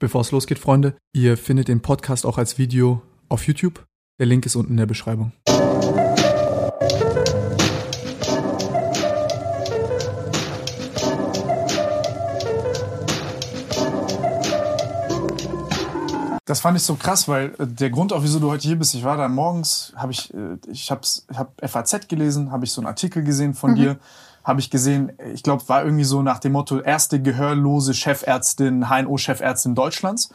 Bevor es losgeht, Freunde, ihr findet den Podcast auch als Video auf YouTube. Der Link ist unten in der Beschreibung. Das fand ich so krass, weil äh, der Grund auch, wieso du heute hier bist, ich war da morgens, habe ich, äh, ich habe ich hab FAZ gelesen, habe ich so einen Artikel gesehen von mhm. dir, habe ich gesehen, ich glaube, war irgendwie so nach dem Motto, erste gehörlose Chefärztin, HNO-Chefärztin Deutschlands.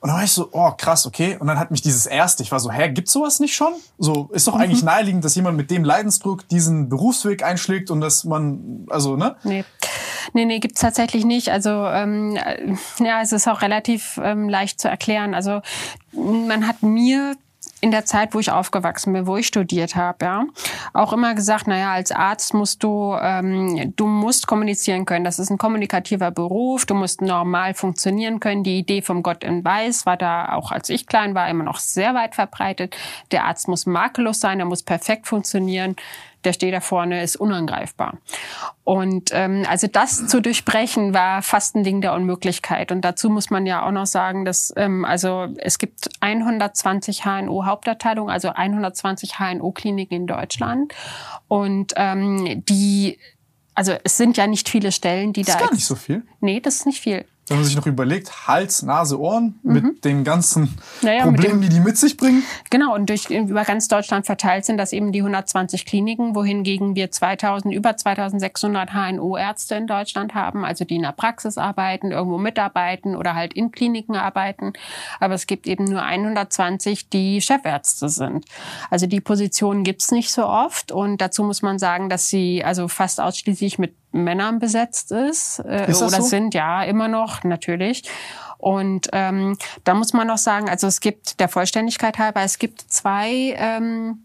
Und dann war ich so, oh krass, okay. Und dann hat mich dieses erste, ich war so, hä, gibt's sowas nicht schon? So, ist doch mhm. eigentlich naheliegend, dass jemand mit dem Leidensdruck diesen Berufsweg einschlägt und dass man, also, ne? Nee. Nee, nee, gibt's tatsächlich nicht. Also ähm, ja, es ist auch relativ ähm, leicht zu erklären. Also man hat mir in der Zeit, wo ich aufgewachsen bin, wo ich studiert habe, ja, auch immer gesagt, naja, als Arzt musst du, ähm, du musst kommunizieren können. Das ist ein kommunikativer Beruf. Du musst normal funktionieren können. Die Idee vom Gott in Weiß war da auch, als ich klein war, immer noch sehr weit verbreitet. Der Arzt muss makellos sein, er muss perfekt funktionieren der steht da vorne, ist unangreifbar. Und ähm, also das zu durchbrechen war fast ein Ding der Unmöglichkeit. Und dazu muss man ja auch noch sagen, dass ähm, also es gibt 120 HNO-Hauptabteilungen, also 120 HNO-Kliniken in Deutschland. Und ähm, die also es sind ja nicht viele Stellen, die das da. Das ist gar nicht so viel. Nee, das ist nicht viel wenn man sich noch überlegt, Hals, Nase, Ohren mhm. mit den ganzen naja, Problemen, die die mit sich bringen. Genau, und durch, über ganz Deutschland verteilt sind das eben die 120 Kliniken, wohingegen wir 2000, über 2600 HNO-Ärzte in Deutschland haben, also die in der Praxis arbeiten, irgendwo mitarbeiten oder halt in Kliniken arbeiten. Aber es gibt eben nur 120, die Chefärzte sind. Also die Positionen gibt's nicht so oft und dazu muss man sagen, dass sie also fast ausschließlich mit Männern besetzt ist, äh, ist oder so? sind, ja, immer noch, natürlich. Und ähm, da muss man noch sagen, also es gibt der Vollständigkeit halber, es gibt zwei ähm,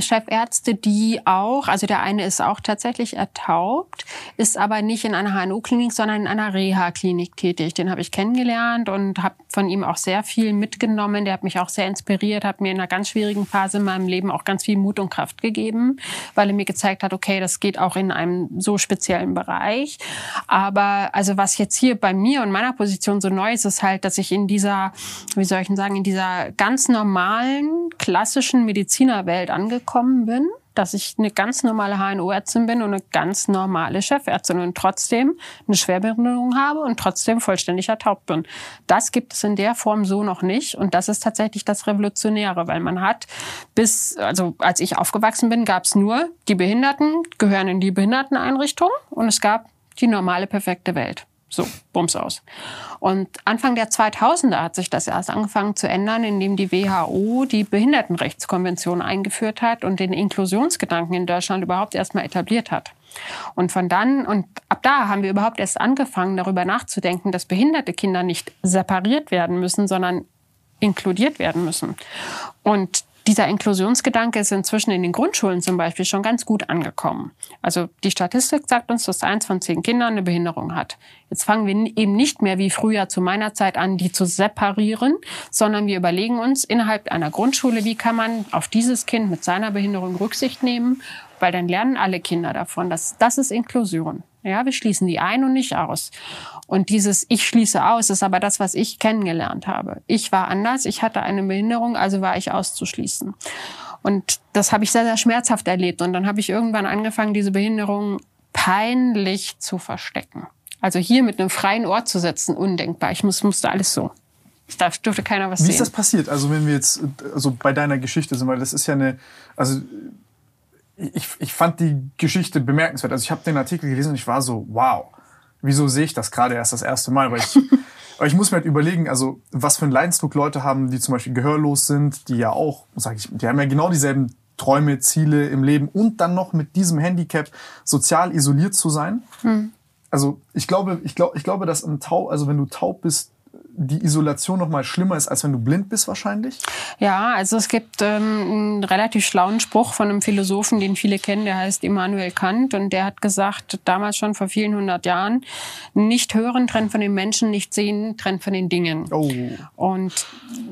Chefärzte, die auch, also der eine ist auch tatsächlich ertaubt, ist aber nicht in einer HNO-Klinik, sondern in einer Reha-Klinik tätig. Den habe ich kennengelernt und habe von ihm auch sehr viel mitgenommen. Der hat mich auch sehr inspiriert, hat mir in einer ganz schwierigen Phase in meinem Leben auch ganz viel Mut und Kraft gegeben, weil er mir gezeigt hat, okay, das geht auch in einem so speziellen Bereich. Aber also was jetzt hier bei mir und meiner Position so neu ist, ist halt, dass ich in dieser, wie soll ich denn sagen, in dieser ganz normalen, klassischen Medizinerwelt angekommen gekommen bin, dass ich eine ganz normale HNO-Ärztin bin und eine ganz normale Chefärztin und trotzdem eine Schwerbehinderung habe und trotzdem vollständig ertaubt bin. Das gibt es in der Form so noch nicht und das ist tatsächlich das Revolutionäre, weil man hat bis, also als ich aufgewachsen bin, gab es nur, die Behinderten gehören in die Behinderteneinrichtung und es gab die normale, perfekte Welt. So, bums aus. Und Anfang der 2000er hat sich das erst angefangen zu ändern, indem die WHO die Behindertenrechtskonvention eingeführt hat und den Inklusionsgedanken in Deutschland überhaupt erstmal etabliert hat. Und von dann und ab da haben wir überhaupt erst angefangen, darüber nachzudenken, dass behinderte Kinder nicht separiert werden müssen, sondern inkludiert werden müssen. Und dieser Inklusionsgedanke ist inzwischen in den Grundschulen zum Beispiel schon ganz gut angekommen. Also die Statistik sagt uns, dass eins von zehn Kindern eine Behinderung hat. Jetzt fangen wir eben nicht mehr wie früher zu meiner Zeit an, die zu separieren, sondern wir überlegen uns innerhalb einer Grundschule, wie kann man auf dieses Kind mit seiner Behinderung Rücksicht nehmen, weil dann lernen alle Kinder davon. Das, das ist Inklusion. Ja, wir schließen die ein und nicht aus. Und dieses Ich schließe aus ist aber das, was ich kennengelernt habe. Ich war anders, ich hatte eine Behinderung, also war ich auszuschließen. Und das habe ich sehr, sehr schmerzhaft erlebt. Und dann habe ich irgendwann angefangen, diese Behinderung peinlich zu verstecken. Also hier mit einem freien Ort zu setzen, undenkbar. Ich muss, musste alles so. Da dürfte keiner was Wie sehen. Wie ist das passiert? Also wenn wir jetzt also bei deiner Geschichte sind, weil das ist ja eine, also ich, ich fand die Geschichte bemerkenswert. Also ich habe den Artikel gelesen und ich war so, wow, wieso sehe ich das gerade erst das erste Mal? Weil ich, weil ich muss mir halt überlegen, also was für einen Leidensdruck Leute haben, die zum Beispiel gehörlos sind, die ja auch, sag ich, die haben ja genau dieselben Träume, Ziele im Leben und dann noch mit diesem Handicap sozial isoliert zu sein. Hm. Also ich glaube, ich glaube, ich glaube, dass ein Taub, also wenn du taub bist, die Isolation noch mal schlimmer ist, als wenn du blind bist wahrscheinlich? Ja, also es gibt ähm, einen relativ schlauen Spruch von einem Philosophen, den viele kennen, der heißt Immanuel Kant und der hat gesagt, damals schon vor vielen hundert Jahren, nicht hören trennt von den Menschen, nicht sehen trennt von den Dingen. Oh. Und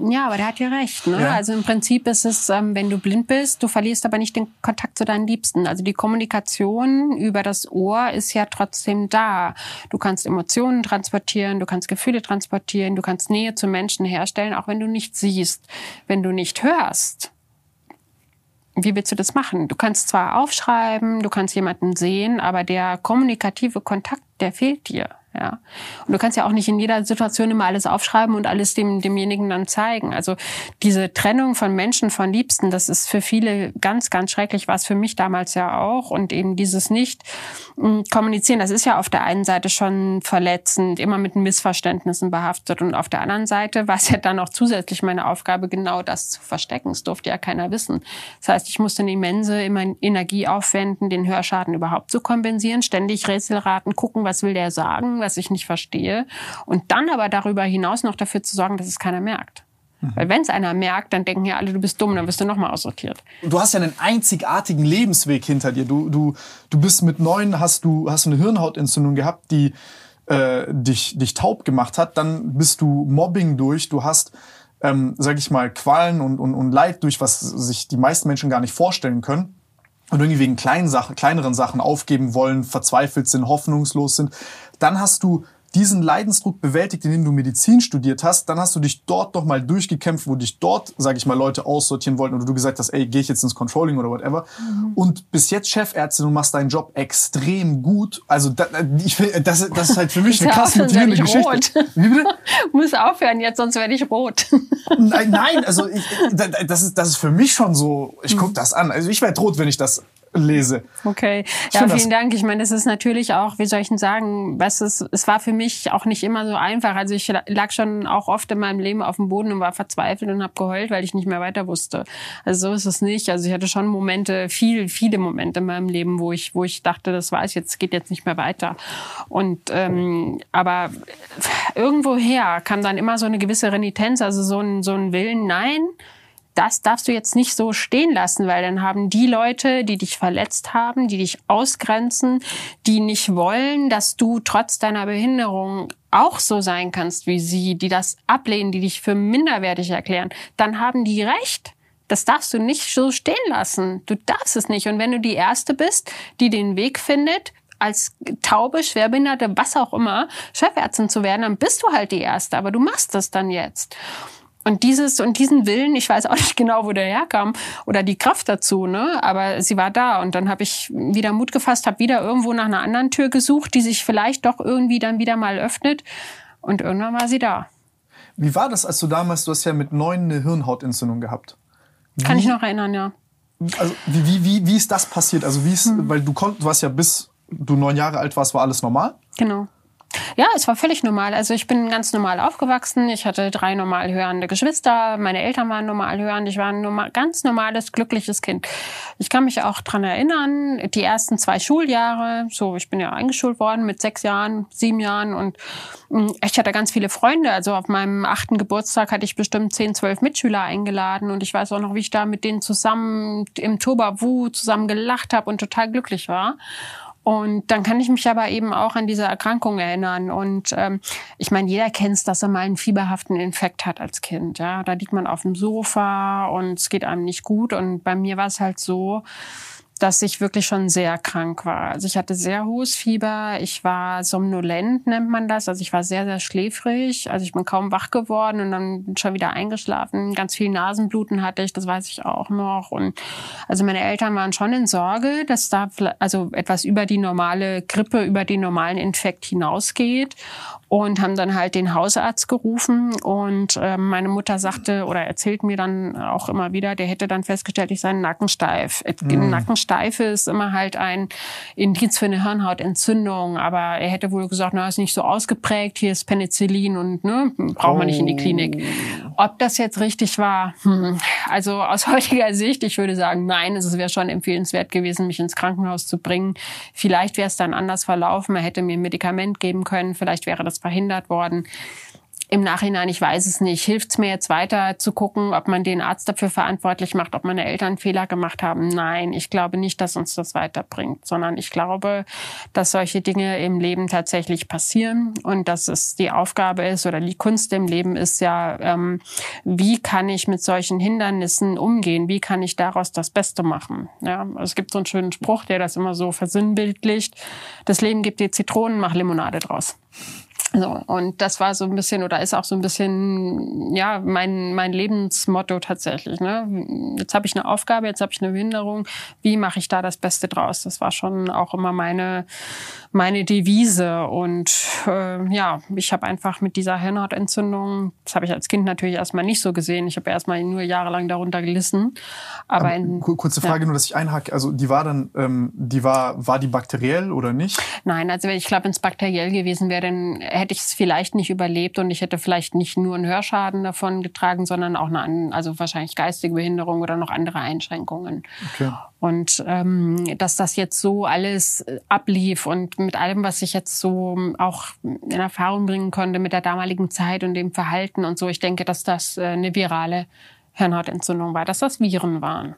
ja, aber der hat ja recht. Ne? Ja. Also im Prinzip ist es, ähm, wenn du blind bist, du verlierst aber nicht den Kontakt zu deinen Liebsten. Also die Kommunikation über das Ohr ist ja trotzdem da. Du kannst Emotionen transportieren, du kannst Gefühle transportieren, Du kannst Nähe zu Menschen herstellen, auch wenn du nicht siehst. Wenn du nicht hörst, wie willst du das machen? Du kannst zwar aufschreiben, du kannst jemanden sehen, aber der kommunikative Kontakt, der fehlt dir. Ja. Und du kannst ja auch nicht in jeder Situation immer alles aufschreiben und alles dem, demjenigen dann zeigen. Also diese Trennung von Menschen, von Liebsten, das ist für viele ganz, ganz schrecklich, war es für mich damals ja auch. Und eben dieses nicht hm, das ist ja auf der einen Seite schon verletzend, immer mit Missverständnissen behaftet. Und auf der anderen Seite war es ja dann auch zusätzlich meine Aufgabe, genau das zu verstecken. Das durfte ja keiner wissen. Das heißt, ich musste eine immense Energie aufwenden, den Hörschaden überhaupt zu kompensieren, ständig Rätselraten, gucken, was will der sagen was ich nicht verstehe. Und dann aber darüber hinaus noch dafür zu sorgen, dass es keiner merkt. Mhm. Weil wenn es einer merkt, dann denken ja alle, du bist dumm, dann wirst du nochmal aussortiert. Du hast ja einen einzigartigen Lebensweg hinter dir. Du, du, du bist mit neun, hast du hast eine Hirnhautentzündung gehabt, die äh, dich, dich taub gemacht hat. Dann bist du Mobbing durch. Du hast, ähm, sag ich mal, Qualen und, und, und Leid durch, was sich die meisten Menschen gar nicht vorstellen können und irgendwie wegen kleinen Sachen, kleineren Sachen aufgeben wollen, verzweifelt sind, hoffnungslos sind. Dann hast du diesen Leidensdruck bewältigt, indem du Medizin studiert hast, dann hast du dich dort doch mal durchgekämpft, wo dich dort, sage ich mal, Leute aussortieren wollten oder du gesagt hast, ey, gehe ich jetzt ins Controlling oder whatever. Mhm. Und bis jetzt Chefärztin und machst deinen Job extrem gut. Also da, ich will, das, das ist halt für mich eine krass motivierende Geschichte. Rot. Wie bitte? Muss aufhören jetzt, sonst werde ich rot. Nein, nein, also ich, das ist das ist für mich schon so. Ich guck mhm. das an. Also ich werde rot, wenn ich das lese. Okay, ja, vielen Dank. Ich meine, das ist natürlich auch, wie soll ich denn sagen, was es, es war für mich auch nicht immer so einfach. Also ich lag schon auch oft in meinem Leben auf dem Boden und war verzweifelt und habe geheult, weil ich nicht mehr weiter wusste. Also so ist es nicht. Also ich hatte schon Momente, viel, viele Momente in meinem Leben, wo ich, wo ich dachte, das war es jetzt, geht jetzt nicht mehr weiter. Und ähm, aber irgendwoher kam dann immer so eine gewisse Renitenz, also so ein, so ein Willen, nein das darfst du jetzt nicht so stehen lassen, weil dann haben die Leute, die dich verletzt haben, die dich ausgrenzen, die nicht wollen, dass du trotz deiner Behinderung auch so sein kannst wie sie, die das ablehnen, die dich für minderwertig erklären, dann haben die recht. Das darfst du nicht so stehen lassen. Du darfst es nicht. Und wenn du die Erste bist, die den Weg findet, als taube, schwerbehinderte, was auch immer, Chefärztin zu werden, dann bist du halt die Erste. Aber du machst das dann jetzt. Und dieses und diesen Willen, ich weiß auch nicht genau, wo der herkam oder die Kraft dazu, ne? Aber sie war da und dann habe ich wieder Mut gefasst, habe wieder irgendwo nach einer anderen Tür gesucht, die sich vielleicht doch irgendwie dann wieder mal öffnet und irgendwann war sie da. Wie war das, als du damals, du hast ja mit neun eine Hirnhautentzündung gehabt? Wie, Kann ich noch erinnern, ja. Also wie, wie, wie, wie ist das passiert? Also wie ist, hm. weil du konntest, du warst ja bis du neun Jahre alt warst, war alles normal? Genau. Ja, es war völlig normal. Also ich bin ganz normal aufgewachsen. Ich hatte drei normal hörende Geschwister. Meine Eltern waren normal hörend. Ich war ein normal, ganz normales, glückliches Kind. Ich kann mich auch dran erinnern, die ersten zwei Schuljahre, so ich bin ja eingeschult worden mit sechs Jahren, sieben Jahren und mm, ich hatte ganz viele Freunde. Also auf meinem achten Geburtstag hatte ich bestimmt zehn, zwölf Mitschüler eingeladen und ich weiß auch noch, wie ich da mit denen zusammen im Tobawu zusammen gelacht habe und total glücklich war. Und dann kann ich mich aber eben auch an diese Erkrankung erinnern. Und ähm, ich meine, jeder kennt es, dass er mal einen fieberhaften Infekt hat als Kind. Ja, da liegt man auf dem Sofa und es geht einem nicht gut. Und bei mir war es halt so, dass ich wirklich schon sehr krank war. Also ich hatte sehr hohes Fieber, ich war somnolent, nennt man das. Also ich war sehr, sehr schläfrig. Also ich bin kaum wach geworden und dann schon wieder eingeschlafen. Ganz viel Nasenbluten hatte ich, das weiß ich auch noch. Und also meine Eltern waren schon in Sorge, dass da also etwas über die normale Grippe, über den normalen Infekt hinausgeht und haben dann halt den Hausarzt gerufen und äh, meine Mutter sagte oder erzählt mir dann auch immer wieder, der hätte dann festgestellt, ich sei Nackensteif. Mhm. Nackensteife ist immer halt ein Indiz für eine Hirnhautentzündung, aber er hätte wohl gesagt, na, ist nicht so ausgeprägt, hier ist Penicillin und ne, braucht man nicht in die Klinik. Oh. Ob das jetzt richtig war, hm. also aus heutiger Sicht, ich würde sagen, nein, es wäre schon empfehlenswert gewesen, mich ins Krankenhaus zu bringen. Vielleicht wäre es dann anders verlaufen, er hätte mir ein Medikament geben können, vielleicht wäre das verhindert worden. Im Nachhinein, ich weiß es nicht, hilft es mir jetzt weiter zu gucken, ob man den Arzt dafür verantwortlich macht, ob meine Eltern Fehler gemacht haben? Nein, ich glaube nicht, dass uns das weiterbringt, sondern ich glaube, dass solche Dinge im Leben tatsächlich passieren und dass es die Aufgabe ist oder die Kunst im Leben ist ja, ähm, wie kann ich mit solchen Hindernissen umgehen? Wie kann ich daraus das Beste machen? Ja, es gibt so einen schönen Spruch, der das immer so versinnbildlicht. Das Leben gibt dir Zitronen, mach Limonade draus. So, und das war so ein bisschen oder ist auch so ein bisschen ja mein mein Lebensmotto tatsächlich. Ne? Jetzt habe ich eine Aufgabe, jetzt habe ich eine Behinderung. Wie mache ich da das Beste draus? Das war schon auch immer meine meine Devise. Und äh, ja, ich habe einfach mit dieser Hirnhautentzündung, das habe ich als Kind natürlich erstmal nicht so gesehen. Ich habe erstmal nur jahrelang darunter gelitten. Aber, Aber in, kurze Frage ja. nur, dass ich einhacke. Also die war dann, ähm, die war war die bakteriell oder nicht? Nein, also ich glaube, wenn es bakteriell gewesen wäre, dann hätte ich es vielleicht nicht überlebt und ich hätte vielleicht nicht nur einen Hörschaden davon getragen, sondern auch eine, also wahrscheinlich geistige Behinderung oder noch andere Einschränkungen. Okay. Und ähm, dass das jetzt so alles ablief und mit allem, was ich jetzt so auch in Erfahrung bringen konnte mit der damaligen Zeit und dem Verhalten und so, ich denke, dass das äh, eine virale Hirnhautentzündung war, dass das Viren waren.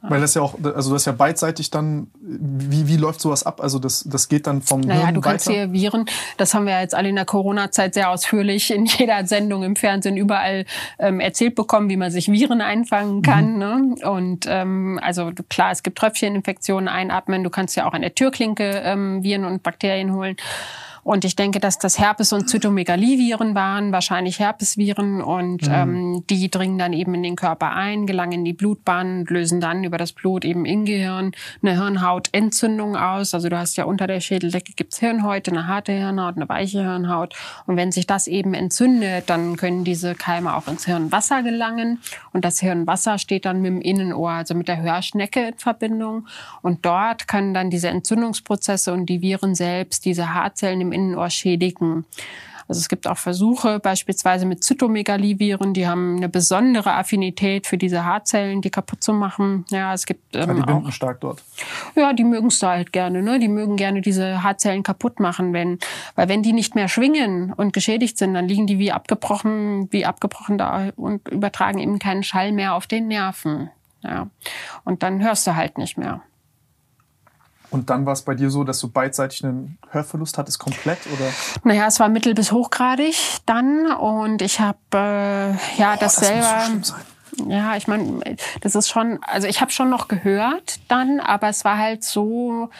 Weil das ja auch, also das ist ja beidseitig dann, wie, wie läuft sowas ab? Also das, das geht dann vom naja, Hirn du kannst hier Viren, das haben wir jetzt alle in der Corona-Zeit sehr ausführlich in jeder Sendung im Fernsehen überall ähm, erzählt bekommen, wie man sich Viren einfangen kann. Mhm. Ne? Und ähm, also klar, es gibt Tröpfcheninfektionen einatmen, du kannst ja auch an der Türklinke ähm, Viren und Bakterien holen. Und ich denke, dass das Herpes- und Zytomegaliviren waren, wahrscheinlich Herpesviren. Und mhm. ähm, die dringen dann eben in den Körper ein, gelangen in die Blutbahn und lösen dann über das Blut eben im Gehirn eine Hirnhautentzündung aus. Also du hast ja unter der Schädeldecke gibt's Hirnhäute, eine harte Hirnhaut, eine weiche Hirnhaut. Und wenn sich das eben entzündet, dann können diese Keime auch ins Hirnwasser gelangen. Und das Hirnwasser steht dann mit dem Innenohr, also mit der Hörschnecke in Verbindung. Und dort können dann diese Entzündungsprozesse und die Viren selbst, diese Haarzellen im Innenohr schädigen. Also es gibt auch Versuche, beispielsweise mit Zytomegaliviren, die haben eine besondere Affinität für diese Haarzellen, die kaputt zu machen. Ja, es gibt ähm, ja, die binden auch, stark dort. Ja, die mögen es da halt gerne. Ne? Die mögen gerne diese Haarzellen kaputt machen, wenn, weil wenn die nicht mehr schwingen und geschädigt sind, dann liegen die wie abgebrochen, wie abgebrochen da und übertragen eben keinen Schall mehr auf den Nerven. Ja, und dann hörst du halt nicht mehr. Und dann war es bei dir so, dass du beidseitig einen Hörverlust hattest, komplett? Oder? Naja, es war mittel- bis hochgradig dann. Und ich habe äh, ja oh, das, das selber. So ja, ich meine, das ist schon, also ich habe schon noch gehört dann, aber es war halt so,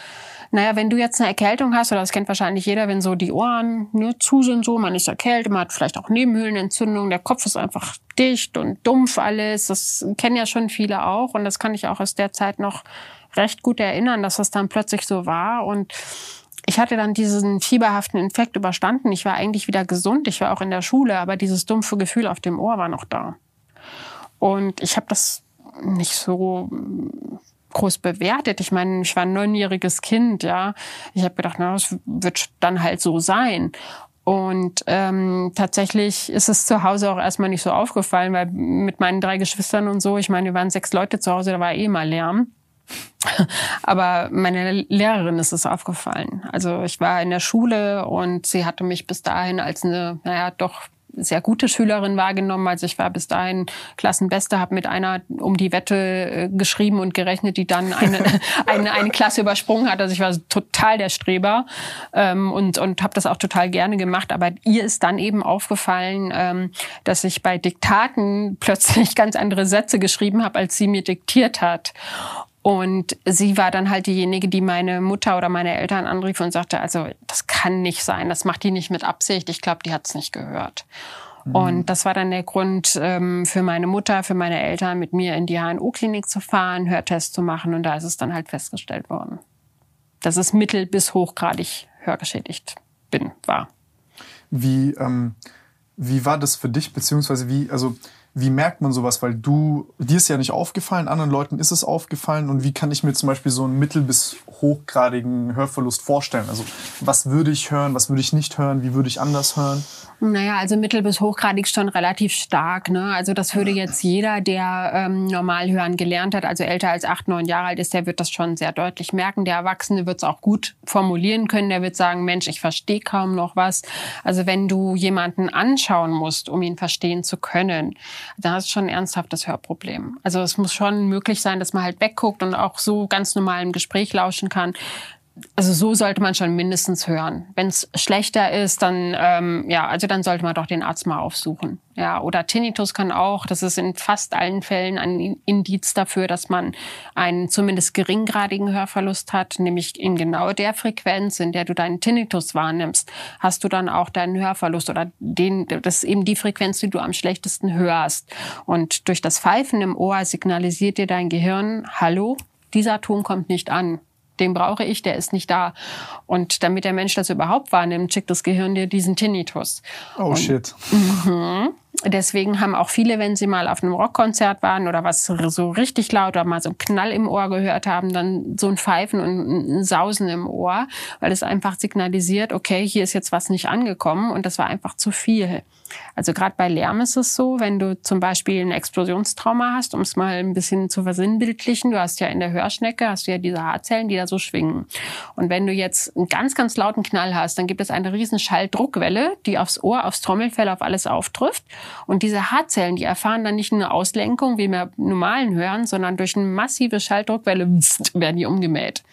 naja, wenn du jetzt eine Erkältung hast, oder das kennt wahrscheinlich jeder, wenn so die Ohren ne, zu sind, so, man ist erkältet, man hat vielleicht auch Nebenhöhlenentzündung, der Kopf ist einfach dicht und dumpf alles. Das kennen ja schon viele auch und das kann ich auch aus der Zeit noch recht gut erinnern, dass das dann plötzlich so war und ich hatte dann diesen fieberhaften Infekt überstanden. Ich war eigentlich wieder gesund. Ich war auch in der Schule, aber dieses dumpfe Gefühl auf dem Ohr war noch da. Und ich habe das nicht so groß bewertet. Ich meine, ich war ein neunjähriges Kind, ja. Ich habe gedacht, na, das wird dann halt so sein. Und ähm, tatsächlich ist es zu Hause auch erstmal nicht so aufgefallen, weil mit meinen drei Geschwistern und so, ich meine, wir waren sechs Leute zu Hause, da war eh mal Lärm. Aber meine Lehrerin ist es aufgefallen. Also ich war in der Schule und sie hatte mich bis dahin als eine, naja, doch sehr gute Schülerin wahrgenommen. Also ich war bis dahin Klassenbeste, habe mit einer um die Wette äh, geschrieben und gerechnet, die dann eine, eine, eine Klasse übersprungen hat. Also ich war total der Streber ähm, und, und habe das auch total gerne gemacht. Aber ihr ist dann eben aufgefallen, ähm, dass ich bei Diktaten plötzlich ganz andere Sätze geschrieben habe, als sie mir diktiert hat. Und sie war dann halt diejenige, die meine Mutter oder meine Eltern anrief und sagte, also das kann nicht sein, das macht die nicht mit Absicht. Ich glaube, die hat es nicht gehört. Mhm. Und das war dann der Grund ähm, für meine Mutter, für meine Eltern, mit mir in die HNO-Klinik zu fahren, Hörtest zu machen. Und da ist es dann halt festgestellt worden, dass es mittel- bis hochgradig hörgeschädigt bin, war. Wie, ähm, wie war das für dich, beziehungsweise wie, also wie merkt man sowas? Weil du, dir ist ja nicht aufgefallen, anderen Leuten ist es aufgefallen. Und wie kann ich mir zum Beispiel so einen mittel- bis hochgradigen Hörverlust vorstellen? Also was würde ich hören, was würde ich nicht hören, wie würde ich anders hören? Naja, also mittel- bis hochgradig schon relativ stark. Ne? Also das würde jetzt jeder, der ähm, normal hören gelernt hat, also älter als acht, neun Jahre alt ist, der wird das schon sehr deutlich merken. Der Erwachsene wird es auch gut formulieren können. Der wird sagen, Mensch, ich verstehe kaum noch was. Also wenn du jemanden anschauen musst, um ihn verstehen zu können, dann hast du schon ein ernsthaftes Hörproblem. Also es muss schon möglich sein, dass man halt wegguckt und auch so ganz normal im Gespräch lauschen kann also so sollte man schon mindestens hören. Wenn es schlechter ist, dann ähm, ja, also dann sollte man doch den Arzt mal aufsuchen. Ja, oder Tinnitus kann auch, das ist in fast allen Fällen ein Indiz dafür, dass man einen zumindest geringgradigen Hörverlust hat, nämlich in genau der Frequenz, in der du deinen Tinnitus wahrnimmst, hast du dann auch deinen Hörverlust oder den, das ist eben die Frequenz, die du am schlechtesten hörst. Und durch das Pfeifen im Ohr signalisiert dir dein Gehirn, hallo, dieser Ton kommt nicht an den brauche ich, der ist nicht da. Und damit der Mensch das überhaupt wahrnimmt, schickt das Gehirn dir diesen Tinnitus. Oh und, shit. Mhm. Deswegen haben auch viele, wenn sie mal auf einem Rockkonzert waren oder was so richtig laut oder mal so einen Knall im Ohr gehört haben, dann so ein Pfeifen und ein Sausen im Ohr, weil es einfach signalisiert, okay, hier ist jetzt was nicht angekommen und das war einfach zu viel. Also gerade bei Lärm ist es so, wenn du zum Beispiel ein Explosionstrauma hast, um es mal ein bisschen zu versinnbildlichen, du hast ja in der Hörschnecke, hast du ja diese Haarzellen, die da so schwingen. Und wenn du jetzt einen ganz, ganz lauten Knall hast, dann gibt es eine riesen Schalldruckwelle, die aufs Ohr, aufs Trommelfell, auf alles auftrifft. Und diese Haarzellen, die erfahren dann nicht eine Auslenkung, wie wir normalen hören, sondern durch eine massive Schalldruckwelle werden die umgemäht.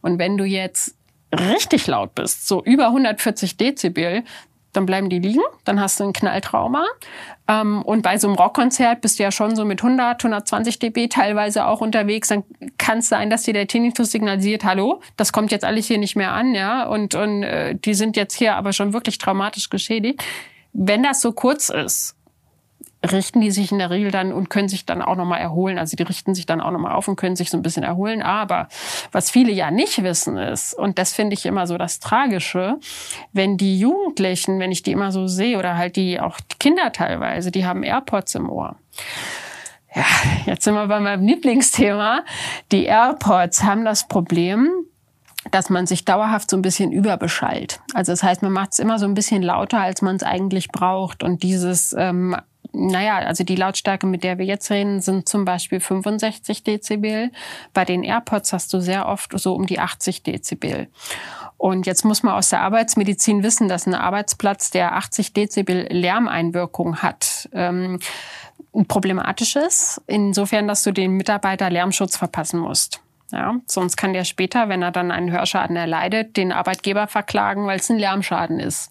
Und wenn du jetzt richtig laut bist, so über 140 Dezibel, dann bleiben die liegen, dann hast du ein Knalltrauma. Ähm, und bei so einem Rockkonzert bist du ja schon so mit 100, 120 dB teilweise auch unterwegs. Dann kann es sein, dass dir der Tinnitus signalisiert, hallo, das kommt jetzt alles hier nicht mehr an, ja, und, und äh, die sind jetzt hier aber schon wirklich traumatisch geschädigt. Wenn das so kurz ist richten die sich in der Regel dann und können sich dann auch nochmal erholen. Also die richten sich dann auch nochmal auf und können sich so ein bisschen erholen. Aber was viele ja nicht wissen ist, und das finde ich immer so das Tragische, wenn die Jugendlichen, wenn ich die immer so sehe, oder halt die auch Kinder teilweise, die haben AirPods im Ohr. Ja, jetzt sind wir bei meinem Lieblingsthema. Die AirPods haben das Problem, dass man sich dauerhaft so ein bisschen überbeschallt. Also das heißt, man macht es immer so ein bisschen lauter, als man es eigentlich braucht. Und dieses ähm, naja, also die Lautstärke, mit der wir jetzt reden, sind zum Beispiel 65 Dezibel. Bei den AirPods hast du sehr oft so um die 80 Dezibel. Und jetzt muss man aus der Arbeitsmedizin wissen, dass ein Arbeitsplatz, der 80 Dezibel Lärmeinwirkung hat, ähm, problematisch ist, insofern, dass du den Mitarbeiter Lärmschutz verpassen musst. Ja, sonst kann der später, wenn er dann einen Hörschaden erleidet, den Arbeitgeber verklagen, weil es ein Lärmschaden ist.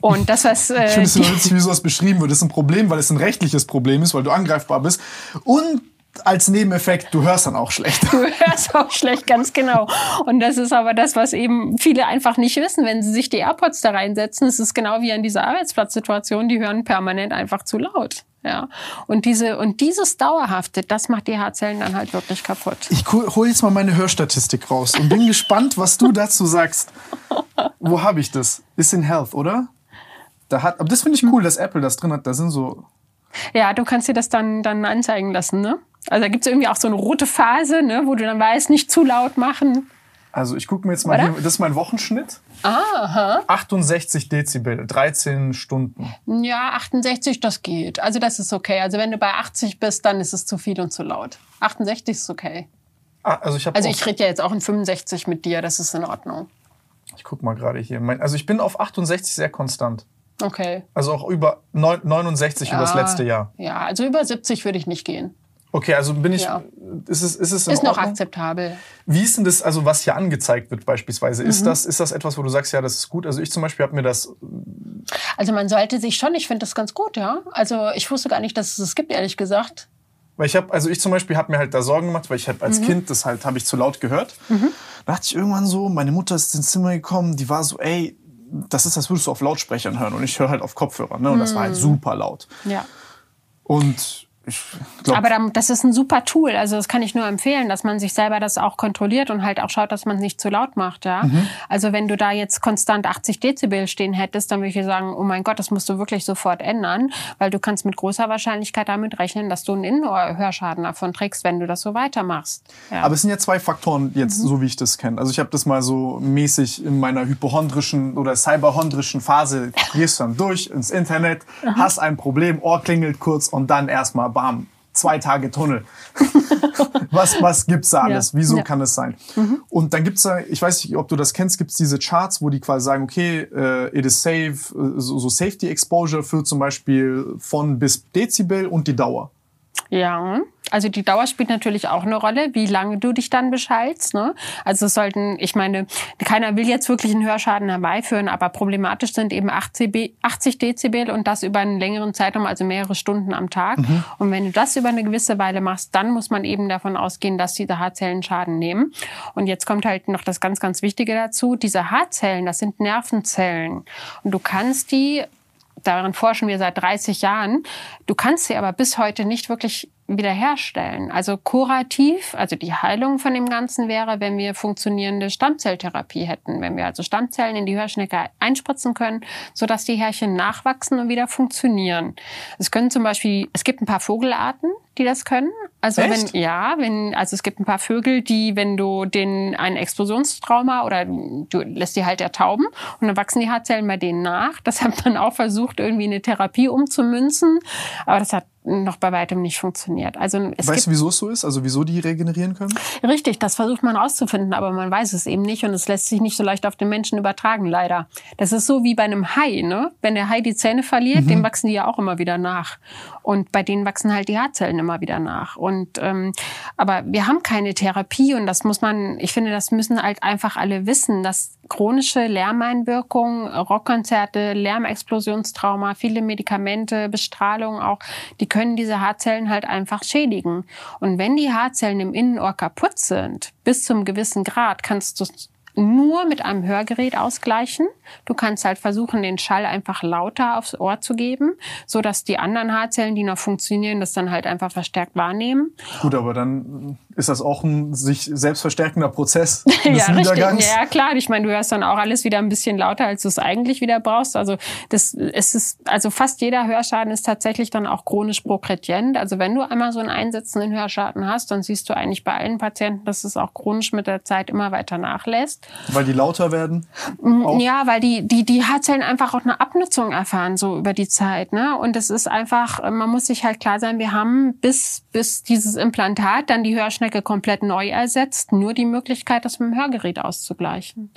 Und das, was. Äh, ich finde es immer witzig, wie sowas beschrieben wird. Das ist ein Problem, weil es ein rechtliches Problem ist, weil du angreifbar bist. Und als Nebeneffekt, du hörst dann auch schlecht. Du hörst auch schlecht, ganz genau. Und das ist aber das, was eben viele einfach nicht wissen. Wenn sie sich die AirPods da reinsetzen, ist es genau wie in dieser Arbeitsplatzsituation, die hören permanent einfach zu laut. Ja. Und diese, und dieses Dauerhafte, das macht die Haarzellen dann halt wirklich kaputt. Ich hole jetzt mal meine Hörstatistik raus und bin gespannt, was du dazu sagst. Wo habe ich das? Ist in Health, oder? Da hat, aber das finde ich cool, dass Apple das drin hat. Da sind so. Ja, du kannst dir das dann, dann anzeigen lassen, ne? Also da gibt es irgendwie auch so eine rote Phase, ne, wo du dann weißt, nicht zu laut machen. Also ich gucke mir jetzt mal Oder? hier, das ist mein Wochenschnitt. Aha. 68 Dezibel, 13 Stunden. Ja, 68, das geht. Also das ist okay. Also wenn du bei 80 bist, dann ist es zu viel und zu laut. 68 ist okay. Ah, also ich, also ich rede ja jetzt auch in 65 mit dir, das ist in Ordnung. Ich guck mal gerade hier. Mein, also ich bin auf 68 sehr konstant. Okay. Also auch über 69 ja, über das letzte Jahr. Ja, also über 70 würde ich nicht gehen. Okay, also bin ich. Ja. Ist es, ist es ist noch akzeptabel. Wie ist denn das, also was hier angezeigt wird beispielsweise? Mhm. Ist, das, ist das etwas, wo du sagst, ja, das ist gut? Also ich zum Beispiel habe mir das. Also man sollte sich schon, ich finde das ganz gut, ja. Also ich wusste gar nicht, dass es das gibt, ehrlich gesagt. Weil ich habe, also ich zum Beispiel habe mir halt da Sorgen gemacht, weil ich habe als mhm. Kind das halt, habe ich zu laut gehört. Mhm. Da dachte ich irgendwann so, meine Mutter ist ins Zimmer gekommen, die war so, ey, das ist, als würdest du auf Lautsprechern hören und ich höre halt auf Kopfhörern. Ne? Und das war halt hm. super laut. Ja. Und glaub, Aber das ist ein super Tool. Also das kann ich nur empfehlen, dass man sich selber das auch kontrolliert und halt auch schaut, dass man es nicht zu laut macht. Ja? Mhm. Also wenn du da jetzt konstant 80 Dezibel stehen hättest, dann würde ich sagen, oh mein Gott, das musst du wirklich sofort ändern, weil du kannst mit großer Wahrscheinlichkeit damit rechnen, dass du einen Innenohrhörschaden davon trägst, wenn du das so weitermachst. Ja. Aber es sind ja zwei Faktoren jetzt, mhm. so wie ich das kenne. Also ich habe das mal so mäßig in meiner hypochondrischen oder cyberhondrischen Phase, gehst dann durch ins Internet, mhm. hast ein Problem, Ohr klingelt kurz und dann erstmal bam, zwei Tage Tunnel. was, was gibt's da alles? Ja. Wieso ja. kann es sein? Mhm. Und dann gibt's da, ich weiß nicht, ob du das kennst, gibt's diese Charts, wo die quasi sagen, okay, uh, it is safe, so, so Safety Exposure für zum Beispiel von bis Dezibel und die Dauer. Ja, also die Dauer spielt natürlich auch eine Rolle, wie lange du dich dann beschallst. Ne? Also es sollten, ich meine, keiner will jetzt wirklich einen Hörschaden herbeiführen, aber problematisch sind eben 80 Dezibel und das über einen längeren Zeitraum, also mehrere Stunden am Tag. Mhm. Und wenn du das über eine gewisse Weile machst, dann muss man eben davon ausgehen, dass diese Haarzellen Schaden nehmen. Und jetzt kommt halt noch das ganz, ganz Wichtige dazu. Diese Haarzellen, das sind Nervenzellen. Und du kannst die daran forschen wir seit 30 Jahren. Du kannst sie aber bis heute nicht wirklich wiederherstellen. Also kurativ, also die Heilung von dem Ganzen wäre, wenn wir funktionierende Stammzelltherapie hätten, wenn wir also Stammzellen in die Hörschnecke einspritzen können, sodass die Härchen nachwachsen und wieder funktionieren. Es können zum Beispiel, es gibt ein paar Vogelarten, die das können. Also Echt? wenn ja, wenn also es gibt ein paar Vögel, die wenn du den ein Explosionstrauma oder du lässt die halt ertauben und dann wachsen die Haarzellen bei denen nach. Das hat man auch versucht irgendwie eine Therapie umzumünzen, aber das hat noch bei weitem nicht funktioniert. Also es weißt du, wieso es so ist? Also wieso die regenerieren können? Richtig, das versucht man rauszufinden, aber man weiß es eben nicht und es lässt sich nicht so leicht auf den Menschen übertragen, leider. Das ist so wie bei einem Hai, ne? Wenn der Hai die Zähne verliert, mhm. dem wachsen die ja auch immer wieder nach. Und bei denen wachsen halt die Haarzellen immer wieder nach. Und ähm, aber wir haben keine Therapie und das muss man, ich finde, das müssen halt einfach alle wissen, dass chronische Lärmeinwirkung, Rockkonzerte, Lärmexplosionstrauma, viele Medikamente, Bestrahlung auch, die können diese Haarzellen halt einfach schädigen. Und wenn die Haarzellen im Innenohr kaputt sind, bis zum gewissen Grad, kannst du nur mit einem Hörgerät ausgleichen. Du kannst halt versuchen, den Schall einfach lauter aufs Ohr zu geben, so dass die anderen Haarzellen, die noch funktionieren, das dann halt einfach verstärkt wahrnehmen. Gut, aber dann ist das auch ein sich selbst verstärkender Prozess des ja, Niedergangs. Richtig. Ja, klar. Ich meine, du hörst dann auch alles wieder ein bisschen lauter, als du es eigentlich wieder brauchst. Also das es ist, also fast jeder Hörschaden ist tatsächlich dann auch chronisch progredient. Also wenn du einmal so einen einsetzenden Hörschaden hast, dann siehst du eigentlich bei allen Patienten, dass es auch chronisch mit der Zeit immer weiter nachlässt. Weil die lauter werden? Mm, auch? Ja, weil die, die, die Haarzellen einfach auch eine Abnutzung erfahren, so über die Zeit. Ne? Und es ist einfach, man muss sich halt klar sein, wir haben bis, bis dieses Implantat dann die Hörschnecke komplett neu ersetzt, nur die Möglichkeit, das mit dem Hörgerät auszugleichen.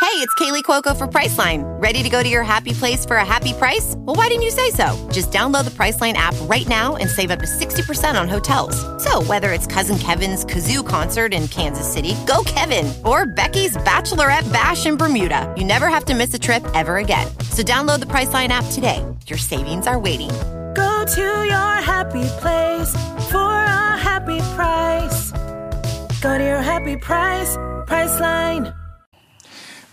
Hey, it's Kaylee Cuoco for Priceline. Ready to go to your happy place for a happy price? Well, why didn't you say so? Just download the Priceline app right now and save up to 60% on hotels. So, whether it's Cousin Kevin's Kazoo concert in Kansas City, go Kevin, or Becky's Bachelorette Bash in Bermuda, you never have to miss a trip ever again. So, download the Priceline app today. Your savings are waiting. Go to your happy place for a happy price. Go to your happy price, Priceline.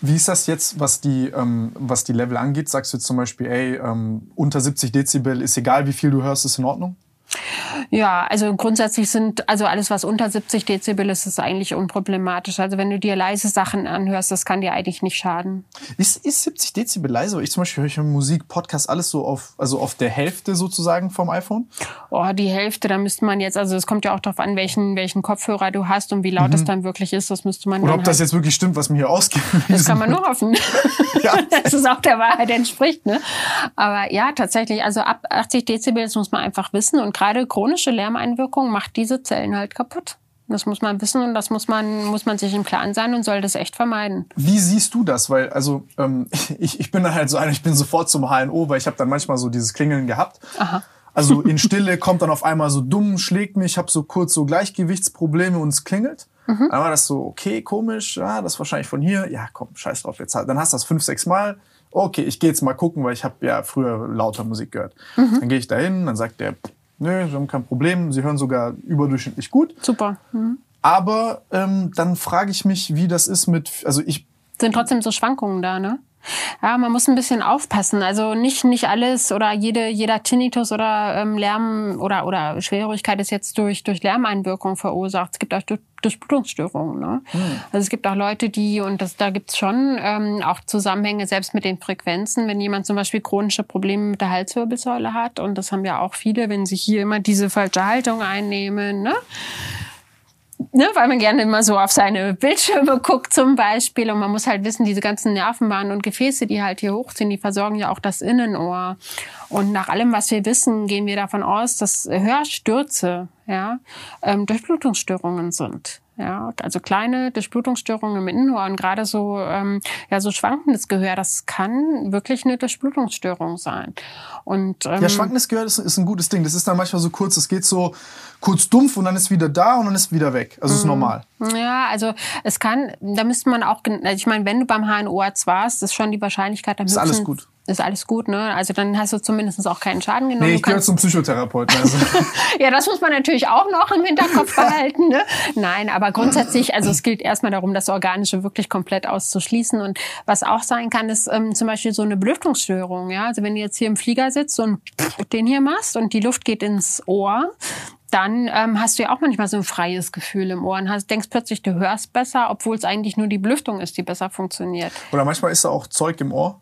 Wie ist das jetzt, was die, ähm, was die Level angeht? Sagst du zum Beispiel, ey, ähm, unter 70 Dezibel ist egal, wie viel du hörst, ist in Ordnung? Ja, also grundsätzlich sind, also alles, was unter 70 Dezibel ist, ist eigentlich unproblematisch. Also wenn du dir leise Sachen anhörst, das kann dir eigentlich nicht schaden. Ist, ist 70 Dezibel leise? Ich zum Beispiel höre Musik, Podcast, alles so auf, also auf der Hälfte sozusagen vom iPhone? Oh, die Hälfte, da müsste man jetzt, also es kommt ja auch darauf an, welchen, welchen Kopfhörer du hast und wie laut mhm. es dann wirklich ist, das müsste man Oder ob halt das jetzt wirklich stimmt, was mir hier ausgeht. Das kann man nur hoffen. ja. dass es auch der Wahrheit entspricht, ne? Aber ja, tatsächlich, also ab 80 Dezibel, das muss man einfach wissen und gerade chronische Lärmeinwirkung macht diese Zellen halt kaputt. Das muss man wissen und das muss man, muss man sich im Klaren sein und soll das echt vermeiden. Wie siehst du das? Weil, also, ähm, ich, ich bin dann halt so einer, ich bin sofort zum HNO, weil ich habe dann manchmal so dieses Klingeln gehabt. Aha. Also in Stille kommt dann auf einmal so dumm, schlägt mich, ich habe so kurz so Gleichgewichtsprobleme und es klingelt. Mhm. Dann war das so, okay, komisch, ja, das ist wahrscheinlich von hier. Ja, komm, scheiß drauf, jetzt halt. Dann hast du das fünf, sechs Mal. Okay, ich gehe jetzt mal gucken, weil ich habe ja früher lauter Musik gehört. Mhm. Dann gehe ich da hin, dann sagt der, nö, Sie haben kein Problem, Sie hören sogar überdurchschnittlich gut. Super. Mhm. Aber ähm, dann frage ich mich, wie das ist mit, also ich... Sind trotzdem so Schwankungen da, ne? Ja, man muss ein bisschen aufpassen. Also nicht nicht alles oder jede jeder Tinnitus oder ähm, Lärm oder oder Schwerhörigkeit ist jetzt durch durch Lärmeinwirkung verursacht. Es gibt auch durch, Durchblutungsstörungen. Ne? Hm. Also es gibt auch Leute, die und das da gibt's schon ähm, auch Zusammenhänge selbst mit den Frequenzen. Wenn jemand zum Beispiel chronische Probleme mit der Halswirbelsäule hat und das haben ja auch viele, wenn sie hier immer diese falsche Haltung einnehmen. Ne? Ne, weil man gerne immer so auf seine Bildschirme guckt zum Beispiel. Und man muss halt wissen, diese ganzen Nervenbahnen und Gefäße, die halt hier hochziehen, die versorgen ja auch das Innenohr. Und nach allem, was wir wissen, gehen wir davon aus, dass Hörstürze ja, ähm, Durchblutungsstörungen sind. Ja, also kleine Durchblutungsstörungen im Innenohr und gerade so, ähm, ja, so schwankendes Gehör, das kann wirklich eine Durchblutungsstörung sein. Und, ähm, Ja, schwankendes Gehör ist, ist ein gutes Ding. Das ist dann manchmal so kurz, es geht so kurz dumpf und dann ist wieder da und dann ist wieder weg. Also Mhm. ist normal. Ja, also es kann, da müsste man auch, also ich meine, wenn du beim HNO-Arzt warst, ist schon die Wahrscheinlichkeit am Ist alles gut. Ist alles gut, ne? Also dann hast du zumindest auch keinen Schaden genommen. Nee, ich gehöre zum Psychotherapeuten. Also. Ja, das muss man natürlich auch noch im Hinterkopf behalten. Ne? Nein, aber grundsätzlich, also es gilt erstmal darum, das Organische wirklich komplett auszuschließen. Und was auch sein kann, ist ähm, zum Beispiel so eine Belüftungsstörung. Ja? Also wenn du jetzt hier im Flieger sitzt und den hier machst und die Luft geht ins Ohr, dann ähm, hast du ja auch manchmal so ein freies Gefühl im Ohr und hast, denkst plötzlich, du hörst besser, obwohl es eigentlich nur die Belüftung ist, die besser funktioniert. Oder manchmal ist da auch Zeug im Ohr.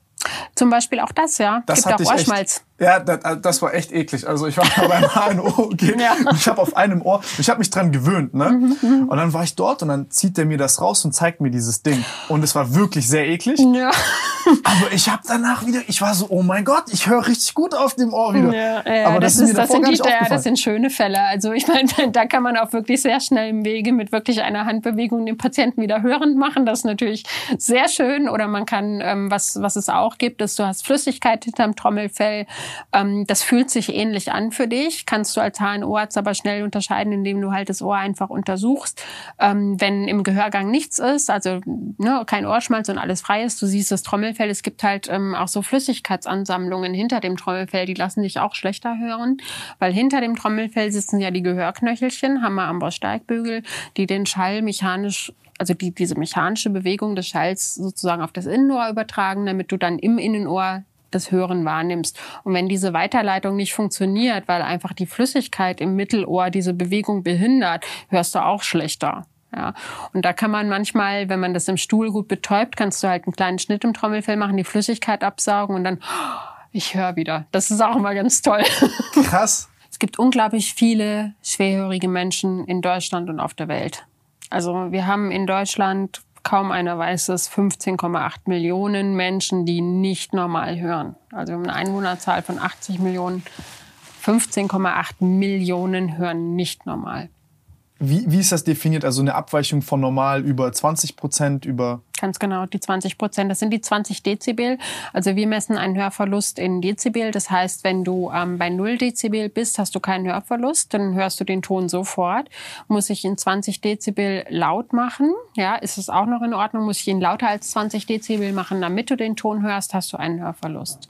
Zum Beispiel auch das, ja. Das Gibt auch echt. Ja, das, das war echt eklig. Also ich war mal beim HNO Ja. Mhm, und ich habe auf einem Ohr, ich habe mich dran gewöhnt, ne? Und dann war ich dort und dann zieht der mir das raus und zeigt mir dieses Ding. Und es war wirklich sehr eklig. Ja. Aber ich habe danach wieder, ich war so, oh mein Gott, ich höre richtig gut auf dem Ohr wieder. Ja, ja, Aber das, das, ist das, sind die, nicht ja, das sind schöne Fälle. Also ich meine, da kann man auch wirklich sehr schnell im Wege mit wirklich einer Handbewegung den Patienten wieder hörend machen. Das ist natürlich sehr schön. Oder man kann, ähm, was, was es auch gibt, ist, du hast Flüssigkeit hinterm Trommelfell. Ähm, das fühlt sich ähnlich an für dich. Kannst du als HNO-Arzt aber schnell unterscheiden, indem du halt das Ohr einfach untersuchst. Ähm, wenn im Gehörgang nichts ist, also ne, kein Ohrschmalz und alles frei ist, du siehst das Trommelfell, es gibt halt ähm, auch so Flüssigkeitsansammlungen hinter dem Trommelfell, die lassen dich auch schlechter hören, weil hinter dem Trommelfell sitzen ja die Gehörknöchelchen, Hammer, Amboss, Steigbügel, die den Schall mechanisch also die, diese mechanische Bewegung des Schalls sozusagen auf das Innenohr übertragen, damit du dann im Innenohr das Hören wahrnimmst. Und wenn diese Weiterleitung nicht funktioniert, weil einfach die Flüssigkeit im Mittelohr diese Bewegung behindert, hörst du auch schlechter. Ja, und da kann man manchmal, wenn man das im Stuhl gut betäubt, kannst du halt einen kleinen Schnitt im Trommelfell machen, die Flüssigkeit absaugen und dann, ich höre wieder. Das ist auch immer ganz toll. Krass. Es gibt unglaublich viele schwerhörige Menschen in Deutschland und auf der Welt. Also wir haben in Deutschland, kaum einer weiß es, 15,8 Millionen Menschen, die nicht normal hören. Also eine Einwohnerzahl von 80 Millionen. 15,8 Millionen hören nicht normal. Wie, wie ist das definiert? Also eine Abweichung von normal über 20 Prozent, über Ganz genau, die 20 Prozent. Das sind die 20 Dezibel. Also wir messen einen Hörverlust in Dezibel. Das heißt, wenn du ähm, bei 0 Dezibel bist, hast du keinen Hörverlust. Dann hörst du den Ton sofort. Muss ich ihn 20 Dezibel laut machen? Ja, ist es auch noch in Ordnung? Muss ich ihn lauter als 20 Dezibel machen, damit du den Ton hörst, hast du einen Hörverlust.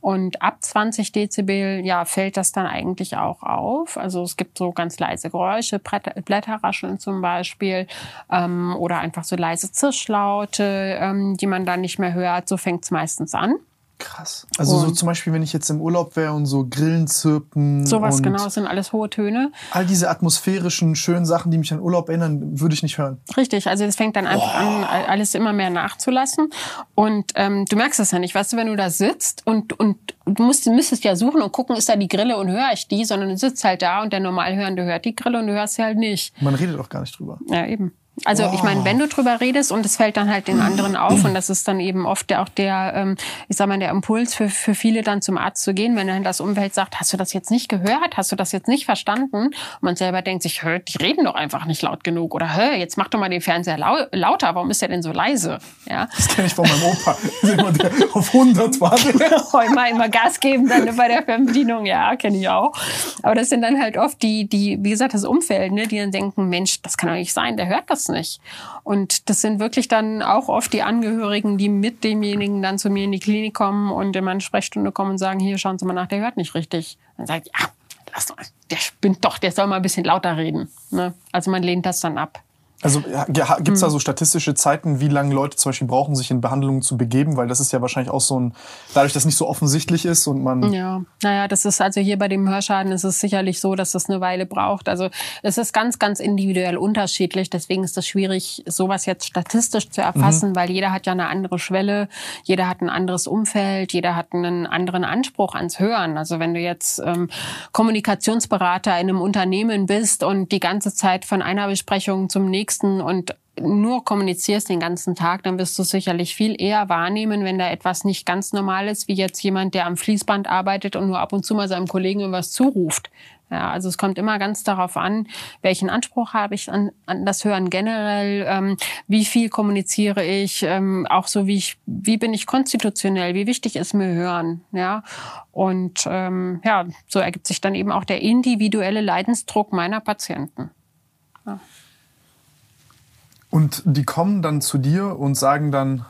Und ab 20 Dezibel, ja, fällt das dann eigentlich auch auf. Also es gibt so ganz leise Geräusche, Blätterrascheln zum Beispiel, ähm, oder einfach so leise Zischlaute, ähm, die man dann nicht mehr hört. So fängt's meistens an. Krass. Also so Und- zum Beispiel, wenn ich jetzt im Urlaub wäre und so Grillen zirpen Sowas genau, das sind alles hohe Töne. all diese atmosphärischen, schönen Sachen, die mich an Urlaub erinnern, würde ich nicht hören. Richtig, also es fängt dann einfach an, alles immer mehr nachzulassen. Und ähm, du merkst es ja nicht, weißt du, wenn du da sitzt und, und du musst, müsstest ja suchen und gucken, ist da die Grille und höre ich die, sondern du sitzt halt da und der Normalhörende hört die Grille und du hörst sie halt nicht. Man redet auch gar nicht drüber. Ja, eben. Also ich meine, wenn du drüber redest und es fällt dann halt den anderen auf und das ist dann eben oft der, auch der, ähm, ich sag mal, der Impuls für, für viele dann zum Arzt zu gehen, wenn dann das Umfeld sagt, hast du das jetzt nicht gehört, hast du das jetzt nicht verstanden? Und man selber denkt sich, hör, die reden doch einfach nicht laut genug oder hör, jetzt mach doch mal den Fernseher lau lauter, warum ist der denn so leise? Ja. Das kenne ich von meinem Opa. Immer der auf 100 war. immer, immer Gas geben dann bei der Fernbedienung, ja, kenne ich auch. Aber das sind dann halt oft die, die, wie gesagt, das Umfeld, ne, die dann denken, Mensch, das kann doch nicht sein, der hört das nicht. Und das sind wirklich dann auch oft die Angehörigen, die mit demjenigen dann zu mir in die Klinik kommen und in meine Sprechstunde kommen und sagen, hier, schauen Sie mal nach, der hört nicht richtig. Dann sage ich, ja, lass doch, der spinnt doch, der soll mal ein bisschen lauter reden. Ne? Also man lehnt das dann ab. Also gibt es da so statistische Zeiten, wie lange Leute zum Beispiel brauchen, sich in Behandlungen zu begeben? Weil das ist ja wahrscheinlich auch so ein, dadurch, dass nicht so offensichtlich ist und man. Ja, naja, das ist also hier bei dem Hörschaden ist es sicherlich so, dass das eine Weile braucht. Also es ist ganz, ganz individuell unterschiedlich. Deswegen ist es schwierig, sowas jetzt statistisch zu erfassen, weil jeder hat ja eine andere Schwelle, jeder hat ein anderes Umfeld, jeder hat einen anderen Anspruch ans Hören. Also wenn du jetzt ähm, Kommunikationsberater in einem Unternehmen bist und die ganze Zeit von einer Besprechung zum nächsten und nur kommunizierst den ganzen Tag, dann wirst du sicherlich viel eher wahrnehmen, wenn da etwas nicht ganz normal ist, wie jetzt jemand, der am Fließband arbeitet und nur ab und zu mal seinem Kollegen irgendwas zuruft. Ja, also es kommt immer ganz darauf an, welchen Anspruch habe ich an, an das Hören generell, ähm, wie viel kommuniziere ich, ähm, auch so wie ich, wie bin ich konstitutionell, wie wichtig ist mir Hören, ja. Und ähm, ja, so ergibt sich dann eben auch der individuelle Leidensdruck meiner Patienten. Und die kommen dann zu dir und sagen dann,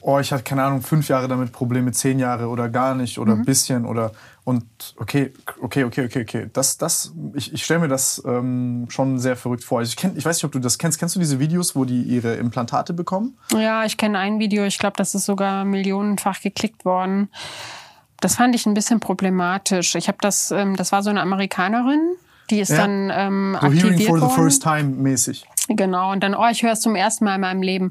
oh, ich hatte keine Ahnung, fünf Jahre damit Probleme, zehn Jahre oder gar nicht oder ein Mhm. bisschen oder und okay, okay, okay, okay, okay. Das, das, ich, ich stelle mir das ähm, schon sehr verrückt vor. Also ich, kenn, ich weiß nicht, ob du das kennst. Kennst du diese Videos, wo die ihre Implantate bekommen? Ja, ich kenne ein Video, ich glaube, das ist sogar millionenfach geklickt worden. Das fand ich ein bisschen problematisch. Ich habe das, ähm, das war so eine Amerikanerin, die ist Ja. dann ähm, So Hearing aktiviert for the worden. first time mäßig. Genau, und dann, oh, ich höre es zum ersten Mal in meinem Leben.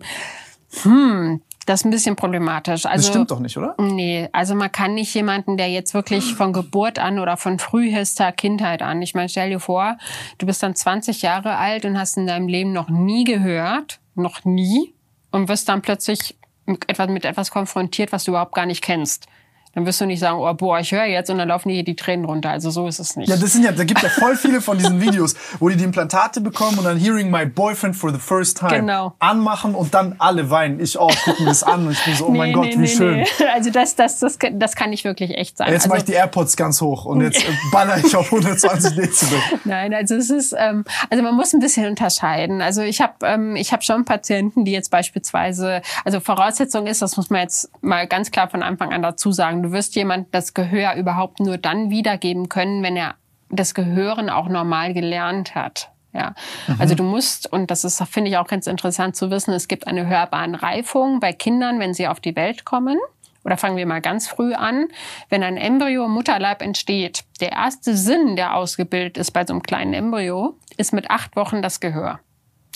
Hm, das ist ein bisschen problematisch. Also, Das stimmt doch nicht, oder? Nee, also man kann nicht jemanden, der jetzt wirklich von Geburt an oder von frühester Kindheit an, ich meine, stell dir vor, du bist dann 20 Jahre alt und hast in deinem Leben noch nie gehört, noch nie, und wirst dann plötzlich mit etwas, mit etwas konfrontiert, was du überhaupt gar nicht kennst. Dann wirst du nicht sagen, oh, boah, ich höre jetzt und dann laufen dir hier die Tränen runter. Also so ist es nicht. Ja, das sind ja, da gibt ja voll viele von diesen Videos, wo die die Implantate bekommen und dann Hearing my boyfriend for the first time Genau. anmachen und dann alle weinen. Ich auch, gucken das an und ich bin so, oh mein Gott, wie schön. Also das, das, das, das kann nicht wirklich echt sein. Jetzt also, mache ich die AirPods ganz hoch und jetzt äh, baller ich auf 120 Dezibel. Nein, also es ist, ähm, also man muss ein bisschen unterscheiden. Also ich habe, ähm, ich habe schon Patienten, die jetzt beispielsweise, also Voraussetzung ist, das muss man jetzt mal ganz klar von Anfang an dazu sagen, du wirst jemand das Gehör überhaupt nur dann wiedergeben können, wenn er das Gehören auch normal gelernt hat. Ja, also du musst, und das ist, finde ich auch ganz interessant zu wissen, es gibt eine Hörbahnreifung bei Kindern, wenn sie auf die Welt kommen. Oder fangen wir mal ganz früh an. Wenn ein Embryo im Mutterleib entsteht, der erste Sinn, der ausgebildet ist bei so einem kleinen Embryo, ist mit acht Wochen das Gehör.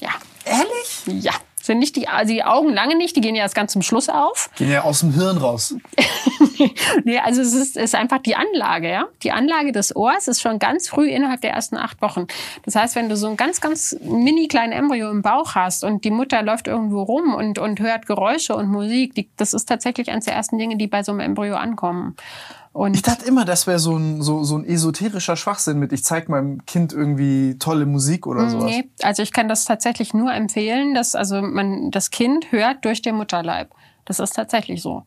Ja. Ehrlich? Ja. Sind nicht die, also die Augen lange nicht, die gehen ja erst ganz zum Schluss auf. Gehen ja aus dem Hirn raus. nee, also es ist, ist einfach die Anlage, ja. Die Anlage des Ohrs ist schon ganz früh innerhalb der ersten acht Wochen. Das heißt, wenn du so ein ganz, ganz mini kleinen Embryo im Bauch hast und die Mutter läuft irgendwo rum und, und hört Geräusche und Musik, die, das ist tatsächlich eines der ersten Dinge, die bei so einem Embryo ankommen. Und Ich dachte immer, das wäre so ein, so, so ein esoterischer Schwachsinn mit, ich zeig meinem Kind irgendwie tolle Musik oder sowas. Nee, also ich kann das tatsächlich nur empfehlen, dass also man das Kind hört durch den Mutterleib. Das ist tatsächlich so.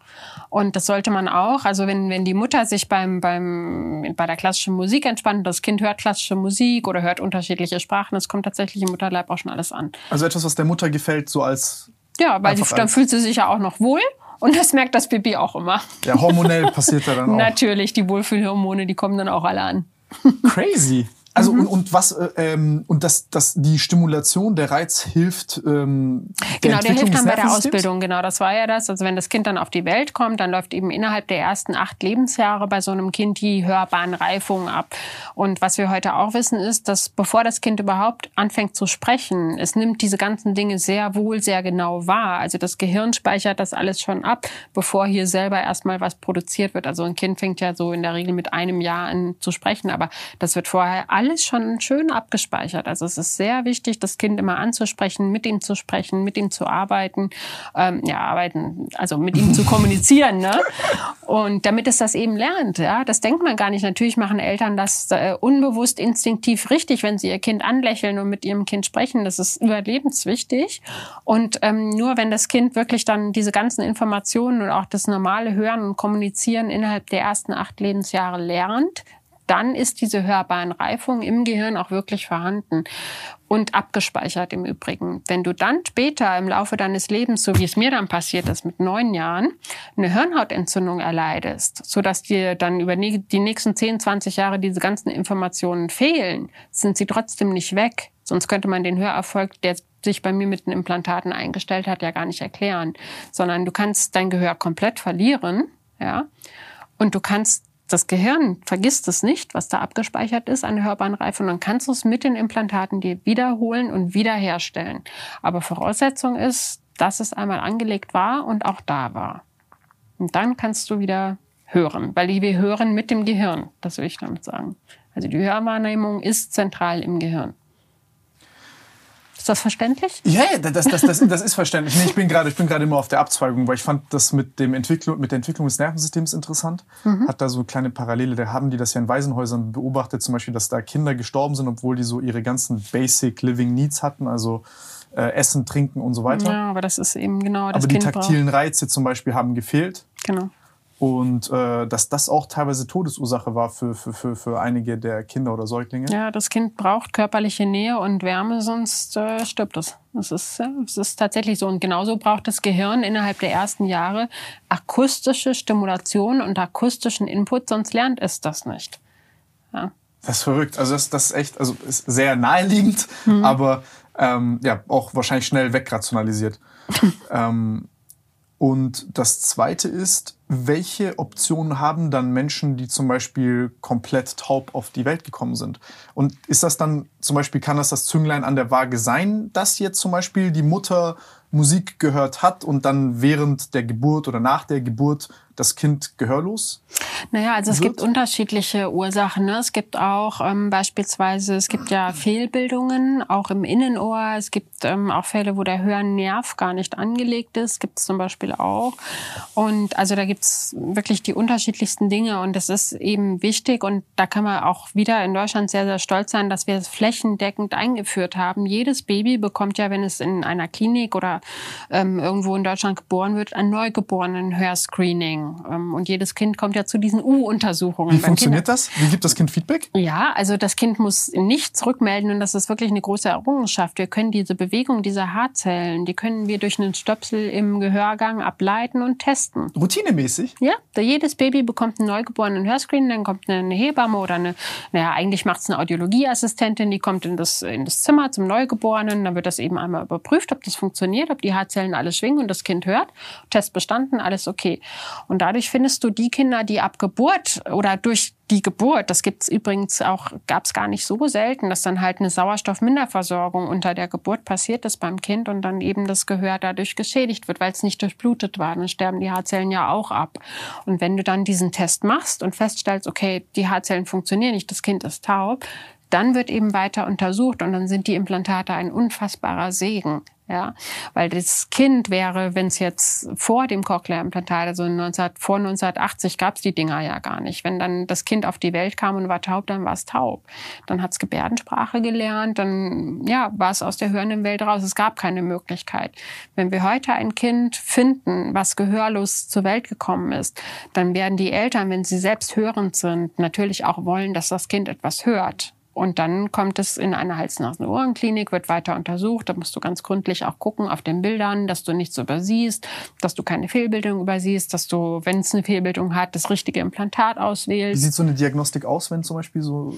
Und das sollte man auch, also wenn, wenn die Mutter sich beim, beim, bei der klassischen Musik entspannt, das Kind hört klassische Musik oder hört unterschiedliche Sprachen, das kommt tatsächlich im Mutterleib auch schon alles an. Also etwas, was der Mutter gefällt, so als Ja, weil sie, dann fühlt sie sich ja auch noch wohl und das merkt das Baby auch immer. ja, hormonell passiert ja dann auch. Natürlich, die Wohlfühlhormone, die kommen dann auch alle an. Crazy. Also und, und was äh, ähm, und dass dass die Stimulation der Reiz hilft ähm, der Genau, der hilft dann bei der? Ausbildung. Genau, das war ja das. Also wenn das Kind dann auf die Welt kommt, dann läuft eben innerhalb der ersten acht Lebensjahre bei so einem Kind die Hörbahnreifung ab. Und was wir heute auch wissen ist, dass bevor das Kind überhaupt anfängt zu sprechen, es nimmt diese ganzen Dinge sehr wohl, sehr genau wahr. Also das Gehirn speichert das alles schon ab, bevor hier selber erstmal was produziert wird. Also ein Kind fängt ja so in der Regel mit einem Jahr an zu sprechen, aber das wird vorher alles schon schön abgespeichert. Also es ist sehr wichtig, das Kind immer anzusprechen, mit ihm zu sprechen, mit ihm zu arbeiten, ähm, ja, arbeiten, also mit ihm zu kommunizieren, ne? Und damit es das eben lernt, ja, das denkt man gar nicht. Natürlich machen Eltern das äh, unbewusst, instinktiv richtig, wenn sie ihr Kind anlächeln und mit ihrem Kind sprechen. Das ist überlebenswichtig. Und ähm, nur wenn das Kind wirklich dann diese ganzen Informationen und auch das normale Hören und Kommunizieren innerhalb der ersten acht Lebensjahre lernt, dann ist diese hörbaren Reifung im Gehirn auch wirklich vorhanden und abgespeichert im Übrigen. Wenn du dann später im Laufe deines Lebens, so wie es mir dann passiert ist mit neun Jahren, eine Hirnhautentzündung erleidest, sodass dir dann über die nächsten 10, 20 Jahre diese ganzen Informationen fehlen, sind sie trotzdem nicht weg. Sonst könnte man den Hörerfolg, der sich bei mir mit den Implantaten eingestellt hat, ja gar nicht erklären. Sondern du kannst dein Gehör komplett verlieren, ja, und du kannst das Gehirn vergisst es nicht, was da abgespeichert ist an der Hörbahnreife und dann kannst du es mit den Implantaten dir wiederholen und wiederherstellen. Aber Voraussetzung ist, dass es einmal angelegt war und auch da war. Und dann kannst du wieder hören, weil wir hören mit dem Gehirn, das will ich damit sagen. Also die Hörwahrnehmung ist zentral im Gehirn. Ist das verständlich? Ja, ja, das, das, das, das ist verständlich. Nee, ich bin gerade, ich bin gerade immer auf der Abzweigung, weil ich fand das mit dem Entwicklung, mit der Entwicklung des Nervensystems interessant. Hat da so eine kleine Parallele. Da haben die das ja in Waisenhäusern beobachtet, zum Beispiel, dass da Kinder gestorben sind, obwohl die so ihre ganzen Basic Living Needs hatten, also äh, Essen, Trinken und so weiter. Ja, aber das ist eben genau das Aber die Kind taktilen Reize zum Beispiel haben gefehlt. braucht. Genau. Und äh, dass das auch teilweise Todesursache war für, für, für, für einige der Kinder oder Säuglinge. Ja, das Kind braucht körperliche Nähe und Wärme, sonst äh, stirbt es. Das ist, ja, es ist tatsächlich so. Und genauso braucht das Gehirn innerhalb der ersten Jahre akustische Stimulation und akustischen Input, sonst lernt es das nicht. Ja. Das ist verrückt. Also das, das ist echt, also ist sehr naheliegend, aber ähm, ja, auch wahrscheinlich schnell wegrationalisiert. ähm, und das zweite ist, welche Optionen haben dann Menschen, die zum Beispiel komplett taub auf die Welt gekommen sind? Und ist das dann zum Beispiel, kann das das Zünglein an der Waage sein, dass jetzt zum Beispiel die Mutter Musik gehört hat und dann während der Geburt oder nach der Geburt das Kind gehörlos? Naja, also es wird? gibt unterschiedliche Ursachen. Ne? Es gibt auch ähm, beispielsweise, es gibt ja Fehlbildungen, auch im Innenohr. Es gibt ähm, auch Fälle, wo der Hörnerv gar nicht angelegt ist. Gibt es zum Beispiel auch. Und also da gibt's wirklich die unterschiedlichsten Dinge. Und das ist eben wichtig. Und da kann man auch wieder in Deutschland sehr, sehr stolz sein, dass wir es flächendeckend eingeführt haben. Jedes Baby bekommt ja, wenn es in einer Klinik oder ähm, irgendwo in Deutschland geboren wird, ein Neugeborenen-Hörscreening. Ähm, und jedes Kind kommt ja zu diesen U-Untersuchungen. Wie funktioniert das? Wie gibt das Kind Feedback? ja, also das Kind muss nichts rückmelden und das ist wirklich eine große Errungenschaft. Wir können diese Bewegung dieser Haarzellen, die können wir durch einen Stöpsel im Gehörgang ableiten und testen. Routinemäßig? Ja, da jedes Baby bekommt einen neugeborenen Hörscreen, dann kommt eine Hebamme oder eine, naja, eigentlich macht es eine Audiologieassistentin, die kommt in das, in das Zimmer zum Neugeborenen, dann wird das eben einmal überprüft, ob das funktioniert, ob die Haarzellen alle schwingen und das Kind hört. Test bestanden, alles okay. Und dadurch findest du die Kinder, die ab Geburt oder durch die Geburt, das gibt's übrigens auch, gab's gar nicht so selten, dass dann halt eine Sauerstoffminderversorgung unter der Geburt passiert ist beim Kind und dann eben das Gehör dadurch geschädigt wird, weil es nicht durchblutet war. Dann sterben die Haarzellen ja auch ab. Und wenn du dann diesen Test machst und feststellst, okay, die Haarzellen funktionieren nicht, das Kind ist taub, dann wird eben weiter untersucht und dann sind die Implantate ein unfassbarer Segen. Ja, weil das Kind wäre, wenn es jetzt vor dem Cochlea-Implantat, also 19, vor 1980 gab es die Dinger ja gar nicht. Wenn dann das Kind auf die Welt kam und war taub, dann war es taub. Dann hat es Gebärdensprache gelernt, dann ja, war es aus der hörenden Welt raus. Es gab keine Möglichkeit. Wenn wir heute ein Kind finden, was gehörlos zur Welt gekommen ist, dann werden die Eltern, wenn sie selbst hörend sind, natürlich auch wollen, dass das Kind etwas hört. Und dann kommt es in eine Hals-Nasen-Ohren-Klinik, wird weiter untersucht. Da musst du ganz gründlich auch gucken auf den Bildern, dass du nichts übersiehst, dass du keine Fehlbildung übersiehst, dass du, wenn es eine Fehlbildung hat, das richtige Implantat Wie auswählst. sieht so eine Diagnostik aus, wenn zum Beispiel so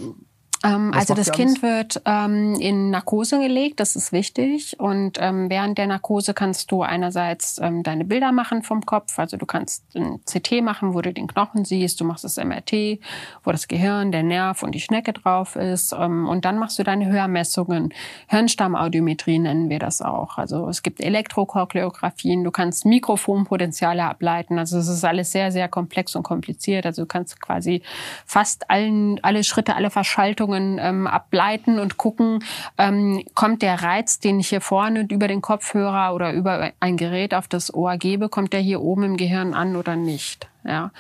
Ähm, also das Kind wird ähm, in Narkose gelegt, das ist wichtig. Und ähm, während der Narkose kannst du einerseits ähm, deine Bilder machen vom Kopf. Also du kannst ein CT machen, wo du den Knochen siehst. Du machst das MRT, wo das Gehirn, der Nerv und die Schnecke drauf ist. Ähm, und dann machst du deine Hörmessungen. Hirnstammaudiometrie nennen wir das auch. Also es gibt Elektrokochleographien. Du kannst Mikrofonpotenziale ableiten. Also es ist alles sehr, sehr komplex und kompliziert. Also du kannst quasi fast allen, alle Schritte, alle Verschaltungen ähm, ableiten und gucken, ähm, kommt der Reiz, den ich hier vorne über den Kopfhörer oder über ein Gerät auf das Ohr gebe, kommt der hier oben im Gehirn an oder nicht. Ja.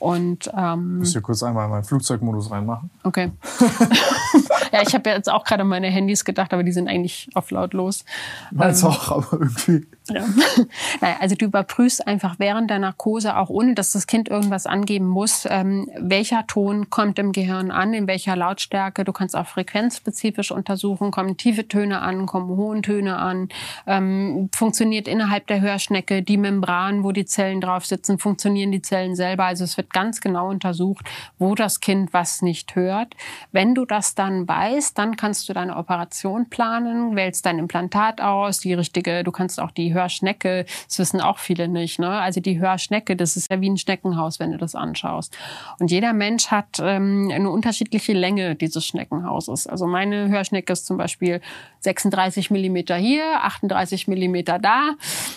Und ähm, muss ich hier kurz einmal meinen Flugzeugmodus reinmachen? okay. ja, ich habe jetzt auch gerade an meine Handys gedacht, aber die sind eigentlich auf lautlos. Meins auch, aber irgendwie. Ja. naja, also du überprüfst einfach während der Narkose, auch ohne dass das Kind irgendwas angeben muss, ähm, welcher Ton kommt im Gehirn an, in welcher Lautstärke. Du kannst auch frequenzspezifisch untersuchen, kommen tiefe Töne an, kommen hohe Töne an, ähm, funktioniert innerhalb der Hörschnecke die Membran, wo die Zellen drauf sitzen, funktionieren die Zellen selber. Also es wird ganz genau untersucht, wo das Kind was nicht hört. Wenn du das dann weißt, dann kannst du deine Operation planen, wählst dein Implantat aus, die richtige, du kannst auch die Hörschnecke, das wissen auch viele nicht, ne? Also die Hörschnecke, das ist ja wie ein Schneckenhaus, wenn du das anschaust. Und jeder Mensch hat ähm, eine unterschiedliche Länge dieses Schneckenhauses. Also meine Hörschnecke ist zum Beispiel 36 Millimeter hier, 38 Millimeter da.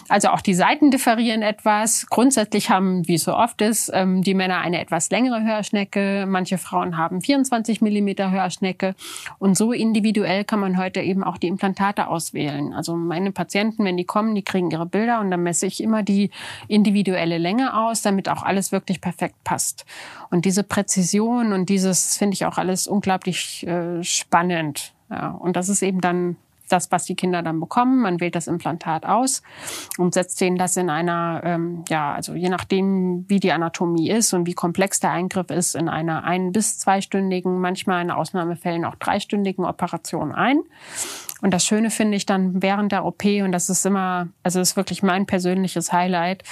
Also auch die Seiten differieren etwas. Grundsätzlich haben, wie es so oft ist, ähm, die Männer eine etwas längere Hörschnecke. Manche Frauen haben 24 Millimeter Hörschnecke. Und so individuell kann man heute eben auch die Implantate auswählen. Also meine Patienten, wenn die kommen, die kriegen ihre Bilder und dann messe ich immer die individuelle Länge aus, damit auch alles wirklich perfekt passt. Und diese Präzision und dieses finde ich auch alles unglaublich äh, spannend. Ja, und das ist eben dann das, was die Kinder dann bekommen. Man wählt das Implantat aus und setzt denen das in einer, ähm, ja, also je nachdem, wie die Anatomie ist und wie komplex der Eingriff ist, in einer ein- bis zweistündigen, manchmal in Ausnahmefällen auch dreistündigen Operation ein. Und das Schöne finde ich dann während der OP, und das ist immer, also das ist wirklich mein persönliches Highlight,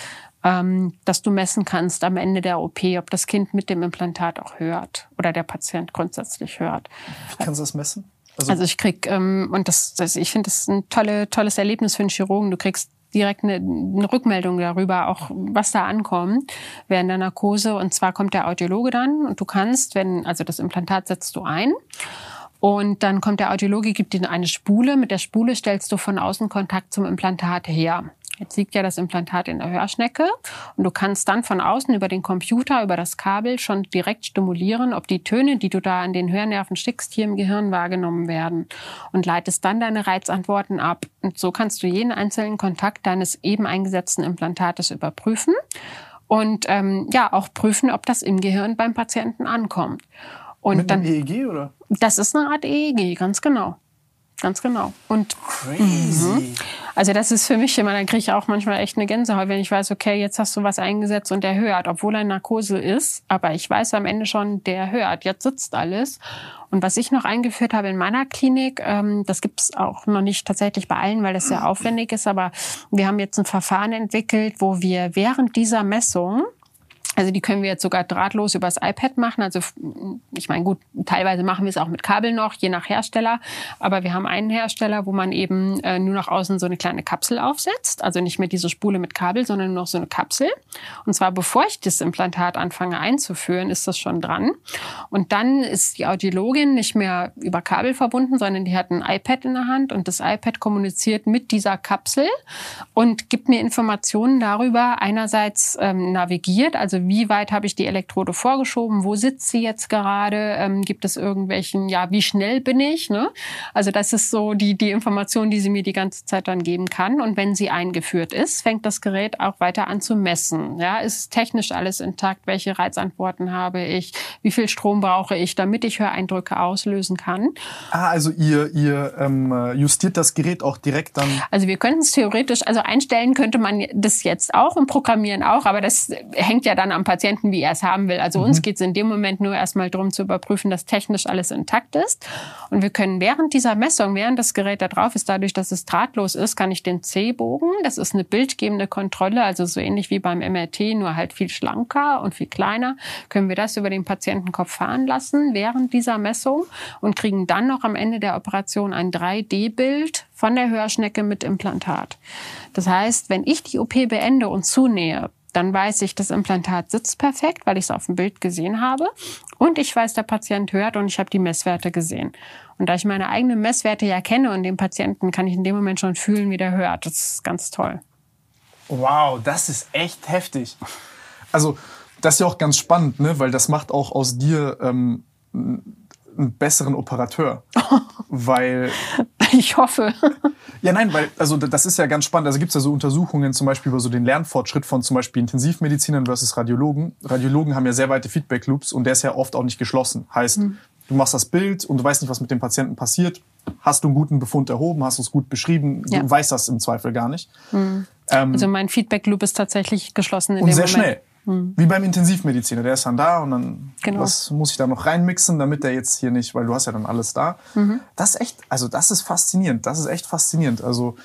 ähm, dass du messen kannst am Ende der OP, ob das Kind mit dem Implantat auch hört oder der Patient grundsätzlich hört. Wie kannst du das messen? Also ich krieg ähm, und das, das ich finde das ein tolle, tolles Erlebnis für einen Chirurgen. Du kriegst direkt eine, eine Rückmeldung darüber, auch was da ankommt während der Narkose. Und zwar kommt der Audiologe dann und du kannst, wenn also das Implantat setzt du ein. Und dann kommt der Audiologe, gibt dir eine Spule. Mit der Spule stellst du von außen Kontakt zum Implantat her. Jetzt liegt ja das Implantat in der Hörschnecke und du kannst dann von außen über den Computer, über das Kabel schon direkt stimulieren, ob die Töne, die du da an den Hörnerven schickst, hier im Gehirn wahrgenommen werden und leitest dann deine Reizantworten ab. Und so kannst du jeden einzelnen Kontakt deines eben eingesetzten Implantates überprüfen und ähm, ja auch prüfen, ob das im Gehirn beim Patienten ankommt. Und Mit dann, einem EEG oder? das ist eine Art EEG, ganz genau. Ganz genau. Und Crazy. also das ist für mich immer, da kriege ich auch manchmal echt eine Gänsehaut, wenn ich weiß, okay, jetzt hast du was eingesetzt und der hört, obwohl er in Narkose ist, aber ich weiß am Ende schon, der hört, jetzt sitzt alles. Und was ich noch eingeführt habe in meiner Klinik, ähm, das gibt's auch noch nicht tatsächlich bei allen, weil das sehr aufwendig ist, aber wir haben jetzt ein Verfahren entwickelt, wo wir während dieser Messung also die können wir jetzt sogar drahtlos übers iPad machen. Also ich meine, gut, teilweise machen wir es auch mit Kabel noch, je nach Hersteller. Aber wir haben einen Hersteller, wo man eben äh, nur nach außen so eine kleine Kapsel aufsetzt. Also nicht mehr diese Spule mit Kabel, sondern nur noch so eine Kapsel. Und zwar bevor ich das Implantat anfange einzuführen, ist das schon dran. Und dann ist die Audiologin nicht mehr über Kabel verbunden, sondern die hat ein iPad in der Hand und das iPad kommuniziert mit dieser Kapsel und gibt mir Informationen darüber, einerseits ähm, navigiert, also wie weit habe ich die Elektrode vorgeschoben, wo sitzt sie jetzt gerade, ähm, gibt es irgendwelchen, ja, wie schnell bin ich, ne? Also das ist so die, die Information, die sie mir die ganze Zeit dann geben kann. Und wenn sie eingeführt ist, fängt das Gerät auch weiter an zu messen. Ja, ist technisch alles intakt? Welche Reizantworten habe ich? Wie viel Strom brauche ich, damit ich Höreindrücke auslösen kann? Ah, also ihr, ihr ähm, justiert das Gerät auch direkt dann. Also wir könnten es theoretisch, also einstellen könnte man das jetzt auch und programmieren auch, aber das hängt ja dann am Patienten, wie er es haben will. Also Mhm. uns geht es in dem Moment nur erstmal darum zu überprüfen, dass technisch alles intakt ist. Und wir können während dieser Messung, während das Gerät da drauf ist, dadurch, dass es drahtlos ist, kann ich den C-Bogen, das ist eine bildgebende Kontrolle, also so ähnlich wie beim MRT, nur halt viel schlanker und viel kleiner, können wir das über den Patientenkopf fahren lassen während dieser Messung und kriegen dann noch am Ende der Operation ein 3D-Bild von der Hörschnecke mit Implantat. Das heißt, wenn ich die OP beende und zunähe, dann weiß ich, das Implantat sitzt perfekt, weil ich es auf dem Bild gesehen habe. Und ich weiß, der Patient hört und ich habe die Messwerte gesehen. Und da ich meine eigenen Messwerte ja kenne und den Patienten, kann ich in dem Moment schon fühlen, wie der hört. Das ist ganz toll. Wow, das ist echt heftig. Also, das ist ja auch ganz spannend, ne? weil das macht auch aus dir ähm, einen besseren Operateur. weil Ich hoffe. Ja, nein, weil, also das ist ja ganz spannend. Also gibt es ja so Untersuchungen zum Beispiel über so den Lernfortschritt von zum Beispiel Intensivmedizinern versus Radiologen. Radiologen haben ja sehr weite Feedback-Loops und der ist ja oft auch nicht geschlossen. Heißt, du machst das Bild und du weißt nicht, was mit dem Patienten passiert. Hast du einen guten Befund erhoben, hast du es gut beschrieben, Ja. du weißt das im Zweifel gar nicht. Also mein Feedback-Loop ist tatsächlich geschlossen in Und dem sehr Moment. schnell. Wie beim Intensivmediziner. Der ist dann da und dann Genau. was muss ich da noch reinmixen, damit der jetzt hier nicht, weil du hast ja dann alles da. Das ist echt, also das ist faszinierend. Das ist echt faszinierend. Also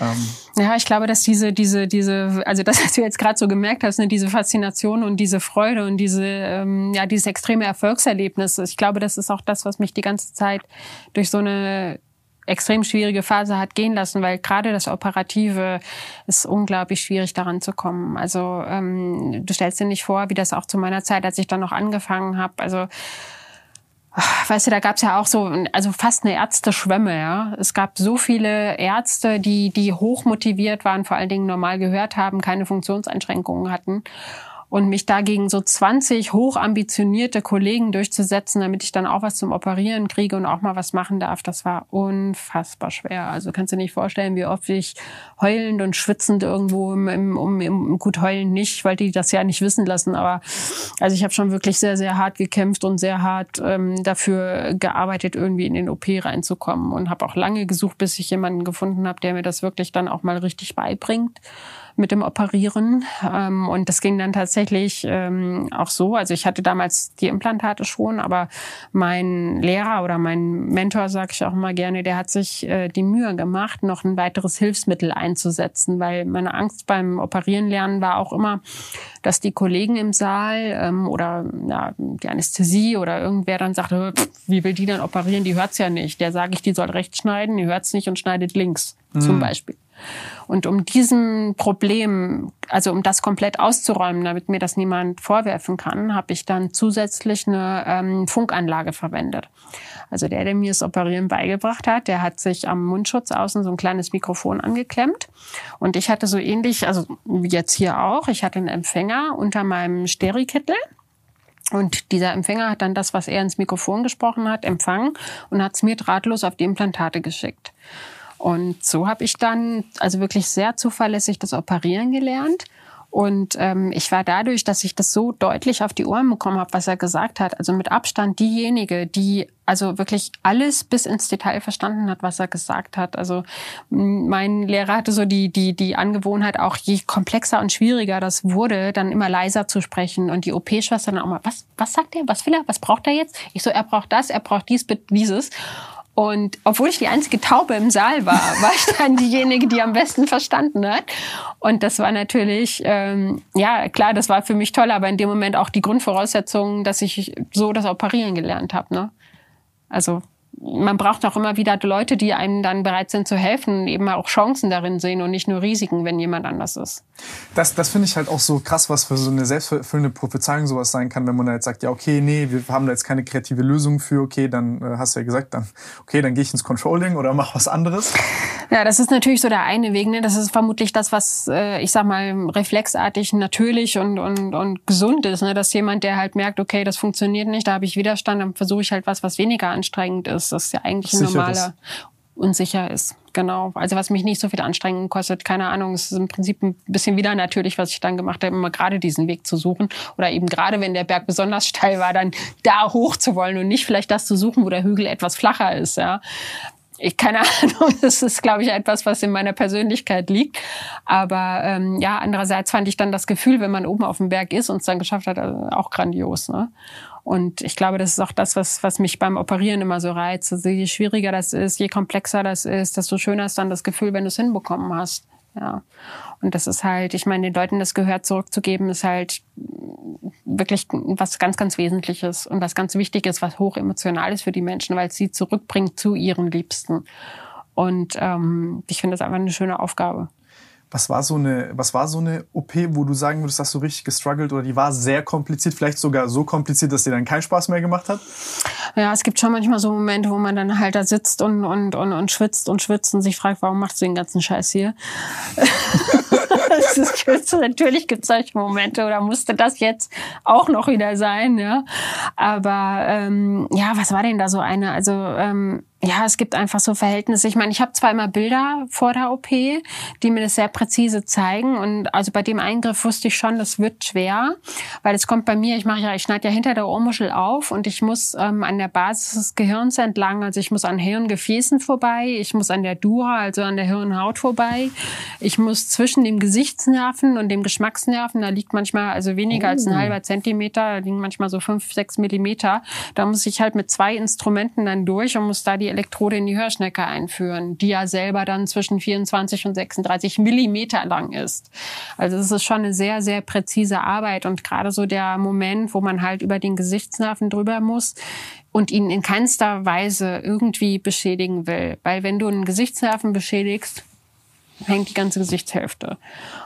ähm, Ja, ich glaube, dass diese, diese, diese, also das, was du jetzt gerade so gemerkt hast, ne, diese Faszination und diese Freude und diese, ähm, ja, dieses extreme Erfolgserlebnis, ich glaube, das ist auch das, was mich die ganze Zeit durch so eine extrem schwierige Phase hat gehen lassen, weil gerade das Operative ist unglaublich schwierig daran zu kommen. Also ähm, du stellst dir nicht vor, wie das auch zu meiner Zeit, als ich dann noch angefangen habe. Also weißt du, da gab's ja auch so, also fast eine Ärzteschwemme, ja. Es gab so viele Ärzte, die, die hoch motiviert waren, vor allen Dingen normal gehört haben, keine Funktionseinschränkungen hatten. Und mich dagegen so 20 hochambitionierte Kollegen durchzusetzen, damit ich dann auch was zum Operieren kriege und auch mal was machen darf, das war unfassbar schwer. Also kannst du nicht vorstellen, wie oft ich heulend und schwitzend irgendwo im, im, um, im gut heulen nicht, weil die das ja nicht wissen lassen. Aber also ich habe schon wirklich sehr, sehr hart gekämpft und sehr hart ähm, dafür gearbeitet, irgendwie in den OP reinzukommen und habe auch lange gesucht, bis ich jemanden gefunden habe, der mir das wirklich dann auch mal richtig beibringt mit dem Operieren. Ähm, und das ging dann tatsächlich ähm, auch so. Also ich hatte damals die Implantate schon, aber mein Lehrer oder mein Mentor, sage ich auch immer gerne, der hat sich äh, die Mühe gemacht, noch ein weiteres Hilfsmittel einzusetzen, weil meine Angst beim Operieren lernen war auch immer, dass die Kollegen im Saal ähm, oder ja, die Anästhesie oder irgendwer dann sagte, wie will die denn operieren? Die hört's ja nicht. Der sage ich, die soll rechts schneiden, die hört's nicht und schneidet links mhm. zum Beispiel. Und um diesem Problem, also um das komplett auszuräumen, damit mir das niemand vorwerfen kann, habe ich dann zusätzlich eine ähm, Funkanlage verwendet. Also der, der mir das Operieren beigebracht hat, der hat sich am Mundschutz außen so ein kleines Mikrofon angeklemmt. Und ich hatte so ähnlich, also jetzt hier auch, ich hatte einen Empfänger unter meinem Sterikittel. Und dieser Empfänger hat dann das, was er ins Mikrofon gesprochen hat, empfangen und hat es mir drahtlos auf die Implantate geschickt. Und so habe ich dann also wirklich sehr zuverlässig das Operieren gelernt. Und ähm, ich war dadurch, dass ich das so deutlich auf die Ohren bekommen habe, was er gesagt hat, also mit Abstand diejenige, die also wirklich alles bis ins Detail verstanden hat, was er gesagt hat. Also mein Lehrer hatte so die die die Angewohnheit, auch je komplexer und schwieriger das wurde, dann immer leiser zu sprechen und die OP-Schwester dann auch mal, was was sagt er, was will er, was braucht er jetzt? Ich so, er braucht das, er braucht dies, dieses. Und obwohl ich die einzige Taube im Saal war, war ich dann diejenige, die am besten verstanden hat. Und das war natürlich, ähm, ja klar, das war für mich toll, aber in dem Moment auch die Grundvoraussetzung, dass ich so das Operieren gelernt habe. Ne? Also man braucht auch immer wieder Leute, die einem dann bereit sind zu helfen und eben auch Chancen darin sehen und nicht nur Risiken, wenn jemand anders ist. Das, das finde ich halt auch so krass, was für so eine selbsterfüllende Prophezeiung sowas sein kann, wenn man da jetzt sagt, ja, okay, nee, wir haben da jetzt keine kreative Lösung für, okay, dann äh, hast du ja gesagt, dann, okay, dann gehe ich ins Controlling oder mach was anderes. Ja, das ist natürlich so der eine Weg, ne? Das ist vermutlich das, was, äh, ich sag mal, reflexartig natürlich und, und, und gesund ist, ne? Dass jemand, der halt merkt, okay, das funktioniert nicht, da habe ich Widerstand, dann versuche ich halt was, was weniger anstrengend ist das ist ja eigentlich ein normaler unsicher ist. Genau. Also was mich nicht so viel Anstrengung kostet, keine Ahnung, es ist im Prinzip ein bisschen wieder natürlich, was ich dann gemacht habe, immer gerade diesen Weg zu suchen. Oder eben gerade, wenn der Berg besonders steil war, dann da hoch zu wollen und nicht vielleicht das zu suchen, wo der Hügel etwas flacher ist. Ja. Ich keine Ahnung, das ist, glaube ich, etwas, was in meiner Persönlichkeit liegt. Aber ähm, ja, andererseits fand ich dann das Gefühl, wenn man oben auf dem Berg ist und es dann geschafft hat, also auch grandios. Ne? Und ich glaube, das ist auch das, was, was mich beim Operieren immer so reizt. Also je schwieriger das ist, je komplexer das ist, desto schöner ist dann das Gefühl, wenn du es hinbekommen hast. Ja. Und das ist halt, ich meine, den Leuten das Gehör zurückzugeben, ist halt wirklich was ganz, ganz Wesentliches und was ganz Wichtiges, was hoch emotional ist für die Menschen, weil es sie zurückbringt zu ihren Liebsten. Und ähm, ich finde das einfach eine schöne Aufgabe. Was war so eine, was war so eine OP, wo du sagen würdest, hast du richtig gestruggelt oder die war sehr kompliziert, vielleicht sogar so kompliziert, dass dir dann keinen Spaß mehr gemacht hat? Ja, es gibt schon manchmal so Momente, wo man dann halt da sitzt und, und, und, und schwitzt und schwitzt und sich fragt, warum machst du den ganzen Scheiß hier? das ist, natürlich gibt es solche Momente oder musste das jetzt auch noch wieder sein, ja. Aber ähm, ja, was war denn da so eine? Also ähm, ja, es gibt einfach so Verhältnisse. Ich meine, ich habe zwar immer Bilder vor der OP, die mir das sehr präzise zeigen. Und also bei dem Eingriff wusste ich schon, das wird schwer, weil es kommt bei mir, ich mache ja, ich schneide ja hinter der Ohrmuschel auf und ich muss ähm, an der Basis des Gehirns entlang, also ich muss an Hirngefäßen vorbei, ich muss an der Dura, also an der Hirnhaut vorbei, ich muss zwischen dem Gesichtsnerven und dem Geschmacksnerven, da liegt manchmal also weniger oh. als ein oh. halber Zentimeter, da liegen manchmal so fünf, sechs Millimeter. Da muss ich halt mit zwei Instrumenten dann durch und muss da die Elektrode in die Hörschnecke einführen, die ja selber dann zwischen 24 und 36 Millimeter lang ist. Also es ist schon eine sehr, sehr präzise Arbeit und gerade so der Moment, wo man halt über den Gesichtsnerven drüber muss, und ihn in keinster Weise irgendwie beschädigen will. Weil wenn du einen Gesichtsnerven beschädigst, hängt die ganze Gesichtshälfte.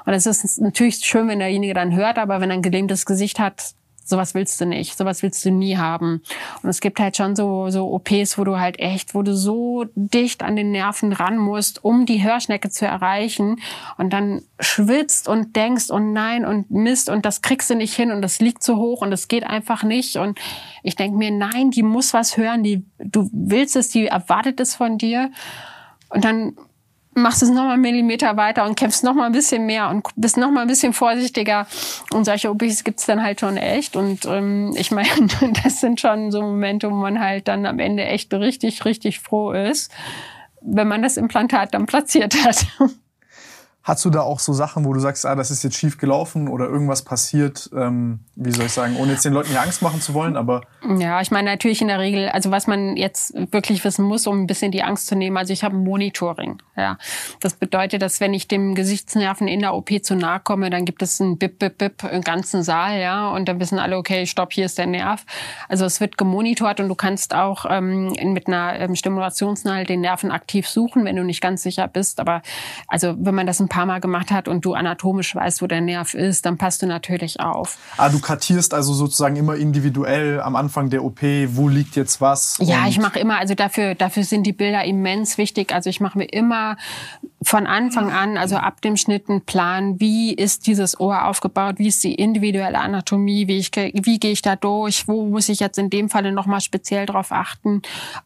Und es ist natürlich schön, wenn derjenige dann hört, aber wenn er ein gelähmtes Gesicht hat, sowas willst du nicht, sowas willst du nie haben. Und es gibt halt schon so, so OPs, wo du halt echt, wo du so dicht an den Nerven ran musst, um die Hörschnecke zu erreichen. Und dann schwitzt und denkst und nein und Mist und das kriegst du nicht hin und das liegt zu hoch und das geht einfach nicht. Und ich denke mir, nein, die muss was hören, die, du willst es, die erwartet es von dir. Und dann machst es nochmal einen Millimeter weiter und kämpfst nochmal ein bisschen mehr und bist nochmal ein bisschen vorsichtiger. Und solche OPs gibt's dann halt schon echt. Und ähm, ich meine, das sind schon so Momente, wo man halt dann am Ende echt richtig, richtig froh ist, wenn man das Implantat dann platziert hat. Hast du da auch so Sachen, wo du sagst, ah, das ist jetzt schief gelaufen oder irgendwas passiert, ähm, wie soll ich sagen, ohne jetzt den Leuten hier Angst machen zu wollen, aber. Ja, ich meine natürlich in der Regel, also was man jetzt wirklich wissen muss, um ein bisschen die Angst zu nehmen, also ich habe ein Monitoring. Ja. Das bedeutet, dass wenn ich dem Gesichtsnerven in der OP zu nahe komme, dann gibt es ein Bip, Bip, Bip im ganzen Saal, ja, und dann wissen alle, okay, stopp, hier ist der Nerv. Also es wird gemonitort und du kannst auch ähm, mit einer ähm, Stimulationsnadel den Nerven aktiv suchen, wenn du nicht ganz sicher bist. Aber also wenn man das ein paar Mal gemacht hat und du anatomisch weißt, wo der Nerv ist, dann passt du natürlich auf. Ah, du kartierst also sozusagen immer individuell am Anfang der OP, wo liegt jetzt was? Ja, ich mache immer, also dafür, dafür sind die Bilder immens wichtig. Also ich mache mir immer von Anfang an, also ab dem Schnitt einen Plan, wie ist dieses Ohr aufgebaut, wie ist die individuelle Anatomie, wie, ich, wie gehe ich da durch, wo muss ich jetzt in dem Falle nochmal speziell drauf achten.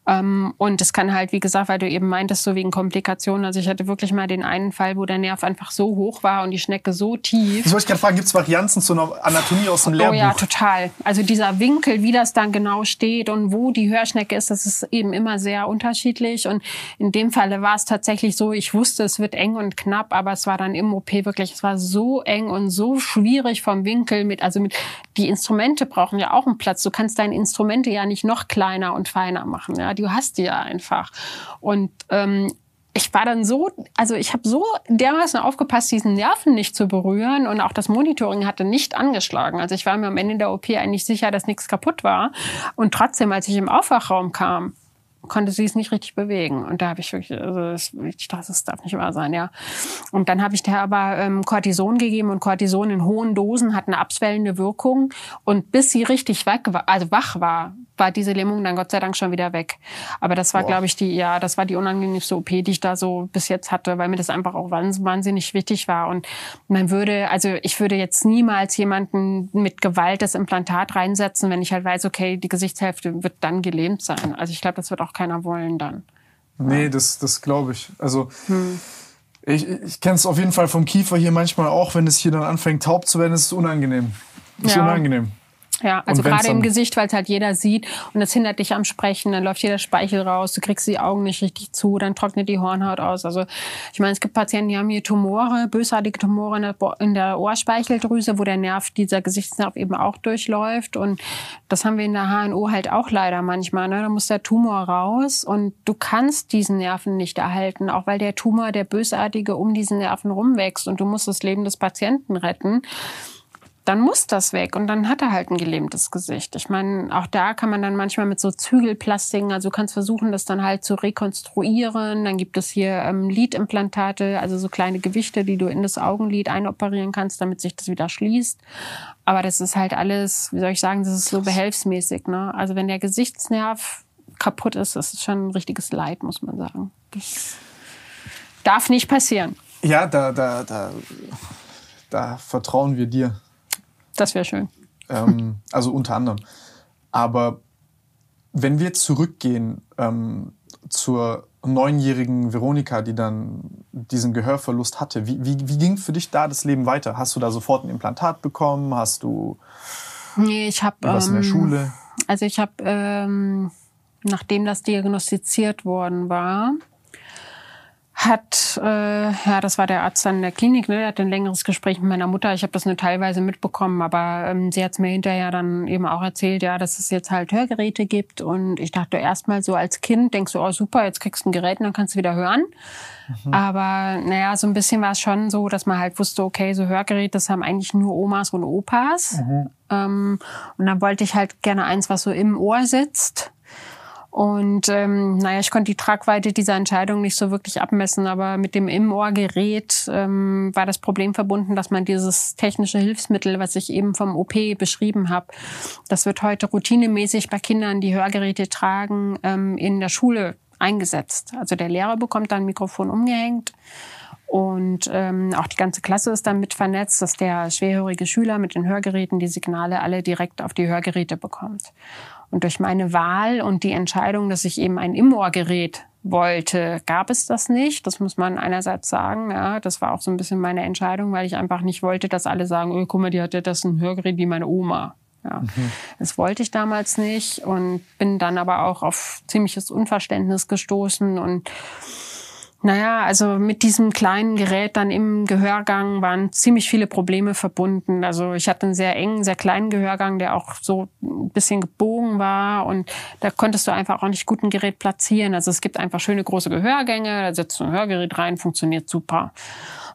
Ähm, und es kann halt, wie gesagt, weil du eben meintest, so wegen Komplikationen, also ich hatte wirklich mal den einen Fall, wo der Nerv einfach so hoch war und die Schnecke so tief. Das wollte ich gerade fragen, gibt es Varianzen zu einer Anatomie aus dem Lehrbuch? Oh ja, total. Also dieser Winkel, wie das dann genau steht und wo die Hörschnecke ist, das ist eben immer sehr unterschiedlich. Und in dem Falle war es tatsächlich so, ich wusste, es wird eng und knapp, aber es war dann im OP wirklich, es war so eng und so schwierig vom Winkel mit, also mit, die Instrumente brauchen ja auch einen Platz. Du kannst deine Instrumente ja nicht noch kleiner und feiner machen. Ja, du hast die ja einfach. Und ähm, ich war dann so, also ich habe so dermaßen aufgepasst, diesen Nerven nicht zu berühren und auch das Monitoring hatte nicht angeschlagen. Also ich war mir am Ende der OP eigentlich sicher, dass nichts kaputt war. Und trotzdem, als ich im Aufwachraum kam, konnte sie es nicht richtig bewegen. Und da habe ich wirklich, also das, ich dachte, das darf nicht wahr sein, ja. Und dann habe ich der aber ähm, Cortison gegeben und Cortison in hohen Dosen hat eine abschwellende Wirkung. Und bis sie richtig weg war, also wach war, war diese Lähmung dann Gott sei Dank schon wieder weg. Aber das war, glaube ich, die, ja, das war die unangenehmste OP, die ich da so bis jetzt hatte, weil mir das einfach auch wahnsinnig wichtig war. Und man würde, also ich würde jetzt niemals jemanden mit Gewalt das Implantat reinsetzen, wenn ich halt weiß, okay, die Gesichtshälfte wird dann gelähmt sein. Also ich glaube, das wird auch keiner wollen dann. Nee, das, das glaube ich. Also hm. ich, ich kenne es auf jeden Fall vom Kiefer hier manchmal auch, wenn es hier dann anfängt taub zu werden, ist es unangenehm. Ist ja. unangenehm. Ja, also gerade im Gesicht, weil es halt jeder sieht und das hindert dich am Sprechen, dann läuft jeder Speichel raus, du kriegst die Augen nicht richtig zu, dann trocknet die Hornhaut aus. Also ich meine, es gibt Patienten, die haben hier Tumore, bösartige Tumore in der, in der Ohrspeicheldrüse, wo der Nerv, dieser Gesichtsnerv eben auch durchläuft und das haben wir in der HNO halt auch leider manchmal. Ne? Da muss der Tumor raus und du kannst diesen Nerven nicht erhalten, auch weil der Tumor, der bösartige, um diesen Nerven rumwächst und du musst das Leben des Patienten retten dann muss das weg und dann hat er halt ein gelähmtes Gesicht. Ich meine, auch da kann man dann manchmal mit so Zügelplastiken, also du kannst versuchen, das dann halt zu rekonstruieren. Dann gibt es hier ähm, Lidimplantate, also so kleine Gewichte, die du in das Augenlid einoperieren kannst, damit sich das wieder schließt. Aber das ist halt alles, wie soll ich sagen, das ist so behelfsmäßig. Ne? Also wenn der Gesichtsnerv kaputt ist, das ist schon ein richtiges Leid, muss man sagen. Das darf nicht passieren. Ja, da, da, da, da vertrauen wir dir. Das wäre schön. Ähm, also unter anderem. Aber wenn wir zurückgehen ähm, zur neunjährigen Veronika, die dann diesen Gehörverlust hatte, wie, wie, wie ging für dich da das Leben weiter? Hast du da sofort ein Implantat bekommen? Hast du nee, ich hab, was in der ähm, Schule? Also ich habe, ähm, nachdem das diagnostiziert worden war, hat, äh, ja, das war der Arzt an der Klinik, ne, der hat ein längeres Gespräch mit meiner Mutter. Ich habe das nur teilweise mitbekommen, aber ähm, sie hat es mir hinterher dann eben auch erzählt, ja, dass es jetzt halt Hörgeräte gibt. Und ich dachte erstmal so als Kind, denkst du, oh super, jetzt kriegst du ein Gerät und dann kannst du wieder hören. Mhm. Aber naja, so ein bisschen war es schon so, dass man halt wusste, okay, so Hörgeräte, das haben eigentlich nur Omas und Opas. Mhm. Ähm, und dann wollte ich halt gerne eins, was so im Ohr sitzt. Und ähm, naja, ich konnte die Tragweite dieser Entscheidung nicht so wirklich abmessen, aber mit dem Im-Ohr-Gerät ähm, war das Problem verbunden, dass man dieses technische Hilfsmittel, was ich eben vom OP beschrieben habe, das wird heute routinemäßig bei Kindern, die Hörgeräte tragen, ähm, in der Schule eingesetzt. Also der Lehrer bekommt dann ein Mikrofon umgehängt und ähm, auch die ganze Klasse ist dann mit vernetzt, dass der schwerhörige Schüler mit den Hörgeräten die Signale alle direkt auf die Hörgeräte bekommt. Und durch meine Wahl und die Entscheidung, dass ich eben ein Im-Ohr-Gerät wollte, gab es das nicht. Das muss man einerseits sagen. Ja, das war auch so ein bisschen meine Entscheidung, weil ich einfach nicht wollte, dass alle sagen, oh, guck mal, die hatte das ein Hörgerät wie meine Oma. Ja, mhm. Das wollte ich damals nicht und bin dann aber auch auf ziemliches Unverständnis gestoßen und naja, also mit diesem kleinen Gerät dann im Gehörgang waren ziemlich viele Probleme verbunden. Also ich hatte einen sehr engen, sehr kleinen Gehörgang, der auch so ein bisschen gebogen war und da konntest du einfach auch nicht gut ein Gerät platzieren. Also es gibt einfach schöne große Gehörgänge, da setzt du ein Hörgerät rein, funktioniert super.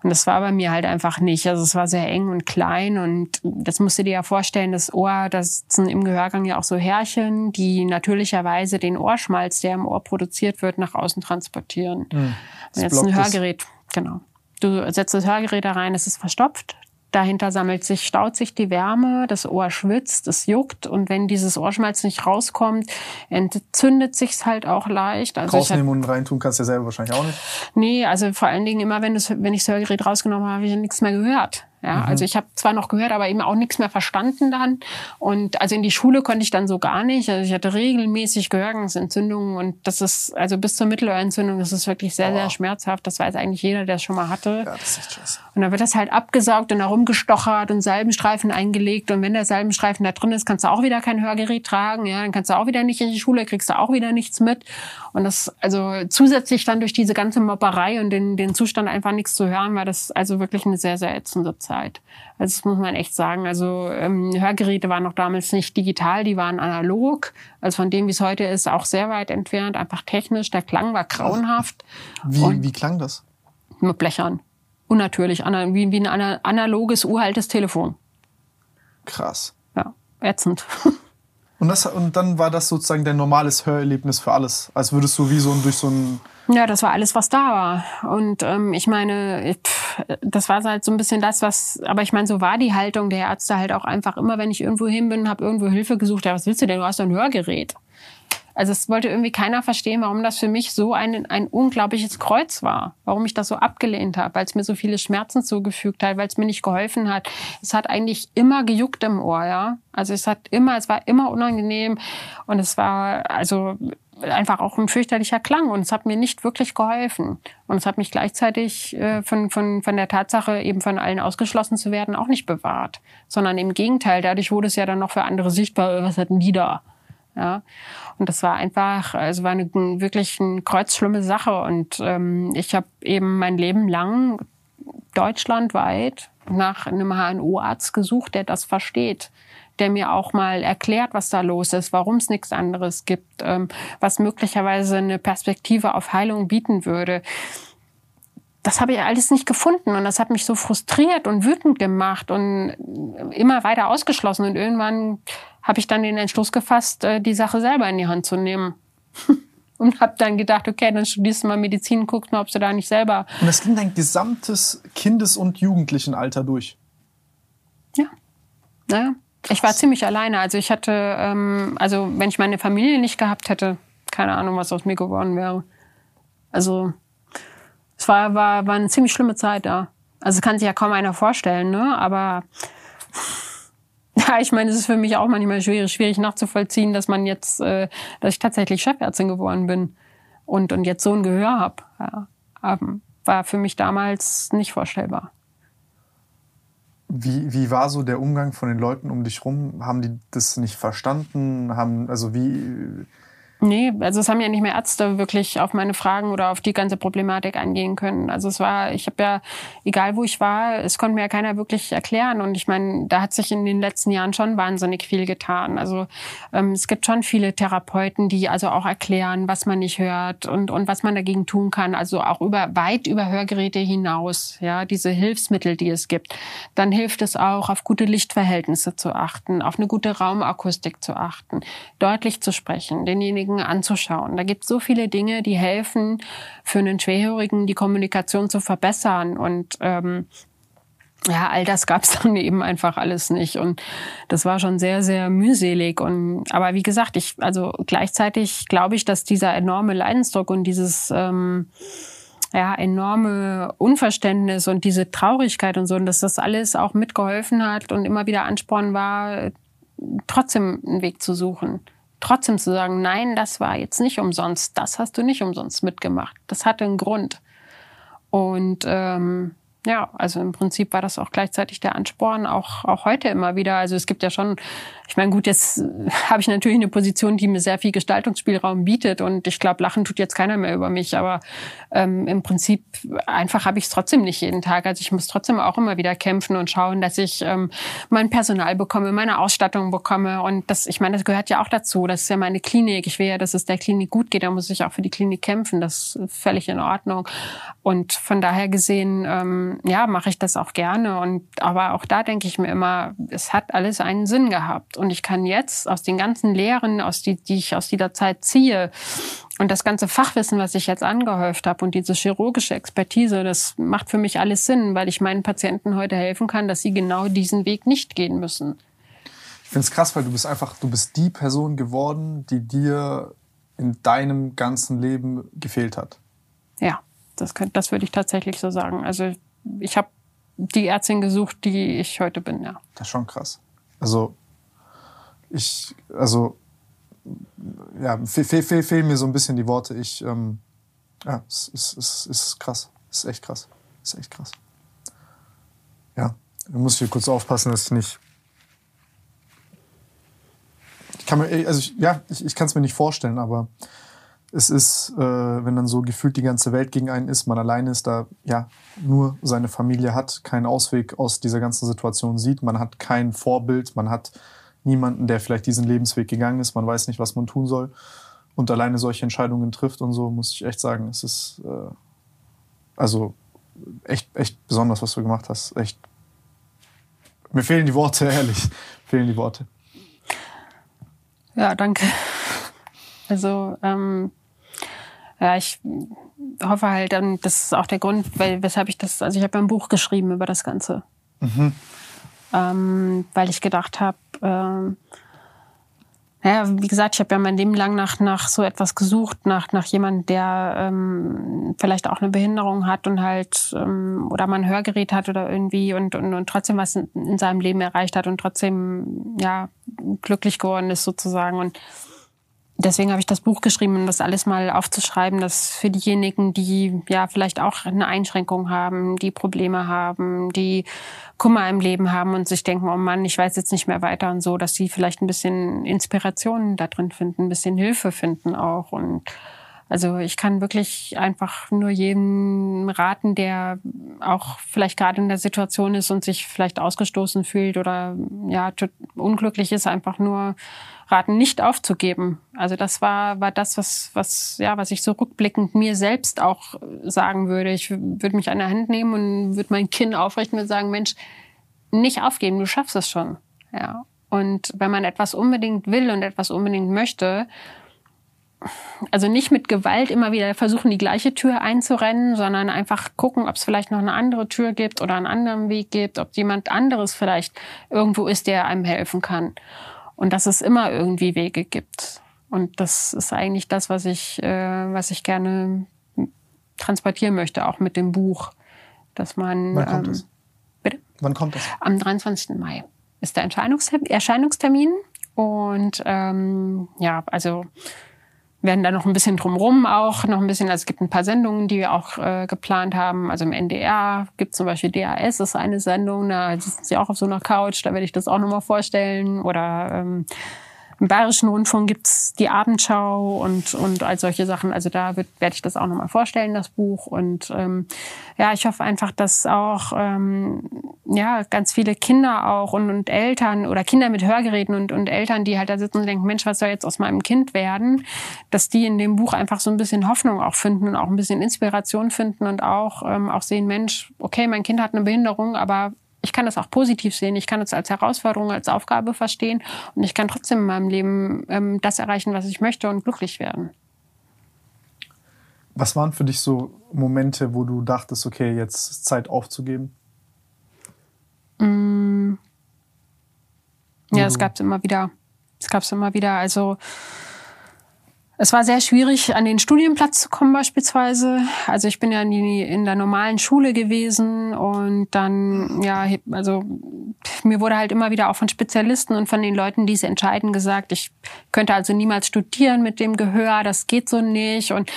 Und das war bei mir halt einfach nicht. Also es war sehr eng und klein und das musst du dir ja vorstellen, das Ohr, da sitzen im Gehörgang ja auch so Härchen, die natürlicherweise den Ohrschmalz, der im Ohr produziert wird, nach außen transportieren. Mhm. Jetzt ein Hörgerät, genau. Du setzt das Hörgerät da rein, es ist verstopft. Dahinter sammelt sich, staut sich die Wärme, das Ohr schwitzt, es juckt und wenn dieses Ohrschmalz nicht rauskommt, entzündet sich's halt auch leicht. Also Rausnehmen und reintun kannst du ja selber wahrscheinlich auch nicht. Nee, also vor allen Dingen immer, wenn, das, wenn ich das Hörgerät rausgenommen habe, habe ich nichts mehr gehört. Ja, mhm. also ich habe zwar noch gehört, aber eben auch nichts mehr verstanden dann. Und also in die Schule konnte ich dann so gar nicht. Also ich hatte regelmäßig Gehörgangsentzündungen und das ist, also bis zur Mittelohrentzündung, das ist wirklich sehr, oh. sehr schmerzhaft. Das weiß eigentlich jeder, der es schon mal hatte. Ja, das ist scheiße. Und dann wird das halt abgesaugt und herumgestochert und Salbenstreifen eingelegt. Und wenn der Salbenstreifen da drin ist, kannst du auch wieder kein Hörgerät tragen. Ja, dann kannst du auch wieder nicht in die Schule, kriegst du auch wieder nichts mit. Und das, also zusätzlich dann durch diese ganze Mopperei und den, den Zustand einfach nichts zu hören, war das also wirklich eine sehr, sehr ätzende Zeit. Zeit. Also das muss man echt sagen. Also ähm, Hörgeräte waren noch damals nicht digital, die waren analog. Also von dem, wie es heute ist, auch sehr weit entfernt. Einfach technisch. Der Klang war grauenhaft. Wie, wie klang das? Mit Blechern. Unnatürlich. Wie, wie ein analoges, uraltes Telefon. Krass. Ja, ätzend. Und, das, und dann war das sozusagen dein normales Hörerlebnis für alles. Als würdest du wie so ein, durch so ein ja, das war alles, was da war. Und ähm, ich meine, pff, das war halt so ein bisschen das, was, aber ich meine, so war die Haltung der Ärzte halt auch einfach immer, wenn ich irgendwo hin bin, habe irgendwo Hilfe gesucht, ja, was willst du denn? Du hast doch ein Hörgerät. Also es wollte irgendwie keiner verstehen, warum das für mich so ein, ein unglaubliches Kreuz war, warum ich das so abgelehnt habe, weil es mir so viele Schmerzen zugefügt hat, weil es mir nicht geholfen hat. Es hat eigentlich immer gejuckt im Ohr, ja. Also es hat immer, es war immer unangenehm und es war also einfach auch ein fürchterlicher Klang und es hat mir nicht wirklich geholfen. Und es hat mich gleichzeitig äh, von, von, von der Tatsache, eben von allen ausgeschlossen zu werden, auch nicht bewahrt. Sondern im Gegenteil, dadurch wurde es ja dann noch für andere sichtbar, was hatten die da? Ja. Und das war einfach, also war eine, wirklich eine kreuzschlimme Sache. Und ähm, ich habe eben mein Leben lang deutschlandweit nach einem HNO-Arzt gesucht, der das versteht der mir auch mal erklärt, was da los ist, warum es nichts anderes gibt, ähm, was möglicherweise eine Perspektive auf Heilung bieten würde. Das habe ich alles nicht gefunden und das hat mich so frustriert und wütend gemacht und immer weiter ausgeschlossen. Und irgendwann habe ich dann den Entschluss gefasst, äh, die Sache selber in die Hand zu nehmen. und habe dann gedacht, okay, dann studierst du mal Medizin, guckst mal, ob du da nicht selber. Und das ging dein gesamtes Kindes- und Jugendlichenalter durch. Ja. Naja. Ich war ziemlich alleine. Also ich hatte, ähm, also wenn ich meine Familie nicht gehabt hätte, keine Ahnung, was aus mir geworden wäre. Also es war, war, war eine ziemlich schlimme Zeit da. Also kann sich ja kaum einer vorstellen, ne? Aber ja, ich meine, es ist für mich auch manchmal schwierig, schwierig nachzuvollziehen, dass man jetzt, äh, dass ich tatsächlich Chefärztin geworden bin und, und jetzt so ein Gehör habe. Ja. Ähm, war für mich damals nicht vorstellbar. Wie, wie war so der Umgang von den Leuten um dich rum? Haben die das nicht verstanden? Haben, also wie, Nee, also es haben ja nicht mehr Ärzte wirklich auf meine Fragen oder auf die ganze Problematik eingehen können. Also es war, ich habe ja, egal wo ich war, es konnte mir ja keiner wirklich erklären. Und ich meine, da hat sich in den letzten Jahren schon wahnsinnig viel getan. Also ähm, es gibt schon viele Therapeuten, die also auch erklären, was man nicht hört und, und was man dagegen tun kann. Also auch über weit über Hörgeräte hinaus, ja, diese Hilfsmittel, die es gibt. Dann hilft es auch, auf gute Lichtverhältnisse zu achten, auf eine gute Raumakustik zu achten, deutlich zu sprechen, denjenigen Schwerhörigen anzuschauen. Da gibt es so viele Dinge, die helfen, für einen Schwerhörigen die Kommunikation zu verbessern. Und ähm, ja, all das gab es dann eben einfach alles nicht. Und das war schon sehr, sehr mühselig. Und aber wie gesagt, ich, also gleichzeitig glaube ich, dass dieser enorme Leidensdruck und dieses ähm, ja, enorme Unverständnis und diese Traurigkeit und so, und dass das alles auch mitgeholfen hat und immer wieder Ansporn war, trotzdem einen Weg zu suchen. Trotzdem zu sagen, nein, das war jetzt nicht umsonst, das hast du nicht umsonst mitgemacht. Das hatte einen Grund. Und ähm, ja, also im Prinzip war das auch gleichzeitig der Ansporn, auch, auch heute immer wieder. Also es gibt ja schon, ich meine, gut, jetzt habe ich natürlich eine Position, die mir sehr viel Gestaltungsspielraum bietet und ich glaube, lachen tut jetzt keiner mehr über mich, aber ähm, im Prinzip einfach habe ich es trotzdem nicht jeden Tag. Also ich muss trotzdem auch immer wieder kämpfen und schauen, dass ich ähm, mein Personal bekomme, meine Ausstattung bekomme und das, ich meine, das gehört ja auch dazu. Das ist ja meine Klinik. Ich will ja, dass es der Klinik gut geht, da muss ich auch für die Klinik kämpfen. Das ist völlig in Ordnung. Und von daher gesehen, ähm, ja, mache ich das auch gerne. Und aber auch da denke ich mir immer, es hat alles einen Sinn gehabt. Und ich kann jetzt aus den ganzen Lehren, aus die, die ich aus dieser Zeit ziehe, und das ganze Fachwissen, was ich jetzt angehäuft habe und diese chirurgische Expertise, das macht für mich alles Sinn, weil ich meinen Patienten heute helfen kann, dass sie genau diesen Weg nicht gehen müssen. Ich finde es krass, weil du bist einfach, du bist die Person geworden, die dir in deinem ganzen Leben gefehlt hat. Ja, das, könnte, das würde ich tatsächlich so sagen. Also ich habe die Ärztin gesucht, die ich heute bin, ja. Das ist schon krass. Also, ich, also, ja, fehlen fehl, fehl mir so ein bisschen die Worte. Ich, ähm, ja, es ist, es ist krass. Es ist echt krass. Es ist echt krass. Ja, da muss ich hier kurz aufpassen, dass ich nicht. Ich kann mir, also ich, ja, ich, ich kann es mir nicht vorstellen, aber es ist, äh, wenn dann so gefühlt die ganze Welt gegen einen ist, man alleine ist, da ja nur seine Familie hat, keinen Ausweg aus dieser ganzen Situation sieht, man hat kein Vorbild, man hat niemanden, der vielleicht diesen Lebensweg gegangen ist, man weiß nicht, was man tun soll und alleine solche Entscheidungen trifft und so, muss ich echt sagen, es ist äh, also echt, echt besonders, was du gemacht hast. Echt. Mir fehlen die Worte, ehrlich. fehlen die Worte. Ja, danke. Also ähm, ja, ich hoffe halt, und das ist auch der Grund, weil, weshalb ich das, also ich habe ein Buch geschrieben über das Ganze. Mhm. Ähm, weil ich gedacht habe, ähm, naja, wie gesagt, ich habe ja mein Leben lang nach, nach so etwas gesucht, nach, nach jemandem, der ähm, vielleicht auch eine Behinderung hat und halt ähm, oder mal ein Hörgerät hat oder irgendwie und, und, und trotzdem was in, in seinem Leben erreicht hat und trotzdem ja glücklich geworden ist sozusagen. Und deswegen habe ich das Buch geschrieben, um das alles mal aufzuschreiben, dass für diejenigen, die ja vielleicht auch eine Einschränkung haben, die Probleme haben, die Kummer im Leben haben und sich denken, oh Mann, ich weiß jetzt nicht mehr weiter und so, dass sie vielleicht ein bisschen Inspiration da drin finden, ein bisschen Hilfe finden auch. Und also ich kann wirklich einfach nur jedem raten, der auch vielleicht gerade in der Situation ist und sich vielleicht ausgestoßen fühlt oder ja unglücklich ist, einfach nur raten, nicht aufzugeben. Also das war, war das, was, was, ja, was ich so rückblickend mir selbst auch sagen würde. Ich würde mich an der Hand nehmen und würde mein Kinn aufrichten und sagen, Mensch, nicht aufgeben, du schaffst es schon. Ja. Und wenn man etwas unbedingt will und etwas unbedingt möchte, also nicht mit Gewalt immer wieder versuchen, die gleiche Tür einzurennen, sondern einfach gucken, ob es vielleicht noch eine andere Tür gibt oder einen anderen Weg gibt, ob jemand anderes vielleicht irgendwo ist, der einem helfen kann und dass es immer irgendwie Wege gibt. Und das ist eigentlich das, was ich, äh, was ich gerne transportieren möchte, auch mit dem Buch, dass man. Wann kommt ähm, es? Bitte? Wann kommt es? Am 23. Mai ist der Erscheinungstermin. Und ähm, ja, also werden da noch ein bisschen drumrum auch, noch ein bisschen, also es gibt ein paar Sendungen, die wir auch äh, geplant haben. Also im NDR gibt zum Beispiel DAS, ist eine Sendung, da sitzen sie auch auf so einer Couch, da werde ich das auch nochmal vorstellen. Oder ähm, im Bayerischen Rundfunk gibt's die Abendschau und, und all solche Sachen. Also da wird, werde ich das auch nochmal vorstellen, das Buch. Und ähm, ja, ich hoffe einfach, dass auch ähm, ja, ganz viele Kinder auch und, und Eltern oder Kinder mit Hörgeräten und, und Eltern, die halt da sitzen und denken, Mensch, was soll jetzt aus meinem Kind werden, dass die in dem Buch einfach so ein bisschen Hoffnung auch finden und auch ein bisschen Inspiration finden und auch, ähm, auch sehen, Mensch, okay, mein Kind hat eine Behinderung, aber ich kann das auch positiv sehen. Ich kann es als Herausforderung, als Aufgabe verstehen und ich kann trotzdem in meinem Leben ähm, das erreichen, was ich möchte und glücklich werden. Was waren für dich so Momente, wo du dachtest, okay, jetzt ist Zeit aufzugeben? Mm. Ja, es gab es immer wieder. Es gab es immer wieder. Also es war sehr schwierig, an den Studienplatz zu kommen beispielsweise. Also ich bin ja nie in der normalen Schule gewesen und dann, ja, also mir wurde halt immer wieder auch von Spezialisten und von den Leuten, die es entscheiden, gesagt, ich könnte also niemals studieren mit dem Gehör, das geht so nicht und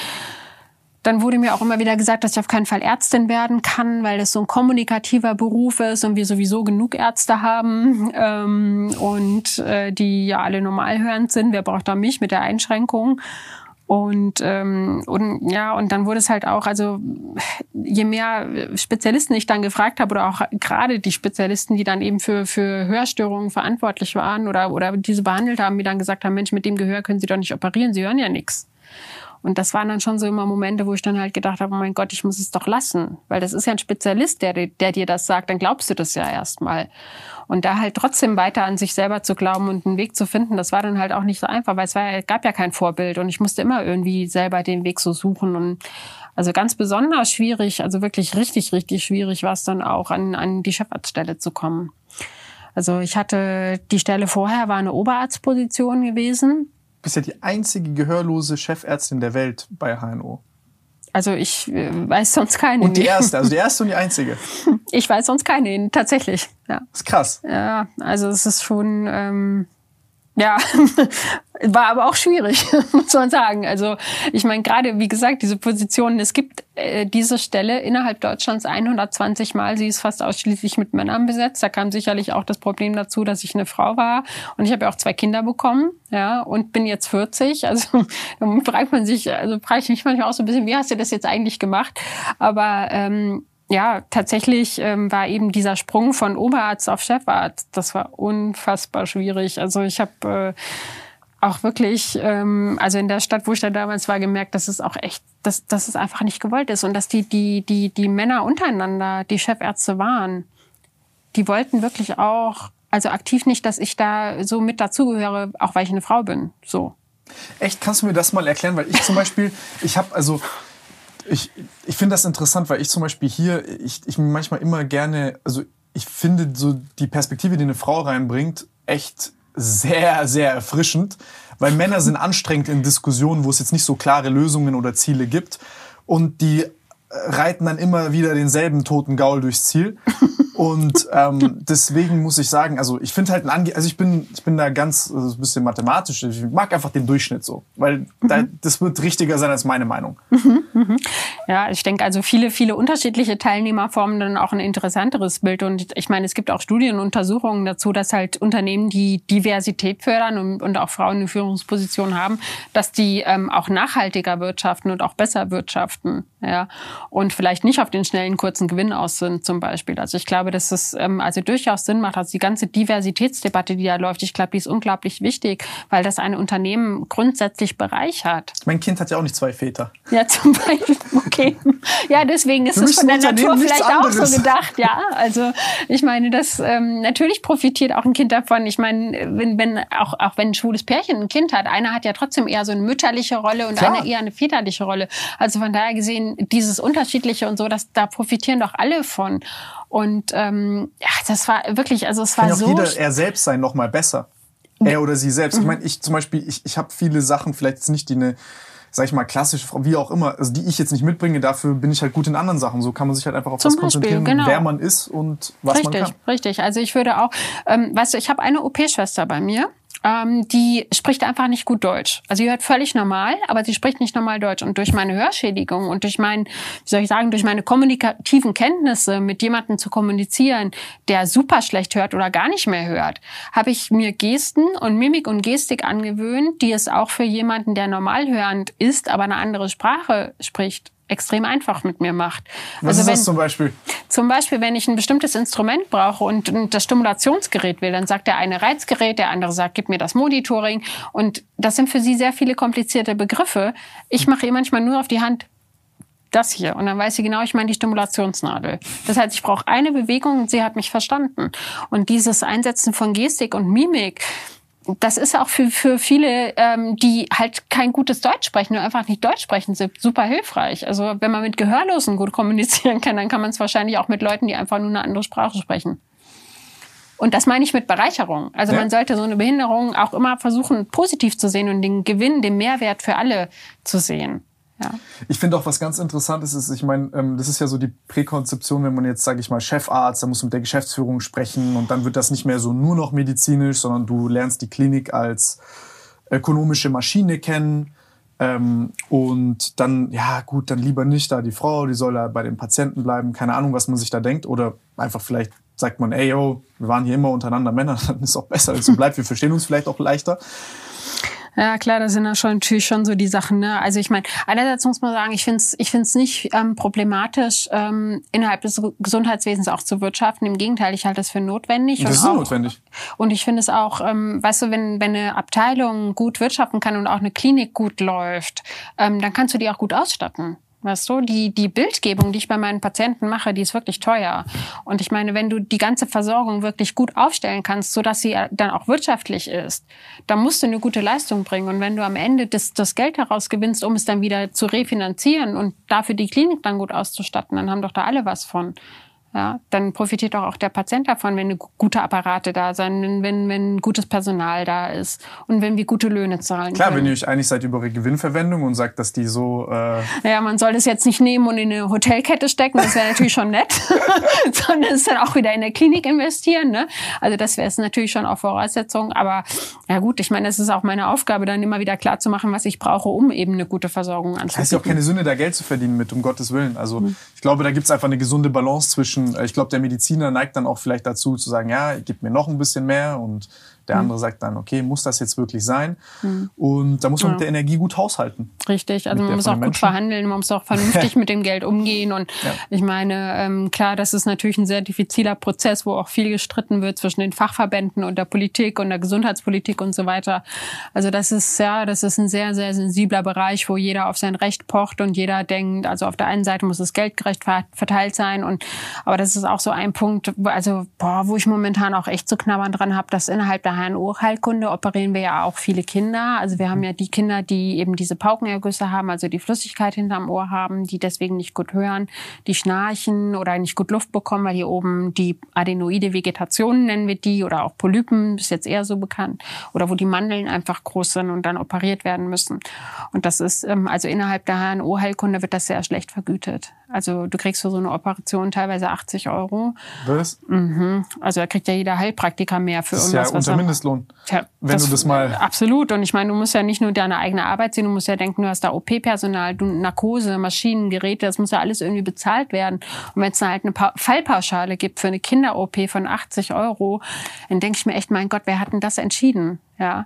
dann wurde mir auch immer wieder gesagt, dass ich auf keinen Fall Ärztin werden kann, weil das so ein kommunikativer Beruf ist und wir sowieso genug Ärzte haben ähm, und äh, die ja alle normalhörend sind. Wer braucht da mich mit der Einschränkung? Und, ähm, und ja, und dann wurde es halt auch, also je mehr Spezialisten ich dann gefragt habe oder auch gerade die Spezialisten, die dann eben für, für Hörstörungen verantwortlich waren oder, oder diese behandelt haben, die dann gesagt haben, Mensch, mit dem Gehör können Sie doch nicht operieren, Sie hören ja nichts. Und das waren dann schon so immer Momente, wo ich dann halt gedacht habe, oh mein Gott, ich muss es doch lassen. Weil das ist ja ein Spezialist, der, der dir das sagt, dann glaubst du das ja erstmal. Und da halt trotzdem weiter an sich selber zu glauben und einen Weg zu finden, das war dann halt auch nicht so einfach, weil es war, gab ja kein Vorbild und ich musste immer irgendwie selber den Weg so suchen. Und also ganz besonders schwierig, also wirklich richtig, richtig schwierig war es dann auch, an, an die Chefarztstelle zu kommen. Also ich hatte die Stelle vorher, war eine Oberarztposition gewesen. Du bist ja die einzige gehörlose Chefärztin der Welt bei HNO. Also ich äh, weiß sonst keine. Und die erste, also die erste und die einzige. Ich weiß sonst keine, tatsächlich. Ja, Das ist krass. ja also es ist schon, ähm, ja, war aber auch schwierig, muss man sagen. Also ich meine, gerade wie gesagt, diese Positionen, es gibt äh, diese Stelle innerhalb Deutschlands 120 Mal, sie ist fast ausschließlich mit Männern besetzt. Da kam sicherlich auch das Problem dazu, dass ich eine Frau war und ich habe ja auch zwei Kinder bekommen, ja, und bin jetzt 40. Also da fragt man sich, also frage ich mich manchmal auch so ein bisschen, wie hast du das jetzt eigentlich gemacht? Aber ähm, ja, tatsächlich ähm, war eben dieser Sprung von Oberarzt auf Chefarzt, das war unfassbar schwierig. Also ich habe äh, auch wirklich, ähm, also in der Stadt, wo ich da damals war, gemerkt, dass es auch echt, dass, dass es einfach nicht gewollt ist und dass die, die, die, die Männer untereinander, die Chefärzte waren, die wollten wirklich auch, also aktiv nicht, dass ich da so mit dazugehöre, auch weil ich eine Frau bin. So. Echt, kannst du mir das mal erklären? Weil ich zum Beispiel, ich habe also, ich, ich finde das interessant, weil ich zum Beispiel hier, ich, ich manchmal immer gerne, also ich finde so die Perspektive, die eine Frau reinbringt, echt sehr, sehr erfrischend, weil Männer sind anstrengend in Diskussionen, wo es jetzt nicht so klare Lösungen oder Ziele gibt und die reiten dann immer wieder denselben toten Gaul durchs Ziel. Und ähm, deswegen muss ich sagen, also ich finde halt ein Ange also ich bin ich bin da ganz also ein bisschen mathematisch. Ich mag einfach den Durchschnitt so, weil da, das wird richtiger sein als meine Meinung. Ja, ich denke, also viele, viele unterschiedliche Teilnehmer formen dann auch ein interessanteres Bild. Und ich meine, es gibt auch Studien und Untersuchungen dazu, dass halt Unternehmen, die Diversität fördern und, und auch Frauen in Führungspositionen haben, dass die ähm, auch nachhaltiger wirtschaften und auch besser wirtschaften. Ja, und vielleicht nicht auf den schnellen, kurzen Gewinn aus sind zum Beispiel. Also ich glaube, dass es ähm, also durchaus Sinn macht, also die ganze Diversitätsdebatte, die da läuft, ich glaube, die ist unglaublich wichtig, weil das ein Unternehmen grundsätzlich bereichert. Mein Kind hat ja auch nicht zwei Väter. Ja, zum Beispiel. Okay. Ja, deswegen ist es von der Natur vielleicht auch so gedacht. Ja, also ich meine, das ähm, natürlich profitiert auch ein Kind davon. Ich meine, wenn, wenn auch auch wenn ein schwules Pärchen ein Kind hat, einer hat ja trotzdem eher so eine mütterliche Rolle und Klar. einer eher eine väterliche Rolle. Also von daher gesehen, dieses unterschiedliche und so, das da profitieren doch alle von. Und ähm, ja, das war wirklich, also es war Kann ja auch so. jeder er selbst sein noch mal besser. Er oder sie selbst. Mhm. Ich meine, ich zum Beispiel, ich, ich habe viele Sachen, vielleicht jetzt nicht die eine, sag ich mal, klassische Frau, wie auch immer, also die ich jetzt nicht mitbringe, dafür bin ich halt gut in anderen Sachen. So kann man sich halt einfach auf Zum das konzentrieren, Beispiel, genau. wer man ist und was man Richtig, kann. richtig. Also ich würde auch, ähm, weißt du, ich habe eine OP-Schwester bei mir. Ähm, die spricht einfach nicht gut Deutsch. Also sie hört völlig normal, aber sie spricht nicht normal Deutsch. Und durch meine Hörschädigung und durch mein, wie soll ich sagen, durch meine kommunikativen Kenntnisse mit jemandem zu kommunizieren, der super schlecht hört oder gar nicht mehr hört, habe ich mir Gesten und Mimik und Gestik angewöhnt, die es auch für jemanden, der normal hörend ist, aber eine andere Sprache spricht, extrem einfach mit mir macht. Was also ist wenn, das zum Beispiel? zum Beispiel, wenn ich ein bestimmtes Instrument brauche und und das Stimulationsgerät will, dann sagt der eine Reizgerät, der andere sagt, gib mir das Monitoring. Und das sind für sie sehr viele komplizierte Begriffe. Ich mache ihr manchmal nur auf die Hand das hier. Und dann weiß sie genau, ich meine die Stimulationsnadel. Das heißt, ich brauche eine Bewegung und sie hat mich verstanden. Und dieses Einsetzen von Gestik und Mimik, das ist auch für, für viele, ähm, die halt kein gutes Deutsch sprechen oder einfach nicht Deutsch sprechen, super hilfreich. Also wenn man mit Gehörlosen gut kommunizieren kann, dann kann man es wahrscheinlich auch mit Leuten, die einfach nur eine andere Sprache sprechen. Und das meine ich mit Bereicherung. Also ja. man sollte so eine Behinderung auch immer versuchen, positiv zu sehen und den Gewinn, den Mehrwert für alle zu sehen. Ich finde auch was ganz Interessantes ist, ich meine, ähm, das ist ja so die Präkonzeption, wenn man jetzt, sage ich mal, Chefarzt, dann muss mit der Geschäftsführung sprechen und dann wird das nicht mehr so nur noch medizinisch, sondern du lernst die Klinik als ökonomische Maschine kennen. Ähm, und dann, ja gut, dann lieber nicht da die Frau, die soll da bei den Patienten bleiben. Keine Ahnung, was man sich da denkt. Oder einfach vielleicht sagt man, ey, yo, wir waren hier immer untereinander Männer, dann ist auch besser, wenn es so bleibt. Wir verstehen uns vielleicht auch leichter. Ja, klar, das sind ja schon natürlich schon so die Sachen. Ne? Also ich meine, einerseits muss man sagen, ich finde es ich find's nicht ähm, problematisch, ähm, innerhalb des Gesundheitswesens auch zu wirtschaften. Im Gegenteil, ich halte das für notwendig. Das ist auch, notwendig. Und ich finde es auch, ähm, weißt du, wenn, wenn eine Abteilung gut wirtschaften kann und auch eine Klinik gut läuft, ähm, dann kannst du die auch gut ausstatten. Weißt du, die, die Bildgebung, die ich bei meinen Patienten mache, die ist wirklich teuer. Und ich meine, wenn du die ganze Versorgung wirklich gut aufstellen kannst, so dass sie dann auch wirtschaftlich ist, dann musst du eine gute Leistung bringen. Und wenn du am Ende das, das Geld heraus gewinnst, um es dann wieder zu refinanzieren und dafür die Klinik dann gut auszustatten, dann haben doch da alle was von. Ja, dann profitiert doch auch der Patient davon, wenn gute Apparate da sind, wenn, wenn gutes Personal da ist und wenn wir gute Löhne zahlen. Klar, können. wenn ihr euch einig seid über eure Gewinnverwendung und sagt, dass die so. Äh naja, man soll das jetzt nicht nehmen und in eine Hotelkette stecken, das wäre natürlich schon nett, sondern es dann auch wieder in der Klinik investieren. Ne? Also das wäre es natürlich schon auch Voraussetzung. Aber ja gut, ich meine, es ist auch meine Aufgabe, dann immer wieder klar zu machen, was ich brauche, um eben eine gute Versorgung anzubieten. Das heißt ja auch keine Sünde, da Geld zu verdienen mit, um Gottes Willen. Also hm. ich glaube, da gibt es einfach eine gesunde Balance zwischen Menschen, äh, ich glaube, der Mediziner neigt dann auch vielleicht dazu zu sagen, ja, gib mir noch ein bisschen mehr und der andere sagt dann, okay, muss das jetzt wirklich sein? Mhm. Und da muss man ja. mit der Energie gut haushalten. Richtig, also man muss auch gut verhandeln, man muss auch vernünftig mit dem Geld umgehen. Und ja. ich meine, ähm, klar, das ist natürlich ein sehr diffiziler Prozess, wo auch viel gestritten wird zwischen den Fachverbänden und der Politik und der Gesundheitspolitik und so weiter. Also das ist ja, das ist ein sehr, sehr sensibler Bereich, wo jeder auf sein Recht pocht und jeder denkt, also auf der einen Seite muss das Geld gerecht verteilt sein. Und aber das ist auch so ein Punkt, also boah, wo ich momentan auch echt zu knabbern dran habe, dass innerhalb der HNO-Heilkunde operieren wir ja auch viele Kinder. Also wir haben ja die Kinder, die eben diese Paukenergüsse haben, also die Flüssigkeit hinterm Ohr haben, die deswegen nicht gut hören, die schnarchen oder nicht gut Luft bekommen, weil hier oben die adenoide Vegetation nennen wir die oder auch Polypen, ist jetzt eher so bekannt, oder wo die Mandeln einfach groß sind und dann operiert werden müssen. Und das ist, ähm, also innerhalb der HNO-Heilkunde wird das sehr schlecht vergütet. Also du kriegst für so eine Operation teilweise 80 Euro. Was? Mhm. Also da kriegt ja jeder Heilpraktiker mehr für das ist irgendwas. Ja unter Mindestlohn. Tja, wenn das, du das mal. Absolut. Und ich meine, du musst ja nicht nur deine eigene Arbeit sehen, du musst ja denken, du hast da OP-Personal, du Narkose, Maschinen, Geräte, das muss ja alles irgendwie bezahlt werden. Und wenn es halt eine Fallpauschale gibt für eine Kinder-OP von 80 Euro, dann denke ich mir echt, mein Gott, wer hat denn das entschieden? Ja.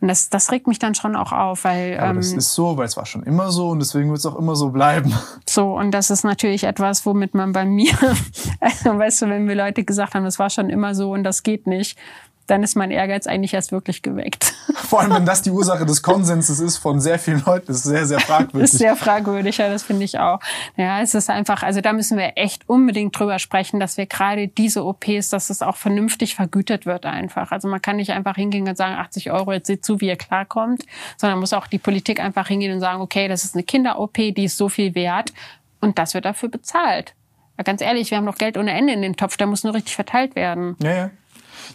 Und das, das regt mich dann schon auch auf, weil. Ja, aber das ähm, ist so, weil es war schon immer so und deswegen wird es auch immer so bleiben. So, und das ist natürlich etwas, womit man bei mir, also weißt du, wenn mir Leute gesagt haben, es war schon immer so und das geht nicht, dann ist mein Ehrgeiz eigentlich erst wirklich geweckt. Vor allem, wenn das die Ursache des Konsenses ist von sehr vielen Leuten, ist sehr, sehr fragwürdig. ist sehr fragwürdig, ja, das finde ich auch. Ja, es ist einfach, also da müssen wir echt unbedingt drüber sprechen, dass wir gerade diese OPs, dass es auch vernünftig vergütet wird einfach. Also man kann nicht einfach hingehen und sagen, 80 Euro, jetzt seht zu, wie ihr klarkommt, sondern muss auch die Politik einfach hingehen und sagen, okay, das ist eine Kinder-OP, die ist so viel wert und das wird dafür bezahlt. Ja, ganz ehrlich, wir haben noch Geld ohne Ende in den Topf, der muss nur richtig verteilt werden. Ja, ja.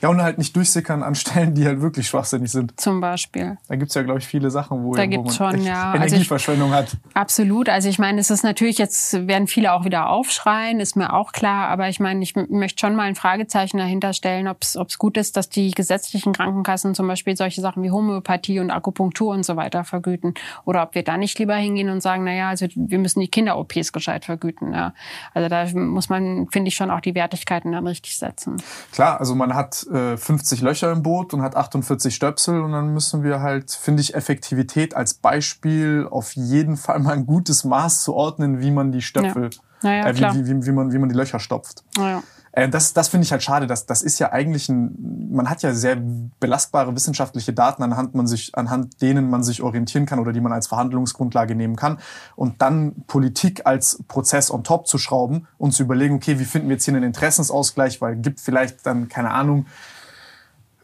Ja, und halt nicht durchsickern an Stellen, die halt wirklich schwachsinnig sind. Zum Beispiel. Da gibt's ja, glaube ich, viele Sachen, wo, da gibt's man schon, ja. Energieverschwendung also ich, hat. Absolut. Also ich meine, es ist natürlich, jetzt werden viele auch wieder aufschreien, ist mir auch klar. Aber ich meine, ich möchte schon mal ein Fragezeichen dahinter stellen, ob es gut ist, dass die gesetzlichen Krankenkassen zum Beispiel solche Sachen wie Homöopathie und Akupunktur und so weiter vergüten. Oder ob wir da nicht lieber hingehen und sagen, naja, also wir müssen die Kinder-OPs gescheit vergüten. Ja. Also da muss man, finde ich, schon auch die Wertigkeiten dann richtig setzen. Klar, also man hat äh, 50 Löcher im Boot und hat 48 Stöpsel und dann müssen wir halt, finde ich, Effektivität als Beispiel auf jeden Fall mal ein gutes Maß zu ordnen, wie man die Stöpsel, ja. Ja, äh, wie, wie, wie, wie, man, wie man die Löcher stopft. Ja. Äh, das das finde ich halt schade. Das, das ist ja eigentlich ein, man hat ja sehr belastbare wissenschaftliche Daten, anhand, man sich, anhand denen man sich orientieren kann oder die man als Verhandlungsgrundlage nehmen kann. Und dann Politik als Prozess on top zu schrauben und zu überlegen, okay, wie finden wir jetzt hier einen Interessensausgleich, weil gibt vielleicht dann, keine Ahnung,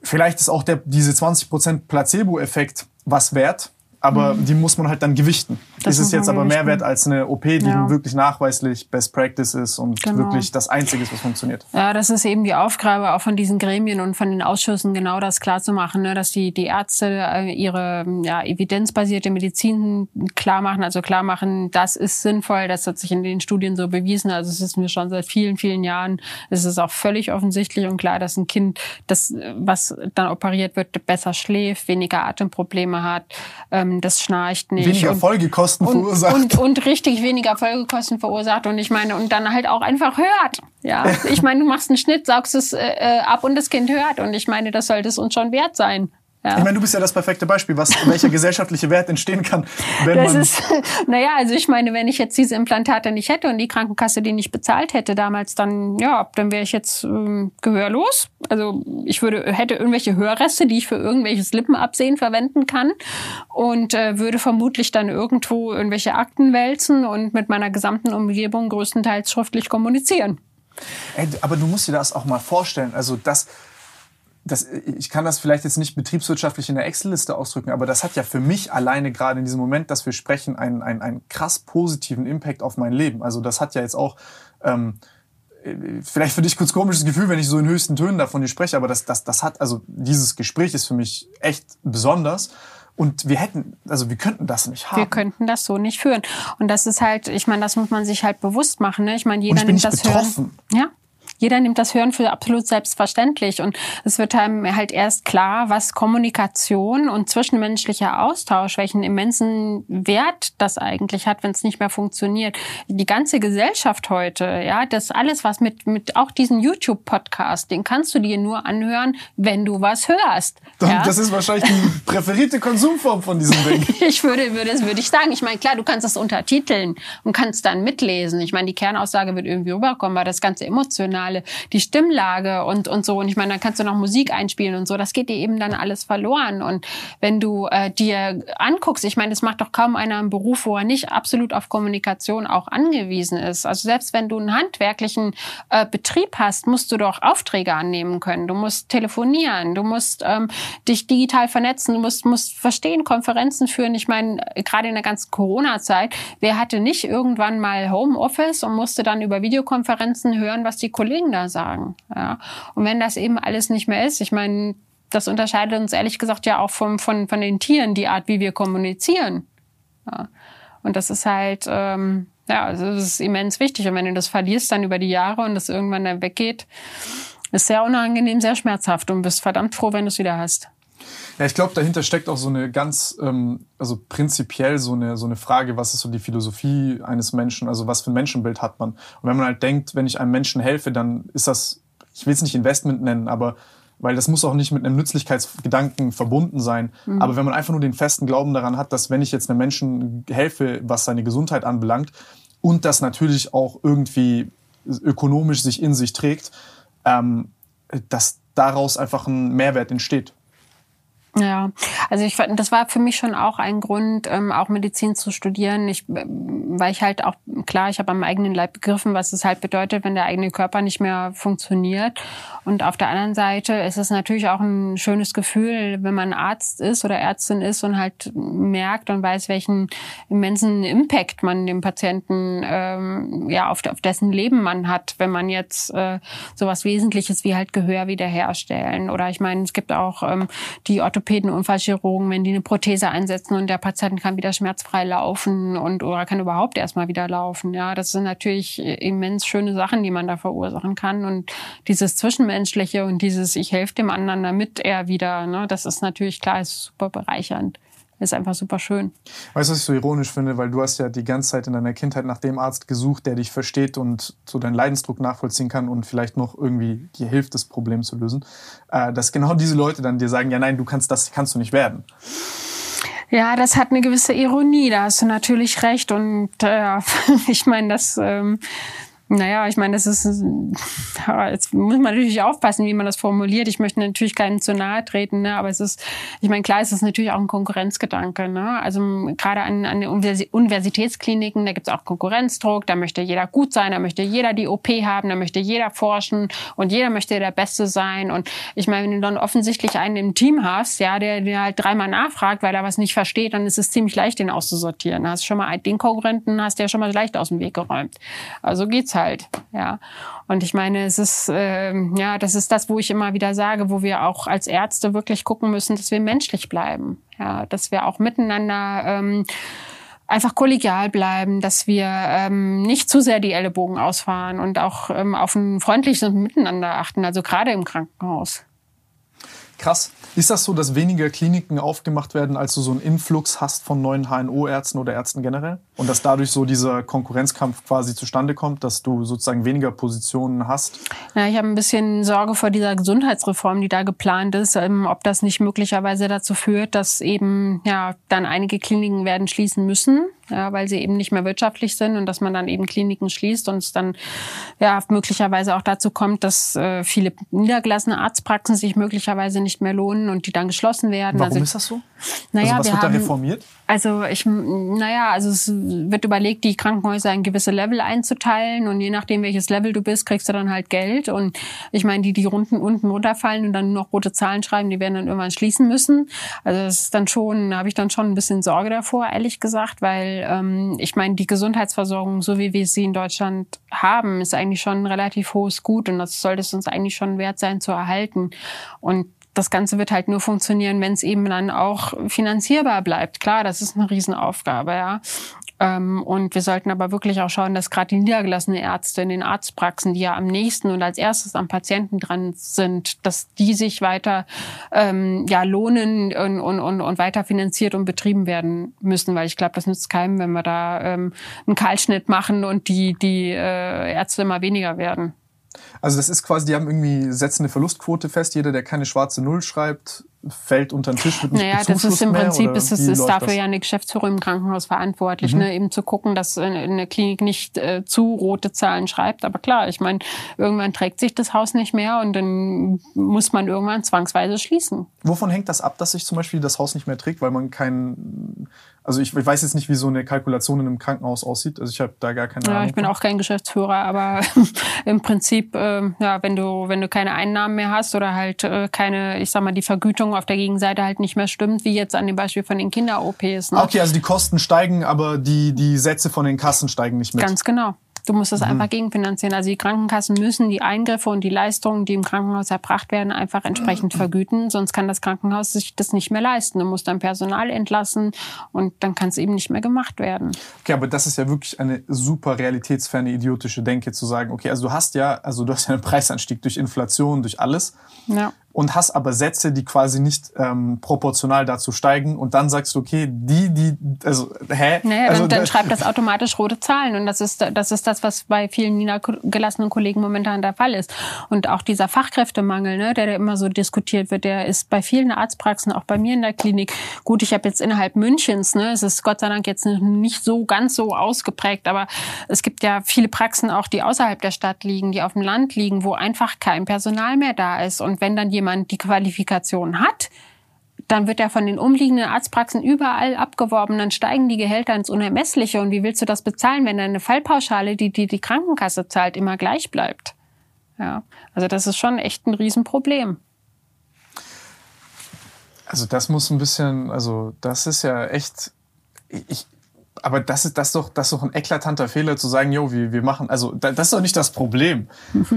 vielleicht ist auch der, diese 20% Placebo-Effekt was wert, aber mhm. die muss man halt dann gewichten. Das ist es jetzt aber mehr wert als eine OP, die ja. wirklich nachweislich Best Practice ist und genau. wirklich das Einzige ist, was funktioniert. Ja, das ist eben die Aufgabe auch von diesen Gremien und von den Ausschüssen, genau das klar zu machen, ne, dass die, die Ärzte äh, ihre ja, evidenzbasierte Medizin klar machen, also klar machen, das ist sinnvoll, das hat sich in den Studien so bewiesen, also es ist mir schon seit vielen, vielen Jahren, es ist auch völlig offensichtlich und klar, dass ein Kind, das, was dann operiert wird, besser schläft, weniger Atemprobleme hat, ähm, das schnarcht nicht. Weniger und, Folgekosten und, verursacht. Und, und richtig weniger Folgekosten verursacht. Und ich meine, und dann halt auch einfach hört. Ja, ich meine, du machst einen Schnitt, saugst es äh, äh, ab und das Kind hört. Und ich meine, das sollte es uns schon wert sein. Ja. Ich meine, du bist ja das perfekte Beispiel, was welcher gesellschaftliche Wert entstehen kann, wenn das man. Ist, naja, also ich meine, wenn ich jetzt diese Implantate nicht hätte und die Krankenkasse die nicht bezahlt hätte damals, dann ja, dann wäre ich jetzt ähm, gehörlos. Also ich würde hätte irgendwelche Hörreste, die ich für irgendwelches Lippenabsehen verwenden kann und äh, würde vermutlich dann irgendwo irgendwelche Akten wälzen und mit meiner gesamten Umgebung größtenteils schriftlich kommunizieren. Ey, aber du musst dir das auch mal vorstellen. Also das das, ich kann das vielleicht jetzt nicht betriebswirtschaftlich in der Excel-Liste ausdrücken, aber das hat ja für mich alleine gerade in diesem Moment, dass wir sprechen, einen, einen, einen krass positiven Impact auf mein Leben. Also das hat ja jetzt auch, ähm, vielleicht für dich kurz komisches Gefühl, wenn ich so in höchsten Tönen davon spreche, aber das, das, das hat, also dieses Gespräch ist für mich echt besonders. Und wir hätten, also wir könnten das nicht haben. Wir könnten das so nicht führen. Und das ist halt, ich meine, das muss man sich halt bewusst machen. Ne? Ich meine, jeder nimmt das betroffen. Hören. Ja, jeder nimmt das Hören für absolut selbstverständlich und es wird einem halt erst klar, was Kommunikation und zwischenmenschlicher Austausch, welchen immensen Wert das eigentlich hat, wenn es nicht mehr funktioniert. Die ganze Gesellschaft heute, ja, das alles, was mit, mit auch diesen YouTube-Podcast, den kannst du dir nur anhören, wenn du was hörst. Ja? Das ist wahrscheinlich die präferierte Konsumform von diesem Ding. ich würde, würde, würde ich sagen. Ich meine, klar, du kannst das untertiteln und kannst dann mitlesen. Ich meine, die Kernaussage wird irgendwie rüberkommen, weil das ganze emotional Merkmale, die Stimmlage und, und so. Und ich meine, dann kannst du noch Musik einspielen und so. Das geht dir eben dann alles verloren. Und wenn du äh, dir anguckst, ich meine, es macht doch kaum einer einen Beruf, wo er nicht absolut auf Kommunikation auch angewiesen ist. Also selbst wenn du einen handwerklichen äh, Betrieb hast, musst du doch Aufträge annehmen können. Du musst telefonieren, du musst ähm, dich digital vernetzen, du musst, musst verstehen, Konferenzen führen. Ich meine, gerade in der ganzen Corona-Zeit, wer hatte nicht irgendwann mal Homeoffice und musste dann über Videokonferenzen hören, was die Kollegen Da sagen. Ja. Und wenn das eben alles nicht mehr ist, ich meine, das unterscheidet uns ehrlich gesagt ja auch vom, von, von den Tieren, die Art, wie wir kommunizieren. Ja. Und das ist halt, ähm, ja, also das ist immens wichtig. Und wenn du das verlierst dann über die Jahre und das irgendwann dann weggeht, ist sehr unangenehm, sehr schmerzhaft und bist verdammt froh, wenn du es wieder hast. Ja, ich glaube, dahinter steckt auch so eine ganz, ähm, also prinzipiell so eine, so eine Frage, was ist so die Philosophie eines Menschen, also was für ein Menschenbild hat man? Und wenn man halt denkt, wenn ich einem Menschen helfe, dann ist das, ich will es nicht Investment nennen, aber weil das muss auch nicht mit einem Nützlichkeitsgedanken verbunden sein. Mhm. Aber wenn man einfach nur den festen Glauben daran hat, dass wenn ich jetzt einem Menschen helfe, was seine Gesundheit anbelangt, und das natürlich auch irgendwie ökonomisch sich in sich trägt, ähm, dass daraus einfach ein Mehrwert entsteht. Ja, also ich das war für mich schon auch ein Grund, ähm, auch Medizin zu studieren. Ich, weil ich halt auch klar, ich habe am eigenen Leib begriffen, was es halt bedeutet, wenn der eigene Körper nicht mehr funktioniert. Und auf der anderen Seite ist es natürlich auch ein schönes Gefühl, wenn man Arzt ist oder Ärztin ist und halt merkt und weiß, welchen immensen Impact man dem Patienten ähm, ja auf, auf dessen Leben man hat, wenn man jetzt äh, sowas Wesentliches wie halt Gehör wiederherstellen. Oder ich meine, es gibt auch ähm, die Orthopädie Orthopäden, Unfallchirurgen, wenn die eine Prothese einsetzen und der Patient kann wieder schmerzfrei laufen und oder kann überhaupt erstmal wieder laufen. Ja, das sind natürlich immens schöne Sachen, die man da verursachen kann. Und dieses Zwischenmenschliche und dieses Ich helfe dem anderen, damit er wieder, ne, das ist natürlich klar, ist super bereichernd ist einfach super schön. Weißt du, was ich so ironisch finde? Weil du hast ja die ganze Zeit in deiner Kindheit nach dem Arzt gesucht, der dich versteht und so deinen Leidensdruck nachvollziehen kann und vielleicht noch irgendwie dir hilft, das Problem zu lösen. Äh, dass genau diese Leute dann dir sagen, ja nein, du kannst das kannst du nicht werden. Ja, das hat eine gewisse Ironie, da hast du natürlich recht. Und äh, ich meine, das ähm, Naja, ich meine, das ist, jetzt muss man natürlich aufpassen, wie man das formuliert. Ich möchte natürlich keinen zu nahe treten, ne? aber es ist, ich meine, klar ist es natürlich auch ein Konkurrenzgedanke. Ne? Also gerade an, an den Universitätskliniken, da gibt es auch Konkurrenzdruck, da möchte jeder gut sein, da möchte jeder die OP haben, da möchte jeder forschen und jeder möchte der Beste sein. Und ich meine, wenn du dann offensichtlich einen im Team hast, ja, der, der halt dreimal nachfragt, weil er was nicht versteht, dann ist es ziemlich leicht, den auszusortieren. Da hast du schon mal den Konkurrenten hast du ja schon mal leicht aus dem Weg geräumt. Also geht's halt halt. Ja. Und ich meine, es ist, äh, ja, das ist das, wo ich immer wieder sage, wo wir auch als Ärzte wirklich gucken müssen, dass wir menschlich bleiben. Ja, dass wir auch miteinander ähm, einfach kollegial bleiben, dass wir ähm, nicht zu sehr die Ellenbogen ausfahren und auch ähm, auf ein freundliches Miteinander achten, also gerade im Krankenhaus. Krass. Ist das so, dass weniger Kliniken aufgemacht werden, als du so einen Influx hast von neuen HNO-Ärzten oder Ärzten generell? Und dass dadurch so dieser Konkurrenzkampf quasi zustande kommt, dass du sozusagen weniger Positionen hast? Ja, ich habe ein bisschen Sorge vor dieser Gesundheitsreform, die da geplant ist, ähm, ob das nicht möglicherweise dazu führt, dass eben ja dann einige Kliniken werden schließen müssen ja, weil sie eben nicht mehr wirtschaftlich sind und dass man dann eben Kliniken schließt und es dann ja möglicherweise auch dazu kommt, dass äh, viele niedergelassene Arztpraxen sich möglicherweise nicht mehr lohnen und die dann geschlossen werden. Warum also, ist das so? Naja, also was wir wird haben, da reformiert? Also ich, naja, also es wird überlegt, die Krankenhäuser in gewisse Level einzuteilen und je nachdem, welches Level du bist, kriegst du dann halt Geld. Und ich meine, die, die unten, unten runterfallen und dann noch rote Zahlen schreiben, die werden dann irgendwann schließen müssen. Also das ist dann schon, da habe ich dann schon ein bisschen Sorge davor, ehrlich gesagt, weil ähm, ich meine, die Gesundheitsversorgung, so wie wir sie in Deutschland haben, ist eigentlich schon ein relativ hohes Gut und das sollte es uns eigentlich schon wert sein zu erhalten. Und das Ganze wird halt nur funktionieren, wenn es eben dann auch finanzierbar bleibt. Klar, das ist eine Riesenaufgabe, ja. Ähm, und wir sollten aber wirklich auch schauen, dass gerade die niedergelassenen Ärzte in den Arztpraxen, die ja am nächsten und als erstes am Patienten dran sind, dass die sich weiter ähm, ja, lohnen und, und, und, und weiter finanziert und betrieben werden müssen. Weil ich glaube, das nützt keinem, wenn wir da ähm, einen Kahlschnitt machen und die, die äh, Ärzte immer weniger werden. Also das ist quasi, die haben irgendwie, setzen eine Verlustquote fest. Jeder, der keine schwarze Null schreibt, fällt unter den Tisch mit Naja, das ist im mehr, Prinzip, ist, ist, ist dafür das? ja eine Geschäftsführerin im Krankenhaus verantwortlich, mhm. ne, eben zu gucken, dass eine Klinik nicht äh, zu rote Zahlen schreibt. Aber klar, ich meine, irgendwann trägt sich das Haus nicht mehr und dann muss man irgendwann zwangsweise schließen. Wovon hängt das ab, dass sich zum Beispiel das Haus nicht mehr trägt, weil man kein also ich, ich weiß jetzt nicht, wie so eine Kalkulation in einem Krankenhaus aussieht. Also ich habe da gar keine ja, Ahnung. Ich bin auch kein Geschäftsführer, aber im Prinzip, äh, ja, wenn du wenn du keine Einnahmen mehr hast oder halt äh, keine, ich sag mal, die Vergütung auf der Gegenseite halt nicht mehr stimmt, wie jetzt an dem Beispiel von den Kinder-OPs. Ne? Okay, also die Kosten steigen, aber die die Sätze von den Kassen steigen nicht mit. Ganz genau. Du musst das mhm. einfach gegenfinanzieren. Also die Krankenkassen müssen die Eingriffe und die Leistungen, die im Krankenhaus erbracht werden, einfach entsprechend vergüten. Sonst kann das Krankenhaus sich das nicht mehr leisten. Du musst dann Personal entlassen und dann kann es eben nicht mehr gemacht werden. Okay, aber das ist ja wirklich eine super realitätsferne, idiotische Denke zu sagen, okay, also du hast ja, also du hast ja einen Preisanstieg durch Inflation, durch alles. Ja und hast aber Sätze, die quasi nicht ähm, proportional dazu steigen und dann sagst du, okay, die, die, also, hä? Naja, also, dann, dann schreibt das automatisch rote Zahlen und das ist, das ist das, was bei vielen niedergelassenen Kollegen momentan der Fall ist. Und auch dieser Fachkräftemangel, ne, der, der immer so diskutiert wird, der ist bei vielen Arztpraxen, auch bei mir in der Klinik. Gut, ich habe jetzt innerhalb Münchens, ne, es ist Gott sei Dank jetzt nicht so ganz so ausgeprägt, aber es gibt ja viele Praxen auch, die außerhalb der Stadt liegen, die auf dem Land liegen, wo einfach kein Personal mehr da ist. Und wenn dann jemand jemand die Qualifikation hat, dann wird er von den umliegenden Arztpraxen überall abgeworben, dann steigen die Gehälter ins Unermessliche. Und wie willst du das bezahlen, wenn deine Fallpauschale, die die, die Krankenkasse zahlt, immer gleich bleibt? Ja, also das ist schon echt ein Riesenproblem. Also das muss ein bisschen, also das ist ja echt, ich, aber das ist, das ist doch, das ist doch ein eklatanter Fehler zu sagen, jo, wir, wir machen, also das ist doch nicht das Problem.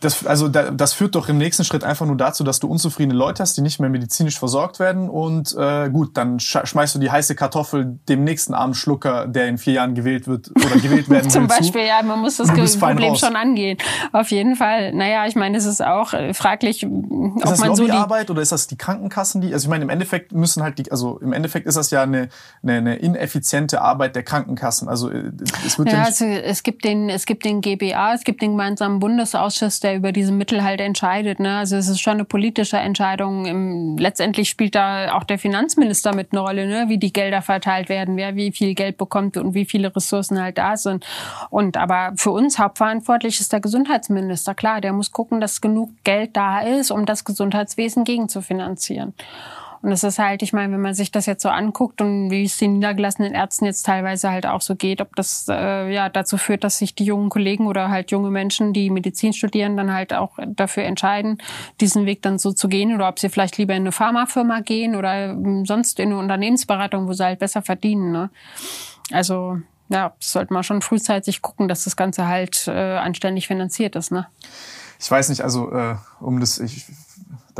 das, also das führt doch im nächsten Schritt einfach nur dazu, dass du unzufriedene Leute hast, die nicht mehr medizinisch versorgt werden. Und äh, gut, dann schmeißt du die heiße Kartoffel dem nächsten armen Schlucker, der in vier Jahren gewählt wird oder gewählt werden Zum will. Zum Beispiel, zu. ja, man muss das Problem schon angehen. Auf jeden Fall. Naja, ich meine, es ist auch äh, fraglich, ob ist das man so die Arbeit oder ist das die Krankenkassen, die? Also ich meine, im Endeffekt müssen halt die, also im Endeffekt ist das ja eine, eine, eine ineffiziente Arbeit der Krankenkassen. Also äh, es wird ja, ja also es gibt den, es gibt den GBA, es gibt den gemeinsamen Bundesausschuss der der über diese Mittel halt entscheidet. Ne? Also es ist schon eine politische Entscheidung. Im, letztendlich spielt da auch der Finanzminister mit eine Rolle, ne? wie die Gelder verteilt werden, wer wie viel Geld bekommt und wie viele Ressourcen halt da sind. Und aber für uns hauptverantwortlich ist der Gesundheitsminister. Klar, der muss gucken, dass genug Geld da ist, um das Gesundheitswesen gegenzufinanzieren. Und es ist halt, ich meine, wenn man sich das jetzt so anguckt und wie es den niedergelassenen Ärzten jetzt teilweise halt auch so geht, ob das äh, ja dazu führt, dass sich die jungen Kollegen oder halt junge Menschen, die Medizin studieren, dann halt auch dafür entscheiden, diesen Weg dann so zu gehen oder ob sie vielleicht lieber in eine Pharmafirma gehen oder ähm, sonst in eine Unternehmensberatung, wo sie halt besser verdienen. Ne? Also ja, sollte man schon frühzeitig gucken, dass das Ganze halt äh, anständig finanziert ist. Ne? Ich weiß nicht, also äh, um das, ich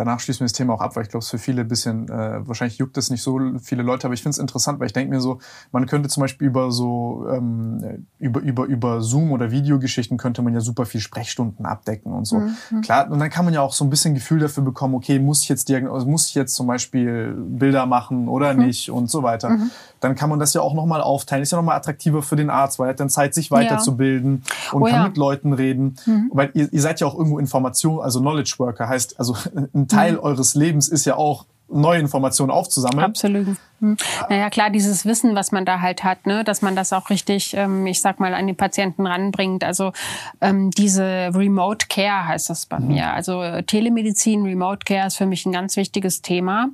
danach schließen wir das Thema auch ab, weil ich glaube, es für viele ein bisschen, äh, wahrscheinlich juckt es nicht so viele Leute, aber ich finde es interessant, weil ich denke mir so, man könnte zum Beispiel über so, ähm, über, über, über Zoom oder Videogeschichten könnte man ja super viel Sprechstunden abdecken und so. Mhm. Klar, und dann kann man ja auch so ein bisschen Gefühl dafür bekommen, okay, muss ich jetzt, muss ich jetzt zum Beispiel Bilder machen oder mhm. nicht und so weiter. Mhm. Dann kann man das ja auch nochmal aufteilen. Ist ja nochmal attraktiver für den Arzt, weil er hat dann Zeit, sich weiterzubilden ja. und oh, kann ja. mit Leuten reden. Mhm. Weil ihr, ihr seid ja auch irgendwo Information, also Knowledge Worker, heißt, also ein Teil mhm. eures Lebens ist ja auch neue Informationen aufzusammeln. Absolut. Hm. Naja, klar, dieses Wissen, was man da halt hat, ne, dass man das auch richtig, ähm, ich sag mal, an die Patienten ranbringt. Also ähm, diese Remote Care heißt das bei mhm. mir. Also Telemedizin, Remote Care ist für mich ein ganz wichtiges Thema,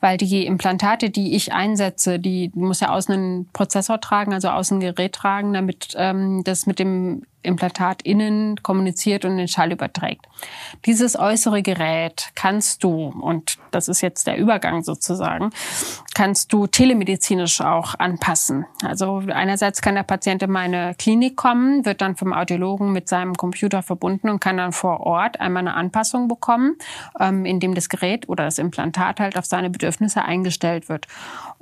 weil die Implantate, die ich einsetze, die muss ja außen einen Prozessor tragen, also außen ein Gerät tragen, damit ähm, das mit dem Implantat innen kommuniziert und den Schall überträgt. Dieses äußere Gerät kannst du, und das ist jetzt der Übergang sozusagen, kannst du telemedizinisch auch anpassen. Also einerseits kann der Patient in meine Klinik kommen, wird dann vom Audiologen mit seinem Computer verbunden und kann dann vor Ort einmal eine Anpassung bekommen, ähm, indem das Gerät oder das Implantat halt auf seine Bedürfnisse eingestellt wird.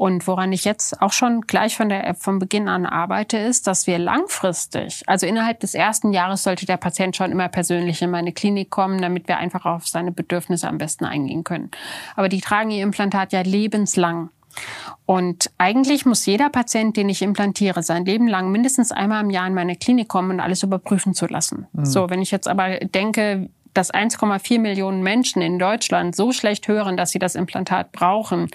Und woran ich jetzt auch schon gleich von der App von Beginn an arbeite, ist, dass wir langfristig, also innerhalb des ersten Jahres sollte der Patient schon immer persönlich in meine Klinik kommen, damit wir einfach auf seine Bedürfnisse am besten eingehen können. Aber die tragen ihr Implantat ja lebenslang. Und eigentlich muss jeder Patient, den ich implantiere, sein Leben lang mindestens einmal im Jahr in meine Klinik kommen und alles überprüfen zu lassen. Mhm. So, wenn ich jetzt aber denke, dass 1,4 Millionen Menschen in Deutschland so schlecht hören, dass sie das Implantat brauchen,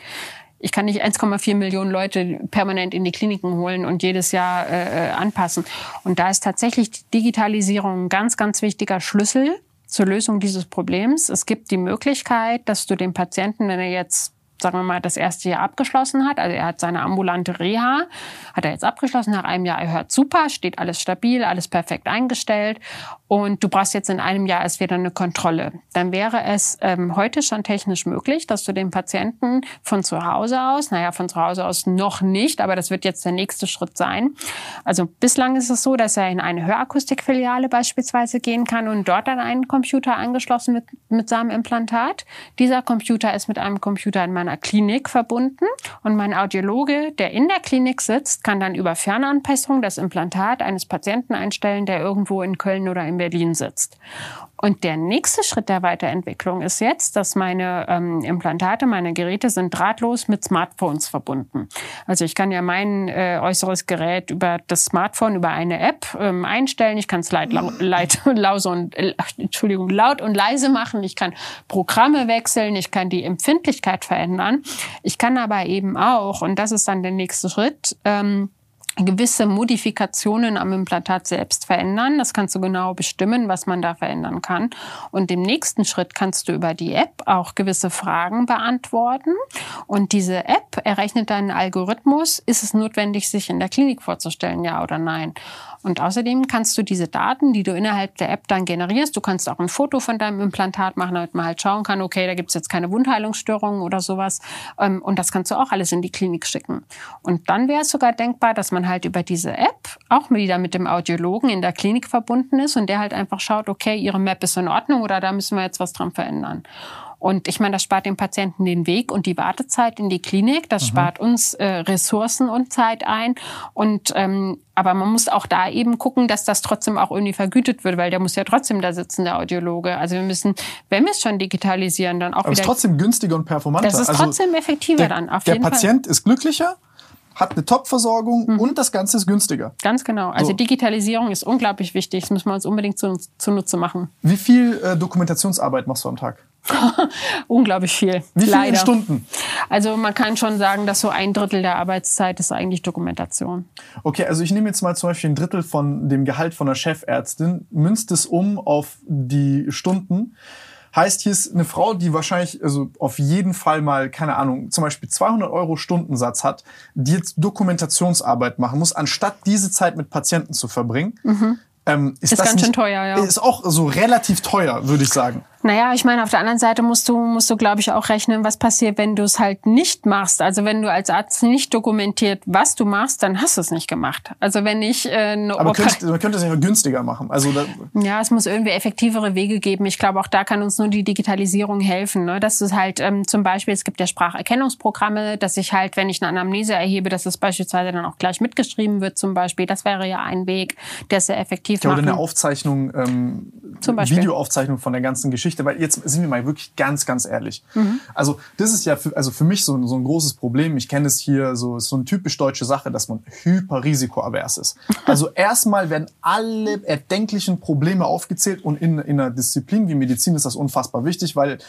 ich kann nicht 1,4 Millionen Leute permanent in die Kliniken holen und jedes Jahr äh, anpassen. Und da ist tatsächlich die Digitalisierung ein ganz, ganz wichtiger Schlüssel zur Lösung dieses Problems. Es gibt die Möglichkeit, dass du dem Patienten, wenn er jetzt sagen wir mal, das erste Jahr abgeschlossen hat. Also er hat seine ambulante Reha, hat er jetzt abgeschlossen. Nach einem Jahr, er hört super, steht alles stabil, alles perfekt eingestellt. Und du brauchst jetzt in einem Jahr erst wieder eine Kontrolle. Dann wäre es ähm, heute schon technisch möglich, dass du den Patienten von zu Hause aus, naja, von zu Hause aus noch nicht, aber das wird jetzt der nächste Schritt sein. Also bislang ist es so, dass er in eine Hörakustikfiliale beispielsweise gehen kann und dort an einen Computer angeschlossen mit, mit seinem Implantat. Dieser Computer ist mit einem Computer in meiner Klinik verbunden und mein Audiologe, der in der Klinik sitzt, kann dann über Fernanpassung das Implantat eines Patienten einstellen, der irgendwo in Köln oder in Berlin sitzt. Und der nächste Schritt der Weiterentwicklung ist jetzt, dass meine ähm, Implantate, meine Geräte sind drahtlos mit Smartphones verbunden. Also ich kann ja mein äh, äußeres Gerät über das Smartphone, über eine App ähm, einstellen. Ich kann es laut, laut, laut, und, äh, Entschuldigung, laut und leise machen. Ich kann Programme wechseln. Ich kann die Empfindlichkeit verändern. Ich kann aber eben auch, und das ist dann der nächste Schritt, ähm, gewisse Modifikationen am Implantat selbst verändern. Das kannst du genau bestimmen, was man da verändern kann. Und im nächsten Schritt kannst du über die App auch gewisse Fragen beantworten. Und diese App errechnet deinen Algorithmus, ist es notwendig, sich in der Klinik vorzustellen, ja oder nein. Und außerdem kannst du diese Daten, die du innerhalb der App dann generierst, du kannst auch ein Foto von deinem Implantat machen, damit man halt schauen kann, okay, da gibt es jetzt keine Wundheilungsstörungen oder sowas. Ähm, und das kannst du auch alles in die Klinik schicken. Und dann wäre es sogar denkbar, dass man halt über diese App auch wieder mit dem Audiologen in der Klinik verbunden ist und der halt einfach schaut, okay, ihre Map ist in Ordnung oder da müssen wir jetzt was dran verändern. Und ich meine, das spart dem Patienten den Weg und die Wartezeit in die Klinik. Das mhm. spart uns äh, Ressourcen und Zeit ein. Und ähm, aber man muss auch da eben gucken, dass das trotzdem auch irgendwie vergütet wird, weil der muss ja trotzdem da sitzen, der Audiologe. Also wir müssen, wenn wir es schon digitalisieren, dann auch aber wieder. Ist trotzdem günstiger und performanter. Das ist also trotzdem effektiver der, dann. Auf der jeden Patient Fall. ist glücklicher hat eine Top-Versorgung Mhm. und das Ganze ist günstiger. Ganz genau. Also So. Digitalisierung ist unglaublich wichtig. Das müssen wir uns unbedingt zu, zunutze machen. Wie viel äh, Dokumentationsarbeit machst du am Tag? Unglaublich viel. Wie viele Leider. Stunden? Also man kann schon sagen, dass so ein Drittel der Arbeitszeit ist eigentlich Dokumentation. Okay, also ich nehme jetzt mal zum Beispiel ein Drittel von dem Gehalt von einer Chefärztin, münzt es um auf die Stunden. Heißt, hier ist eine Frau, die wahrscheinlich, also auf jeden Fall mal, keine Ahnung, zum Beispiel 200 Euro Stundensatz hat, die jetzt Dokumentationsarbeit machen muss, anstatt diese Zeit mit Patienten zu verbringen. Ähm, ist, Ist das ganz schön teuer, ja. Ist auch so relativ teuer, würde ich sagen. Naja, ich meine, auf der anderen Seite musst du, musst du, glaube ich, auch rechnen, was passiert, wenn du es halt nicht machst. Also wenn du als Arzt nicht dokumentiert, was du machst, dann hast du es nicht gemacht. Also wenn ich äh, eine Aber könnte, man könnte es ja günstiger machen. Also da, Ja, es muss irgendwie effektivere Wege geben. Ich glaube, auch da kann uns nur die Digitalisierung helfen. Ne? Das ist halt ähm, zum Beispiel, es gibt ja Spracherkennungsprogramme, dass ich halt, wenn ich eine Anamnese erhebe, dass es beispielsweise dann auch gleich mitgeschrieben wird zum Beispiel. Das wäre ja ein Weg, der es sehr effektiv Ja, oder eine Aufzeichnung, ähm, Zum Beispiel. Videoaufzeichnung von der ganzen Geschichte. Weil jetzt sind wir mal wirklich ganz, ganz ehrlich. Mhm. Also das ist ja für, also für mich so, ein- so ein großes Problem. Ich kenne es hier, so so eine typisch deutsche Sache, dass man hyperrisikoavers ist. Also erstmal werden alle erdenklichen Probleme aufgezählt und in, in einer Disziplin wie Medizin ist das unfassbar wichtig, weil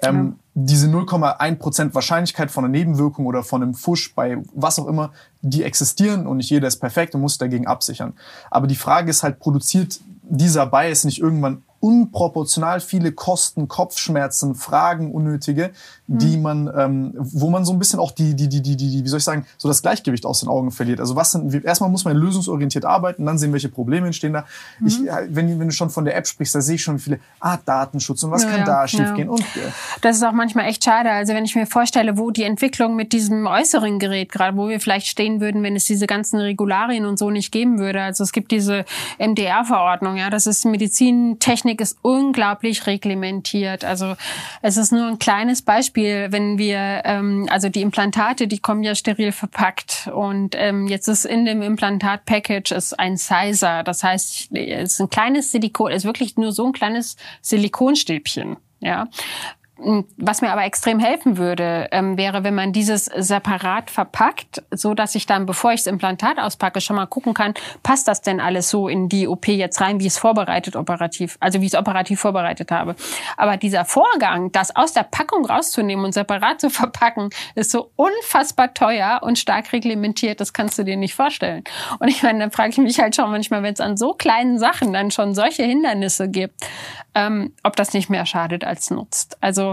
ähm, diese 0,1% Wahrscheinlichkeit von einer Nebenwirkung oder von einem Fusch bei was auch immer, die existieren und nicht jeder ist perfekt und muss dagegen absichern. Aber die Frage ist halt, produziert dieser Bias nicht irgendwann unproportional viele Kosten, Kopfschmerzen, Fragen, unnötige, die man, ähm, wo man so ein bisschen auch die, die, die, die, die, wie soll ich sagen, so das Gleichgewicht aus den Augen verliert. Also was sind, wie- erstmal muss man lösungsorientiert arbeiten, dann sehen, welche Probleme entstehen da. Ich, äh, wenn, wenn du schon von der App sprichst, da sehe ich schon viele, ah, Datenschutz und was Ja, kann ja, da ja. schiefgehen und äh, Das ist auch manchmal echt schade. Also wenn ich mir vorstelle, wo die Entwicklung mit diesem äußeren Gerät gerade, wo wir vielleicht stehen würden, wenn es diese ganzen Regularien und so nicht geben würde. Also es gibt diese MDR-Verordnung, ja, das ist Medizintechnik ist unglaublich reglementiert. Also es ist nur ein kleines Beispiel, wenn wir, ähm, also die Implantate, die kommen ja steril verpackt und ähm, jetzt ist in dem Implantat-Package ist ein Sizer. Das heißt, es ist ein kleines Silikon, es ist wirklich nur so ein kleines Silikonstäbchen, ja. Was mir aber extrem helfen würde, ähm, wäre, wenn man dieses separat verpackt, so dass ich dann, bevor ich das Implantat auspacke, schon mal gucken kann, passt das denn alles so in die OP jetzt rein, wie ich es vorbereitet operativ, also wie ich es operativ vorbereitet habe. Aber dieser Vorgang, das aus der Packung rauszunehmen und separat zu verpacken, ist so unfassbar teuer und stark reglementiert, das kannst du dir nicht vorstellen. Und ich meine, dann frage ich mich halt schon manchmal, wenn es an so kleinen Sachen dann schon solche Hindernisse gibt, ähm, ob das nicht mehr schadet als nutzt. Also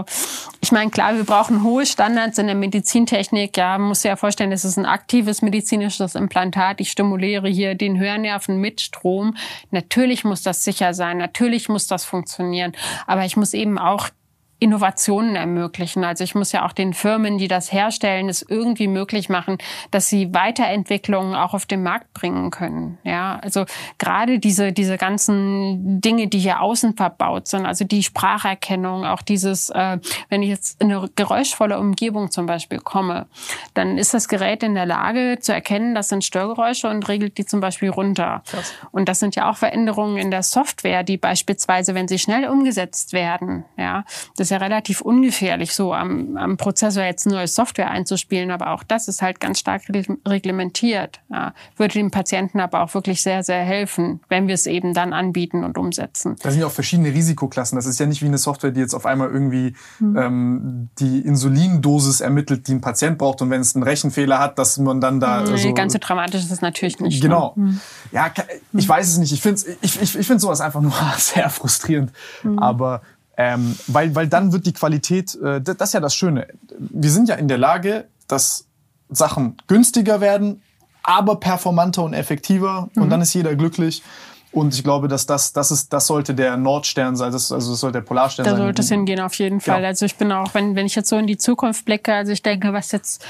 ich meine, klar, wir brauchen hohe Standards in der Medizintechnik. Ja, man muss sich ja vorstellen, es ist ein aktives medizinisches Implantat. Ich stimuliere hier den Hörnerven mit Strom. Natürlich muss das sicher sein. Natürlich muss das funktionieren. Aber ich muss eben auch Innovationen ermöglichen. Also ich muss ja auch den Firmen, die das herstellen, es irgendwie möglich machen, dass sie Weiterentwicklungen auch auf den Markt bringen können. Ja, also gerade diese, diese ganzen Dinge, die hier außen verbaut sind, also die Spracherkennung, auch dieses, äh, wenn ich jetzt in eine geräuschvolle Umgebung zum Beispiel komme, dann ist das Gerät in der Lage zu erkennen, das sind Störgeräusche und regelt die zum Beispiel runter. Und das sind ja auch Veränderungen in der Software, die beispielsweise, wenn sie schnell umgesetzt werden, ja, das ist ja relativ ungefährlich, so am, am Prozessor jetzt neue Software einzuspielen, aber auch das ist halt ganz stark re- reglementiert. Ja. Würde dem Patienten aber auch wirklich sehr, sehr helfen, wenn wir es eben dann anbieten und umsetzen. Da sind ja auch verschiedene Risikoklassen. Das ist ja nicht wie eine Software, die jetzt auf einmal irgendwie ähm, die Insulindosis ermittelt, die ein Patient braucht und wenn es einen Rechenfehler hat, dass man dann da Nee, so ganz so dramatisch ist es natürlich nicht. Genau. Ne? Ja, ka- ich weiß es nicht. Ich finde ich, ich, ich find sowas einfach nur sehr frustrierend. Aber ähm, weil, weil dann wird die Qualität, äh, das, ist ja das Schöne. Wir sind ja in der Lage, dass Sachen günstiger werden, aber performanter und effektiver. Und dann ist jeder glücklich. Und ich glaube, dass das, das ist, das sollte der Nordstern sein, das, also das sollte der Polarstern Da sein. sollte es hingehen, auf jeden Fall. Ja. Also ich bin auch, wenn, wenn ich jetzt so in die Zukunft blicke, also ich denke, was jetzt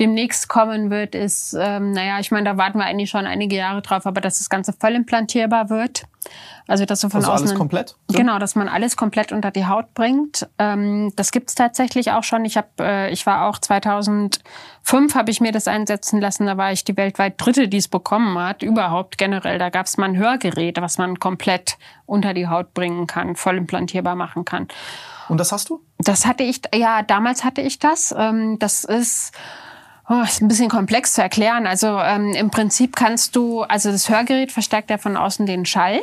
demnächst kommen wird, ist, ähm, naja, ich meine, da warten wir eigentlich schon einige Jahre drauf, aber dass das Ganze voll implantierbar wird. Also dass du von Also außen alles komplett? So? Genau, dass man alles komplett unter die Haut bringt. Ähm, das gibt's tatsächlich auch schon. Ich habe, äh, ich war auch 2005 habe ich mir das einsetzen lassen. Da war ich die weltweit Dritte, die es bekommen hat. Überhaupt generell. Da gab's mal ein Hörgerät, was man komplett unter die Haut bringen kann, voll implantierbar machen kann. Und das hast du? Das hatte ich, ja, damals hatte ich das. Ähm, das ist, Oh, ist ein bisschen komplex zu erklären. Also ähm, im Prinzip kannst du, also das Hörgerät verstärkt ja von außen den Schall.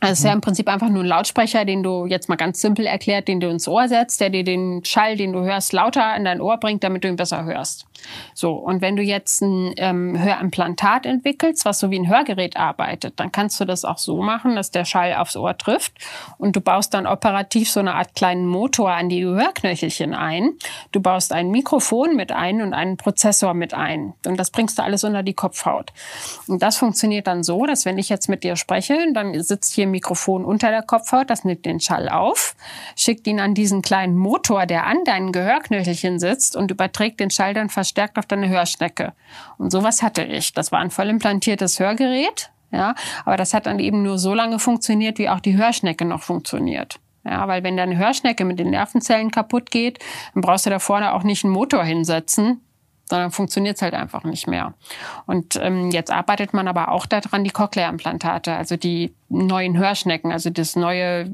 Also es ist ja im Prinzip einfach nur ein Lautsprecher, den du jetzt mal ganz simpel erklärt, den du ins Ohr setzt, der dir den Schall, den du hörst, lauter in dein Ohr bringt, damit du ihn besser hörst. So, und wenn du jetzt ein ähm, Hörimplantat entwickelst, was so wie ein Hörgerät arbeitet, dann kannst du das auch so machen, dass der Schall aufs Ohr trifft und du baust dann operativ so eine Art kleinen Motor an die Hörknöchelchen ein. Du baust ein Mikrofon mit ein und einen Prozessor mit ein. Und das bringst du alles unter die Kopfhaut. Und das funktioniert dann so, dass wenn ich jetzt mit dir spreche, dann sitzt hier ein Mikrofon unter der Kopfhaut, das nimmt den Schall auf, schickt ihn an diesen kleinen Motor, der an deinen Gehörknöchelchen sitzt und überträgt den Schall dann verstärkt auf deine Hörschnecke. Und sowas hatte ich. Das war ein voll implantiertes Hörgerät. Ja, aber das hat dann eben nur so lange funktioniert, wie auch die Hörschnecke noch funktioniert. Ja, weil wenn deine Hörschnecke mit den Nervenzellen kaputt geht, dann brauchst du da vorne auch nicht einen Motor hinsetzen, sondern funktioniert es halt einfach nicht mehr. Und ähm, jetzt arbeitet man aber auch daran, die Cochlea-Implantate, also die neuen Hörschnecken, also das neue,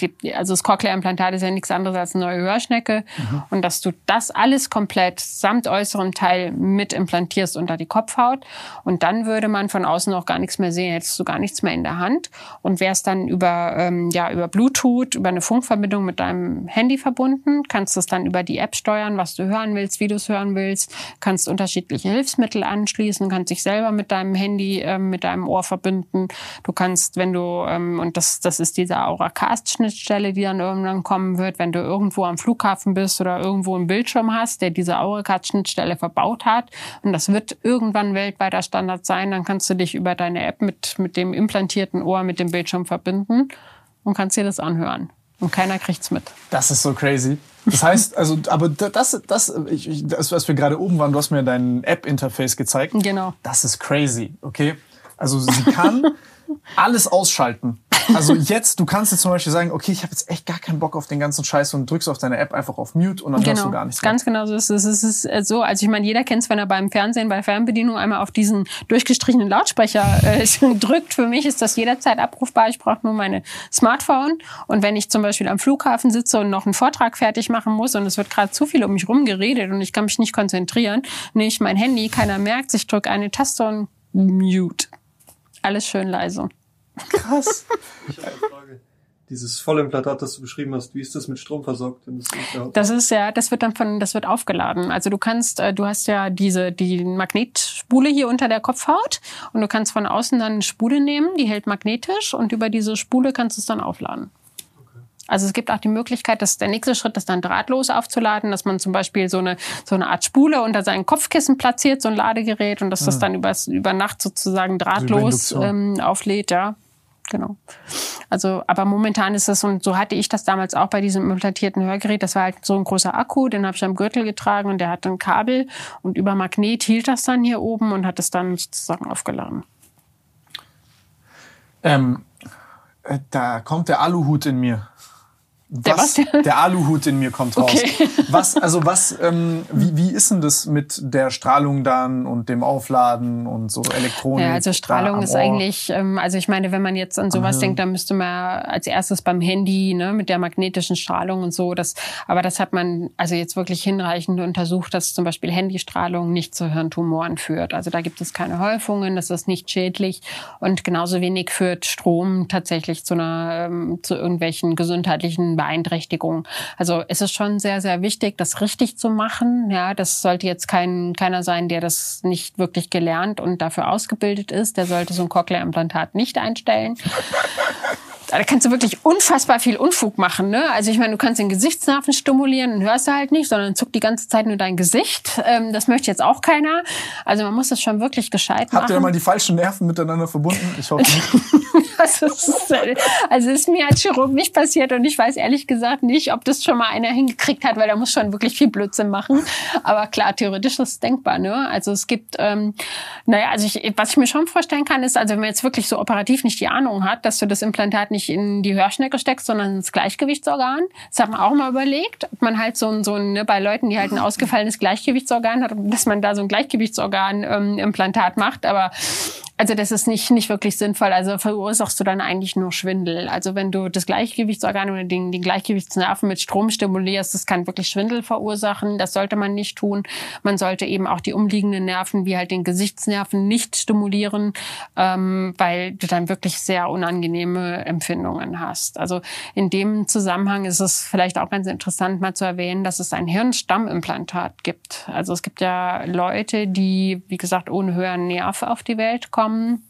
die, also das Cochlea-Implantat ist ja nichts anderes als eine neue Hörschnecke. Mhm. und dass du das alles komplett samt äußerem Teil mit implantierst unter die Kopfhaut. Und dann würde man von außen auch gar nichts mehr sehen, hättest du gar nichts mehr in der Hand. Und wärst dann über, ähm, ja, über Bluetooth, über eine Funkverbindung mit deinem Handy verbunden, kannst es dann über die App steuern, was du hören willst, wie du es hören willst, kannst unterschiedliche Hilfsmittel anschließen, kannst dich selber mit deinem Handy, äh, mit deinem Ohr verbinden, du kannst kannst, wenn du, ähm, und das, das ist diese Auracast-Schnittstelle, die dann irgendwann kommen wird, wenn du irgendwo am Flughafen bist oder irgendwo einen Bildschirm hast, der diese Auracast-Schnittstelle verbaut hat, und das wird irgendwann weltweiter Standard sein, dann kannst du dich über deine App mit, mit dem implantierten Ohr mit dem Bildschirm verbinden und kannst dir das anhören. Und keiner kriegt's mit. Das ist so crazy. Das heißt, also, aber das, das, ich, das, was wir gerade oben waren, du hast mir dein App-Interface gezeigt. Genau. Das ist crazy, okay? Also sie kann alles ausschalten. Also jetzt, du kannst jetzt zum Beispiel sagen, okay, ich habe jetzt echt gar keinen Bock auf den ganzen Scheiß und drückst auf deine App einfach auf Mute und dann genau. hörst du gar nichts mehr. Ganz genau so ist es. Es ist äh, so, also ich meine, jeder kennt es, wenn er beim Fernsehen, bei Fernbedienung einmal auf diesen durchgestrichenen Lautsprecher äh, drückt. Für mich ist das jederzeit abrufbar. Ich brauche nur meine Smartphone. Und wenn ich zum Beispiel am Flughafen sitze und noch einen Vortrag fertig machen muss und es wird gerade zu viel um mich rum geredet und ich kann mich nicht konzentrieren, nehme ich mein Handy, keiner merkt, ich drücke eine Taste und Mute. Alles schön leise. Krass. Ich habe eine Frage. Dieses Vollimplantat, das du beschrieben hast, wie ist das mit Strom versorgt? Das ist ja, das wird dann von, das wird aufgeladen. Also du kannst, äh, du hast ja diese, die Magnetspule hier unter der Kopfhaut und du kannst von außen dann eine Spule nehmen, die hält magnetisch und über diese Spule kannst du es dann aufladen. Also es gibt auch die Möglichkeit, dass der nächste Schritt ist dann drahtlos aufzuladen, dass man zum Beispiel so eine, so eine Art Spule unter seinen Kopfkissen platziert, so ein Ladegerät und dass das dann über, über Nacht sozusagen drahtlos ähm, auflädt, ja. Genau. Also, aber momentan ist es, und so hatte ich das damals auch bei diesem implantierten Hörgerät, das war halt so ein großer Akku, den habe ich am Gürtel getragen und der hat ein Kabel und über Magnet hielt das dann hier oben und hat es dann sozusagen aufgeladen. Ähm, äh, da kommt der Aluhut in mir. Der was? Der Aluhut in mir kommt raus. Okay. Was, also was, ähm, wie, wie ist denn das mit der Strahlung dann und dem Aufladen und so Elektronik? Ja, also Strahlung ist Ohr? eigentlich, ähm, also ich meine, wenn man jetzt an sowas Aha. denkt, dann müsste man als erstes beim Handy, ne, mit der magnetischen Strahlung und so, das, aber das hat man also jetzt wirklich hinreichend untersucht, dass zum Beispiel Handystrahlung nicht zu Hirntumoren führt. Also da gibt es keine Häufungen, das ist nicht schädlich und genauso wenig führt Strom tatsächlich zu einer, ähm, zu irgendwelchen gesundheitlichen Beeinträchtigungen. Also es ist schon sehr, sehr wichtig, das richtig zu machen. Ja, das sollte jetzt kein, keiner sein, der das nicht wirklich gelernt und dafür ausgebildet ist. Der sollte so ein Cochlea-Implantat nicht einstellen. Da kannst du wirklich unfassbar viel Unfug machen. Ne? Also ich meine, du kannst den Gesichtsnerven stimulieren und hörst du halt nicht, sondern zuckt die ganze Zeit nur dein Gesicht. Ähm, das möchte jetzt auch keiner. Also man muss das schon wirklich gescheit Habt ihr machen. mal die falschen Nerven miteinander verbunden? Ich hoffe nicht. Also es ist, äh, also ist mir als Chirurg nicht passiert und ich weiß ehrlich gesagt nicht, ob das schon mal einer hingekriegt hat, weil da muss schon wirklich viel Blödsinn machen. Aber klar, theoretisch ist es denkbar. Ne? Also es gibt, ähm, naja, also ich, was ich mir schon vorstellen kann, ist, also wenn man jetzt wirklich so operativ nicht die Ahnung hat, dass du das Implantat nicht in die Hörschnecke steckst, sondern ins Gleichgewichtsorgan. Das hat man auch mal überlegt, ob man halt so ein, so ein ne, bei Leuten, die halt ein ausgefallenes Gleichgewichtsorgan hat, dass man da so ein Gleichgewichtsorgan-Implantat macht. Aber Also das ist nicht, nicht wirklich sinnvoll. Also verursachst du dann eigentlich nur Schwindel. Also wenn du das Gleichgewichtsorgan oder den, den Gleichgewichtsnerven mit Strom stimulierst, das kann wirklich Schwindel verursachen. Das sollte man nicht tun. Man sollte eben auch die umliegenden Nerven, wie halt den Gesichtsnerven, nicht stimulieren, ähm, weil du dann wirklich sehr unangenehme Empfindungen hast. Also in dem Zusammenhang ist es vielleicht auch ganz interessant mal zu erwähnen, dass es ein Hirnstammimplantat gibt. Also es gibt ja Leute, die, wie gesagt, ohne höheren Nerv auf die Welt kommen kommen.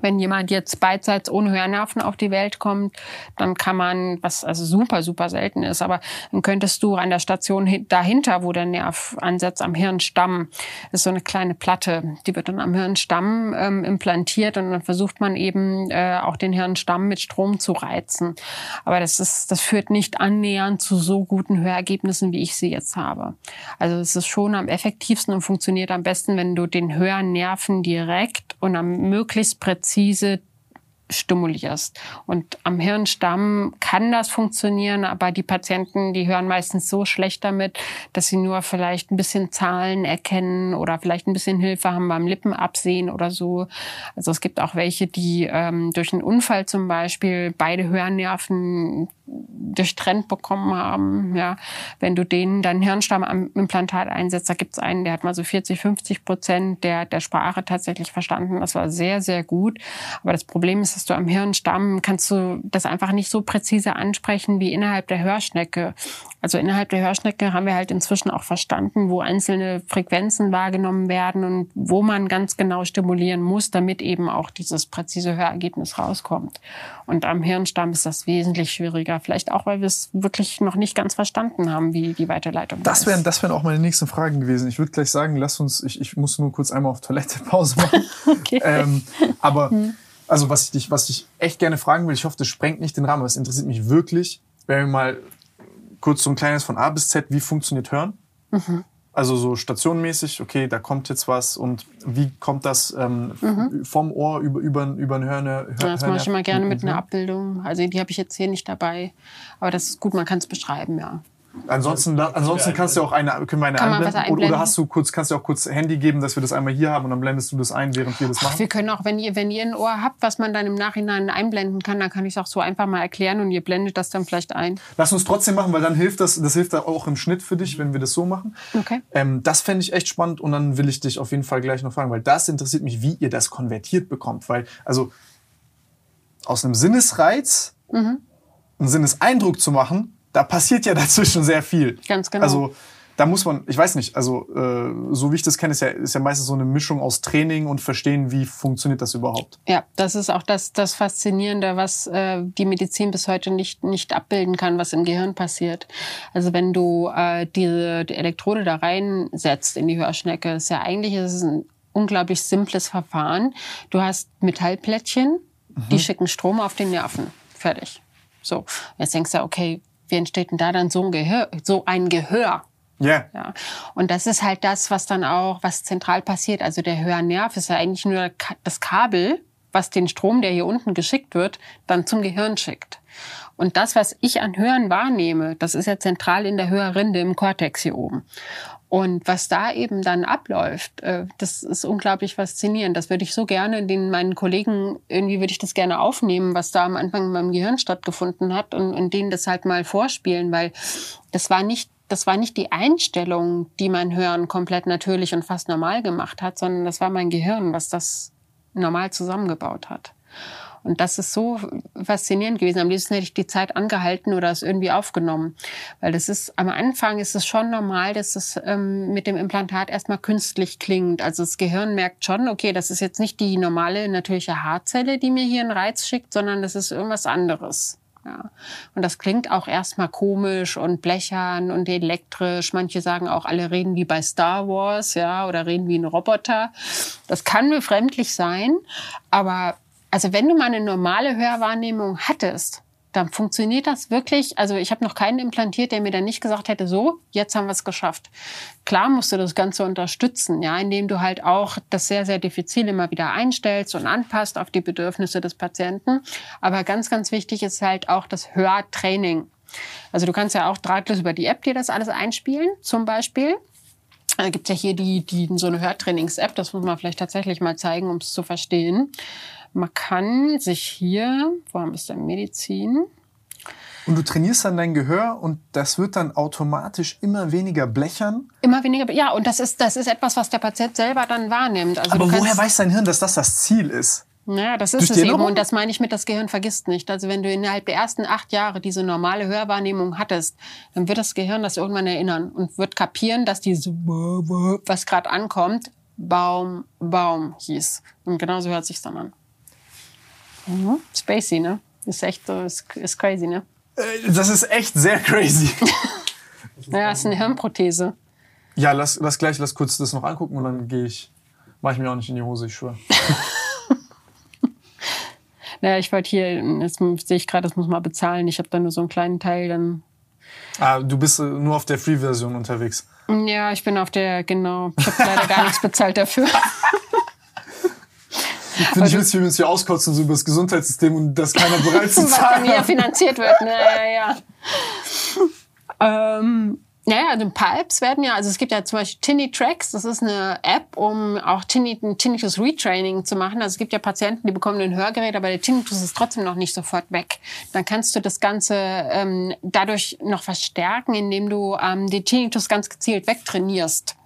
Wenn jemand jetzt beidseits ohne Hörnerven auf die Welt kommt, dann kann man, was also super, super selten ist, aber dann könntest du an der Station dahinter, wo der Nerv ansetzt, am Hirnstamm, ist so eine kleine Platte, die wird dann am Hirnstamm ähm, implantiert und dann versucht man eben äh, auch den Hirnstamm mit Strom zu reizen. Aber das ist, das führt nicht annähernd zu so guten Hörergebnissen, wie ich sie jetzt habe. Also es ist schon am effektivsten und funktioniert am besten, wenn du den Hörnerven direkt und am möglichst präzise stimulierst. Und am Hirnstamm kann das funktionieren, aber die Patienten, die hören meistens so schlecht damit, dass sie nur vielleicht ein bisschen Zahlen erkennen oder vielleicht ein bisschen Hilfe haben beim Lippenabsehen oder so. Also es gibt auch welche, die ähm, durch einen Unfall zum Beispiel beide Hörnerven durchtrennt bekommen haben. Ja, wenn du denen dann Hirnstammimplantat einsetzt, da gibt es einen, der hat mal so 40, 50 Prozent der, der Sprache tatsächlich verstanden. Das war sehr, sehr gut. Aber das Problem ist, dass du am Hirnstamm kannst du das einfach nicht so präzise ansprechen wie innerhalb der Hörschnecke. Also innerhalb der Hörschnecke haben wir halt inzwischen auch verstanden, wo einzelne Frequenzen wahrgenommen werden und wo man ganz genau stimulieren muss, damit eben auch dieses präzise Hörergebnis rauskommt. Und am Hirnstamm ist das wesentlich schwieriger. Vielleicht auch, weil wir es wirklich noch nicht ganz verstanden haben, wie die Weiterleitung das wären, ist. Das wären auch meine nächsten Fragen gewesen. Ich würde gleich sagen, lass uns, ich, ich muss nur kurz einmal auf Toilette Pause machen. okay. Ähm, aber hm. Also was ich dich, was ich echt gerne fragen will, ich hoffe, das sprengt nicht den Rahmen, aber es interessiert mich wirklich, wenn wir mal kurz so ein kleines von A bis Z, wie funktioniert Hören? Mhm. Also so stationmäßig, okay, da kommt jetzt was und wie kommt das ähm, mhm. vom Ohr über, über, über ein Hörner? Hör, ja, das mache ich immer gerne mit einer Abbildung. Also die habe ich jetzt hier nicht dabei, aber das ist gut, man kann es beschreiben, ja. Ansonsten, ansonsten kannst du auch eine, können wir eine Kann einblenden? einblenden? Oder hast du kurz, kannst du auch kurz Handy geben, dass wir das einmal hier haben und dann blendest du das ein, während wir das machen? Ach, wir können auch, wenn ihr, wenn ihr ein Ohr habt, was man dann im Nachhinein einblenden kann, dann kann ich es auch so einfach mal erklären und ihr blendet das dann vielleicht ein. Lass uns trotzdem machen, weil dann hilft das, das hilft auch im Schnitt für dich, wenn wir das so machen. Okay. Ähm, das fände ich echt spannend und dann will ich dich auf jeden Fall gleich noch fragen, weil das interessiert mich, wie ihr das konvertiert bekommt, weil, also, aus einem Sinnesreiz mhm. einen Sinneseindruck zu machen, da passiert ja dazwischen sehr viel. Ganz genau. Also da muss man, ich weiß nicht, also äh, so wie ich das kenne, ist ja, ist ja meistens so eine Mischung aus Training und Verstehen, wie funktioniert das überhaupt. Ja, das ist auch das, das Faszinierende, was äh, die Medizin bis heute nicht, nicht abbilden kann, was im Gehirn passiert. Also wenn du äh, diese die Elektrode da reinsetzt in die Hörschnecke, ist ja eigentlich ist es ein unglaublich simples Verfahren. Du hast Metallplättchen, mhm. die schicken Strom auf den Nerven. Fertig. So, jetzt denkst du, okay, wie entsteht denn da dann so ein Gehör? So ein Gehör? Yeah. Ja. Und das ist halt das, was dann auch, was zentral passiert. Also der Hörnerv ist ja eigentlich nur das Kabel, was den Strom, der hier unten geschickt wird, dann zum Gehirn schickt. Und das, was ich an Hören wahrnehme, das ist ja zentral in der Hörrinde im Kortex hier oben. Und was da eben dann abläuft, äh, das ist unglaublich faszinierend. Das würde ich so gerne den meinen Kollegen, irgendwie würde ich das gerne aufnehmen, was da am Anfang in meinem Gehirn stattgefunden hat und, und denen das halt mal vorspielen, weil das war nicht das war nicht die Einstellung, die mein Hören komplett natürlich und fast normal gemacht hat, sondern das war mein Gehirn, was das normal zusammengebaut hat. Und das ist so faszinierend gewesen. Am liebsten hätte ich die Zeit angehalten oder es irgendwie aufgenommen. Weil das ist, am Anfang ist es schon normal, dass es ähm, mit dem Implantat erstmal künstlich klingt. Also das Gehirn merkt schon, okay, das ist jetzt nicht die normale natürliche Haarzelle, die mir hier einen Reiz schickt, sondern das ist irgendwas anderes. Ja. Und das klingt auch erstmal komisch und blechern und elektrisch. Manche sagen auch, alle reden wie bei Star Wars, ja, oder reden wie ein Roboter. Das kann befremdlich sein, aber also wenn du mal eine normale Hörwahrnehmung hattest, dann funktioniert das wirklich. Also ich habe noch keinen implantiert, der mir dann nicht gesagt hätte, so, jetzt haben wir es geschafft. Klar musst du das Ganze unterstützen, ja, indem du halt auch das sehr, sehr diffizil immer wieder einstellst und anpasst auf die Bedürfnisse des Patienten. Aber ganz, ganz wichtig ist halt auch das Hörtraining. Also du kannst ja auch drahtlos über die App dir das alles einspielen, zum Beispiel. Da gibt ja hier die, die, so eine Hörtrainings-App, das muss man vielleicht tatsächlich mal zeigen, um es zu verstehen. Man kann sich hier, wo haben wir es denn, Medizin? Und du trainierst dann dein Gehör und das wird dann automatisch immer weniger blechern. Immer weniger, ja, und das ist, das ist etwas, was der Patient selber dann wahrnimmt. Also Aber woher weiß dein Hirn, dass das das Ziel ist? Ja, das ist es eben. Und das meine ich mit, das Gehirn vergisst nicht. Also wenn du innerhalb der ersten acht Jahre diese normale Hörwahrnehmung hattest, dann wird das Gehirn das irgendwann erinnern und wird kapieren, dass diese, was gerade ankommt, Baum, Baum hieß. Und genauso hört sich's dann an. Mhm. Spacey, ne? Ist echt so, ist, crazy, ne? Äh, Das ist echt sehr crazy. Ja, ist eine Hirnprothese. ja, lass, lass gleich, lass kurz das noch angucken und dann gehe ich. Mach ich mir auch nicht in die Hose, ich schwöre. Naja, ich wollte hier, jetzt sehe ich gerade, das muss man bezahlen. Ich habe da nur so einen kleinen Teil, dann Ah, du bist äh, nur auf der Free-Version unterwegs. Ja, ich bin auf der, genau. Ich habe leider gar nichts bezahlt dafür. Finde ich witzig, wie wir uns hier auskotzen so über das Gesundheitssystem und das keiner bereit zu Was zahlen. mir finanziert wird. Ne? Ja, ähm, ja, ja, also Pipes werden ja, also es gibt ja zum Beispiel Tinny Tracks, das ist eine App, um auch Tinnitus Retraining zu machen. Also es gibt ja Patienten, die bekommen ein Hörgerät, aber der Tinnitus ist trotzdem noch nicht sofort weg. Dann kannst du das Ganze ähm, dadurch noch verstärken, indem du ähm, den Tinnitus ganz gezielt wegtrainierst.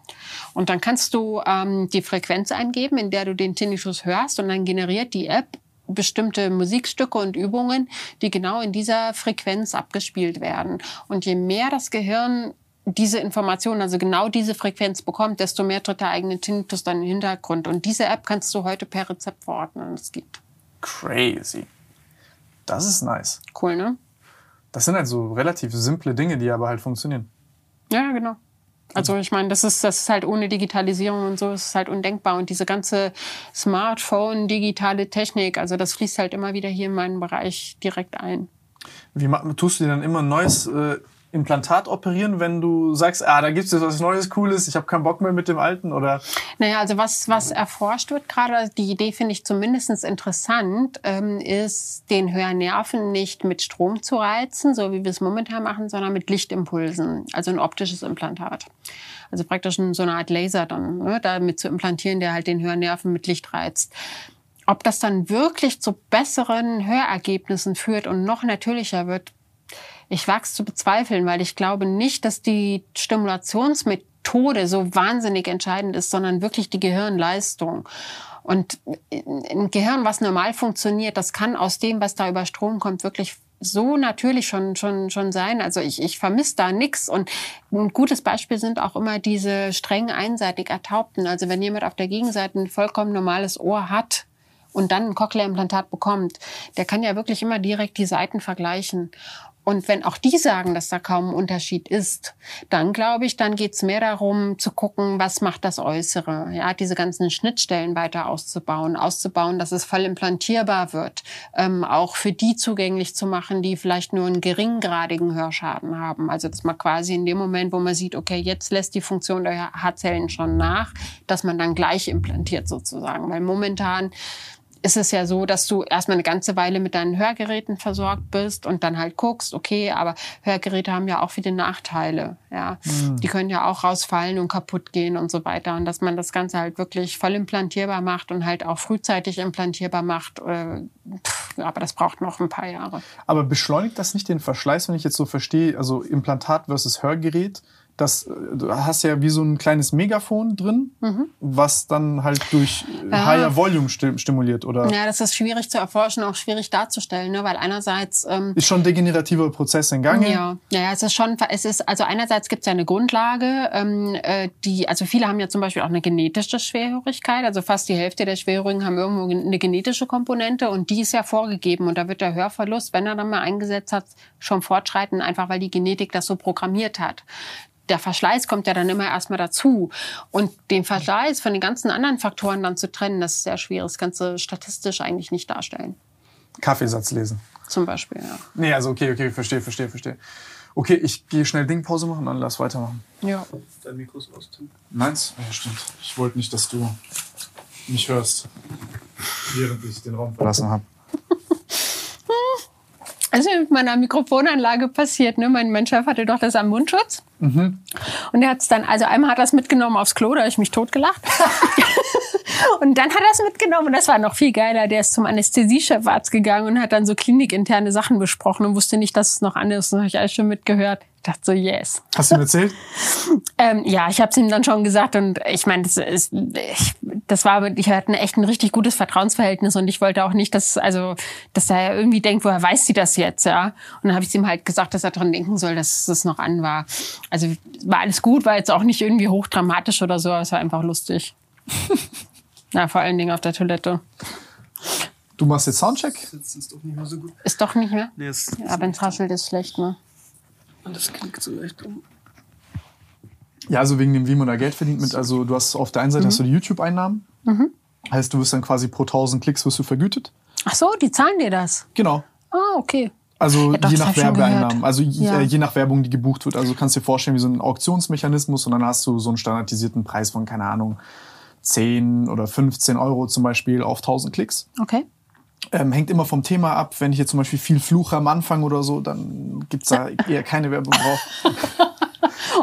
Und dann kannst du ähm, die Frequenz eingeben, in der du den Tinnitus hörst und dann generiert die App bestimmte Musikstücke und Übungen, die genau in dieser Frequenz abgespielt werden. Und je mehr das Gehirn diese Information, also genau diese Frequenz bekommt, desto mehr tritt der eigene Tinnitus dann in den Hintergrund. Und diese App kannst du heute per Rezept verordnen. Das geht. Crazy. Das ist nice. Cool, ne? Das sind halt so relativ simple Dinge, die aber halt funktionieren. Ja, genau. Also ich meine, das ist, das ist halt ohne Digitalisierung und so, ist es halt undenkbar. Und diese ganze Smartphone, digitale Technik, also das fließt halt immer wieder hier in meinen Bereich direkt ein. Wie tust du dir dann immer ein neues äh, Implantat operieren, wenn du sagst, ah, da gibt's jetzt was Neues, Cooles, ich habe keinen Bock mehr mit dem alten? Oder Naja, also was, was erforscht wird gerade, die Idee finde ich zumindest interessant, ähm, ist, den Hörnerven nicht mit Strom zu reizen, so wie wir es momentan machen, sondern mit Lichtimpulsen, also ein optisches Implantat. Also praktisch so eine Art Laser dann, ne, damit zu implantieren, der halt den Hörnerven mit Licht reizt. Ob das dann wirklich zu besseren Hörergebnissen führt und noch natürlicher wird, ich wage es zu bezweifeln, weil ich glaube nicht, dass die Stimulationsmethode so wahnsinnig entscheidend ist, sondern wirklich die Gehirnleistung. Und ein Gehirn, was normal funktioniert, das kann aus dem, was da über Strom kommt, wirklich so natürlich schon, schon, schon sein. Also ich, ich vermisse da nichts. Und ein gutes Beispiel sind auch immer diese streng einseitig Ertaubten. Also wenn jemand auf der Gegenseite ein vollkommen normales Ohr hat, und dann ein Cochlea-Implantat bekommt, der kann ja wirklich immer direkt die Seiten vergleichen. Und wenn auch die sagen, dass da kaum ein Unterschied ist, dann glaube ich, dann geht's mehr darum zu gucken, was macht das Äußere. Ja, diese ganzen Schnittstellen weiter auszubauen, auszubauen, dass es voll implantierbar wird, ähm, auch für die zugänglich zu machen, die vielleicht nur einen geringgradigen Hörschaden haben. Also dass man quasi in dem Moment, wo man sieht, okay, jetzt lässt die Funktion der Haarzellen schon nach, dass man dann gleich implantiert sozusagen. Weil momentan ist es ja so, dass du erstmal eine ganze Weile mit deinen Hörgeräten versorgt bist und dann halt guckst, okay, aber Hörgeräte haben ja auch viele Nachteile, ja. Die können ja auch rausfallen und kaputt gehen und so weiter. Und dass man das Ganze halt wirklich voll implantierbar macht und halt auch frühzeitig implantierbar macht, äh, pff, aber das braucht noch ein paar Jahre. Aber beschleunigt das nicht den Verschleiß, wenn ich jetzt so verstehe, also Implantat versus Hörgerät? Das, äh, du hast ja wie so ein kleines Megafon drin, was dann halt durch äh, Ja. Higher Volume sti- stimuliert, oder? Ja, das ist schwierig zu erforschen, auch schwierig darzustellen, ne? weil einerseits ähm, Ist schon ein degenerativer Prozess in Gange. Ja, ja, es ist schon, es ist, also einerseits gibt es ja eine Grundlage, ähm, äh, die, also viele haben ja zum Beispiel auch eine genetische Schwerhörigkeit, also fast die Hälfte der Schwerhörigen haben irgendwo eine genetische Komponente und die ist ja vorgegeben und da wird der Hörverlust, wenn er dann mal eingesetzt hat, schon fortschreiten, einfach weil die Genetik das so programmiert hat. Der Verschleiß kommt ja dann immer erstmal dazu. Und den Verschleiß von den ganzen anderen Faktoren dann zu trennen, das ist sehr schwierig. Das kannst du statistisch eigentlich nicht darstellen. Kaffeesatz lesen. Zum Beispiel, ja. Nee, also okay, okay, verstehe, verstehe, verstehe. Okay, ich gehe schnell Dingpause machen, dann lass weitermachen. Ja. Dein Mikro ist aus, Tim. Meins? Ja, stimmt. Ich wollte nicht, dass du mich hörst, während ich den Raum verlassen habe. Also mit meiner Mikrofonanlage passiert, ne? Mein, mein Chef hatte doch das am Mundschutz. Und er hat es dann, also einmal hat er es mitgenommen aufs Klo, da habe ich mich totgelacht. und dann hat er es mitgenommen und das war noch viel geiler. Der ist zum Anästhesiechefarzt gegangen und hat dann so klinikinterne Sachen besprochen und wusste nicht, dass es noch anders ist. Das habe ich alles schon mitgehört. Ich dachte so, yes. Hast du ihm erzählt? Ähm, ja, ich habe es ihm dann schon gesagt und ich meine, das ist, ich, das war, ich hatte echt ein richtig gutes Vertrauensverhältnis und ich wollte auch nicht, dass, also, dass er irgendwie denkt, woher weiß sie das jetzt, ja? Und dann habe ich ihm halt gesagt, dass er dran denken soll, dass es noch an war. Also war alles gut, war jetzt auch nicht irgendwie hochdramatisch oder so, es war einfach lustig. Na, vor allen Dingen auf der Toilette. Du machst jetzt Soundcheck? Das ist doch nicht mehr so gut. Ist doch nicht mehr. Nee, Ja, wenn es raschelt, ist schlecht, ne? Das klingt so leicht um. Ja, also wegen dem, wie man da Geld verdient mit, also du hast auf der einen Seite hast du die YouTube-Einnahmen. Heißt, du wirst dann quasi pro 1000 Klicks wirst du vergütet. Ach so, die zahlen dir das. Genau. Ah, okay. Also Ja, doch, je nach schon Werbeeinnahmen, also je, Ja. äh, je nach Werbung, die gebucht wird. Also du kannst dir vorstellen, wie so ein Auktionsmechanismus und dann hast du so einen standardisierten Preis von, keine Ahnung, 10 oder 15 Euro zum Beispiel auf 1000 Klicks. Okay. Ähm, hängt immer vom Thema ab. Wenn ich jetzt zum Beispiel viel fluche am Anfang oder so, dann gibt's da eher keine Werbung drauf.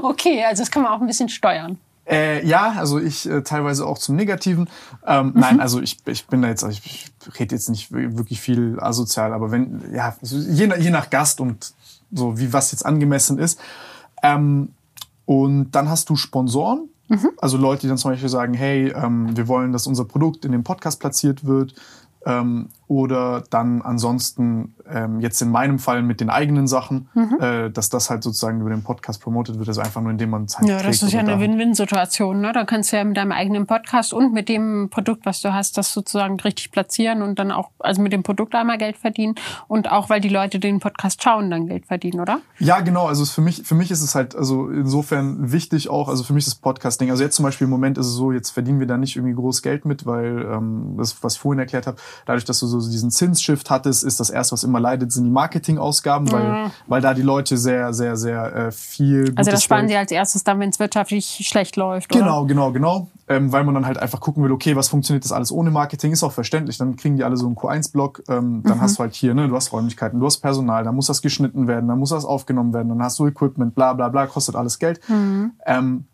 Okay, also das kann man auch ein bisschen steuern. Äh, ja, also ich äh, teilweise auch zum Negativen. Ähm, Nein, also ich, ich bin da jetzt, ich, ich rede jetzt nicht wirklich viel asozial, aber wenn, ja, also je, nach- je nach Gast und so, wie was jetzt angemessen ist. Ähm, und dann hast du Sponsoren, also Leute, die dann zum Beispiel sagen, hey, ähm, wir wollen, dass unser Produkt in dem Podcast platziert wird. Ähm, oder dann ansonsten ähm, jetzt in meinem Fall mit den eigenen Sachen, äh, dass das halt sozusagen über den Podcast promotet wird, also einfach nur indem man es halt Ja, das ist ja eine Win-Win-Situation. Ne? Da kannst du ja mit deinem eigenen Podcast und mit dem Produkt, was du hast, das sozusagen richtig platzieren und dann auch, also mit dem Produkt einmal Geld verdienen und auch, weil die Leute den Podcast schauen, dann Geld verdienen, oder? Ja, genau. Also für mich, für mich ist es halt also insofern wichtig auch. Also für mich ist das Podcasting. Also jetzt zum Beispiel im Moment ist es so, jetzt verdienen wir da nicht irgendwie groß Geld mit, weil ähm, das, was ich vorhin erklärt habe, dadurch, dass du so diesen Zinsshift hattest, ist das erste, was immer leidet, sind die Marketingausgaben, weil, weil da die Leute sehr, sehr, sehr äh, viel. Mhm. Also das sparen sie als erstes dann, wenn es wirtschaftlich schlecht läuft, Genau, oder? genau, genau. Ähm, weil man dann halt einfach gucken will, okay, was funktioniert das alles ohne Marketing, ist auch verständlich. Dann kriegen die alle so einen Q1-Block. Ähm, dann Mhm. hast du halt hier, ne, du hast Räumlichkeiten, du hast Personal, dann muss das geschnitten werden, dann muss das aufgenommen werden, dann hast du Equipment, bla bla bla, kostet alles Geld. Mhm. Ähm,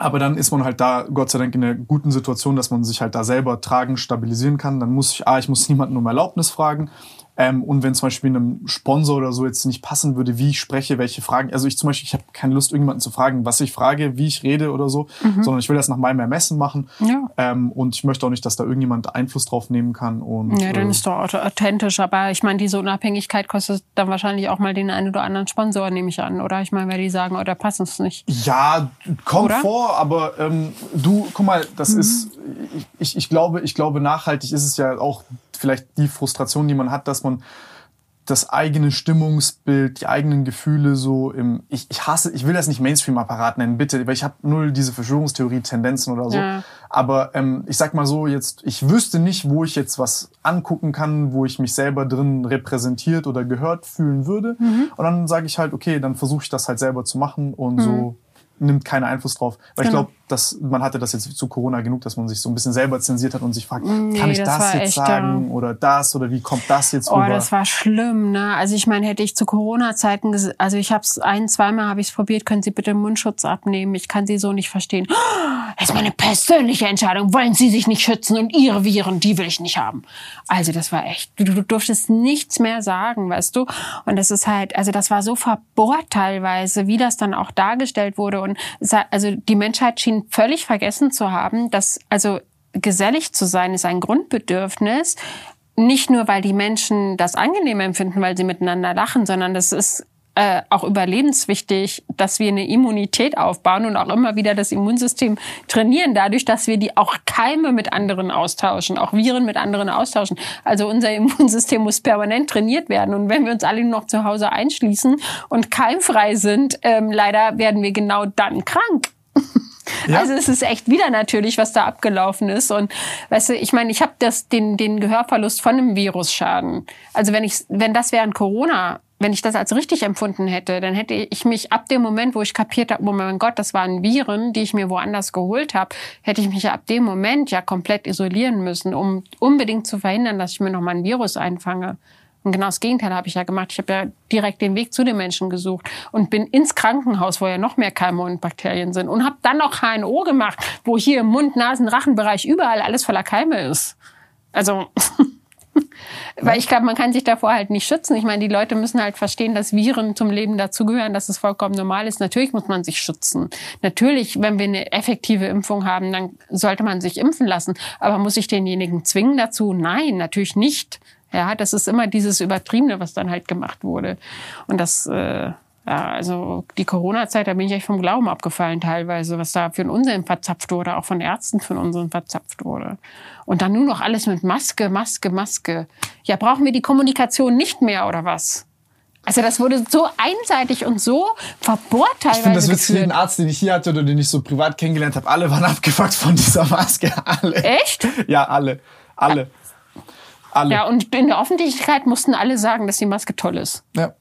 aber dann ist man halt da, Gott sei Dank, in einer guten Situation, dass man sich halt da selber tragen, stabilisieren kann. Dann muss ich, ah, ich muss niemanden um Erlaubnis fragen. Ähm, und wenn zum Beispiel einem Sponsor oder so jetzt nicht passen würde, wie ich spreche, welche Fragen, also ich zum Beispiel, ich habe keine Lust, irgendjemanden zu fragen, was ich frage, wie ich rede oder so, sondern ich will das nach meinem Ermessen machen. Ja. Ähm, und ich möchte auch nicht, dass da irgendjemand Einfluss drauf nehmen kann. Und, Ja, dann äh, ist doch authentisch. Aber ich meine, diese Unabhängigkeit kostet dann wahrscheinlich auch mal den einen oder anderen Sponsor, nehme ich an, oder? Ich meine, weil die sagen, oh, da passt es nicht. Ja, kommt Oder? vor, aber ähm, du, guck mal, das Mhm. ist, ich, ich, ich glaube, ich glaube, nachhaltig ist es ja auch vielleicht die Frustration, die man hat, dass man das eigene Stimmungsbild, die eigenen Gefühle so im, ich, ich hasse, ich will das nicht Mainstream-Apparat nennen, bitte, weil ich habe null diese Verschwörungstheorie-Tendenzen oder so. Ja. Aber ähm, ich sag mal so, jetzt, ich wüsste nicht, wo ich jetzt was angucken kann, wo ich mich selber drin repräsentiert oder gehört fühlen würde. Mhm. Und dann sage ich halt, okay, dann versuche ich das halt selber zu machen und so nimmt keiner Einfluss drauf. Weil ich Mhm. Genau. glaube, dass man hatte das jetzt zu Corona genug, dass man sich so ein bisschen selber zensiert hat und sich fragt, Nee, kann ich das das, jetzt echt, sagen ja. oder das oder wie kommt das jetzt Oh, rüber? das war schlimm, ne? Also ich meine, hätte ich zu Corona-Zeiten, also ich habe es ein, zweimal habe ich es probiert, können Sie bitte Mundschutz abnehmen? Ich kann Sie so nicht verstehen. Das ist meine persönliche Entscheidung. Wollen Sie sich nicht schützen und Ihre Viren, die will ich nicht haben. Also das war echt, du, du durftest nichts mehr sagen, weißt du? Und das ist halt, also das war so verbohrt teilweise, wie das dann auch dargestellt wurde. Und also die Menschheit schien völlig vergessen zu haben, dass also gesellig zu sein ist ein Grundbedürfnis. Nicht nur, weil die Menschen das angenehm empfinden, weil sie miteinander lachen, sondern das ist äh, auch überlebenswichtig, dass wir eine Immunität aufbauen und auch immer wieder das Immunsystem trainieren, dadurch, dass wir die auch Keime mit anderen austauschen, auch Viren mit anderen austauschen. Also unser Immunsystem muss permanent trainiert werden. Und wenn wir uns alle noch zu Hause einschließen und keimfrei sind, ähm, leider werden wir genau dann krank. Ja. Also es ist echt wieder natürlich, was da abgelaufen ist. Und weißt du, ich meine, ich habe das den den Gehörverlust von einem Virusschaden. Also wenn ich wenn das während Corona wenn ich das als richtig empfunden hätte, dann hätte ich mich ab dem Moment, wo ich kapiert habe, oh mein Gott, das waren Viren, die ich mir woanders geholt habe, hätte ich mich ab dem Moment ja komplett isolieren müssen, um unbedingt zu verhindern, dass ich mir noch mal ein Virus einfange. Und genau das Gegenteil habe ich ja gemacht. Ich habe ja direkt den Weg zu den Menschen gesucht und bin ins Krankenhaus, wo ja noch mehr Keime und Bakterien sind und habe dann noch HNO gemacht, wo hier im Mund, Nasen, Rachenbereich überall alles voller Keime ist. Also Weil ich glaube, man kann sich davor halt nicht schützen. Ich meine, die Leute müssen halt verstehen, dass Viren zum Leben dazugehören, dass es vollkommen normal ist. Natürlich muss man sich schützen. Natürlich, wenn wir eine effektive Impfung haben, dann sollte man sich impfen lassen. Aber muss ich denjenigen zwingen dazu? Nein, natürlich nicht. Ja, das ist immer dieses Übertriebene, was dann halt gemacht wurde. Und das, äh, ja, also die Corona-Zeit, da bin ich echt vom Glauben abgefallen teilweise, was da für ein Unsinn verzapft wurde, auch von Ärzten für einen Unsinn verzapft wurde. Und dann nur noch alles mit Maske, Maske, Maske. Ja, brauchen wir die Kommunikation nicht mehr oder was? Also das wurde so einseitig und so verbohrt teilweise Ich finde das witzig, jeden Arzt, den ich hier hatte oder den ich so privat kennengelernt habe, alle waren abgefuckt von dieser Maske. Alle. Echt? Ja, alle. Alle. Alle. Ja, und in der Öffentlichkeit mussten alle sagen, dass die Maske toll ist. Ja.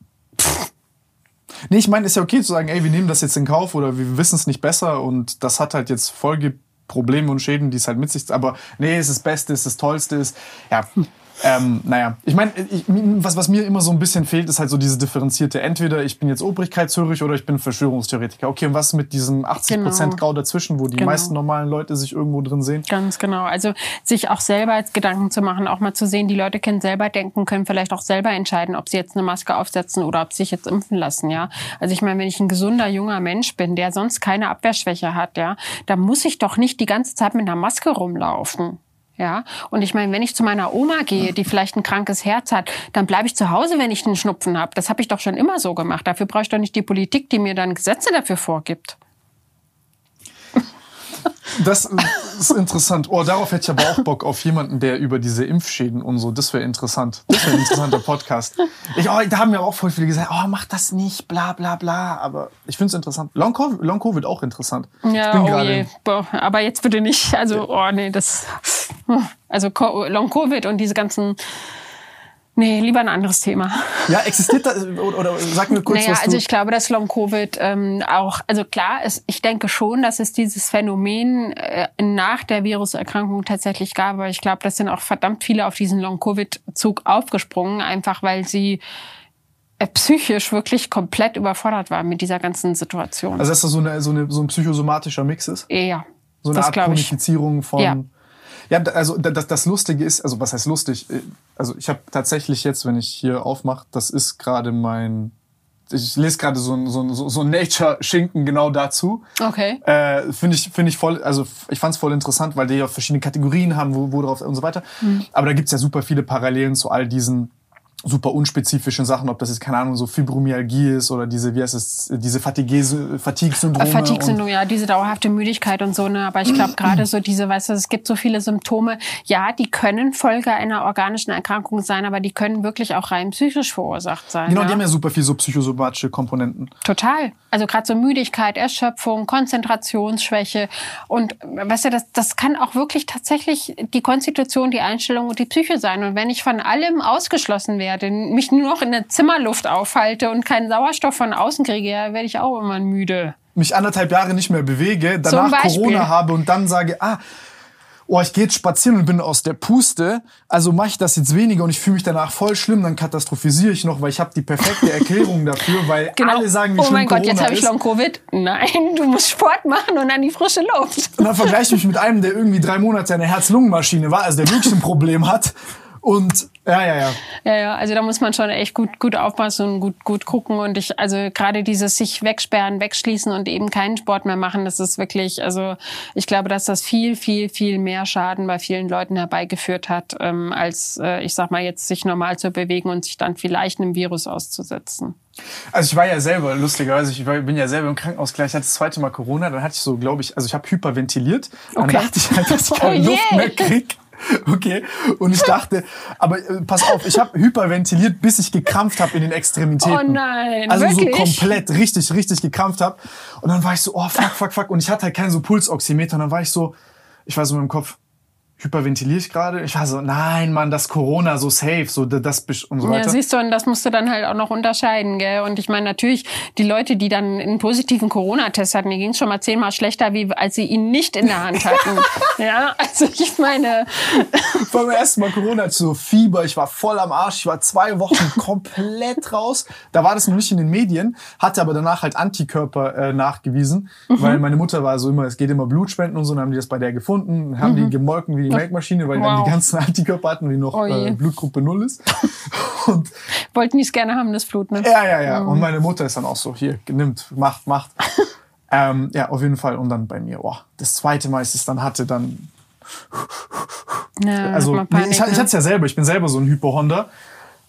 Nee, ich meine, ist ja okay zu sagen, ey, wir nehmen das jetzt in Kauf oder wir wissen es nicht besser und das hat halt jetzt Folgeprobleme und Schäden, die es halt mit sich, aber nee, es ist das Beste, es ist das Tollste, ist, ja. Ähm, naja, ich meine, ich, was, was mir immer so ein bisschen fehlt, ist halt so diese differenzierte, entweder ich bin jetzt obrigkeitshörig oder ich bin Verschwörungstheoretiker. Okay, und was mit diesem 80% Genau. Grau dazwischen, wo die Genau. meisten normalen Leute sich irgendwo drin sehen? Ganz genau. Also sich auch selber als Gedanken zu machen, auch mal zu sehen, die Leute können selber denken, können vielleicht auch selber entscheiden, ob sie jetzt eine Maske aufsetzen oder ob sie sich jetzt impfen lassen, ja. Also ich meine, wenn ich ein gesunder junger Mensch bin, der sonst keine Abwehrschwäche hat, ja, dann muss ich doch nicht die ganze Zeit mit einer Maske rumlaufen. Ja, und ich meine, wenn ich zu meiner Oma gehe, die vielleicht ein krankes Herz hat, dann bleibe ich zu Hause, wenn ich einen Schnupfen habe. Das habe ich doch schon immer so gemacht. Dafür brauche ich doch nicht die Politik, die mir dann Gesetze dafür vorgibt. Das ist interessant. Oh, darauf hätte ich aber auch Bock auf jemanden, der über diese Impfschäden und so. Das wäre interessant. Das wäre ein interessanter Podcast. Ich, oh, da haben ja auch voll viele gesagt, oh, mach das nicht, bla bla bla. Aber ich finde es interessant. Long Covid, Long Covid auch interessant. ich Ja, bin oh je. Boah, aber jetzt bitte nicht. Also, oh nee, das. Also Long Covid und diese ganzen. Nee, lieber ein anderes Thema. Ja, existiert das? Oder, oder sag mir kurz, Naja, was also du... ich glaube, dass Long Covid ähm, auch, also klar, es, ich denke schon, dass es dieses Phänomen äh, nach der Viruserkrankung tatsächlich gab, aber ich glaube, das sind auch verdammt viele auf diesen Long Covid Zug aufgesprungen, einfach weil sie äh, psychisch wirklich komplett überfordert waren mit dieser ganzen Situation. also dass das so, eine, so, eine, so ein psychosomatischer Mix ist? ja, So eine das Art. Chronifizierung von. Ja. Ja, also da- das, das Lustige ist, also was heißt lustig? Äh, Also ich habe tatsächlich jetzt, wenn ich hier aufmache, das ist gerade mein. Ich lese gerade so ein, so ein, so ein Nature-Schinken genau dazu. Okay. Äh, finde ich, finde ich voll, also ich fand es voll interessant, weil die ja verschiedene Kategorien haben, wo, wo drauf und so weiter. Mhm. Aber da gibt's ja super viele Parallelen zu all diesen super unspezifischen Sachen, ob das jetzt, keine Ahnung, so Fibromyalgie ist oder diese, wie heißt es, diese Fatigue- Fatigue-Syndrome. und- Fatigue-Syndrom, ja, diese dauerhafte Müdigkeit und so, ne. Aber ich glaube gerade so diese, weißt du, es gibt so viele Symptome, ja, die können Folge einer organischen Erkrankung sein, aber die können wirklich auch rein psychisch verursacht sein. Genau, ja? die haben ja super viel so psychosomatische Komponenten. Total. Also gerade so Müdigkeit, Erschöpfung, Konzentrationsschwäche und weißt du, das, das kann auch wirklich tatsächlich die Konstitution, die Einstellung und die Psyche sein. Und wenn ich von allem ausgeschlossen werde, mich nur noch in der Zimmerluft aufhalte und keinen Sauerstoff von außen kriege, ja, werde ich auch immer müde. Mich anderthalb Jahre nicht mehr bewege, danach. Corona habe und dann sage, ah, oh, ich gehe jetzt spazieren und bin aus der Puste, also mache ich das jetzt weniger und ich fühle mich danach voll schlimm, dann katastrophisiere ich noch, weil ich habe die perfekte Erklärung dafür, weil alle sagen, wie oh schlimm mein Gott, Corona jetzt habe ich ist. Long Covid. Nein, du musst Sport machen und an die frische Luft. Und dann vergleiche ich mich mit einem, der irgendwie drei Monate eine Herz-Lungen-Maschine war, also der wirklich ein Problem hat. Und ja, ja, ja. Ja, ja, also da muss man schon echt gut, gut aufpassen und gut, gut gucken. Und ich, also gerade dieses sich wegsperren, wegschließen und eben keinen Sport mehr machen, das ist wirklich, also ich glaube, dass das viel, viel, viel mehr Schaden bei vielen Leuten herbeigeführt hat, ähm, als, äh, ich sag mal, jetzt sich normal zu bewegen und sich dann vielleicht einem Virus auszusetzen. Also ich war ja selber, lustigerweise, ich war, bin ja selber im Krankenhaus gleich, ich hatte das zweite Mal Corona, dann hatte ich so, glaube ich, also ich habe hyperventiliert. Dann Okay. dachte ich halt, dass ich Oh keine je. Luft mehr krieg. Okay. Und ich dachte, aber äh, pass auf, ich habe hyperventiliert, bis ich gekrampft habe in den Extremitäten. Oh nein, Also wirklich? so komplett richtig, richtig gekrampft habe. Und dann war ich so, oh fuck, fuck, fuck. Und ich hatte halt keinen so Pulsoximeter. Und dann war ich so, ich war so mit dem Kopf, hyperventiliere ich gerade? Ich war so, nein, Mann, das Corona, so safe, so das und so weiter. Ja, siehst du, und das musst du dann halt auch noch unterscheiden, gell? Und ich meine, natürlich, die Leute, die dann einen positiven Corona-Test hatten, die ging schon mal zehnmal schlechter, wie als sie ihn nicht in der Hand hatten. ja, also ich meine, Beim ersten Mal Corona so Fieber, ich war voll am Arsch, ich war zwei Wochen komplett raus. Da war das noch nicht in den Medien, hatte aber danach halt Antikörper äh, nachgewiesen, weil meine Mutter war so immer, es geht immer Blutspenden und so, dann haben die das bei der gefunden, haben die gemolken wie die Melkmaschine, weil die dann Wow. die ganzen Antikörper hatten, die noch Oh äh, Blutgruppe null ist. Und wollten die es gerne haben, das Blut, ne? ja, ja, ja. Und meine Mutter ist dann auch so, hier, nimmt, macht, macht. ähm, ja, auf jeden Fall. Und dann bei mir, oh, das zweite Mal, als ich es dann hatte, dann Ja, also nee, ich, Panik, ich ne? hatte es ja selber, ich bin selber so ein Hypochonder.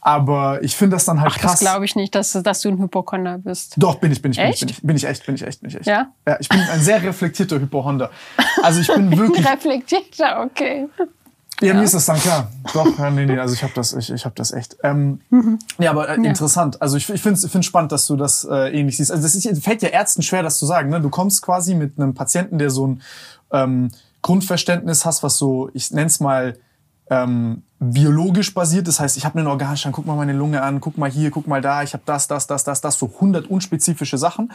Aber ich finde das dann halt Ach, krass. das glaube ich nicht, dass, dass du ein Hypochonder bist. Doch, bin ich, bin ich, bin ich, Echt? bin ich, bin ich echt, bin ich echt, bin ich echt. Ja? Ja, ich bin ein sehr reflektierter Hypochonder. Also ich bin wirklich, Reflektierter, okay. ja, mir ist das dann klar. Doch, ja, nee, nee, also ich habe das, ich, ich habe das echt. Ähm, Ja, aber äh, interessant. Also ich, ich finde es spannend, dass du das äh, ähnlich siehst. Also das ist, fällt ja Ärzten schwer, das zu sagen. Ne? Du kommst quasi mit einem Patienten, der so ein ähm, Grundverständnis hast, was so, ich nenn's mal ähm, biologisch basiert. Das heißt, ich habe einen Organstand, guck mal meine Lunge an, guck mal hier, guck mal da, ich habe das, das, das, das, das, so 100 unspezifische Sachen.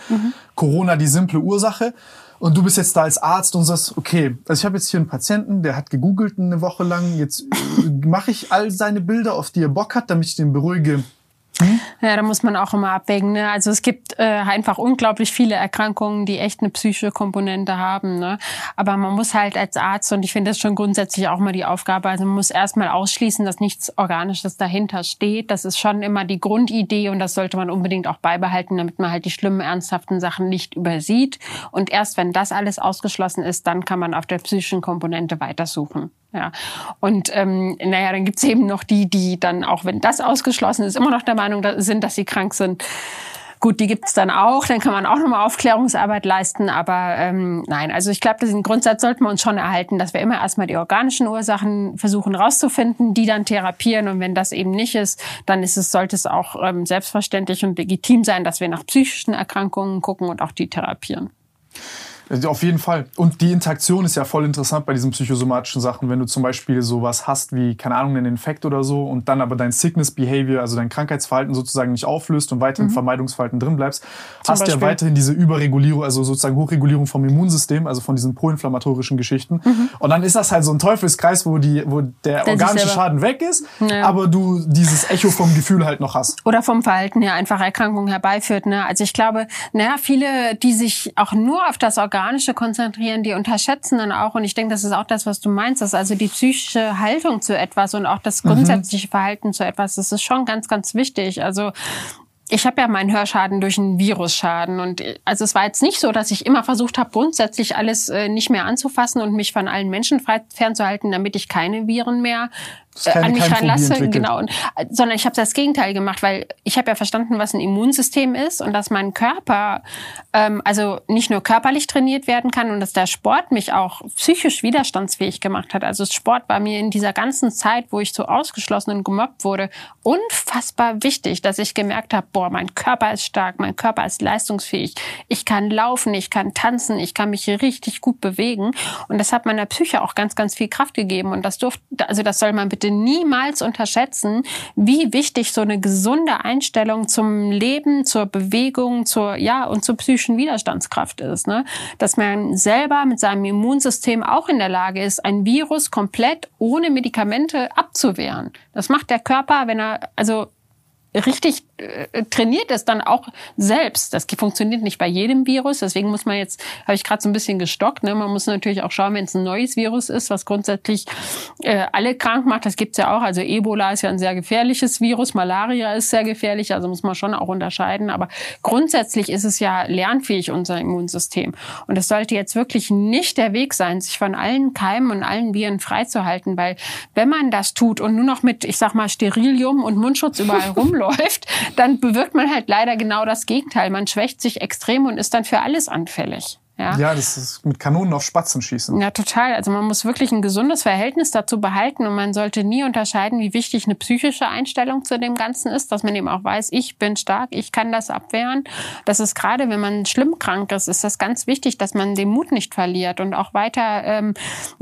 Corona die simple Ursache. Und du bist jetzt da als Arzt und sagst, okay, also ich habe jetzt hier einen Patienten, der hat gegoogelt eine Woche lang, jetzt äh, mache ich all seine Bilder, auf die er Bock hat, damit ich den beruhige. Ja, da muss man auch immer abwägen. Ne? Also es gibt äh, einfach unglaublich viele Erkrankungen, die echt eine psychische Komponente haben. Ne? Aber man muss halt als Arzt, und ich finde das schon grundsätzlich auch mal die Aufgabe, also man muss erstmal ausschließen, dass nichts Organisches dahinter steht. Das ist schon immer die Grundidee und das sollte man unbedingt auch beibehalten, damit man halt die schlimmen, ernsthaften Sachen nicht übersieht. Und erst wenn das alles ausgeschlossen ist, dann kann man auf der psychischen Komponente weitersuchen. Ja. Und ähm, naja, dann gibt's eben noch die, die dann, auch wenn das ausgeschlossen ist, immer noch der Meinung sind, dass sie krank sind. Gut, die gibt's dann auch, dann kann man auch nochmal Aufklärungsarbeit leisten, aber ähm, nein, also ich glaube, diesen Grundsatz sollten wir uns schon erhalten, dass wir immer erstmal die organischen Ursachen versuchen rauszufinden, die dann therapieren und wenn das eben nicht ist, dann ist es, sollte es auch ähm, selbstverständlich und legitim sein, dass wir nach psychischen Erkrankungen gucken und auch die therapieren. Also Auf jeden Fall. Und die Interaktion ist ja voll interessant bei diesen psychosomatischen Sachen. Wenn du zum Beispiel sowas hast wie, keine Ahnung, einen Infekt oder so und dann aber dein Sickness Behavior, also dein Krankheitsverhalten sozusagen nicht auflöst und weiter im Vermeidungsverhalten drin bleibst, hast du ja weiterhin diese Überregulierung, also sozusagen Hochregulierung vom Immunsystem, also von diesen proinflammatorischen Geschichten. Und dann ist das halt so ein Teufelskreis, wo, die, wo der, sich organische Schaden weg ist, Ja. aber du dieses Echo vom Gefühl halt noch hast. oder vom Verhalten her einfach Erkrankungen herbeiführt. Ne? Also ich glaube, naja, viele, die sich auch nur auf das Organische konzentrieren, die unterschätzen dann auch, und ich denke, das ist auch das, was du meinst, dass also die psychische Haltung zu etwas und auch das grundsätzliche Verhalten zu etwas, das ist schon ganz, ganz wichtig. Also ich habe ja meinen Hörschaden durch einen Virusschaden. Und also es war jetzt nicht so, dass ich immer versucht habe, grundsätzlich alles äh, nicht mehr anzufassen und mich von allen Menschen frei fernzuhalten, damit ich keine Viren mehr an mich ranlasse. Genau, äh, sondern ich habe das Gegenteil gemacht, weil ich habe ja verstanden, was ein Immunsystem ist und dass mein Körper ähm, also nicht nur körperlich trainiert werden kann und dass der Sport mich auch psychisch widerstandsfähig gemacht hat. Also Sport war mir in dieser ganzen Zeit, wo ich so ausgeschlossen und gemobbt wurde, unfassbar wichtig, dass ich gemerkt habe, boah, mein Körper ist stark, mein Körper ist leistungsfähig. Ich kann laufen, ich kann tanzen, ich kann mich richtig gut bewegen und das hat meiner Psyche auch ganz, ganz viel Kraft gegeben und das durfte, also das soll man bitte niemals unterschätzen, wie wichtig so eine gesunde Einstellung zum Leben, zur Bewegung, zur, ja, und zur psychischen Widerstandskraft ist, ne? Dass man selber mit seinem Immunsystem auch in der Lage ist, ein Virus komplett ohne Medikamente abzuwehren. Das macht der Körper, wenn er, also richtig trainiert ist, dann auch selbst. Das funktioniert nicht bei jedem Virus, deswegen muss man jetzt, habe ich gerade so ein bisschen gestockt, ne? man muss natürlich auch schauen, wenn es ein neues Virus ist, was grundsätzlich äh, alle krank macht, das gibt's ja auch, also Ebola ist ja ein sehr gefährliches Virus, Malaria ist sehr gefährlich, also muss man schon auch unterscheiden, aber grundsätzlich ist es ja lernfähig, unser Immunsystem. Und es sollte jetzt wirklich nicht der Weg sein, sich von allen Keimen und allen Viren freizuhalten, weil wenn man das tut und nur noch mit, ich sag mal, Sterilium und Mundschutz überall rumläuft, dann bewirkt man halt leider genau das Gegenteil. Man schwächt sich extrem und ist dann für alles anfällig. Ja, Ja, das ist mit Kanonen auf Spatzen schießen. ja, total. Also man muss wirklich ein gesundes Verhältnis dazu behalten und man sollte nie unterscheiden, wie wichtig eine psychische Einstellung zu dem Ganzen ist, dass man eben auch weiß, ich bin stark, ich kann das abwehren. Das ist gerade, wenn man schlimm krank ist, ist das ganz wichtig, dass man den Mut nicht verliert und auch weiter, ähm,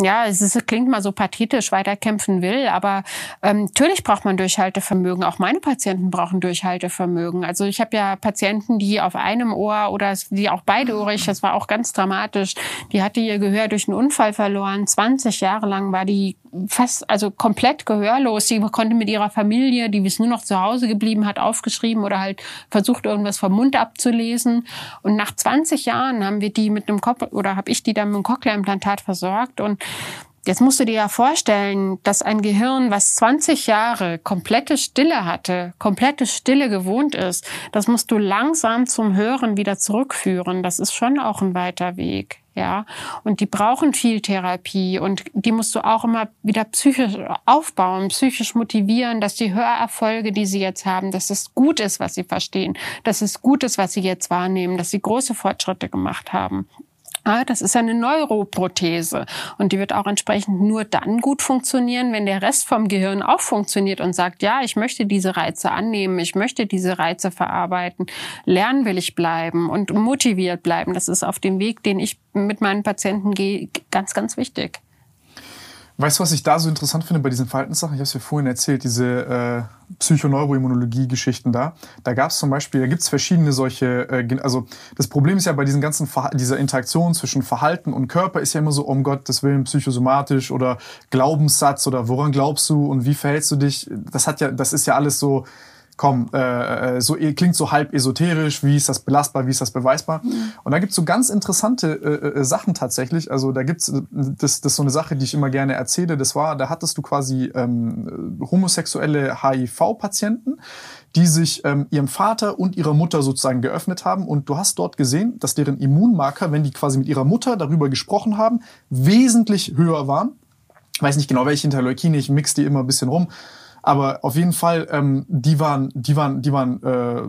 ja, es ist, klingt mal so pathetisch, weiter kämpfen will, aber ähm, natürlich braucht man Durchhaltevermögen. Auch meine Patienten brauchen Durchhaltevermögen. Also ich habe ja Patienten, die auf einem Ohr oder die auch beideohrig, das war auch ganz dramatisch, die hatte ihr Gehör durch einen Unfall verloren. 20 Jahre lang war die fast, also komplett gehörlos. Sie konnte mit ihrer Familie, die ist nur noch zu Hause geblieben, hat aufgeschrieben oder halt versucht, irgendwas vom Mund abzulesen. Und nach 20 Jahren haben wir die mit einem Kopf, oder habe ich die dann mit einem Cochlea-Implantat versorgt und Jetzt musst du dir ja vorstellen, dass ein Gehirn, was 20 Jahre komplette Stille hatte, komplette Stille gewohnt ist, das musst du langsam zum Hören wieder zurückführen. Das ist schon auch ein weiter Weg. Ja, und die brauchen viel Therapie und die musst du auch immer wieder psychisch aufbauen, psychisch motivieren, dass die Hörerfolge, die sie jetzt haben, dass es gut ist, was sie verstehen, dass es gut ist, was sie jetzt wahrnehmen, dass sie große Fortschritte gemacht haben. Ah, das ist eine Neuroprothese und die wird auch entsprechend nur dann gut funktionieren, wenn der Rest vom Gehirn auch funktioniert und sagt, ja, ich möchte diese Reize annehmen, ich möchte diese Reize verarbeiten, lernen will ich bleiben und motiviert bleiben. Das ist auf dem Weg, den ich mit meinen Patienten gehe, ganz, ganz wichtig. Weißt du, was ich da so interessant finde bei diesen Verhaltenssachen? Ich habe es dir vorhin erzählt, diese äh, Psychoneuroimmunologie-Geschichten da. Da gab es zum Beispiel, da gibt es verschiedene solche, äh, also das Problem ist ja bei diesen ganzen, Verha dieser Interaktion zwischen Verhalten und Körper ist ja immer so, um Gottes Willen, psychosomatisch oder Glaubenssatz oder woran glaubst du und wie verhältst du dich? Das hat ja, das ist ja alles so, komm, äh, äh, so klingt so halb esoterisch, wie ist das belastbar, wie ist das beweisbar? Und da gibt's so ganz interessante äh, äh, Sachen tatsächlich. Also da gibt's äh, das, das ist so eine Sache, die ich immer gerne erzähle. Das war, da hattest du quasi ähm, homosexuelle HIV-Patienten, die sich ähm, ihrem Vater und ihrer Mutter sozusagen geöffnet haben. Und du hast dort gesehen, dass deren Immunmarker, wenn die quasi mit ihrer Mutter darüber gesprochen haben, wesentlich höher waren. Ich weiß nicht genau, welche Interleukine, ich mix die immer ein bisschen rum. Aber auf jeden Fall, ähm, die waren, die waren, die waren äh,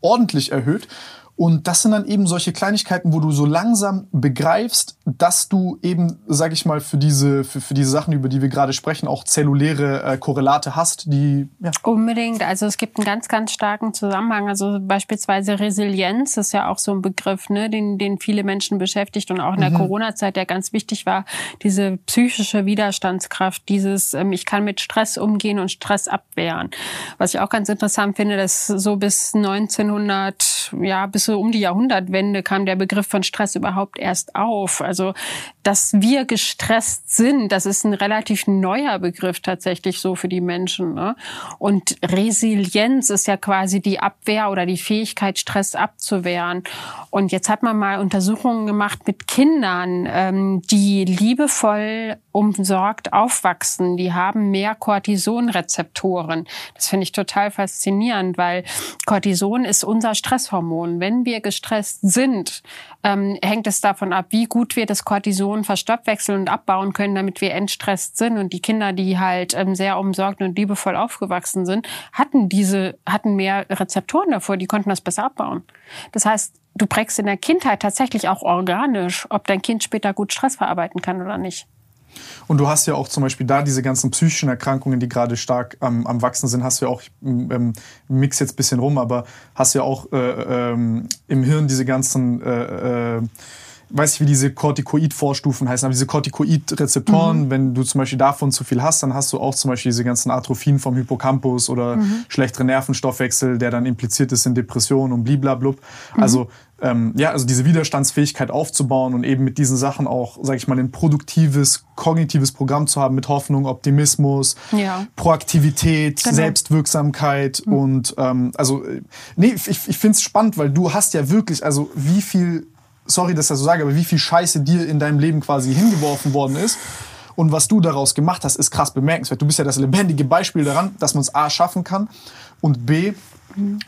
ordentlich erhöht. Und das sind dann eben solche Kleinigkeiten, wo du so langsam begreifst, dass du eben, sag ich mal, für diese, für, für diese Sachen, über die wir gerade sprechen, auch zelluläre äh, Korrelate hast, die ja, Unbedingt. Also es gibt einen ganz, ganz starken Zusammenhang. Also beispielsweise Resilienz ist ja auch so ein Begriff, ne, den, den viele Menschen beschäftigt und auch in der Corona-Zeit, der ganz wichtig war, diese psychische Widerstandskraft, dieses, ähm, ich kann mit Stress umgehen und Stress abwehren. Was ich auch ganz interessant finde, dass so bis 1900, ja, bis so um die Jahrhundertwende kam der Begriff von Stress überhaupt erst auf. Also, dass wir gestresst sind, das ist ein relativ neuer Begriff tatsächlich so für die Menschen. Ne? Und Resilienz ist ja quasi die Abwehr oder die Fähigkeit, Stress abzuwehren. Und jetzt hat man mal Untersuchungen gemacht mit Kindern, ähm, die liebevoll umsorgt aufwachsen. Die haben mehr Cortisonrezeptoren. Das finde ich total faszinierend, weil Cortison ist unser Stresshormon. Wenn wir gestresst sind, ähm, hängt es davon ab, wie gut wir das Cortison verstoffwechseln und abbauen können, damit wir entstresst sind. Und die Kinder, die halt ähm, sehr umsorgt und liebevoll aufgewachsen sind, hatten diese, hatten mehr Rezeptoren davor, die konnten das besser abbauen. Das heißt, du prägst in der Kindheit tatsächlich auch organisch, ob dein Kind später gut Stress verarbeiten kann oder nicht. Und du hast ja auch zum Beispiel da diese ganzen psychischen Erkrankungen, die gerade stark am, am Wachsen sind, hast du ja auch, ich ähm, mix jetzt ein bisschen rum, aber hast ja auch äh, ähm, im Hirn diese ganzen, äh, äh, weiß ich, wie diese Corticoid-Vorstufen heißen, aber diese Corticoid-Rezeptoren, wenn du zum Beispiel davon zu viel hast, dann hast du auch zum Beispiel diese ganzen Atrophien vom Hippocampus oder schlechtere Nervenstoffwechsel, der dann impliziert ist in Depressionen und bliblablub. Also ähm, ja, also diese Widerstandsfähigkeit aufzubauen und eben mit diesen Sachen auch, sage ich mal, ein produktives, kognitives Programm zu haben mit Hoffnung, Optimismus, Ja. Proaktivität, Genau. Selbstwirksamkeit und ähm, also äh, nee, ich, ich finde es spannend, weil du hast ja wirklich, also wie viel, sorry, dass ich das so sage, aber wie viel Scheiße dir in deinem Leben quasi hingeworfen worden ist. Und was du daraus gemacht hast, ist krass bemerkenswert. Du bist ja das lebendige Beispiel daran, dass man es A schaffen kann und B,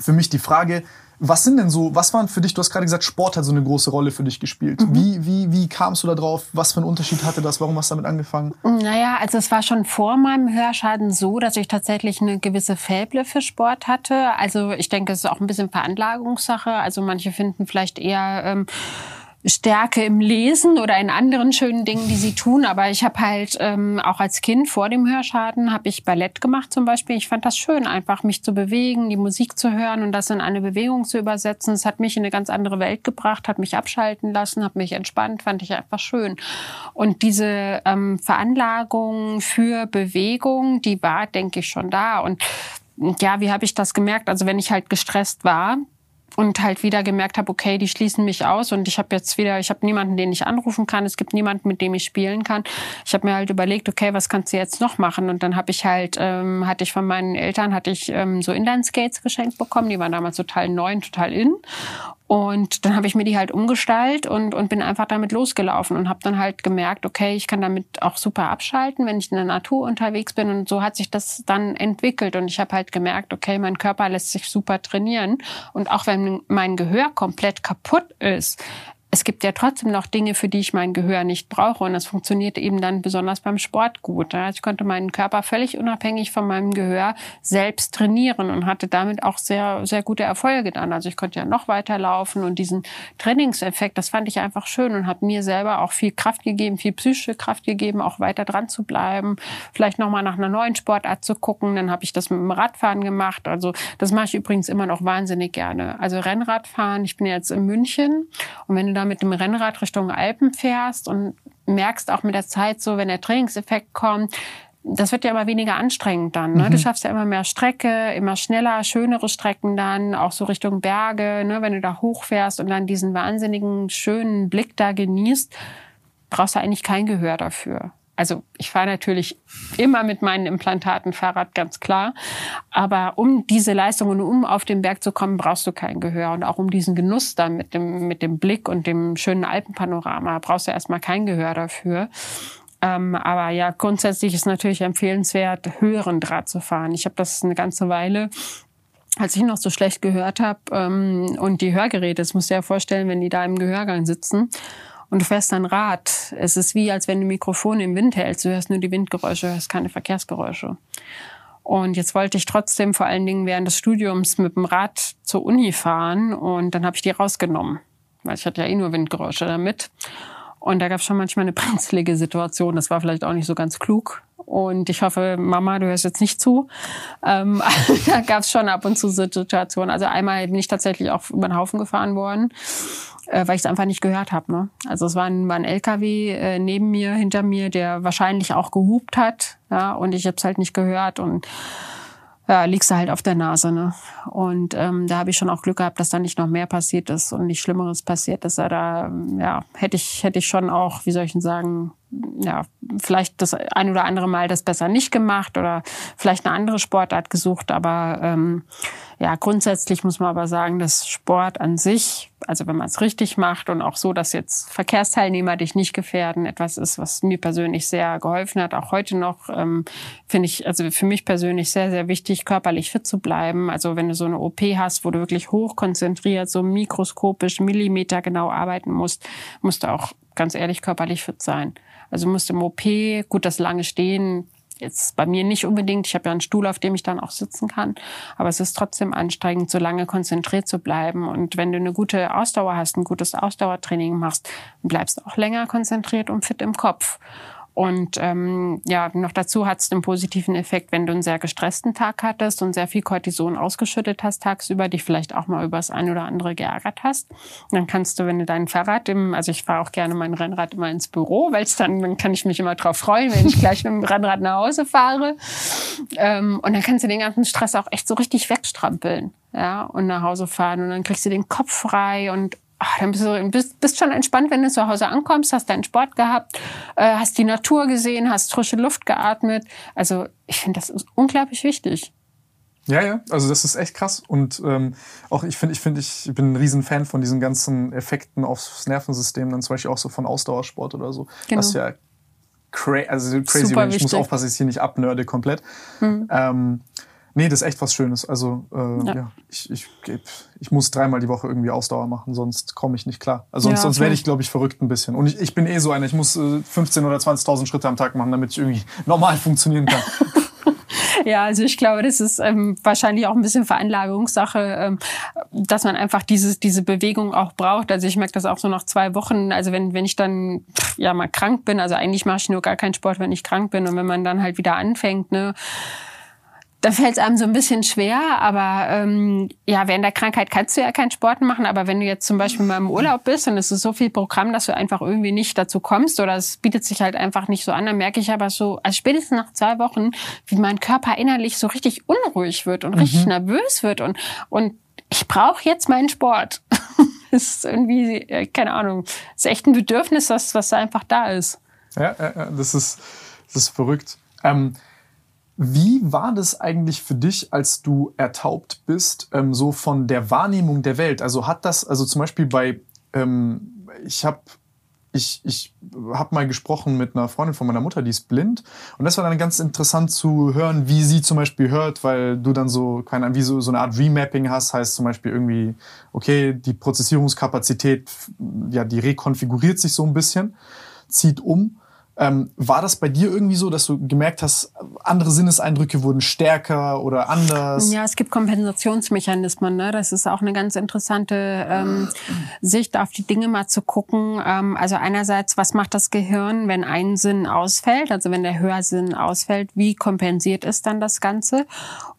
für mich die Frage, was sind denn so, was waren für dich, du hast gerade gesagt, Sport hat so eine große Rolle für dich gespielt. Wie, wie, wie kamst du da drauf? Was für einen Unterschied hatte das? Warum hast du damit angefangen? Naja, also es war schon vor meinem Hörschaden so, dass ich tatsächlich eine gewisse Fäble für Sport hatte. Also ich denke, es ist auch ein bisschen Veranlagungssache. Also manche finden vielleicht eher ähm, Stärke im Lesen oder in anderen schönen Dingen, die sie tun. Aber ich habe halt ähm, auch als Kind vor dem Hörschaden habe ich Ballett gemacht zum Beispiel. Ich fand das schön, einfach mich zu bewegen, die Musik zu hören und das in eine Bewegung zu übersetzen. Es hat mich in eine ganz andere Welt gebracht, hat mich abschalten lassen, hat mich entspannt, fand ich einfach schön. Und diese ähm, Veranlagung für Bewegung, die war, denke ich, schon da. Und ja, wie habe ich das gemerkt? Also wenn ich halt gestresst war, und halt wieder gemerkt habe, okay, die schließen mich aus und ich habe jetzt wieder, ich habe niemanden, den ich anrufen kann, es gibt niemanden, mit dem ich spielen kann. Ich habe mir halt überlegt, okay, was kannst du jetzt noch machen? Und dann habe ich halt, ähm, hatte ich von meinen Eltern, hatte ich ähm, so Inline-Skates geschenkt bekommen, die waren damals total neu und total in. Und dann habe ich mir die halt umgestaltet und, und bin einfach damit losgelaufen und habe dann halt gemerkt, okay, ich kann damit auch super abschalten, wenn ich in der Natur unterwegs bin. Und so hat sich das dann entwickelt. Und ich habe halt gemerkt, okay, mein Körper lässt sich super trainieren. Und auch wenn mein Gehör komplett kaputt ist, es gibt ja trotzdem noch Dinge, für die ich mein Gehör nicht brauche. Und das funktioniert eben dann besonders beim Sport gut. Ich konnte meinen Körper völlig unabhängig von meinem Gehör selbst trainieren und hatte damit auch sehr, sehr gute Erfolge dann. Also ich konnte ja noch weiter laufen und diesen Trainingseffekt, das fand ich einfach schön und hat mir selber auch viel Kraft gegeben, viel psychische Kraft gegeben, auch weiter dran zu bleiben, vielleicht nochmal nach einer neuen Sportart zu gucken. Dann habe ich das mit dem Radfahren gemacht. Also das mache ich übrigens immer noch wahnsinnig gerne. Also Rennradfahren, ich bin jetzt in München und wenn du da mit dem Rennrad Richtung Alpen fährst und merkst auch mit der Zeit so, wenn der Trainingseffekt kommt, das wird ja immer weniger anstrengend dann. Ne? Mhm. Du schaffst ja immer mehr Strecke, immer schneller, schönere Strecken dann, auch so Richtung Berge, ne? wenn du da hochfährst und dann diesen wahnsinnigen, schönen Blick da genießt, brauchst du eigentlich kein Gehör dafür. Also ich fahre natürlich immer mit meinen Implantaten Fahrrad, ganz klar. Aber um diese Leistung und um auf den Berg zu kommen, brauchst du kein Gehör. Und auch um diesen Genuss dann mit dem, mit dem Blick und dem schönen Alpenpanorama brauchst du erstmal kein Gehör dafür. Ähm, aber ja, grundsätzlich ist natürlich empfehlenswert, höheren Draht zu fahren. Ich habe das eine ganze Weile als ich noch so schlecht gehört habe ähm, und die Hörgeräte, das musst du dir ja vorstellen, wenn die da im Gehörgang sitzen und du fährst ein Rad. Es ist wie, als wenn du Mikrofon im Wind hältst. Du hörst nur die Windgeräusche, hörst keine Verkehrsgeräusche. Und jetzt wollte ich trotzdem vor allen Dingen während des Studiums mit dem Rad zur Uni fahren und dann habe ich die rausgenommen, weil ich hatte ja eh nur Windgeräusche damit. Und da gab es schon manchmal eine brenzlige Situation. Das war vielleicht auch nicht so ganz klug. Und ich hoffe, Mama, du hörst jetzt nicht zu. Ähm, da gab es schon ab und zu Situationen. Also einmal bin ich tatsächlich auch über den Haufen gefahren worden äh, weil ich es einfach nicht gehört habe. Ne? Also es war ein, war ein LKW äh, neben mir, hinter mir, der wahrscheinlich auch gehupt hat, ja, und ich habe es halt nicht gehört und ja, liegst du halt auf der Nase. Ne? Und ähm, da habe ich schon auch Glück gehabt, dass da nicht noch mehr passiert ist und nicht Schlimmeres passiert ist. Da ja, hätte ich, hätte ich schon auch, wie soll ich denn sagen, ja, vielleicht das ein oder andere Mal das besser nicht gemacht oder vielleicht eine andere Sportart gesucht. Aber ähm, ja, grundsätzlich muss man aber sagen, dass Sport an sich, also wenn man es richtig macht und auch so, dass jetzt Verkehrsteilnehmer dich nicht gefährden, etwas ist, was mir persönlich sehr geholfen hat. Auch heute noch ähm, finde ich, also für mich persönlich sehr, sehr wichtig, körperlich fit zu bleiben. Also wenn du so eine OP hast, wo du wirklich hochkonzentriert, so mikroskopisch, Millimeter genau arbeiten musst, musst du auch ganz ehrlich körperlich fit sein. Also musste im OP, gut, das lange Stehen, jetzt bei mir nicht unbedingt. Ich habe ja einen Stuhl, auf dem ich dann auch sitzen kann. Aber es ist trotzdem anstrengend, so lange konzentriert zu bleiben. Und wenn du eine gute Ausdauer hast, ein gutes Ausdauertraining machst, bleibst du auch länger konzentriert und fit im Kopf. Und ähm, ja, noch dazu hat es den positiven Effekt, wenn du einen sehr gestressten Tag hattest und sehr viel Cortison ausgeschüttet hast tagsüber, dich vielleicht auch mal über das ein oder andere geärgert hast. dann kannst du, wenn du dein Fahrrad im, also ich fahre auch gerne mein Rennrad immer ins Büro, weil es dann, dann kann ich mich immer drauf freuen, wenn ich gleich mit dem Rennrad nach Hause fahre. Ähm, und dann kannst du den ganzen Stress auch echt so richtig wegstrampeln. Ja, und nach Hause fahren und dann kriegst du den Kopf frei und ach, dann bist du bist, bist schon entspannt, wenn du zu Hause ankommst, hast deinen Sport gehabt, äh, hast die Natur gesehen, hast frische Luft geatmet. Also ich finde, das ist unglaublich wichtig. Ja, ja, also das ist echt krass. Und ähm, auch ich finde, ich finde, ich bin ein Riesenfan von diesen ganzen Effekten aufs Nervensystem, dann zum Beispiel auch so von Ausdauersport oder so. Genau. Was ja cra also crazy, Super ich muss aufpassen, dass ich hier nicht abnörde komplett. Hm. Ähm, Nee, das ist echt was Schönes. Also äh, ja. ja. ich, ich, ich muss dreimal die Woche irgendwie Ausdauer machen, sonst komme ich nicht klar. Also sonst, ja, sonst werde ich, glaube ich, verrückt ein bisschen. Und ich, ich bin eh so einer, ich muss äh, 15.000 oder 20.000 Schritte am Tag machen, damit ich irgendwie normal funktionieren kann. Ja, also ich glaube, das ist ähm, wahrscheinlich auch ein bisschen Veranlagungssache, ähm, dass man einfach dieses, diese Bewegung auch braucht. Also ich merke das auch so nach zwei Wochen. Also wenn, wenn ich dann ja mal krank bin, also eigentlich mache ich nur gar keinen Sport, wenn ich krank bin. Und wenn man dann halt wieder anfängt, ne, da fällt es einem so ein bisschen schwer, aber ähm, ja, während der Krankheit kannst du ja keinen Sport machen, aber wenn du jetzt zum Beispiel mal im Urlaub bist und es ist so viel Programm, dass du einfach irgendwie nicht dazu kommst oder es bietet sich halt einfach nicht so an, dann merke ich aber so, also spätestens nach zwei Wochen, wie mein Körper innerlich so richtig unruhig wird und richtig nervös wird und, und ich brauche jetzt meinen Sport. das ist irgendwie, äh, keine Ahnung, ist echt ein Bedürfnis, das, was einfach da ist. Ja, das ist, das ist verrückt. Ähm, wie war das eigentlich für dich, als du ertaubt bist, ähm, so von der Wahrnehmung der Welt? Also hat das, also zum Beispiel bei, ähm, ich habe ich, ich hab mal gesprochen mit einer Freundin von meiner Mutter, die ist blind. Und das war dann ganz interessant zu hören, wie sie zum Beispiel hört, weil du dann so, keine Ahnung, wie so, so eine Art Remapping hast, heißt zum Beispiel irgendwie, okay, die Prozessierungskapazität, ja, die rekonfiguriert sich so ein bisschen, zieht um. Ähm, war das bei dir irgendwie so, dass du gemerkt hast, andere Sinneseindrücke wurden stärker oder anders? Ja, es gibt Kompensationsmechanismen. Ne? Das ist auch eine ganz interessante ähm, Sicht auf die Dinge mal zu gucken. Ähm, also einerseits, was macht das Gehirn, wenn ein Sinn ausfällt? Also wenn der Hörsinn ausfällt, wie kompensiert es dann das Ganze?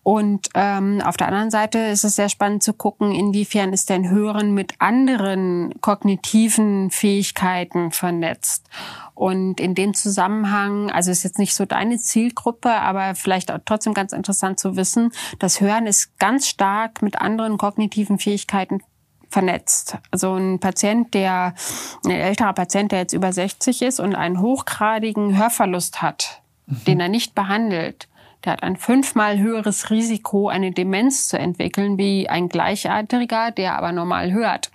Und ähm, auf der anderen Seite ist es sehr spannend zu gucken, inwiefern ist denn Hören mit anderen kognitiven Fähigkeiten vernetzt. Und in dem Zusammenhang, also ist jetzt nicht so deine Zielgruppe, aber vielleicht auch trotzdem ganz interessant zu wissen, das Hören ist ganz stark mit anderen kognitiven Fähigkeiten vernetzt. Also ein Patient, der, ein älterer Patient, der jetzt über 60 ist und einen hochgradigen Hörverlust hat, den er nicht behandelt, der hat ein fünfmal höheres Risiko, eine Demenz zu entwickeln, wie ein Gleichaltriger, der aber normal hört.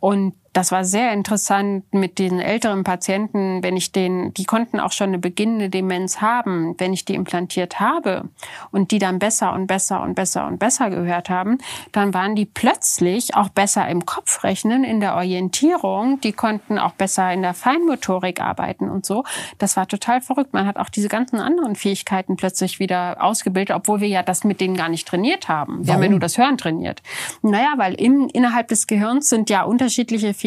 Und das war sehr interessant mit den älteren Patienten, wenn ich den, die konnten auch schon eine beginnende Demenz haben, wenn ich die implantiert habe und die dann besser und besser und besser und besser gehört haben, dann waren die plötzlich auch besser im Kopfrechnen, in der Orientierung, die konnten auch besser in der Feinmotorik arbeiten und so. Das war total verrückt. Man hat auch diese ganzen anderen Fähigkeiten plötzlich wieder ausgebildet, obwohl wir ja das mit denen gar nicht trainiert haben. Wir haben ja nur das Hören trainiert. Naja, weil im, innerhalb des Gehirns sind ja unterschiedliche Fähigkeiten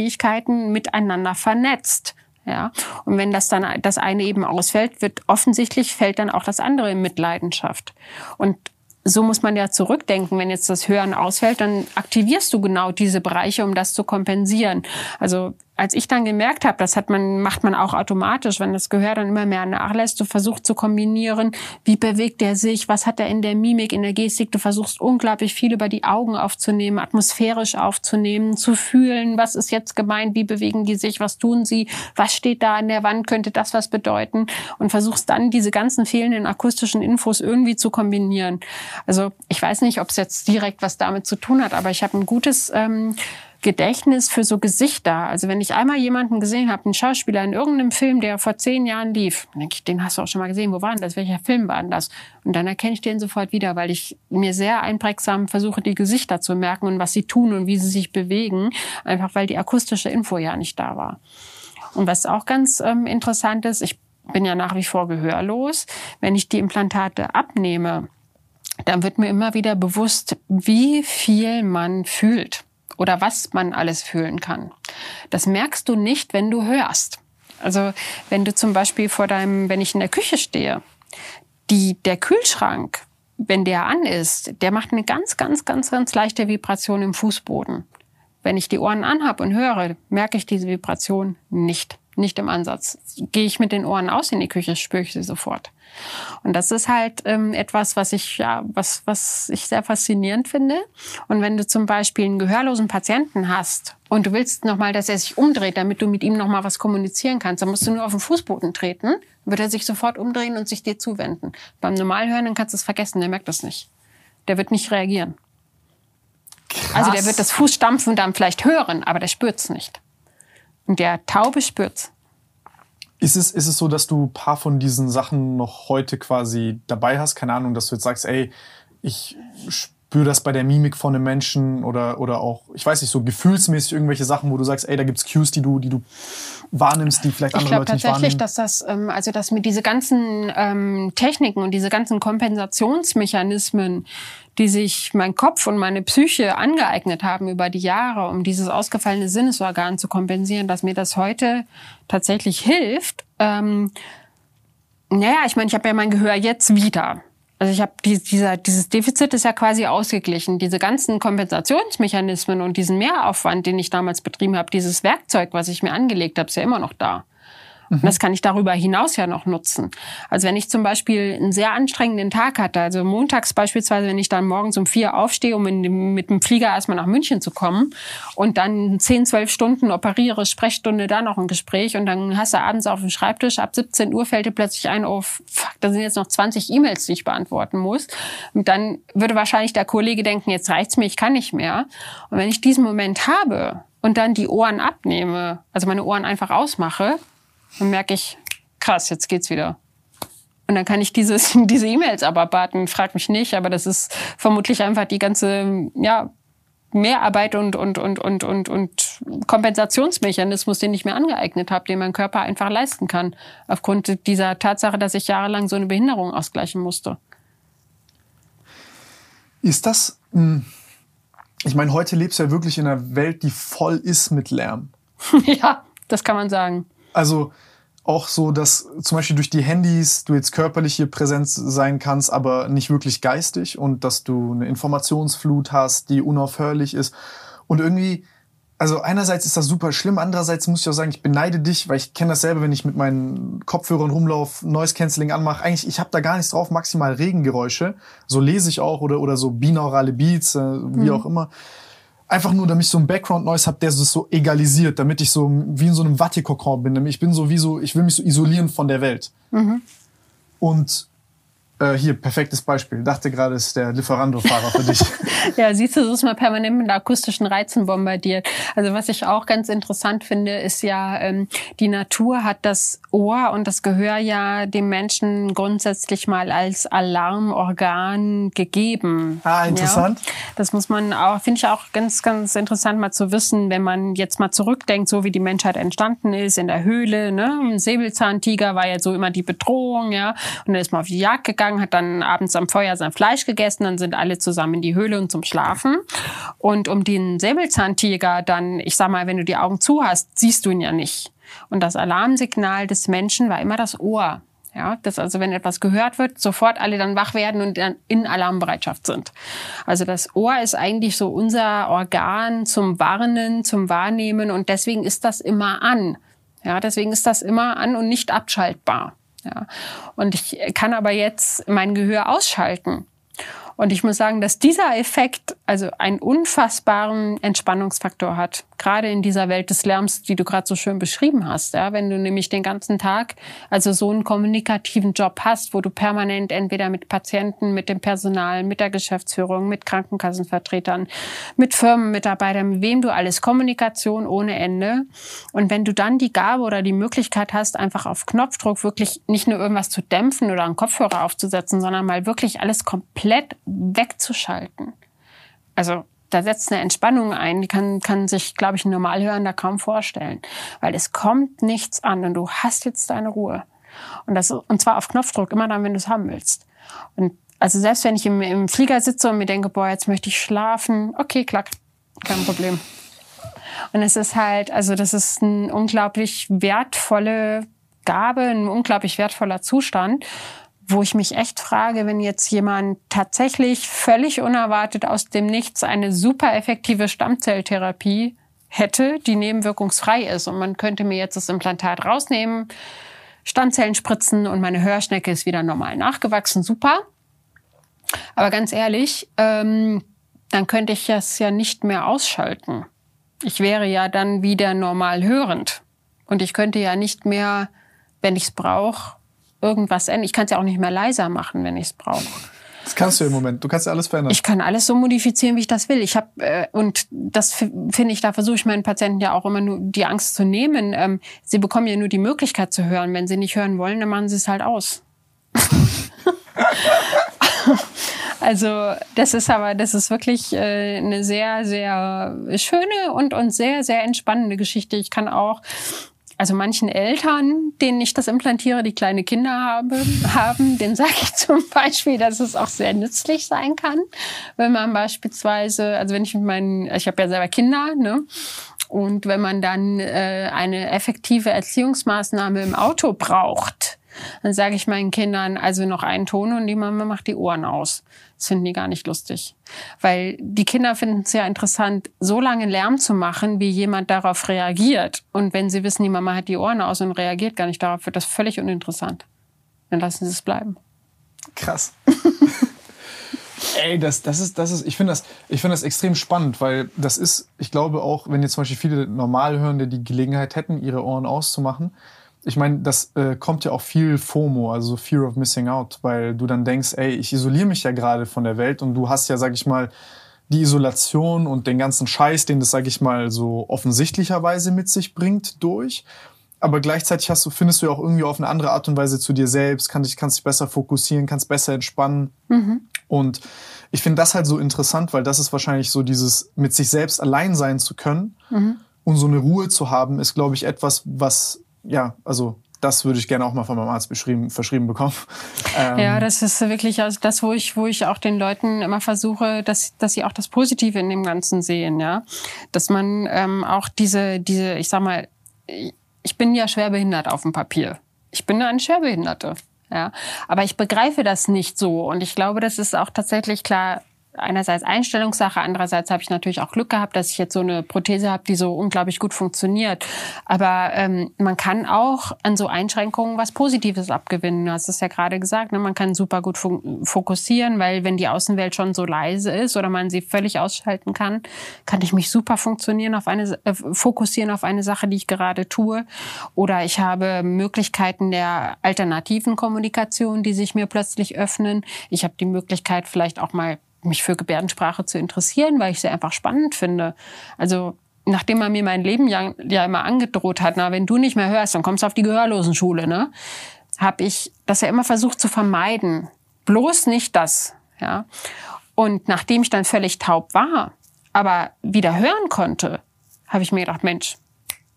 miteinander vernetzt. Ja, und wenn das dann das eine eben ausfällt, wird offensichtlich fällt dann auch das andere in Mitleidenschaft. Und so muss man ja zurückdenken. Wenn jetzt das Hören ausfällt, dann aktivierst du genau diese Bereiche, um das zu kompensieren. Also als ich dann gemerkt habe, das hat man, macht man auch automatisch, wenn das Gehör dann immer mehr nachlässt, du versuchst zu kombinieren, wie bewegt er sich, was hat er in der Mimik, in der Gestik, du versuchst unglaublich viel über die Augen aufzunehmen, atmosphärisch aufzunehmen, zu fühlen, was ist jetzt gemeint, wie bewegen die sich, was tun sie, was steht da an der Wand, könnte das was bedeuten und versuchst dann diese ganzen fehlenden akustischen Infos irgendwie zu kombinieren. Also ich weiß nicht, ob es jetzt direkt was damit zu tun hat, aber ich habe ein gutes ähm, Gedächtnis für so Gesichter. Also wenn ich einmal jemanden gesehen habe, einen Schauspieler in irgendeinem Film, der vor zehn Jahren lief, dann denke ich, den hast du auch schon mal gesehen. Wo war denn das? Welcher Film war denn das? Und dann erkenne ich den sofort wieder, weil ich mir sehr einprägsam versuche, die Gesichter zu merken und was sie tun und wie sie sich bewegen. Einfach weil die akustische Info ja nicht da war. Und was auch ganz ähm, interessant ist, ich bin ja nach wie vor gehörlos. Wenn ich die Implantate abnehme, dann wird mir immer wieder bewusst, wie viel man fühlt oder was man alles fühlen kann. Das merkst du nicht, wenn du hörst. Also wenn du zum Beispiel vor deinem, wenn ich in der Küche stehe, die, der Kühlschrank, wenn der an ist, der macht eine ganz, ganz, ganz, ganz leichte Vibration im Fußboden. Wenn ich die Ohren anhab und höre, merke ich diese Vibration nicht. Nicht im Ansatz. Gehe ich mit den Ohren aus in die Küche, spüre ich sie sofort. Und das ist halt ähm, etwas, was ich ja, was was ich sehr faszinierend finde. Und wenn du zum Beispiel einen gehörlosen Patienten hast und du willst nochmal, dass er sich umdreht, damit du mit ihm nochmal was kommunizieren kannst, dann musst du nur auf den Fußboden treten, wird er sich sofort umdrehen und sich dir zuwenden. Beim Normalhören dann kannst du es vergessen, der merkt das nicht. Der wird nicht reagieren. Krass. Also der wird das Fußstampfen dann vielleicht hören, aber der spürt's nicht. Der Taube spürt's. Ist es, ist es so, dass du ein paar von diesen Sachen noch heute quasi dabei hast? Keine Ahnung, dass du jetzt sagst, ey, ich spüre das bei der Mimik von einem Menschen oder, oder auch, ich weiß nicht, so gefühlsmäßig irgendwelche Sachen, wo du sagst, ey, da gibt's Cues, die du, die du wahrnimmst, die vielleicht Ich andere glaube Leute nicht tatsächlich, wahrnehmen. dass das, ähm, also dass mir diese ganzen ähm, Techniken und diese ganzen Kompensationsmechanismen, die sich mein Kopf und meine Psyche angeeignet haben über die Jahre, um dieses ausgefallene Sinnesorgan zu kompensieren, dass mir das heute tatsächlich hilft. Ähm, naja, ich meine, ich habe ja mein Gehör jetzt wieder. Also ich habe die, dieser, dieses Defizit ist ja quasi ausgeglichen. Diese ganzen Kompensationsmechanismen und diesen Mehraufwand, den ich damals betrieben habe, dieses Werkzeug, was ich mir angelegt habe, ist ja immer noch da. Und das kann ich darüber hinaus ja noch nutzen. Also wenn ich zum Beispiel einen sehr anstrengenden Tag hatte, also montags beispielsweise, wenn ich dann morgens um vier aufstehe, um dem, mit dem Flieger erstmal nach München zu kommen und dann zehn, zwölf Stunden operiere, Sprechstunde, da noch ein Gespräch und dann hast du abends auf dem Schreibtisch, ab 17 Uhr fällt dir plötzlich ein, oh fuck, da sind jetzt noch 20 E-Mails, die ich beantworten muss. Und dann würde wahrscheinlich der Kollege denken, jetzt reicht's mir, ich kann nicht mehr. Und wenn ich diesen Moment habe und dann die Ohren abnehme, also meine Ohren einfach ausmache, dann merke ich, krass, jetzt geht's wieder. Und dann kann ich dieses, diese E-Mails abarbeiten, frag mich nicht, aber das ist vermutlich einfach die ganze, ja, Mehrarbeit und, und, und, und, und, und Kompensationsmechanismus, den ich mir angeeignet habe, den mein Körper einfach leisten kann, aufgrund dieser Tatsache, dass ich jahrelang so eine Behinderung ausgleichen musste. Ist das, mh, ich meine, heute lebst du ja wirklich in einer Welt, die voll ist mit Lärm. ja, das kann man sagen. Also auch so, dass zum Beispiel durch die Handys du jetzt körperlich hier präsent sein kannst, aber nicht wirklich geistig und dass du eine Informationsflut hast, die unaufhörlich ist. Und irgendwie, also einerseits ist das super schlimm, andererseits muss ich auch sagen, ich beneide dich, weil ich kenne das selber, wenn ich mit meinen Kopfhörern rumlaufe, Noise Cancelling anmache. Eigentlich, ich habe da gar nichts drauf, maximal Regengeräusche. So lese ich auch oder, oder so binaurale Beats, äh, wie auch immer einfach nur, damit ich so einen Background-Noise habe, der das so egalisiert, damit ich so wie in so einem Wattekokon bin. Ich bin so wie so, ich will mich so isolieren von der Welt. Und äh, hier, perfektes Beispiel. Dachte gerade, ist der Lieferando-Fahrer für dich. Ja, siehst du, so ist man permanent mit akustischen Reizen bombardiert. Also was ich auch ganz interessant finde, ist ja, ähm, die Natur hat das Ohr und das Gehör ja dem Menschen grundsätzlich mal als Alarmorgan gegeben. Ah, interessant. Ja, das muss man auch, finde ich auch ganz, ganz interessant mal zu wissen, wenn man jetzt mal zurückdenkt, so wie die Menschheit entstanden ist in der Höhle. Ne? Ein Säbelzahntiger war ja so immer die Bedrohung, ja. Und dann ist man auf die Jagd gegangen, hat dann abends am Feuer sein Fleisch gegessen, dann sind alle zusammen in die Höhle und zum Schlafen. Und um den Säbelzahntiger dann, ich sag mal, wenn du die Augen zu hast, siehst du ihn ja nicht. Und das Alarmsignal des Menschen war immer das Ohr. Ja, dass also wenn etwas gehört wird, sofort alle dann wach werden und dann in Alarmbereitschaft sind. Also das Ohr ist eigentlich so unser Organ zum Warnen, zum Wahrnehmen und deswegen ist das immer an. Ja, deswegen ist das immer an und nicht abschaltbar. Ja. Und ich kann aber jetzt mein Gehör ausschalten. Und ich muss sagen, dass dieser Effekt also einen unfassbaren Entspannungsfaktor hat. Gerade in dieser Welt des Lärms, die du gerade so schön beschrieben hast. Ja, wenn du nämlich den ganzen Tag also so einen kommunikativen Job hast, wo du permanent entweder mit Patienten, mit dem Personal, mit der Geschäftsführung, mit Krankenkassenvertretern, mit Firmenmitarbeitern, mit wem du alles Kommunikation ohne Ende. Und wenn du dann die Gabe oder die Möglichkeit hast, einfach auf Knopfdruck wirklich nicht nur irgendwas zu dämpfen oder einen Kopfhörer aufzusetzen, sondern mal wirklich alles komplett wegzuschalten. Also da setzt eine Entspannung ein, die kann, kann sich, glaube ich, ein Normalhörender kaum vorstellen. Weil es kommt nichts an und du hast jetzt deine Ruhe. Und, das, und zwar auf Knopfdruck, immer dann, wenn du es haben willst. Und also selbst wenn ich im, im Flieger sitze und mir denke, boah, jetzt möchte ich schlafen, okay, klack, kein Problem. Und es ist halt, also das ist eine unglaublich wertvolle Gabe, ein unglaublich wertvoller Zustand, wo ich mich echt frage, wenn jetzt jemand tatsächlich völlig unerwartet aus dem Nichts eine super effektive Stammzelltherapie hätte, die nebenwirkungsfrei ist und man könnte mir jetzt das Implantat rausnehmen, Stammzellen spritzen und meine Hörschnecke ist wieder normal nachgewachsen, super. Aber ganz ehrlich, ähm, dann könnte ich das ja nicht mehr ausschalten. Ich wäre ja dann wieder normal hörend. Und ich könnte ja nicht mehr, wenn ich es brauche, irgendwas ändern. Ich kann es ja auch nicht mehr leiser machen, wenn ich es brauche. Das kannst du im Moment. Du kannst ja alles verändern. Ich kann alles so modifizieren, wie ich das will. Ich habe äh, und das finde ich, da versuche ich meinen Patienten ja auch immer nur die Angst zu nehmen. Ähm, sie bekommen ja nur die Möglichkeit zu hören. Wenn sie nicht hören wollen, dann machen sie es halt aus. Also das ist aber, das ist wirklich äh, eine sehr, sehr schöne und, und sehr, sehr entspannende Geschichte. Ich kann auch also manchen Eltern, denen ich das implantiere, die kleine Kinder habe, haben, denen sage ich zum Beispiel, dass es auch sehr nützlich sein kann, wenn man beispielsweise, also wenn ich mit meinen, ich habe ja selber Kinder, ne? Und wenn man dann äh, eine effektive Erziehungsmaßnahme im Auto braucht, dann sage ich meinen Kindern, also noch einen Ton und die Mama macht die Ohren aus. Das finden die gar nicht lustig. Weil die Kinder finden es ja interessant, so lange Lärm zu machen, wie jemand darauf reagiert. Und wenn sie wissen, die Mama hat die Ohren aus und reagiert gar nicht darauf, wird das völlig uninteressant. Dann lassen sie es bleiben. Krass. Ey, das, das ist, das ist, ich finde das, ich finde das extrem spannend, weil das ist, ich glaube auch, wenn jetzt zum Beispiel viele Normalhörende die Gelegenheit hätten, ihre Ohren auszumachen, ich meine, das äh, kommt ja auch viel FOMO, also Fear of Missing Out, weil du dann denkst, ey, ich isoliere mich ja gerade von der Welt und du hast ja, sag ich mal, die Isolation und den ganzen Scheiß, den das, sag ich mal, so offensichtlicherweise mit sich bringt, durch. Aber gleichzeitig hast du, findest du ja auch irgendwie auf eine andere Art und Weise zu dir selbst, kannst dich, kannst dich besser fokussieren, kannst besser entspannen. Mhm. Und ich finde das halt so interessant, weil das ist wahrscheinlich so dieses, mit sich selbst allein sein zu können Mhm. und so eine Ruhe zu haben, ist, glaube ich, etwas, was, ja, also das würde ich gerne auch mal von meinem Arzt beschrieben, verschrieben bekommen. Ähm, Ja, das ist wirklich das, wo ich, wo ich auch den Leuten immer versuche, dass, dass sie auch das Positive in dem Ganzen sehen, ja. Dass man ähm, auch diese, diese, ich sag mal, ich bin ja schwerbehindert auf dem Papier. Ich bin eine Schwerbehinderte. Ja, aber ich begreife das nicht so und ich glaube, das ist auch tatsächlich klar einerseits Einstellungssache, andererseits habe ich natürlich auch Glück gehabt, dass ich jetzt so eine Prothese habe, die so unglaublich gut funktioniert. Aber ähm, man kann auch an so Einschränkungen was Positives abgewinnen. Du hast es ja gerade gesagt, ne? man kann super gut fokussieren, weil wenn die Außenwelt schon so leise ist oder man sie völlig ausschalten kann, kann ich mich super funktionieren auf eine, äh, fokussieren auf eine Sache, die ich gerade tue. Oder ich habe Möglichkeiten der alternativen Kommunikation, die sich mir plötzlich öffnen. Ich habe die Möglichkeit, vielleicht auch mal mich für Gebärdensprache zu interessieren, weil ich sie einfach spannend finde. Also nachdem man mir mein Leben ja, ja immer angedroht hat, na, wenn du nicht mehr hörst, dann kommst du auf die Gehörlosenschule, ne? Habe ich das ja immer versucht zu vermeiden. Bloß nicht das, ja. Und nachdem ich dann völlig taub war, aber wieder hören konnte, habe ich mir gedacht, Mensch,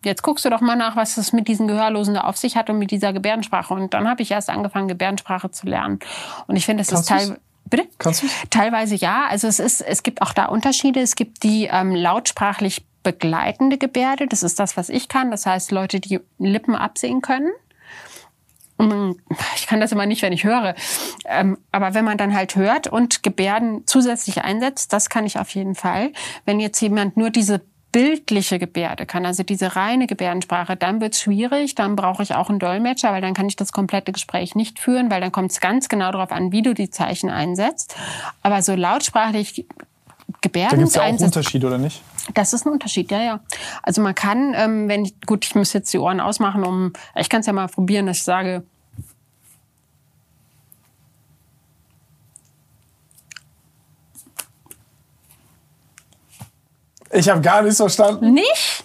jetzt guckst du doch mal nach, was es mit diesen Gehörlosen da auf sich hat und mit dieser Gebärdensprache. Und dann habe ich erst angefangen, Gebärdensprache zu lernen. Und ich finde, ist Kannst du's? teilweise. Bitte? Kannst du's? Teilweise ja. Also es ist, es gibt auch da Unterschiede. Es gibt die ähm, lautsprachlich begleitende Gebärde. Das ist das, was ich kann. Das heißt, Leute, die Lippen absehen können. Und Ich kann das immer nicht, wenn ich höre. Ähm, aber wenn man dann halt hört und Gebärden zusätzlich einsetzt, das kann ich auf jeden Fall. Wenn jetzt jemand nur diese bildliche Gebärde kann, also diese reine Gebärdensprache, dann wird's schwierig, dann brauche ich auch einen Dolmetscher, weil dann kann ich das komplette Gespräch nicht führen, weil dann kommt es ganz genau darauf an, wie du die Zeichen einsetzt. Aber so lautsprachlich Gebärden da gibt es ja auch einsetzen, Unterschiede, oder nicht? das ist ein Unterschied, ja, ja. Also man kann, ähm, wenn ich, gut, ich muss jetzt die Ohren ausmachen, um, ich kann es ja mal probieren, dass ich sage, Ich habe gar nichts verstanden. nicht?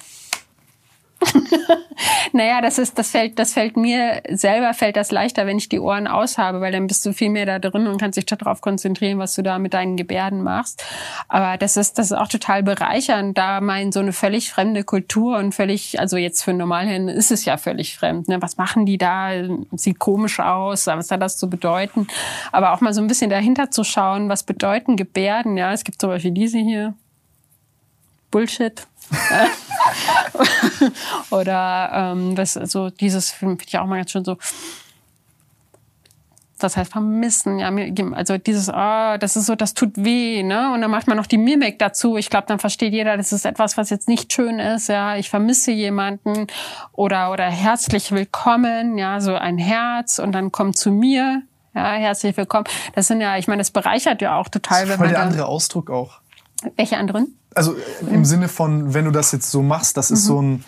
naja, das ist, das fällt, das fällt mir selber fällt das leichter, wenn ich die Ohren aus habe, weil dann bist du viel mehr da drin und kannst dich darauf konzentrieren, was du da mit deinen Gebärden machst. Aber das ist, das ist auch total bereichernd, da mal in so eine völlig fremde Kultur und völlig, also jetzt für Normalhände ist es ja völlig fremd. Ne? Was machen die da? Sieht komisch aus, was hat das zu bedeuten? Aber auch mal so ein bisschen dahinter zu schauen, was bedeuten Gebärden? Ja, es gibt zum Beispiel diese hier. Bullshit. Oder ähm, was so dieses finde ich auch mal ganz schön so. Das heißt vermissen, ja, also dieses, ah, das ist so, das tut weh, ne? Und dann macht man noch die Mimik dazu. Ich glaube, dann versteht jeder, das ist etwas, was jetzt nicht schön ist, ja. Ich vermisse jemanden oder oder herzlich willkommen, ja, so ein Herz und dann kommt zu mir, ja, herzlich willkommen. Das sind ja, ich meine, das bereichert ja auch total, wenn Voll man der andere Ausdruck auch. welche anderen? Also im Sinne von, wenn du das jetzt so machst, das ist so ein,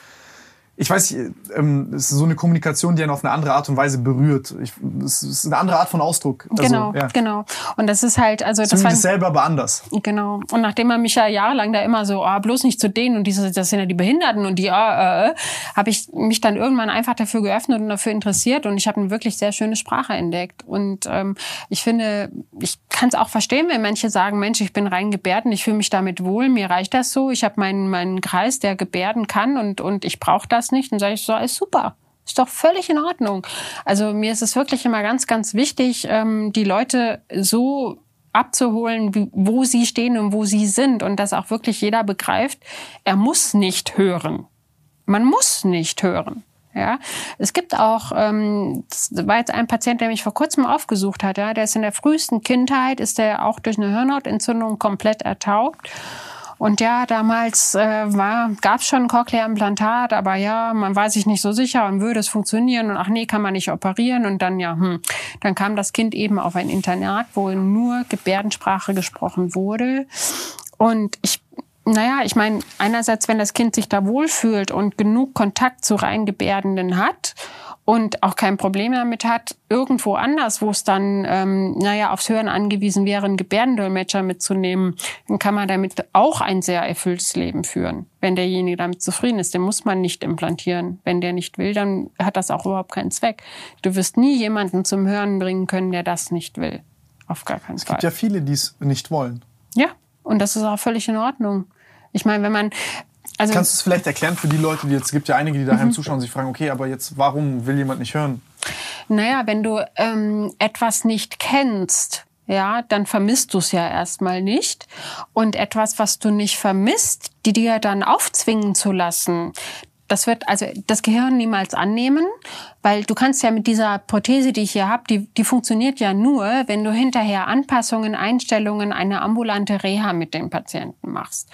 ich weiß, ähm, es ist so eine Kommunikation, die einen auf eine andere Art und Weise berührt. Ich, es ist eine andere Art von Ausdruck. Also, genau, ja. genau. Und das ist halt, also das war, dasselbe, aber anders. Genau. Und nachdem man mich ja jahrelang da immer so, oh, bloß nicht zu denen und diese, das sind ja die Behinderten und die, äh, äh, habe ich mich dann irgendwann einfach dafür geöffnet und dafür interessiert und ich habe eine wirklich sehr schöne Sprache entdeckt. Und ähm, ich finde, ich kann es auch verstehen, wenn manche sagen, Mensch, ich bin rein Gebärden, ich fühle mich damit wohl, mir reicht das so, ich habe meinen meinen Kreis, der gebärden kann und und ich brauche das nicht. Und sage ich so, ist super. Ist doch völlig in Ordnung. Also mir ist es wirklich immer ganz, ganz wichtig, ähm, die Leute so abzuholen, wo sie stehen und wo sie sind und dass auch wirklich jeder begreift, er muss nicht hören. Man muss nicht hören. Ja, es gibt auch, ähm, das war jetzt ein Patient, der mich vor kurzem aufgesucht hat. Ja, der ist in der frühesten Kindheit, ist der auch durch eine Hirnhautentzündung komplett ertaubt. Und ja, damals äh, gab es schon ein Cochlea-Implantat, aber ja, man war sich nicht so sicher und würde es funktionieren? Und ach nee, kann man nicht operieren. Und dann ja, hm, dann kam das Kind eben auf ein Internat, wo nur Gebärdensprache gesprochen wurde. Und ich naja, ich meine, einerseits, wenn das Kind sich da wohlfühlt und genug Kontakt zu Reingebärdenden hat und auch kein Problem damit hat, irgendwo anders, wo es dann, ähm, naja, aufs Hören angewiesen wäre, einen Gebärdendolmetscher mitzunehmen, dann kann man damit auch ein sehr erfülltes Leben führen. Wenn derjenige damit zufrieden ist, den muss man nicht implantieren. Wenn der nicht will, dann hat das auch überhaupt keinen Zweck. Du wirst nie jemanden zum Hören bringen können, der das nicht will. Auf gar keinen Es Fall. gibt ja viele, die es nicht wollen. Ja, und das ist auch völlig in Ordnung. Ich meine, wenn man also Kannst du es vielleicht erklären für die Leute, die jetzt, es gibt ja einige, die Mhm. daheim zuschauen und sich fragen, okay, aber jetzt, warum will jemand nicht hören? naja, wenn du ähm, etwas nicht kennst, ja, dann vermisst du es ja erstmal nicht. Und etwas, was du nicht vermisst, die dir dann aufzwingen zu lassen, das wird also das Gehirn niemals annehmen, weil du kannst ja mit dieser Prothese, die ich hier habe, die, die funktioniert ja nur, wenn du hinterher Anpassungen, Einstellungen, eine ambulante Reha mit dem Patienten machst.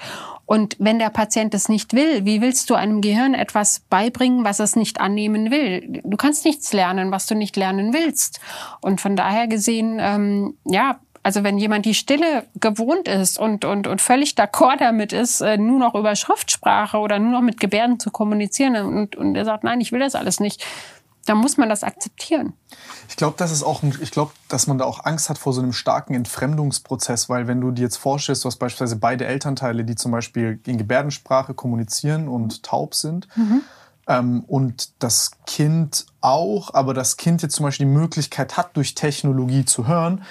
Und wenn der Patient es nicht will, wie willst du einem Gehirn etwas beibringen, was es nicht annehmen will? Du kannst nichts lernen, was du nicht lernen willst. Und von daher gesehen, ähm, ja, also wenn jemand die Stille gewohnt ist und, und, und völlig d'accord damit ist, äh, nur noch über Schriftsprache oder nur noch mit Gebärden zu kommunizieren und, und er sagt, nein, ich will das alles nicht, dann muss man das akzeptieren. Ich glaube, das ist auch, ein, ich glaube, dass man da auch Angst hat vor so einem starken Entfremdungsprozess, weil wenn du dir jetzt vorstellst, du hast beispielsweise beide Elternteile, die zum Beispiel in Gebärdensprache kommunizieren und taub sind. Ähm, und das Kind auch, aber das Kind jetzt zum Beispiel die Möglichkeit hat, durch Technologie zu hören,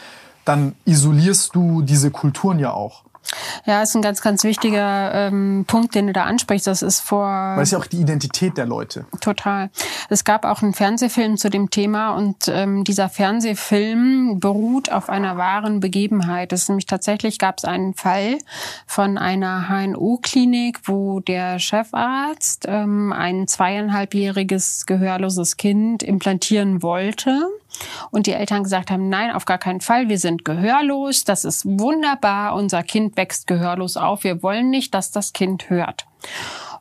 dann isolierst du diese Kulturen ja auch. Ja, ist ein ganz, ganz wichtiger ähm, Punkt, den du da ansprichst. Das ist vor Weil es ja auch die Identität der Leute. Total. Es gab auch einen Fernsehfilm zu dem Thema und ähm, dieser Fernsehfilm beruht auf einer wahren Begebenheit. Es ist nämlich tatsächlich gab es einen Fall von einer HNO-Klinik, wo der Chefarzt ähm, ein zweieinhalbjähriges gehörloses Kind implantieren wollte. Und die Eltern gesagt haben, nein, auf gar keinen Fall, wir sind gehörlos, das ist wunderbar, unser Kind wächst gehörlos auf, wir wollen nicht, dass das Kind hört.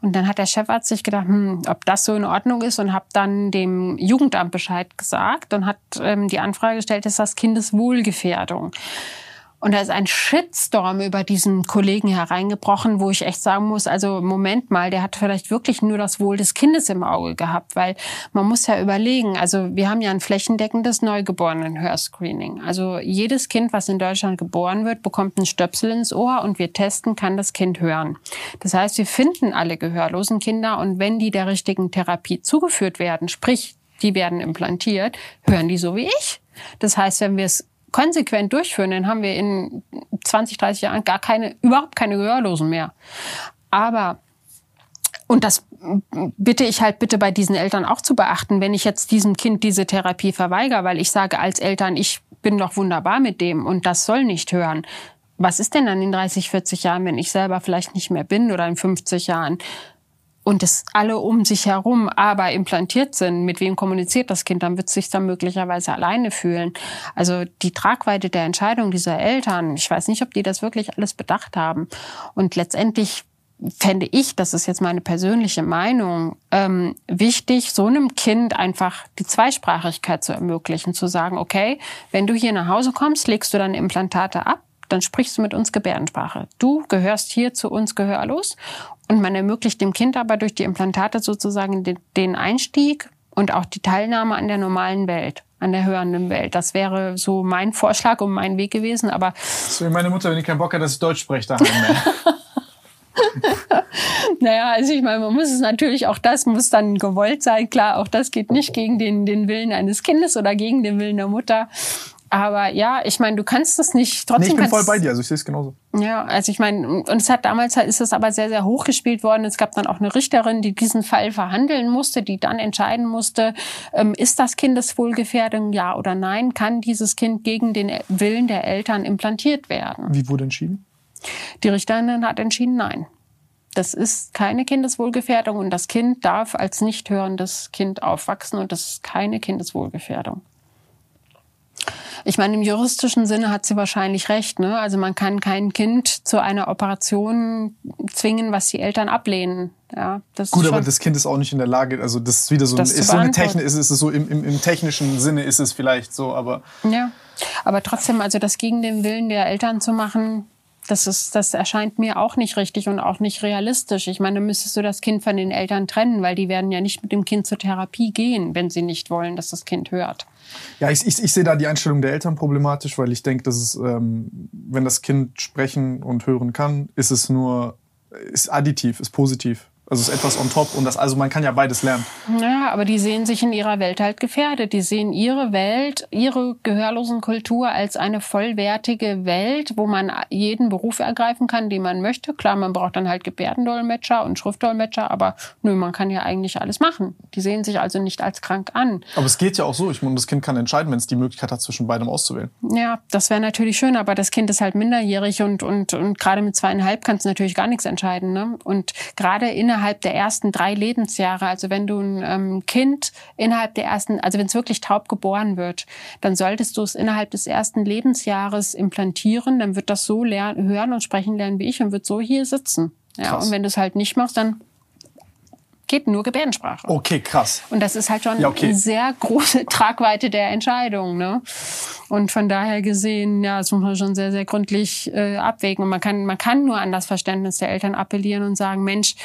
Und dann hat der Chefarzt sich gedacht, hm, ob das so in Ordnung ist und hat dann dem Jugendamt Bescheid gesagt und hat ähm, die Anfrage gestellt, ist das Kindeswohlgefährdung. Und da ist ein Shitstorm über diesen Kollegen hereingebrochen, wo ich echt sagen muss, also Moment mal, der hat vielleicht wirklich nur das Wohl des Kindes im Auge gehabt, weil man muss ja überlegen, also wir haben ja ein flächendeckendes Neugeborenen-Hörscreening. Also jedes Kind, was in Deutschland geboren wird, bekommt einen Stöpsel ins Ohr und wir testen, kann das Kind hören. Das heißt, wir finden alle gehörlosen Kinder und wenn die der richtigen Therapie zugeführt werden, sprich, die werden implantiert, hören die so wie ich. Das heißt, wenn wir es konsequent durchführen, dann haben wir in 20, 30 Jahren gar keine, überhaupt keine Gehörlosen mehr. Aber und das bitte ich halt bitte bei diesen Eltern auch zu beachten, wenn ich jetzt diesem Kind diese Therapie verweigere, weil ich sage als Eltern, ich bin doch wunderbar mit dem und das soll nicht hören. Was ist denn dann in 30, 40 Jahren, wenn ich selber vielleicht nicht mehr bin oder in 50 Jahren? Und es alle um sich herum aber implantiert sind, mit wem kommuniziert das Kind, dann wird es sich dann möglicherweise alleine fühlen. Also die Tragweite der Entscheidung dieser Eltern, ich weiß nicht, ob die das wirklich alles bedacht haben. Und letztendlich fände ich, das ist jetzt meine persönliche Meinung, ähm, wichtig, so einem Kind einfach die Zweisprachigkeit zu ermöglichen, zu sagen, okay, wenn du hier nach Hause kommst, legst du deine Implantate ab, dann sprichst du mit uns Gebärdensprache. Du gehörst hier zu uns gehörlos Und man ermöglicht dem Kind aber durch die Implantate sozusagen den, den Einstieg und auch die Teilnahme an der normalen Welt, an der hörenden Welt. Das wäre so mein Vorschlag und mein Weg gewesen. Aber So wie meine Mutter, wenn ich keinen Bock hat, dass ich Deutsch spreche daheim. Naja, also ich meine, man muss es natürlich, auch das muss dann gewollt sein. Klar, auch das geht nicht gegen den, den Willen eines Kindes oder gegen den Willen der Mutter. Aber ja, ich meine, du kannst es nicht trotzdem. Nee, ich bin voll bei dir, also ich sehe es genauso. Ja, also ich meine, und es hat damals halt, ist es aber sehr, sehr hoch gespielt worden. Es gab dann auch eine Richterin, die diesen Fall verhandeln musste, die dann entscheiden musste, ähm, ist das Kindeswohlgefährdung, ja oder nein? Kann dieses Kind gegen den Willen der Eltern implantiert werden? Wie wurde entschieden? Die Richterin hat entschieden, nein. Das ist keine Kindeswohlgefährdung und das Kind darf als nicht hörendes Kind aufwachsen und das ist keine Kindeswohlgefährdung. Ich meine, im juristischen Sinne hat sie wahrscheinlich recht. Ne? Also man kann kein Kind zu einer Operation zwingen, was die Eltern ablehnen. Ja, das Gut, aber das Kind ist auch nicht in der Lage, also das ist wieder so, ein, ist so eine. Technik, ist es so im, im, im technischen Sinne ist es vielleicht so, aber Ja, aber trotzdem, also das gegen den Willen der Eltern zu machen, das ist, das erscheint mir auch nicht richtig und auch nicht realistisch. Ich meine, müsstest du das Kind von den Eltern trennen, weil die werden ja nicht mit dem Kind zur Therapie gehen, wenn sie nicht wollen, dass das Kind hört. Ja, ich, ich, ich sehe da die Einstellung der Eltern problematisch, weil ich denke, dass es, ähm, wenn das Kind sprechen und hören kann, ist es nur, ist additiv, ist positiv. Also ist etwas on top und das, also man kann ja beides lernen. Ja, aber die sehen sich in ihrer Welt halt gefährdet. Die sehen ihre Welt, ihre Gehörlosenkultur als eine vollwertige Welt, wo man jeden Beruf ergreifen kann, den man möchte. Klar, man braucht dann halt Gebärdendolmetscher und Schriftdolmetscher, aber nö, man kann ja eigentlich alles machen. Die sehen sich also nicht als krank an. Aber es geht ja auch so. Ich meine, das Kind kann entscheiden, wenn es die Möglichkeit hat, zwischen beidem auszuwählen. Ja, das wäre natürlich schön, aber das Kind ist halt minderjährig und, und, und gerade mit zweieinhalb kannst du natürlich gar nichts entscheiden. Ne? Und gerade innerhalb der ersten drei Lebensjahre, also wenn du ein ähm, Kind innerhalb der ersten, also wenn es wirklich taub geboren wird, dann solltest du es innerhalb des ersten Lebensjahres implantieren, dann wird das so lernen, hören und sprechen lernen wie ich und wird so hier sitzen. Ja, Krass. und wenn du es halt nicht machst, dann geht nur Gebärdensprache. Okay, krass. Und das ist halt schon Ja, okay. eine sehr große Tragweite der Entscheidung. Ne? Und von daher gesehen, ja, das muss man schon sehr, sehr gründlich äh, abwägen. Und man kann, man kann nur an das Verständnis der Eltern appellieren und sagen, Mensch,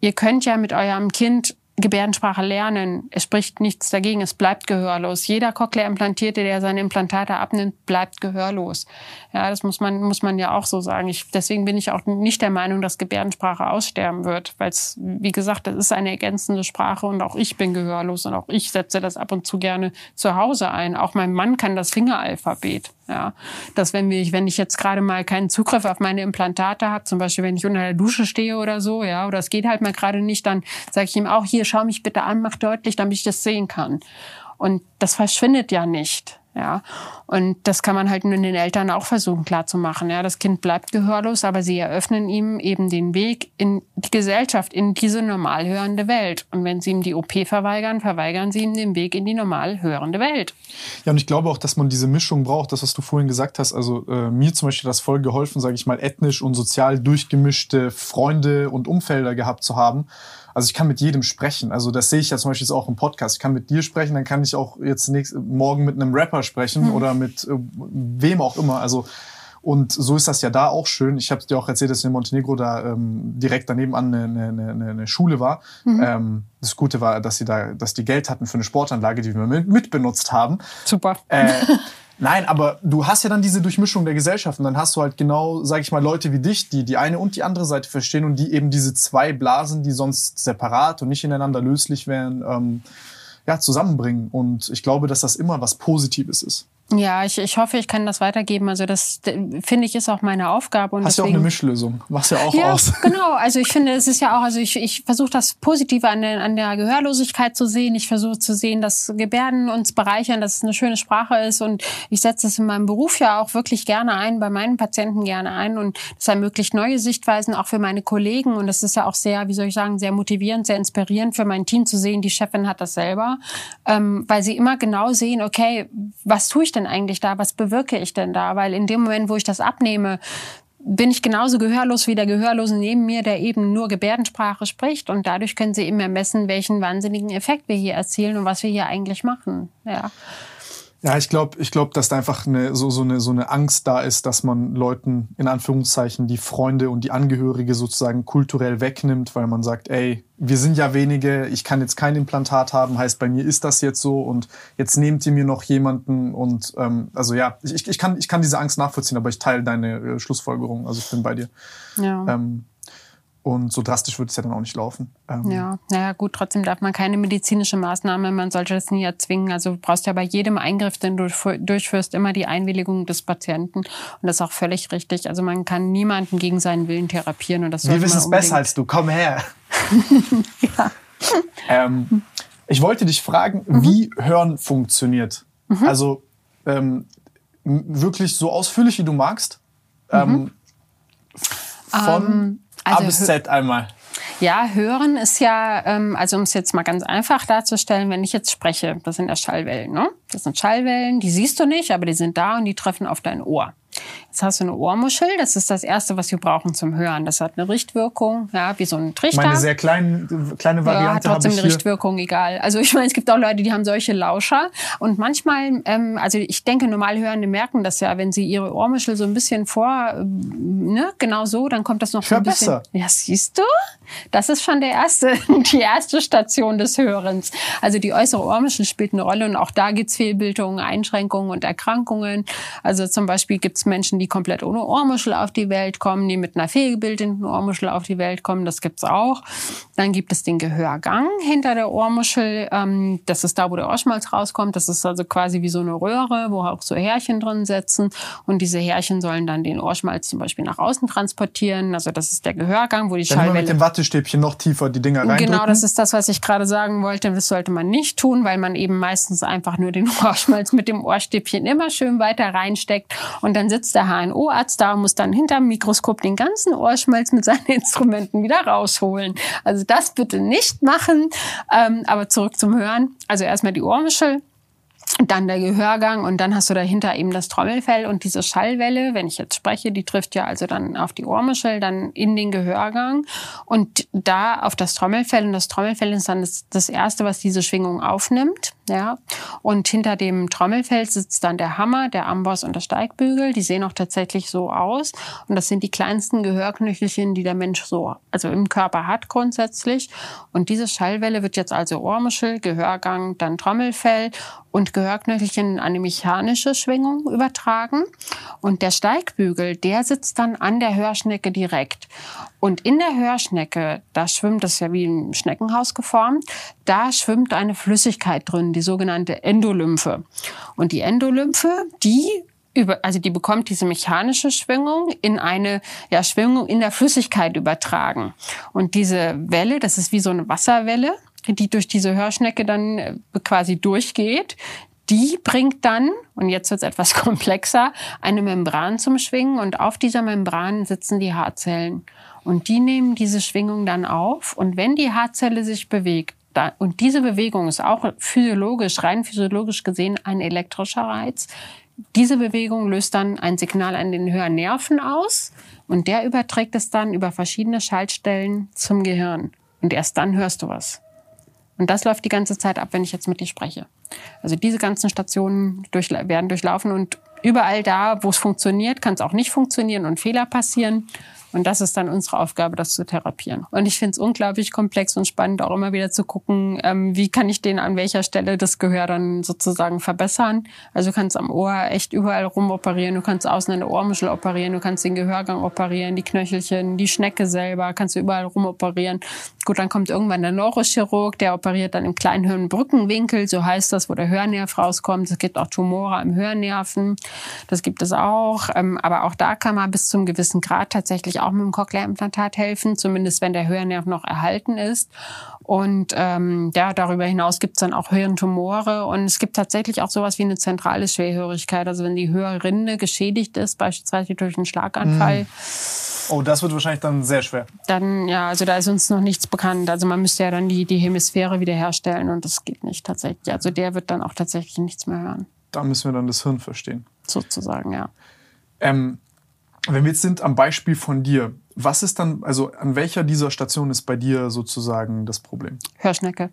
ihr könnt ja mit eurem Kind Gebärdensprache lernen. Es spricht nichts dagegen, es bleibt gehörlos. Jeder Cochlea-Implantierte, der seine Implantate abnimmt, bleibt gehörlos. Ja, das muss man, muss man ja auch so sagen. Ich, deswegen bin ich auch nicht der Meinung, dass Gebärdensprache aussterben wird, weil es, wie gesagt, das ist eine ergänzende Sprache und auch ich bin gehörlos und auch ich setze das ab und zu gerne zu Hause ein. Auch mein Mann kann das Fingeralphabet. Ja, dass wenn wir, wenn ich jetzt gerade mal keinen Zugriff auf meine Implantate habe, zum Beispiel wenn ich unter der Dusche stehe oder so, ja, oder es geht halt mal gerade nicht, dann sage ich ihm auch hier, schau mich bitte an, mach deutlich, damit ich das sehen kann. Und das verschwindet ja nicht. Ja, und das kann man halt nur den Eltern auch versuchen klarzumachen. Ja, das Kind bleibt gehörlos, aber sie eröffnen ihm eben den Weg in die Gesellschaft, in diese normal hörende Welt. Und wenn sie ihm die OP verweigern, verweigern sie ihm den Weg in die normal hörende Welt. Ja, und ich glaube auch, dass man diese Mischung braucht, das, was du vorhin gesagt hast. Also äh, mir zum Beispiel das voll geholfen, sage ich mal, ethnisch und sozial durchgemischte Freunde und Umfelder gehabt zu haben. Also ich kann mit jedem sprechen. Also das sehe ich ja zum Beispiel jetzt auch im Podcast. Ich kann mit dir sprechen, dann kann ich auch jetzt nächst, morgen mit einem Rapper sprechen oder mit äh, wem auch immer. Also und so ist das ja da auch schön. Ich habe dir auch erzählt, dass in Montenegro da ähm, direkt daneben an eine, eine, eine, eine Schule war. Ähm, das Gute war, dass sie da, dass die Geld hatten für eine Sportanlage, die wir mit, mitbenutzt haben. Super. Äh, nein, aber du hast ja dann diese Durchmischung der Gesellschaft und dann hast du halt genau, sag ich mal, Leute wie dich, die die eine und die andere Seite verstehen und die eben diese zwei Blasen, die sonst separat und nicht ineinander löslich wären, ähm, ja, zusammenbringen. Und ich glaube, dass das immer was Positives ist. Ja, ich, ich hoffe, ich kann das weitergeben. Also das finde ich ist auch meine Aufgabe. Und Hast ja auch deswegen, eine Mischlösung. Machst ja auch ja, aus. genau. Also ich finde, es ist ja auch, also ich, ich versuche das Positive an der, an der Gehörlosigkeit zu sehen. Ich versuche zu sehen, dass Gebärden uns bereichern, dass es eine schöne Sprache ist. Und ich setze es in meinem Beruf ja auch wirklich gerne ein, bei meinen Patienten gerne ein. Und das ermöglicht neue Sichtweisen auch für meine Kollegen. Und das ist ja auch sehr, wie soll ich sagen, sehr motivierend, sehr inspirierend für mein Team zu sehen. Die Chefin hat das selber, ähm, weil sie immer genau sehen, okay, was tue ich denn eigentlich da? Was bewirke ich denn da? Weil in dem Moment, wo ich das abnehme, bin ich genauso gehörlos wie der Gehörlose neben mir, der eben nur Gebärdensprache spricht. Und dadurch können sie eben ermessen, welchen wahnsinnigen Effekt wir hier erzielen und was wir hier eigentlich machen. Ja. Ja, ich glaube, ich glaub, dass da einfach eine, so, so, eine, so eine Angst da ist, dass man Leuten in Anführungszeichen die Freunde und die Angehörige sozusagen kulturell wegnimmt, weil man sagt, ey, wir sind ja wenige, ich kann jetzt kein Implantat haben, heißt bei mir ist das jetzt so und jetzt nehmt ihr mir noch jemanden und ähm, also ja, ich, ich, kann, ich kann diese Angst nachvollziehen, aber ich teile deine äh, Schlussfolgerung, also ich bin bei dir. Ja. Ähm, und so drastisch wird es ja dann auch nicht laufen. Ähm, Ja, naja gut, trotzdem darf man keine medizinische Maßnahme, man sollte das nie erzwingen. Also du brauchst ja bei jedem Eingriff, den du durchführst, immer die Einwilligung des Patienten. Und das ist auch völlig richtig. Also man kann niemanden gegen seinen Willen therapieren. Und das Wir wissen es besser als du, komm her. ähm, ich wollte dich fragen, wie Hören funktioniert. Also ähm, wirklich so ausführlich, wie du magst. Ähm, von Ähm, A also bis Z einmal. Ja, hören ist ja, ähm, also um es jetzt mal ganz einfach darzustellen, wenn ich jetzt spreche, das sind ja Schallwellen, ne? Das sind Schallwellen, die siehst du nicht, aber die sind da und die treffen auf dein Ohr. Jetzt hast du eine Ohrmuschel, das ist das Erste, was wir brauchen zum Hören. Das hat eine Richtwirkung, ja, wie so ein Trichter. Meine sehr kleinen, kleine Ja, hat Variante trotzdem eine. Richtwirkung, egal. Also ich meine, es gibt auch Leute, die haben solche Lauscher. Und manchmal, ähm, also ich denke, Normalhörende merken das ja, wenn sie ihre Ohrmuschel so ein bisschen vor, ähm, ne, genau so, dann kommt das noch so ein bisschen. besser. Ja, siehst du? Das ist schon der erste, die erste Station des Hörens. Also die äußere Ohrmuschel spielt eine Rolle und auch da gibt's Fehlbildungen, Einschränkungen und Erkrankungen. Also zum Beispiel gibt's Menschen, die komplett ohne Ohrmuschel auf die Welt kommen, die mit einer fehlgebildeten Ohrmuschel auf die Welt kommen. Das gibt's auch. Dann gibt es den Gehörgang hinter der Ohrmuschel. Ähm, das ist da, wo der Ohrschmalz rauskommt. Das ist also quasi wie so eine Röhre, wo auch so Härchen drin sitzen. Und diese Härchen sollen dann den Ohrschmalz zum Beispiel nach außen transportieren. Also das ist der Gehörgang, wo die Dann immer mit Schallwelle dem Wattestäbchen noch tiefer die Dinger reindrücken. Genau, das ist das, was ich gerade sagen wollte. Das sollte man nicht tun, weil man eben meistens einfach nur den Ohrschmalz mit dem Ohrstäbchen immer schön weiter reinsteckt. Und dann sitzt der HNO-Arzt da und muss dann hinterm Mikroskop den ganzen Ohrschmalz mit seinen Instrumenten wieder rausholen. Also das bitte nicht machen. Ähm, aber zurück zum Hören. Also erstmal die Ohrmuschel. Dann der Gehörgang und dann hast du dahinter eben das Trommelfell und diese Schallwelle, wenn ich jetzt spreche, die trifft ja also dann auf die Ohrmuschel, dann in den Gehörgang und da auf das Trommelfell und das Trommelfell ist dann das, das erste, was diese Schwingung aufnimmt, ja. Und hinter dem Trommelfell sitzt dann der Hammer, der Amboss und der Steigbügel. Die sehen auch tatsächlich so aus und das sind die kleinsten Gehörknöchelchen, die der Mensch so also im Körper hat grundsätzlich. Und diese Schallwelle wird jetzt also Ohrmuschel, Gehörgang, dann Trommelfell und Gehörknöchelchen in eine mechanische Schwingung übertragen. Und der Steigbügel, der sitzt dann an der Hörschnecke direkt. Und in der Hörschnecke, da schwimmt das ja wie ein Schneckenhaus geformt, da schwimmt eine Flüssigkeit drin, die sogenannte Endolymphe. Und die Endolymphe, die über, also die bekommt diese mechanische Schwingung in eine ja, Schwingung in der Flüssigkeit übertragen. Und diese Welle, das ist wie so eine Wasserwelle, die durch diese Hörschnecke dann äh, quasi durchgeht. Die bringt dann, und jetzt wird es etwas komplexer, eine Membran zum Schwingen und auf dieser Membran sitzen die Haarzellen. Und die nehmen diese Schwingung dann auf und wenn die Haarzelle sich bewegt, und diese Bewegung ist auch physiologisch, rein physiologisch gesehen ein elektrischer Reiz, diese Bewegung löst dann ein Signal an den Hörnerven aus und der überträgt es dann über verschiedene Schaltstellen zum Gehirn. Und erst dann hörst du was. Und das läuft die ganze Zeit ab, wenn ich jetzt mit dir spreche. Also diese ganzen Stationen durch, werden durchlaufen und überall da, wo es funktioniert, kann es auch nicht funktionieren und Fehler passieren. Und das ist dann unsere Aufgabe, das zu therapieren. Und ich finde es unglaublich komplex und spannend, auch immer wieder zu gucken, ähm, wie kann ich den an welcher Stelle das Gehör dann sozusagen verbessern. Also du kannst am Ohr echt überall rumoperieren, du kannst außen an der Ohrmuschel operieren, du kannst den Gehörgang operieren, die Knöchelchen, die Schnecke selber, kannst du überall rumoperieren. Gut, dann kommt irgendwann der Neurochirurg, der operiert dann im kleinen Hirnbrückenwinkel, so heißt das, wo der Hörnerv rauskommt. Es gibt auch Tumore am Hörnerven, das gibt es auch. Ähm, aber auch da kann man bis zum gewissen Grad tatsächlich auch mit dem Cochlea-Implantat helfen, zumindest wenn der Hörnerv noch erhalten ist. Und ähm, ja, darüber hinaus gibt es dann auch Hirntumore und es gibt tatsächlich auch sowas wie eine zentrale Schwerhörigkeit. Also wenn die Hörrinde geschädigt ist, beispielsweise durch einen Schlaganfall, Oh, das wird wahrscheinlich dann sehr schwer. dann ja, also da ist uns noch nichts bekannt. Also man müsste ja dann die, die Hemisphäre wiederherstellen und das geht nicht tatsächlich. Also der wird dann auch tatsächlich nichts mehr hören, Da müssen wir dann das Hirn verstehen. sozusagen, ja. Ähm, wenn wir jetzt sind am Beispiel von dir, was ist dann, also an welcher dieser Stationen ist bei dir sozusagen das Problem? Hörschnecke.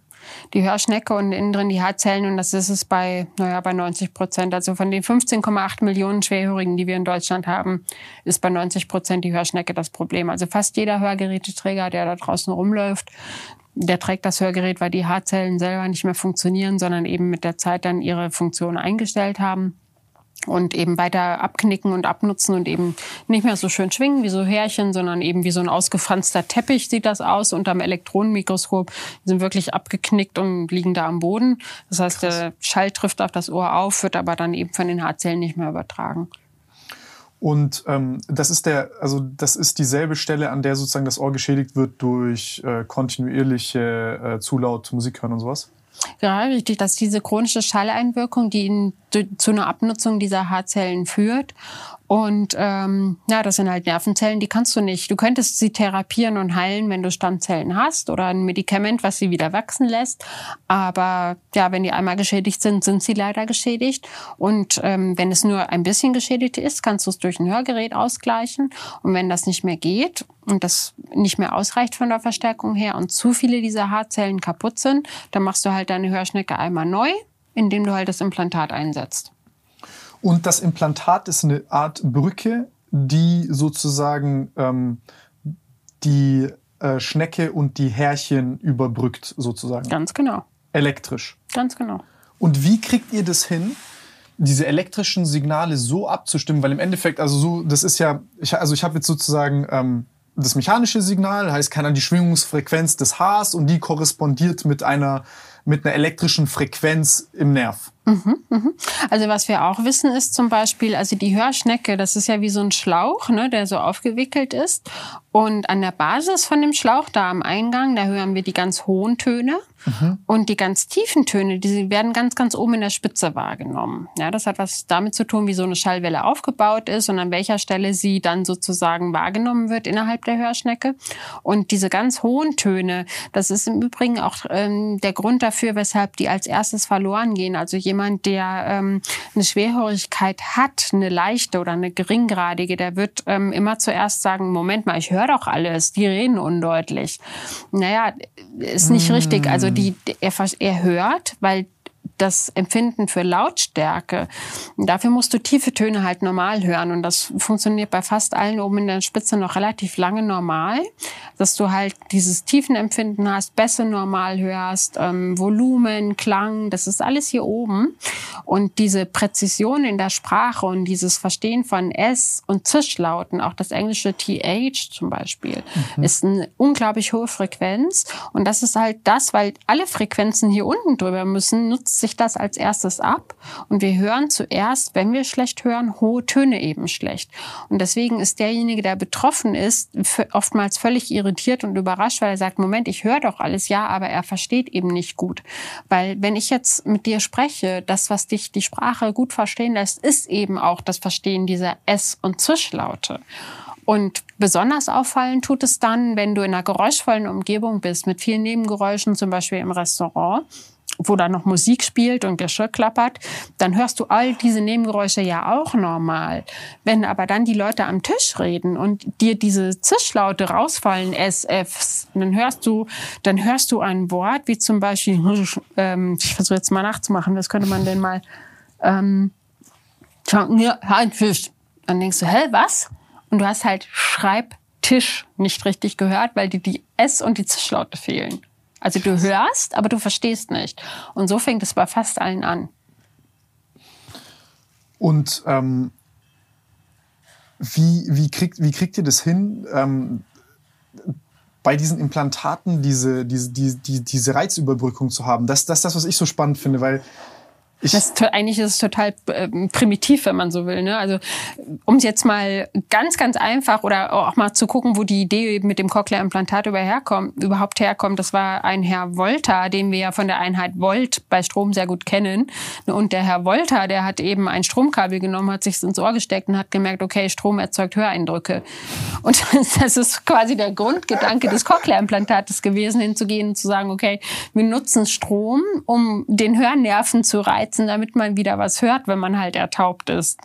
Die Hörschnecke und innen drin die Haarzellen und das ist es bei, naja, bei 90 Prozent. Also von den 15,8 Millionen Schwerhörigen, die wir in Deutschland haben, ist bei 90 Prozent die Hörschnecke das Problem. Also fast jeder Hörgeräteträger, der da draußen rumläuft, der trägt das Hörgerät, weil die Haarzellen selber nicht mehr funktionieren, sondern eben mit der Zeit dann ihre Funktion eingestellt haben und eben weiter abknicken und abnutzen und eben nicht mehr so schön schwingen wie so Härchen, sondern eben wie so ein ausgefranster Teppich sieht das aus unterm Elektronenmikroskop. Die sind wirklich abgeknickt und liegen da am Boden. Das heißt, Krass. der Schall trifft auf das Ohr auf, wird aber dann eben von den Haarzellen nicht mehr übertragen. Und ähm, das ist der, also das ist dieselbe Stelle, an der sozusagen das Ohr geschädigt wird durch äh, kontinuierliche äh, zu laut Musik hören und sowas? Ja, richtig. Das ist diese chronische Schalleinwirkung, die in, zu einer Abnutzung dieser Haarzellen führt. Und ähm, ja, das sind halt Nervenzellen, die kannst du nicht. Du könntest sie therapieren und heilen, wenn du Stammzellen hast oder ein Medikament, was sie wieder wachsen lässt. Aber ja, wenn die einmal geschädigt sind, sind sie leider geschädigt. Und ähm, wenn es nur ein bisschen geschädigt ist, kannst du es durch ein Hörgerät ausgleichen. Und wenn das nicht mehr geht und das nicht mehr ausreicht von der Verstärkung her und zu viele dieser Haarzellen kaputt sind, dann machst du halt deine Hörschnecke einmal neu, indem du halt das Implantat einsetzt. Und das Implantat ist eine Art Brücke, die sozusagen ähm, die äh, Schnecke und die Härchen überbrückt, sozusagen. Ganz genau. Elektrisch. Ganz genau. Und wie kriegt ihr das hin, diese elektrischen Signale so abzustimmen? Weil im Endeffekt, also so, das ist ja, ich, also ich habe jetzt sozusagen ähm, das mechanische Signal, heißt kann die Schwingungsfrequenz des Haars und die korrespondiert mit einer mit einer elektrischen Frequenz im Nerv. Mhm, mhm. Also was wir auch wissen ist zum Beispiel, also die Hörschnecke, das ist ja wie so ein Schlauch, ne, der so aufgewickelt ist. Und an der Basis von dem Schlauch, da am Eingang, da hören wir die ganz hohen Töne. Mhm. Und die ganz tiefen Töne, die werden ganz, ganz oben in der Spitze wahrgenommen. Ja, das hat was damit zu tun, wie so eine Schallwelle aufgebaut ist und an welcher Stelle sie dann sozusagen wahrgenommen wird innerhalb der Hörschnecke. Und diese ganz hohen Töne, das ist im Übrigen auch ähm, der Grund dafür, weshalb die als erstes verloren gehen. Also jemand, der ähm, eine Schwerhörigkeit hat, eine leichte oder eine geringgradige, der wird ähm, immer zuerst sagen, Moment mal, ich höre doch alles, die reden undeutlich. Naja, ist nicht mm. richtig. Also die, er, er hört, weil das Empfinden für Lautstärke. Dafür musst du tiefe Töne halt normal hören und das funktioniert bei fast allen oben in der Spitze noch relativ lange normal, dass du halt dieses Tiefenempfinden hast, Bässe normal hörst, ähm, Volumen, Klang, das ist alles hier oben und diese Präzision in der Sprache und dieses Verstehen von S und Zischlauten, auch das englische TH zum Beispiel, mhm. ist eine unglaublich hohe Frequenz und das ist halt das, weil alle Frequenzen hier unten drüber müssen, nutzt sich das als erstes ab und wir hören zuerst, wenn wir schlecht hören, hohe Töne eben schlecht. Und deswegen ist derjenige, der betroffen ist, oftmals völlig irritiert und überrascht, weil er sagt, Moment, ich höre doch alles, ja, aber er versteht eben nicht gut. Weil wenn ich jetzt mit dir spreche, das, was dich die Sprache gut verstehen lässt, ist eben auch das Verstehen dieser S- und Zischlaute. Und besonders auffallen tut es dann, wenn du in einer geräuschvollen Umgebung bist, mit vielen Nebengeräuschen, zum Beispiel im Restaurant wo da noch Musik spielt und Geschirr klappert, dann hörst du all diese Nebengeräusche ja auch normal. Wenn aber dann die Leute am Tisch reden und dir diese Zischlaute rausfallen, SFs, dann hörst du, dann hörst du ein Wort wie zum Beispiel, ähm, ich versuche jetzt mal nachzumachen, was könnte man denn mal, ähm, dann denkst du, hä, was? Und du hast halt Schreibtisch nicht richtig gehört, weil dir die S und die Zischlaute fehlen. Also du hörst, aber du verstehst nicht. Und so fängt es bei fast allen an. Und ähm, wie, wie, kriegt, wie kriegt ihr das hin, ähm, bei diesen Implantaten diese, diese, diese, diese Reizüberbrückung zu haben? Das, das ist das, was ich so spannend finde, weil das, eigentlich ist es total äh, primitiv, wenn man so will. Ne? Also um es jetzt mal ganz, ganz einfach oder auch mal zu gucken, wo die Idee mit dem Cochlea-Implantat überhaupt herkommt. Das war ein Herr Volta, den wir ja von der Einheit Volt bei Strom sehr gut kennen. Und der Herr Volta, der hat eben ein Stromkabel genommen, hat sich ins Ohr gesteckt und hat gemerkt, okay, Strom erzeugt Höreindrücke. Und das ist quasi der Grundgedanke des Cochlea-Implantates gewesen, hinzugehen und zu sagen, okay, wir nutzen Strom, um den Hörnerven zu reizen anheizen, damit man wieder was hört, wenn man halt ertaubt ist.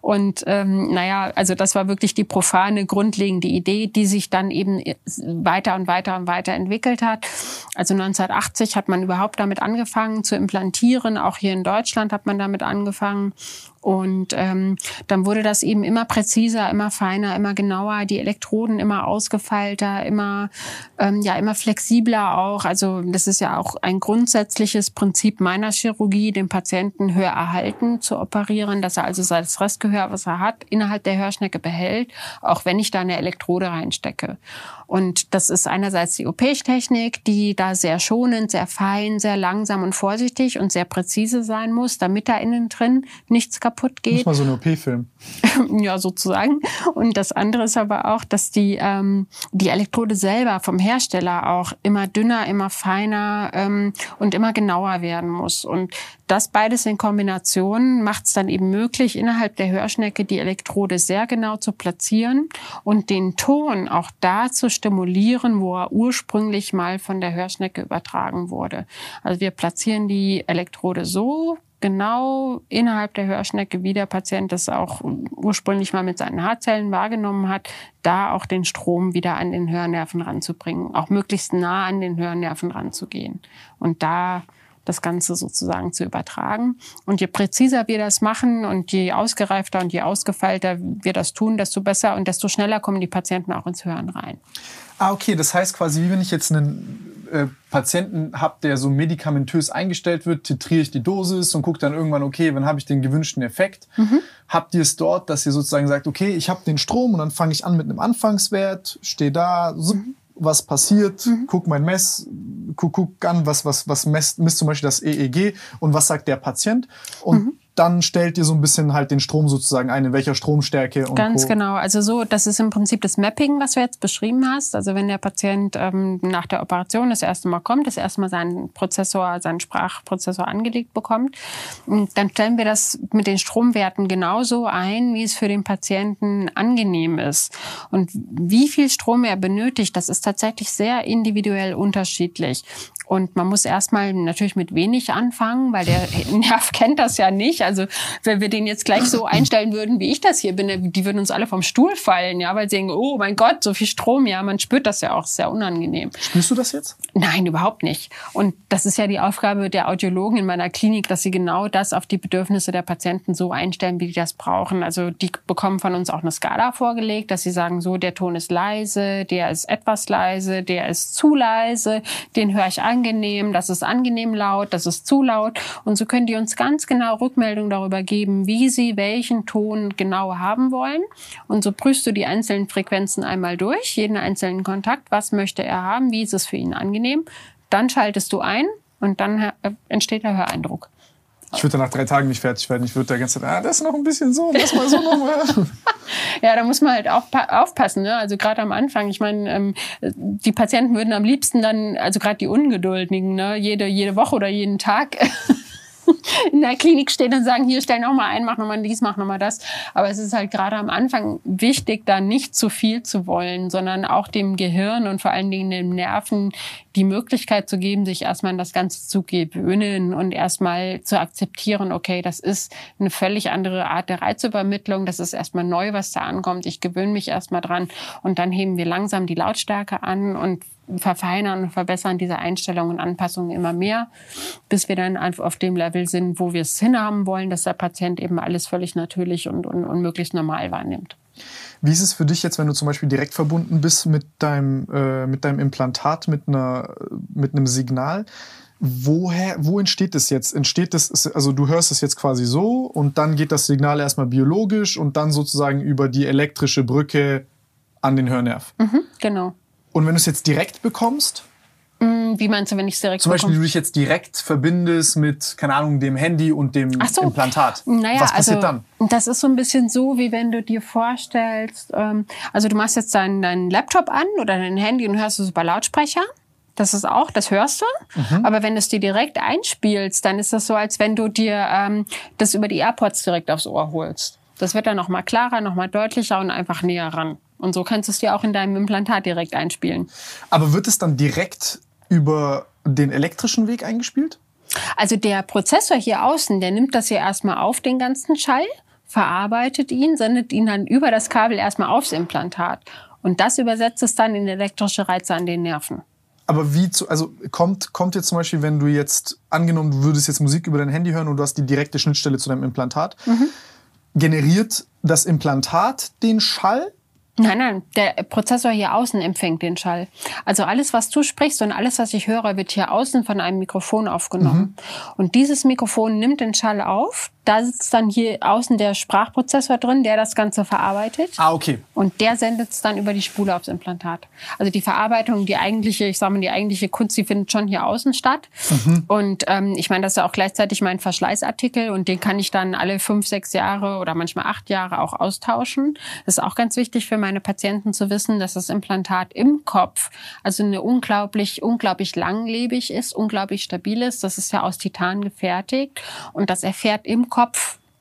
Und ähm, naja, also das war wirklich die profane, grundlegende Idee, die sich dann eben weiter und weiter und weiter entwickelt hat. Also 1980 hat man überhaupt damit angefangen zu implantieren. Auch hier in Deutschland hat man damit angefangen. Und ähm, dann wurde das eben immer präziser, immer feiner, immer genauer, die Elektroden immer ausgefeilter, immer ähm, ja immer flexibler auch. Also das ist ja auch ein grundsätzliches Prinzip meiner Chirurgie, den Patienten Hörerhalten zu operieren, dass er also das Restgehör, was er hat, innerhalb der Hörschnecke behält, auch wenn ich da eine Elektrode reinstecke. Und das ist einerseits die OP-Technik, die da sehr schonend, sehr fein, sehr langsam und vorsichtig und sehr präzise sein muss, damit da innen drin nichts kaputt geht. Muss mal so eine OP-Film. ja, sozusagen. Und das andere ist aber auch, dass die, ähm, die Elektrode selber vom Hersteller auch immer dünner, immer feiner ähm, und immer genauer werden muss. Und das beides in Kombination macht es dann eben möglich, innerhalb der Hörschnecke die Elektrode sehr genau zu platzieren und den Ton auch da zu stimulieren, wo er ursprünglich mal von der Hörschnecke übertragen wurde. Also wir platzieren die Elektrode so genau innerhalb der Hörschnecke, wie der Patient das auch ursprünglich mal mit seinen Haarzellen wahrgenommen hat, da auch den Strom wieder an den Hörnerven ranzubringen, auch möglichst nah an den Hörnerven ranzugehen. Und da das Ganze sozusagen zu übertragen. Und je präziser wir das machen und je ausgereifter und je ausgefeilter wir das tun, desto besser und desto schneller kommen die Patienten auch ins Hören rein. Ah, okay, das heißt quasi, wie wenn ich jetzt einen äh, Patienten habe, der so medikamentös eingestellt wird, titriere ich die Dosis und gucke dann irgendwann, okay, wann habe ich den gewünschten Effekt? Mhm. Habt ihr es dort, dass ihr sozusagen sagt, okay, ich habe den Strom und dann fange ich an mit einem Anfangswert, stehe da, so, mhm was passiert, mhm. guck mein Mess, guck, guck an, was, was, was messt, misst zum Beispiel das EEG und was sagt der Patient. Und mhm dann stellt ihr so ein bisschen halt den Strom sozusagen ein, in welcher Stromstärke und Ganz Co. genau. Also so, das ist im Prinzip das Mapping, was du jetzt beschrieben hast. Also wenn der Patient ähm, nach der Operation das erste Mal kommt, das erste Mal seinen Prozessor, seinen Sprachprozessor angelegt bekommt, dann stellen wir das mit den Stromwerten genauso ein, wie es für den Patienten angenehm ist. Und wie viel Strom er benötigt, das ist tatsächlich sehr individuell unterschiedlich. Und man muss erstmal natürlich mit wenig anfangen, weil der Nerv kennt das ja nicht. Also wenn wir den jetzt gleich so einstellen würden, wie ich das hier bin, die würden uns alle vom Stuhl fallen, ja, weil sie denken, oh mein Gott, so viel Strom, ja, man spürt das ja auch, sehr unangenehm. Spürst du das jetzt? Nein, überhaupt nicht. Und das ist ja die Aufgabe der Audiologen in meiner Klinik, dass sie genau das auf die Bedürfnisse der Patienten so einstellen, wie die das brauchen. Also die bekommen von uns auch eine Skala vorgelegt, dass sie sagen, so, der Ton ist leise, der ist etwas leise, der ist zu leise, den höre ich an angenehm, das ist angenehm laut, das ist zu laut. Und so können die uns ganz genau Rückmeldung darüber geben, wie sie welchen Ton genau haben wollen. Und so prüfst du die einzelnen Frequenzen einmal durch, jeden einzelnen Kontakt. Was möchte er haben? Wie ist es für ihn angenehm? Dann schaltest du ein und dann äh, entsteht der Höreindruck. Ich würde nach drei Tagen nicht fertig werden. Ich würde da ganze Zeit, ah, das noch ein bisschen so, das mal so nochmal. ja, da muss man halt auch aufpassen. Ne? Also gerade am Anfang, ich meine, ähm, die Patienten würden am liebsten dann, also gerade die Ungeduldigen, ne? jede, jede Woche oder jeden Tag in der Klinik stehen und sagen, hier stell noch mal ein, mach noch mal dies, mach noch mal das. Aber es ist halt gerade am Anfang wichtig, da nicht zu viel zu wollen, sondern auch dem Gehirn und vor allen Dingen den Nerven die Möglichkeit zu geben, sich erstmal an das Ganze zu gewöhnen und erstmal zu akzeptieren, okay, das ist eine völlig andere Art der Reizübermittlung, das ist erstmal neu, was da ankommt, ich gewöhne mich erstmal dran. Und dann heben wir langsam die Lautstärke an und verfeinern und verbessern diese Einstellungen und Anpassungen immer mehr, bis wir dann auf dem Level sind, wo wir es hinhaben wollen, dass der Patient eben alles völlig natürlich und, und, und möglichst normal wahrnimmt. Wie ist es für dich jetzt, wenn du zum Beispiel direkt verbunden bist mit deinem, äh, mit deinem Implantat, mit, einer, mit einem Signal? Woher, wo entsteht das jetzt? Entsteht das, also du hörst es jetzt quasi so und dann geht das Signal erstmal biologisch und dann sozusagen über die elektrische Brücke an den Hörnerv. Mhm, genau. Und wenn du es jetzt direkt bekommst? Mm, wie meinst du, wenn ich es direkt Zum Beispiel, bekomme? du dich jetzt direkt verbindest mit, keine Ahnung, dem Handy und dem so. Implantat. Naja, Was passiert also, dann? Das ist so ein bisschen so, wie wenn du dir vorstellst, ähm, also du machst jetzt deinen, deinen Laptop an oder dein Handy und hörst es über Lautsprecher. Das ist auch, das hörst du. Mhm. Aber wenn du es dir direkt einspielst, dann ist das so, als wenn du dir ähm, das über die AirPods direkt aufs Ohr holst. Das wird dann noch mal klarer, noch mal deutlicher und einfach näher ran. Und so kannst du es dir auch in deinem Implantat direkt einspielen. Aber wird es dann direkt über den elektrischen Weg eingespielt? Also der Prozessor hier außen, der nimmt das hier erstmal auf, den ganzen Schall, verarbeitet ihn, sendet ihn dann über das Kabel erstmal aufs Implantat. Und das übersetzt es dann in elektrische Reize an den Nerven. Aber wie zu, also kommt, kommt jetzt zum Beispiel, wenn du jetzt, angenommen, du würdest jetzt Musik über dein Handy hören und du hast die direkte Schnittstelle zu deinem Implantat, generiert das Implantat den Schall? Nein, nein, der Prozessor hier außen empfängt den Schall. Also alles, was du sprichst und alles, was ich höre, wird hier außen von einem Mikrofon aufgenommen. Und dieses Mikrofon nimmt den Schall auf. Da sitzt dann hier außen der Sprachprozessor drin, der das Ganze verarbeitet. Ah, okay. Und der sendet es dann über die Spule aufs Implantat. Also die Verarbeitung, die eigentliche, ich sage mal, die eigentliche Kunst, die findet schon hier außen statt. Und ähm, ich meine, das ist ja auch gleichzeitig mein Verschleißartikel und den kann ich dann alle fünf, sechs Jahre oder manchmal acht Jahre auch austauschen. Das ist auch ganz wichtig für meine Patienten zu wissen, dass das Implantat im Kopf also eine unglaublich, unglaublich langlebig ist, unglaublich stabil ist. Das ist ja aus Titan gefertigt und das erfährt im Kopf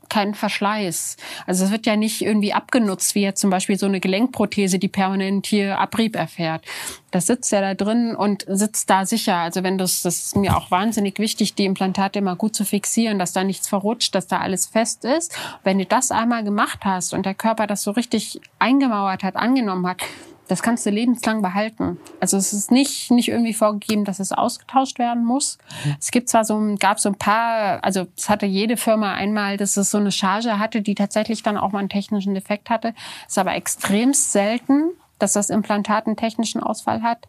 keinen Verschleiß. Also es wird ja nicht irgendwie abgenutzt, wie jetzt zum Beispiel so eine Gelenkprothese, die permanent hier Abrieb erfährt. Das sitzt ja da drin und sitzt da sicher. Also wenn das, das ist mir auch wahnsinnig wichtig, die Implantate immer gut zu fixieren, dass da nichts verrutscht, dass da alles fest ist. Wenn du das einmal gemacht hast und der Körper das so richtig eingemauert hat, angenommen hat, das kannst du lebenslang behalten. Also es ist nicht, nicht irgendwie vorgegeben, dass es ausgetauscht werden muss. Es gibt zwar so, ein- gab so ein paar, also es hatte jede Firma einmal, dass es so eine Charge hatte, die tatsächlich dann auch mal einen technischen Defekt hatte. Ist aber extremst selten, dass das Implantat einen technischen Ausfall hat.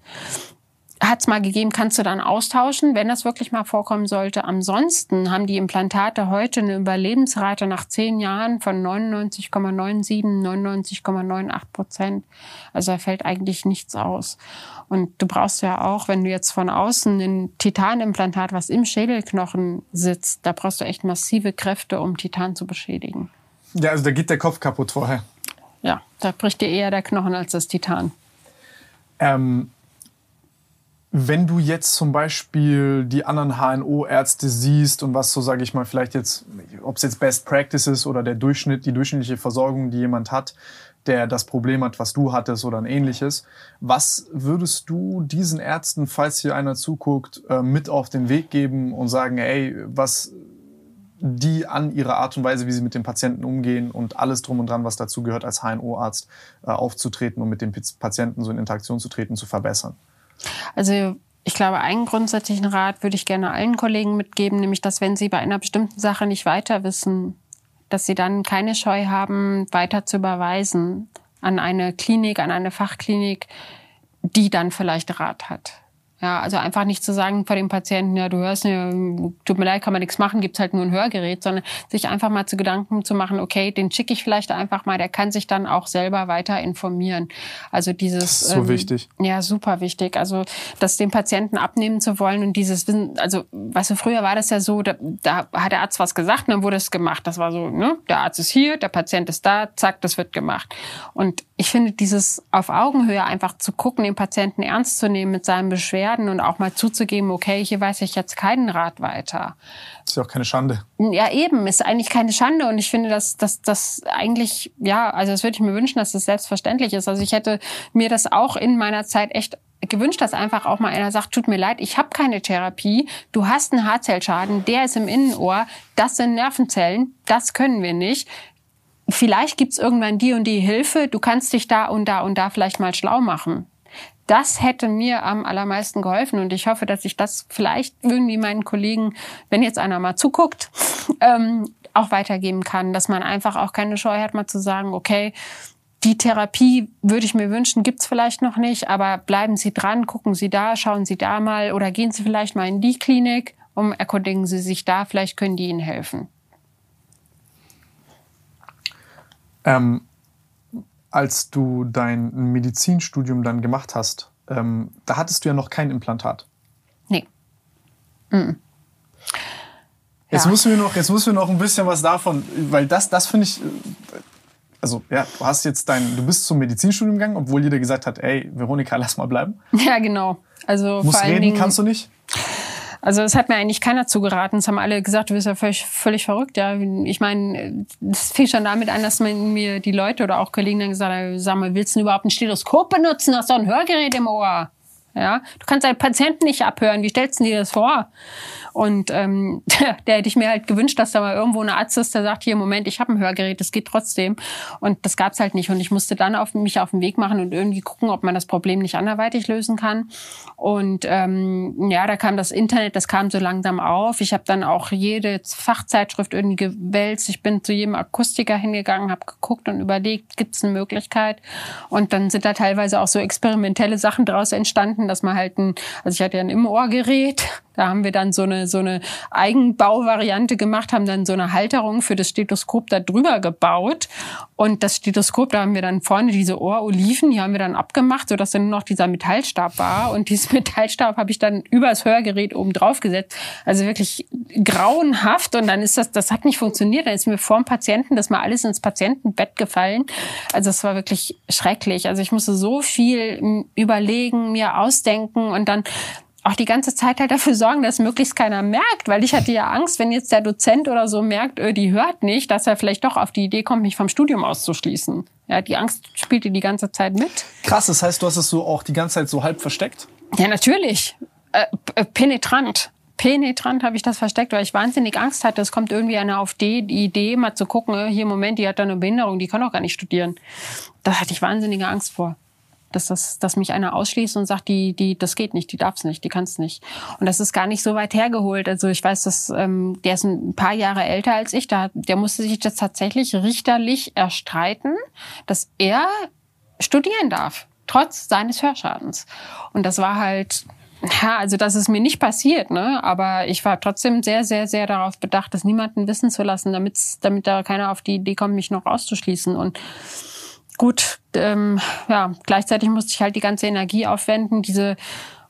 Hat es mal gegeben, kannst du dann austauschen, wenn das wirklich mal vorkommen sollte. Ansonsten haben die Implantate heute eine Überlebensrate nach zehn Jahren von 99,97, 99,98 Prozent. Also da fällt eigentlich nichts aus. Und du brauchst ja auch, wenn du jetzt von außen ein Titanimplantat, was im Schädelknochen sitzt, da brauchst du echt massive Kräfte, um Titan zu beschädigen. Ja, also da geht der Kopf kaputt vorher. Ja, da bricht dir eher der Knochen als das Titan. Ähm, wenn du jetzt zum Beispiel die anderen HNO-Ärzte siehst und was so, sage ich mal, vielleicht jetzt, ob es jetzt Best Practice ist oder der Durchschnitt, die durchschnittliche Versorgung, die jemand hat, der das Problem hat, was du hattest oder ein ähnliches, was würdest du diesen Ärzten, falls hier einer zuguckt, äh, mit auf den Weg geben und sagen, ey, was die an ihre Art und Weise, wie sie mit den Patienten umgehen und alles drum und dran, was dazu gehört, als HNO-Arzt äh, aufzutreten und mit den Patienten so in Interaktion zu treten, zu verbessern? Also ich glaube, einen grundsätzlichen Rat würde ich gerne allen Kollegen mitgeben, nämlich dass wenn sie bei einer bestimmten Sache nicht weiter wissen, dass sie dann keine Scheu haben, weiter zu überweisen an eine Klinik, an eine Fachklinik, die dann vielleicht Rat hat. Ja, also einfach nicht zu sagen vor dem Patienten, ja, du hörst, ja, tut mir leid, kann man nichts machen, gibt's halt nur ein Hörgerät, sondern sich einfach mal zu Gedanken zu machen, okay, den schicke ich vielleicht einfach mal, der kann sich dann auch selber weiter informieren. Also dieses Das ist so wichtig. ja, super wichtig. Also das dem Patienten abnehmen zu wollen und dieses Wissen, also weißt du, früher war das ja so, da, da hat der Arzt was gesagt und dann wurde es gemacht. Das war so, ne, der Arzt ist hier, der Patient ist da, zack, das wird gemacht. Und ich finde dieses auf Augenhöhe einfach zu gucken, den Patienten ernst zu nehmen mit seinen Beschwerden und auch mal zuzugeben, okay, hier weiß ich jetzt keinen Rat weiter. Das ist ja auch keine Schande. Ja, eben, ist eigentlich keine Schande und ich finde, dass dass das eigentlich, ja, also das würde ich mir wünschen, dass das selbstverständlich ist. Also ich hätte mir das auch in meiner Zeit echt gewünscht, dass einfach auch mal einer sagt, tut mir leid, ich habe keine Therapie, du hast einen Haarzellschaden, der ist im Innenohr, das sind Nervenzellen, das können wir nicht. Vielleicht gibt's irgendwann die und die Hilfe, du kannst dich da und da und da vielleicht mal schlau machen. Das hätte mir am allermeisten geholfen und ich hoffe, dass ich das vielleicht irgendwie meinen Kollegen, wenn jetzt einer mal zuguckt, ähm, auch weitergeben kann, dass man einfach auch keine Scheu hat, mal zu sagen, okay, die Therapie würde ich mir wünschen, gibt's vielleicht noch nicht, aber bleiben Sie dran, gucken Sie da, schauen Sie da mal oder gehen Sie vielleicht mal in die Klinik, um erkundigen Sie sich da, vielleicht können die Ihnen helfen. Ähm, als du dein Medizinstudium dann gemacht hast, ähm, da hattest du ja noch kein Implantat. Nee. Jetzt Ja. müssen wir noch, jetzt müssen wir noch ein bisschen was davon, weil das, das finde ich, äh, also ja, du hast jetzt dein, du bist zum Medizinstudium gegangen, obwohl jeder gesagt hat, ey, Veronika, lass mal bleiben. Ja, genau. Also Muss vor allen reden, Dingen, kannst du nicht? Also es hat mir eigentlich keiner zugeraten. Es haben alle gesagt, du bist ja völlig, völlig verrückt. Ja, ich meine, es fing schon damit an, dass mir die Leute oder auch Kollegen dann gesagt haben, sag mal, willst du überhaupt ein Stethoskop benutzen? Hast doch ein Hörgerät im Ohr. Ja, du kannst deinen Patienten nicht abhören. Wie stellst du dir das vor? Und ähm, der hätte ich mir halt gewünscht, dass da mal irgendwo ein Arzt ist, der sagt, hier, Moment, ich habe ein Hörgerät, das geht trotzdem. Und das gab's halt nicht. Und ich musste dann auf mich auf den Weg machen und irgendwie gucken, ob man das Problem nicht anderweitig lösen kann. Und ähm, ja, da kam das Internet, das kam so langsam auf. Ich habe dann auch jede Fachzeitschrift irgendwie gewälzt. Ich bin zu jedem Akustiker hingegangen, habe geguckt und überlegt, gibt's eine Möglichkeit? Und dann sind da teilweise auch so experimentelle Sachen daraus entstanden, dass man halt ein, also ich hatte ja ein Im-Ohr-Gerät, da haben wir dann so eine, so eine Eigenbauvariante gemacht, haben dann so eine Halterung für das Stethoskop da drüber gebaut. Und das Stethoskop, da haben wir dann vorne diese Ohroliven, die haben wir dann abgemacht, sodass dann nur noch dieser Metallstab war. Und dieses Metallstab habe ich dann übers Hörgerät oben drauf gesetzt. Also wirklich grauenhaft. Und dann ist das, das hat nicht funktioniert. Dann ist mir vor dem Patienten das mal alles ins Patientenbett gefallen. Also es war wirklich schrecklich. Also ich musste so viel überlegen, mir ausdenken und dann auch die ganze Zeit halt dafür sorgen, dass möglichst keiner merkt, weil ich hatte ja Angst, wenn jetzt der Dozent oder so merkt, öh, die hört nicht, dass er vielleicht doch auf die Idee kommt, mich vom Studium auszuschließen. Ja, die Angst spielte die ganze Zeit mit. Krass, das heißt, du hast es so auch die ganze Zeit so halb versteckt? Ja, natürlich. Äh, äh penetrant. Penetrant habe ich das versteckt, weil ich wahnsinnig Angst hatte, es kommt irgendwie einer auf die, Idee, mal zu gucken, äh, hier, Moment, die hat da eine Behinderung, die kann auch gar nicht studieren. Da hatte ich wahnsinnige Angst vor dass, das, dass mich einer ausschließt und sagt, die, die, das geht nicht, die darf's nicht, die kann's nicht. Und das ist gar nicht so weit hergeholt. Also ich weiß, dass ähm, der ist ein paar Jahre älter als ich. Da, der musste sich das tatsächlich richterlich erstreiten, dass er studieren darf, trotz seines Hörschadens. Und das war halt ja, also das ist mir nicht passiert, ne? Aber ich war trotzdem sehr, sehr, sehr darauf bedacht, das niemanden wissen zu lassen, damit damit da keiner auf die Idee kommt, mich noch auszuschließen. Und gut, ähm, ja, gleichzeitig musste ich halt die ganze Energie aufwenden, diese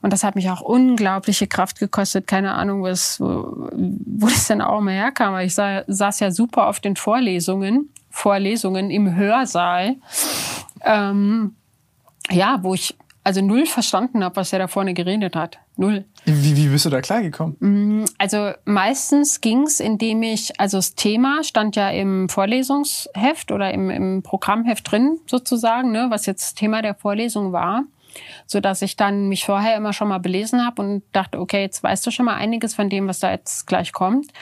und das hat mich auch unglaubliche Kraft gekostet. Keine Ahnung, was, wo, wo das denn auch mal herkam. Ich sah, saß ja super auf den Vorlesungen, Vorlesungen im Hörsaal. Ähm, ja, wo ich also null verstanden habe, was er da vorne geredet hat. Null. Wie, wie bist du da klargekommen? Mm, also meistens ging's, indem ich, also das Thema stand ja im Vorlesungsheft oder im, im Programmheft drin sozusagen, ne, was jetzt Thema der Vorlesung war so dass ich dann mich vorher immer schon mal belesen habe und dachte, okay, jetzt weißt du schon mal einiges von dem, was da jetzt gleich kommt.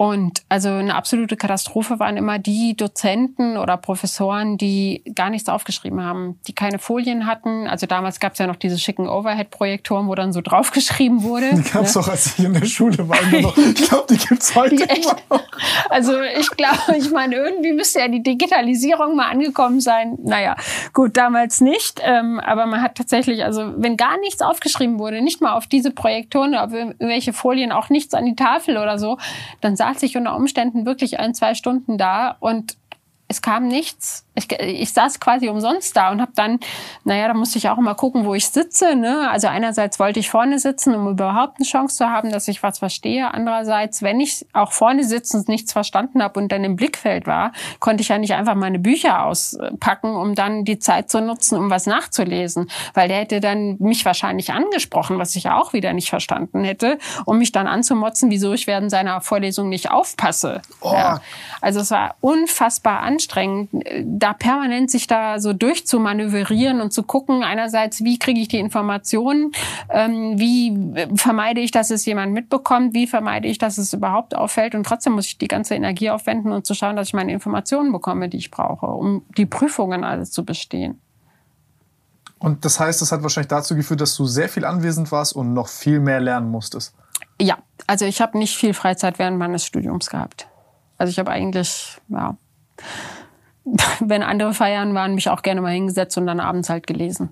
Und also eine absolute Katastrophe waren immer die Dozenten oder Professoren, die gar nichts aufgeschrieben haben, die keine Folien hatten. Also damals gab es ja noch diese schicken Overhead-Projektoren, wo dann so draufgeschrieben wurde. Die gab es ne? auch, als ich in der Schule war. ich glaube, die gibt's heute die immer noch. Also ich glaube, ich meine, irgendwie müsste ja die Digitalisierung mal angekommen sein. Naja, gut, damals nicht. Ähm, aber man hat tatsächlich, also wenn gar nichts aufgeschrieben wurde, nicht mal auf diese Projektoren, auf irgendwelche Folien, auch nichts an die Tafel oder so, dann sah saß ich unter Umständen wirklich ein, zwei Stunden da und es kam nichts ich, ich saß quasi umsonst da und habe dann, naja, da musste ich auch immer gucken, wo ich sitze. Ne? Also einerseits wollte ich vorne sitzen, um überhaupt eine Chance zu haben, dass ich was verstehe. Andererseits, wenn ich auch vorne sitzend nichts verstanden habe und dann im Blickfeld war, konnte ich ja nicht einfach meine Bücher auspacken, um dann die Zeit zu nutzen, um was nachzulesen. Weil der hätte dann mich wahrscheinlich angesprochen, was ich ja auch wieder nicht verstanden hätte, um mich dann anzumotzen, wieso ich während seiner Vorlesung nicht aufpasse. Oh. Ja. Also es war unfassbar anstrengend. Da permanent sich da so durchzumanövrieren und zu gucken, einerseits, wie kriege ich die Informationen, ähm, wie vermeide ich, dass es jemand mitbekommt, wie vermeide ich, dass es überhaupt auffällt und trotzdem muss ich die ganze Energie aufwenden und zu schauen, dass ich meine Informationen bekomme, die ich brauche, um die Prüfungen alles zu bestehen. Und das heißt, das hat wahrscheinlich dazu geführt, dass du sehr viel anwesend warst und noch viel mehr lernen musstest. Ja, also ich habe nicht viel Freizeit während meines Studiums gehabt. Also ich habe eigentlich, ja, wenn andere feiern waren, mich auch gerne mal hingesetzt und dann abends halt gelesen.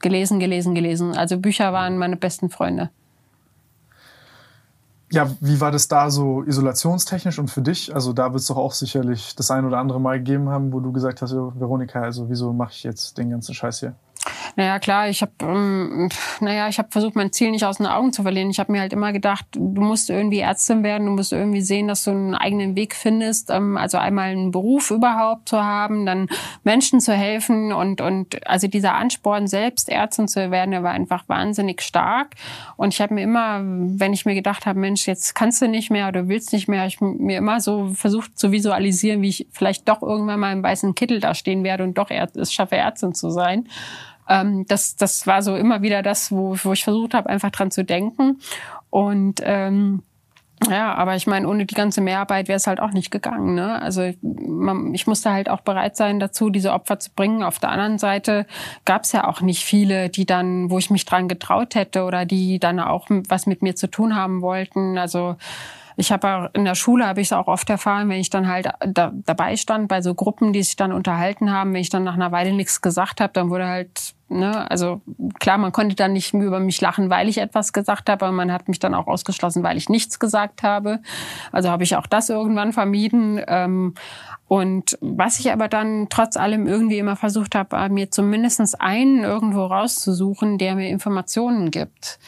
Gelesen, gelesen, gelesen. Also Bücher waren meine besten Freunde. Ja, wie war das da so isolationstechnisch und für dich? Also da wird es doch auch sicherlich das ein oder andere Mal gegeben haben, wo du gesagt hast, Veronika, also wieso mache ich jetzt den ganzen Scheiß hier? Naja, klar, ich habe ähm, naja, ich habe versucht, mein Ziel nicht aus den Augen zu verlieren. Ich habe mir halt immer gedacht, du musst irgendwie Ärztin werden, du musst irgendwie sehen, dass du einen eigenen Weg findest. Ähm, also einmal einen Beruf überhaupt zu haben, dann Menschen zu helfen und, und also dieser Ansporn, selbst Ärztin zu werden, der war einfach wahnsinnig stark. Und ich habe mir immer, wenn ich mir gedacht habe, Mensch, jetzt kannst du nicht mehr oder willst nicht mehr, ich mir immer so versucht zu visualisieren, wie ich vielleicht doch irgendwann mal im weißen Kittel da stehen werde und doch es schaffe, Ärztin zu sein. Ähm, das, das war so immer wieder das, wo, wo ich versucht habe, einfach dran zu denken. Und ähm, ja, aber ich meine, ohne die ganze Mehrarbeit wäre es halt auch nicht gegangen. Ne? Also man, ich musste halt auch bereit sein dazu, diese Opfer zu bringen. Auf der anderen Seite gab es ja auch nicht viele, die dann, wo ich mich dran getraut hätte oder die dann auch was mit mir zu tun haben wollten. Also ich habe in der Schule habe ich es auch oft erfahren, wenn ich dann halt da, dabei stand bei so Gruppen, die sich dann unterhalten haben, wenn ich dann nach einer Weile nichts gesagt habe, dann wurde halt Ne? Also klar, man konnte dann nicht über mich lachen, weil ich etwas gesagt habe, aber man hat mich dann auch ausgeschlossen, weil ich nichts gesagt habe. Also habe ich auch das irgendwann vermieden. Ähm, und was ich aber dann trotz allem irgendwie immer versucht habe, mir zumindest einen irgendwo rauszusuchen, der mir Informationen gibt.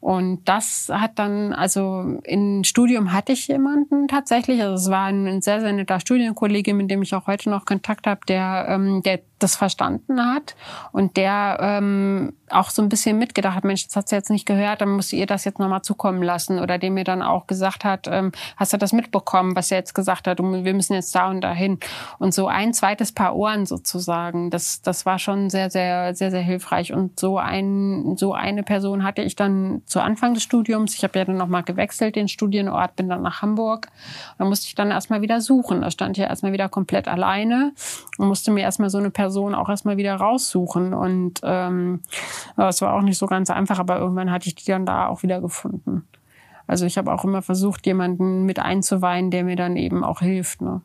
Und das hat dann, also im Studium hatte ich jemanden tatsächlich, also es war ein sehr, sehr netter Studienkollege, mit dem ich auch heute noch Kontakt habe, der, ähm, der das verstanden hat und der ähm, auch so ein bisschen mitgedacht hat, Mensch, das hat sie jetzt nicht gehört, dann musst du ihr das jetzt nochmal zukommen lassen. Oder dem mir dann auch gesagt hat, ähm, hast du das mitbekommen, was er jetzt gesagt hat, und wir müssen jetzt da und dahin. Und so ein zweites Paar Ohren sozusagen, das, das war schon sehr, sehr, sehr, sehr hilfreich. Und so ein, so eine Person hatte ich dann zu Anfang des Studiums. Ich habe ja dann nochmal gewechselt, den Studienort, bin dann nach Hamburg. Da musste ich dann erstmal wieder suchen. Da stand ich ja erstmal wieder komplett alleine und musste mir erstmal so eine Person Person auch erstmal wieder raussuchen. Und ähm, das war auch nicht so ganz einfach, aber irgendwann hatte ich die dann da auch wieder gefunden. Also ich habe auch immer versucht, jemanden mit einzuweihen, der mir dann eben auch hilft. Ne?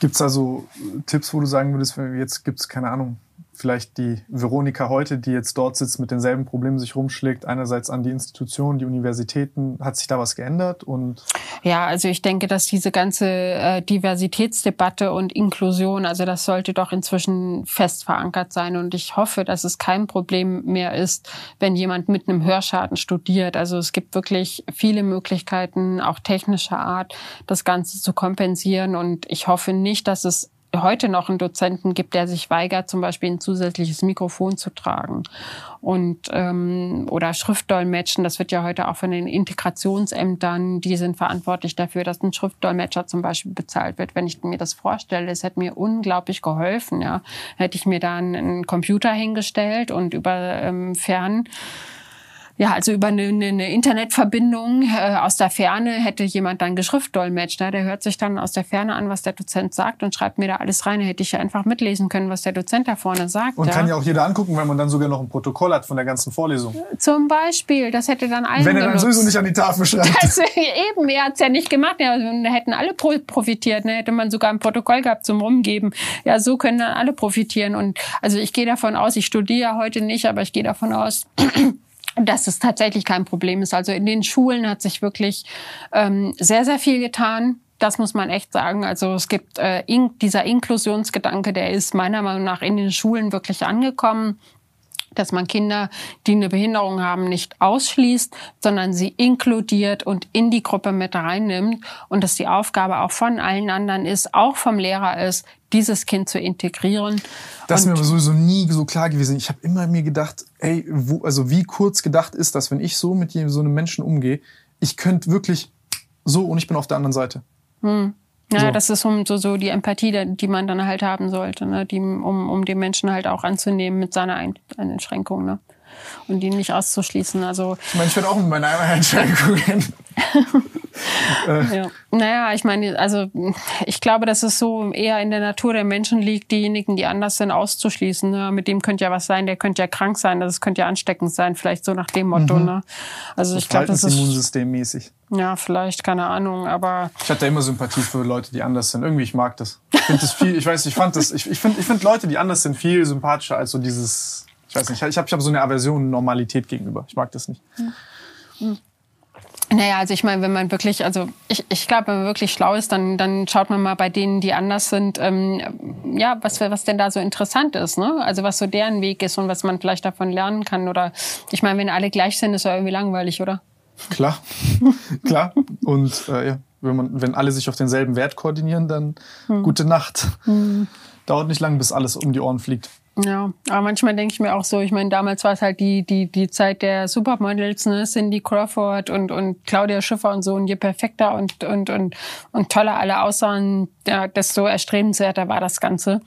Gibt es also Tipps, wo du sagen würdest, jetzt gibt es, keine Ahnung, vielleicht die Veronika heute, die jetzt dort sitzt, mit denselben Problemen sich rumschlägt, einerseits an die Institutionen, die Universitäten. Hat sich da was geändert? Und ja, also ich denke, dass diese ganze äh, Diversitätsdebatte und Inklusion, also das sollte doch inzwischen fest verankert sein. Und ich hoffe, dass es kein Problem mehr ist, wenn jemand mit einem Hörschaden studiert. Also es gibt wirklich viele Möglichkeiten, auch technischer Art, das Ganze zu kompensieren. Und ich hoffe nicht, dass es heute noch einen Dozenten gibt, der sich weigert, zum Beispiel ein zusätzliches Mikrofon zu tragen. Und ähm, oder Schriftdolmetschen, das wird ja heute auch von den Integrationsämtern, die sind verantwortlich dafür, dass ein Schriftdolmetscher zum Beispiel bezahlt wird. Wenn ich mir das vorstelle, es hätte mir unglaublich geholfen. Ja, hätte ich mir da einen Computer hingestellt und über ähm, Fern ja, also über eine, eine Internetverbindung äh, aus der Ferne hätte jemand dann Geschriftdolmetscht. Ne? Der hört sich dann aus der Ferne an, was der Dozent sagt und schreibt mir da alles rein. Da hätte ich ja einfach mitlesen können, was der Dozent da vorne sagt. Und ja. kann ja auch jeder angucken, wenn man dann sogar noch ein Protokoll hat von der ganzen Vorlesung. Zum Beispiel, das hätte dann allen Wenn er dann sowieso nicht an die Tafel schreibt. Das, eben, er hat's ja nicht gemacht. Ja, da hätten alle profitiert. Ne? Hätte man sogar ein Protokoll gehabt zum Rumgeben. Ja, so können dann alle profitieren. Und also ich gehe davon aus, ich studiere heute nicht, aber ich gehe davon aus, dass es tatsächlich kein Problem ist. Also in den Schulen hat sich wirklich ähm, sehr, sehr viel getan. Das muss man echt sagen. Also es gibt äh, in, dieser Inklusionsgedanke, der ist meiner Meinung nach in den Schulen wirklich angekommen dass man Kinder, die eine Behinderung haben, nicht ausschließt, sondern sie inkludiert und in die Gruppe mit reinnimmt und dass die Aufgabe auch von allen anderen ist, auch vom Lehrer ist, dieses Kind zu integrieren. Das ist mir aber sowieso nie so klar gewesen. Ich habe immer mir gedacht, ey, wo, also wie kurz gedacht ist das, wenn ich so mit so einem Menschen umgehe, ich könnte wirklich so und ich bin auf der anderen Seite. Hm. Ja, so. das ist so, so die Empathie, die man dann halt haben sollte, ne? die, um, um den Menschen halt auch anzunehmen mit seiner Ein Einschränkung. Ne? Und die nicht auszuschließen. Also, ich meine, ich werde auch mit meiner Einschränkung äh. ja. Naja, ich meine, also ich glaube, dass es so eher in der Natur der Menschen liegt, diejenigen, die anders sind, auszuschließen. Ne? Mit dem könnte ja was sein, der könnte ja krank sein, das könnte ja ansteckend sein, vielleicht so nach dem Motto. Mhm. Ne? Also so ich glaube, das ist Immunsystemmäßig. Ja, vielleicht, keine Ahnung, aber. Ich hatte immer Sympathie für Leute, die anders sind. Irgendwie, ich mag das. Ich finde das viel, ich weiß, ich fand das, ich, ich finde ich find Leute, die anders sind, viel sympathischer als so dieses, ich weiß nicht, ich habe ich hab so eine Aversion Normalität gegenüber. Ich mag das nicht. Mhm. Naja, also ich meine, wenn man wirklich, also ich, ich glaube, wenn man wirklich schlau ist, dann, dann schaut man mal bei denen, die anders sind, ähm, ja, was, was denn da so interessant ist, ne? Also was so deren Weg ist und was man vielleicht davon lernen kann. Oder ich meine, wenn alle gleich sind, ist ja irgendwie langweilig, oder? Klar, klar. Und äh, ja, wenn man, wenn alle sich auf denselben Wert koordinieren, dann hm. gute Nacht. Hm. Dauert nicht lang, bis alles um die Ohren fliegt. Ja, aber manchmal denke ich mir auch so, ich meine, damals war es halt die, die, die Zeit der Supermodels, ne, Cindy Crawford und, und Claudia Schiffer und so, und je perfekter und, und, und, und toller alle aussahen, ja, desto erstrebenswerter war das Ganze.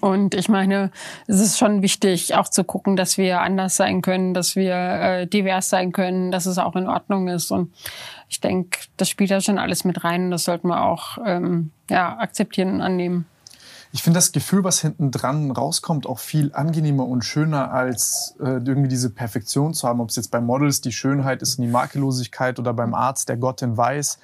Und ich meine, es ist schon wichtig, auch zu gucken, dass wir anders sein können, dass wir äh, divers sein können, dass es auch in Ordnung ist. Und ich denke, das spielt da schon alles mit rein. Und das sollten wir auch ähm, ja, akzeptieren und annehmen. Ich finde das Gefühl, was hinten dran rauskommt, auch viel angenehmer und schöner, als äh, irgendwie diese Perfektion zu haben. Ob es jetzt bei Models die Schönheit ist und die Makellosigkeit oder beim Arzt der Gott in Weiß.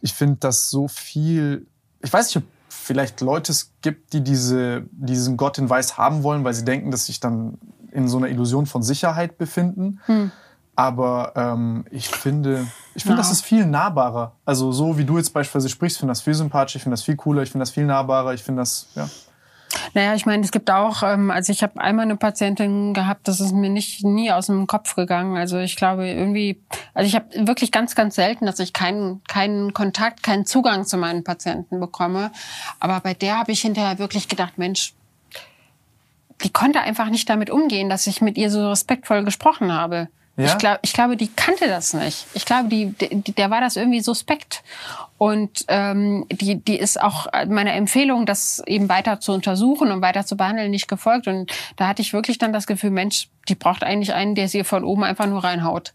Ich finde das so viel. Ich weiß nicht, ob vielleicht Leute es gibt, die diese, diesen Gott in Weiß haben wollen, weil sie denken, dass sich dann in so einer Illusion von Sicherheit befinden. Hm. Aber ähm, ich finde, ich finde, ja. das ist viel nahbarer. Also so wie du jetzt beispielsweise sprichst, finde das viel sympathischer, ich finde das viel cooler, ich finde das viel nahbarer, ich finde das, ja. Naja, ich meine, es gibt auch, ähm, also ich habe einmal eine Patientin gehabt, das ist mir nicht nie aus dem Kopf gegangen. Also ich glaube irgendwie, also ich habe wirklich ganz, ganz selten, dass ich keinen keinen Kontakt, keinen Zugang zu meinen Patienten bekomme. Aber bei der habe ich hinterher wirklich gedacht, Mensch, die konnte einfach nicht damit umgehen, dass ich mit ihr so respektvoll gesprochen habe. Ja? Ich, glaub, ich glaube, die kannte das nicht. Ich glaube, die, die, der war das irgendwie suspekt. Und ähm, die, die ist auch meiner Empfehlung, das eben weiter zu untersuchen und weiter zu behandeln, nicht gefolgt. Und da hatte ich wirklich dann das Gefühl, Mensch, die braucht eigentlich einen, der sie von oben einfach nur reinhaut.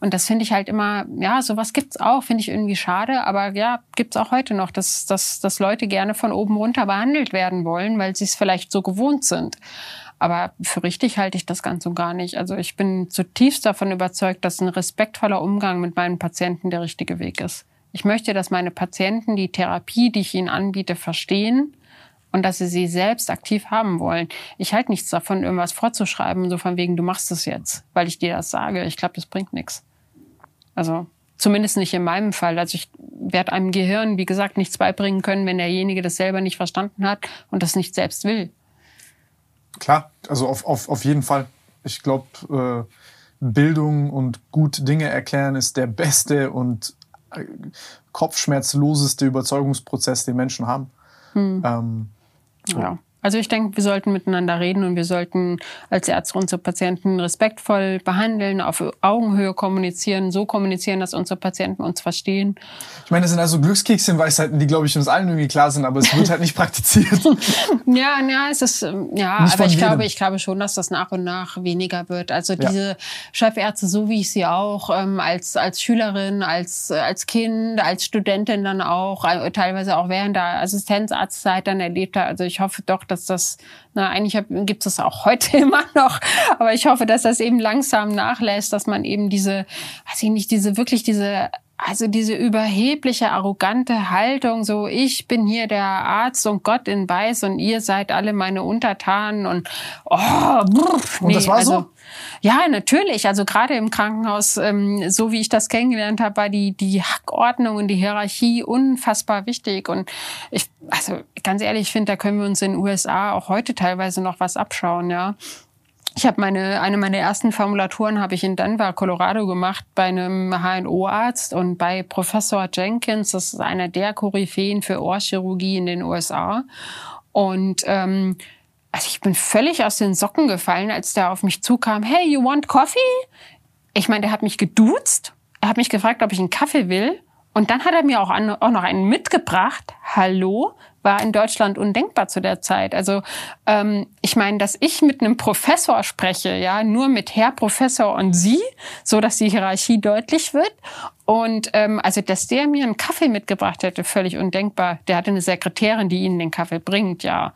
Und das finde ich halt immer, ja, sowas gibt's auch, finde ich irgendwie schade, aber ja, gibt's auch heute noch, dass, dass, dass Leute gerne von oben runter behandelt werden wollen, weil sie es vielleicht so gewohnt sind. Aber für richtig halte ich das ganz und gar nicht. Also ich bin zutiefst davon überzeugt, dass ein respektvoller Umgang mit meinen Patienten der richtige Weg ist. Ich möchte, dass meine Patienten die Therapie, die ich ihnen anbiete, verstehen und dass sie sie selbst aktiv haben wollen. Ich halte nichts davon, irgendwas vorzuschreiben, so von wegen, du machst es jetzt, weil ich dir das sage. Ich glaube, das bringt nichts. Also zumindest nicht in meinem Fall. Also ich werde einem Gehirn, wie gesagt, nichts beibringen können, wenn derjenige das selber nicht verstanden hat und das nicht selbst will. Klar, also auf, auf, auf jeden Fall. Ich glaube, äh, Bildung und gut Dinge erklären ist der beste und äh, kopfschmerzloseste Überzeugungsprozess, den Menschen haben. Hm. Ähm, ja. Also ich denke, wir sollten miteinander reden und wir sollten als Ärzte unsere Patienten respektvoll behandeln, auf Augenhöhe kommunizieren, so kommunizieren, dass unsere Patienten uns verstehen. Ich meine, das sind also Glückskekschen-Weisheiten, die, glaube ich, uns allen irgendwie klar sind, aber es wird halt nicht praktiziert. ja, ja, es ist, ähm, ja, nicht aber ich glaube, ich glaube schon, dass das nach und nach weniger wird. Also diese ja. Chefärzte, so wie ich sie auch ähm, als, als Schülerin, als, als Kind, als Studentin dann auch, äh, teilweise auch während der Assistenzarztzeit dann erlebt habe. Also ich hoffe doch, dass das, na, eigentlich gibt es das auch heute immer noch, aber ich hoffe, dass das eben langsam nachlässt, dass man eben diese, weiß ich nicht, diese wirklich diese also diese überhebliche, arrogante Haltung, so ich bin hier der Arzt und Gott in Weiß und ihr seid alle meine Untertanen und oh, brr, nee, und das war also, so? Ja, natürlich. Also gerade im Krankenhaus, ähm, so wie ich das kennengelernt habe, war die, die Hackordnung und die Hierarchie unfassbar wichtig. Und ich, also ganz ehrlich, ich finde, da können wir uns in den USA auch heute teilweise noch was abschauen, ja. Ich habe meine eine meiner ersten Formulaturen habe ich in Denver, Colorado gemacht bei einem HNO-Arzt und bei Professor Jenkins, das ist einer der Koryphäen für Ohrchirurgie in den USA. Und ähm, also ich bin völlig aus den Socken gefallen, als der auf mich zukam. Hey, you want coffee? Ich meine, der hat mich geduzt. Er hat mich gefragt, ob ich einen Kaffee will. Und dann hat er mir auch, an, auch noch einen mitgebracht. Hallo? War in Deutschland undenkbar zu der Zeit. Also ähm, ich meine, dass ich mit einem Professor spreche, ja, nur mit Herr Professor und Sie, so dass die Hierarchie deutlich wird. Und ähm, also, dass der mir einen Kaffee mitgebracht hätte, völlig undenkbar. Der hatte eine Sekretärin, die ihnen den Kaffee bringt, ja.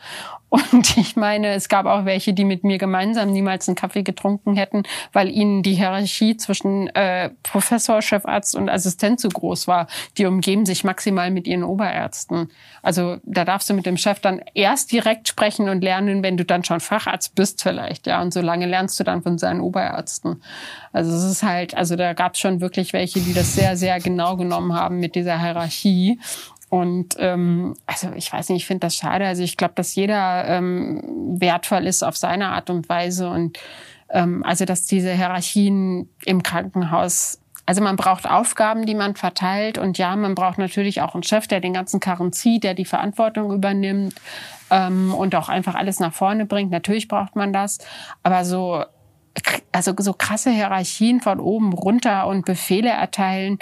Und ich meine, es gab auch welche, die mit mir gemeinsam niemals einen Kaffee getrunken hätten, weil ihnen die Hierarchie zwischen äh, Professor, Chefarzt und Assistent zu groß war. Die umgeben sich maximal mit ihren Oberärzten. Also da darfst du mit dem Chef dann erst direkt sprechen und lernen, wenn du dann schon Facharzt bist vielleicht, ja. Und so lange lernst du dann von seinen Oberärzten. Also es ist halt, also da gab es schon wirklich welche, die das sehr, sehr genau genommen haben mit dieser Hierarchie. Und ähm, also ich weiß nicht, ich finde das schade. Also ich glaube, dass jeder ähm, wertvoll ist auf seine Art und Weise. Und ähm, also dass diese Hierarchien im Krankenhaus also man braucht Aufgaben, die man verteilt und ja, man braucht natürlich auch einen Chef, der den ganzen Karren zieht, der die Verantwortung übernimmt ähm, und auch einfach alles nach vorne bringt. Natürlich braucht man das, aber so also so krasse Hierarchien von oben runter und Befehle erteilen,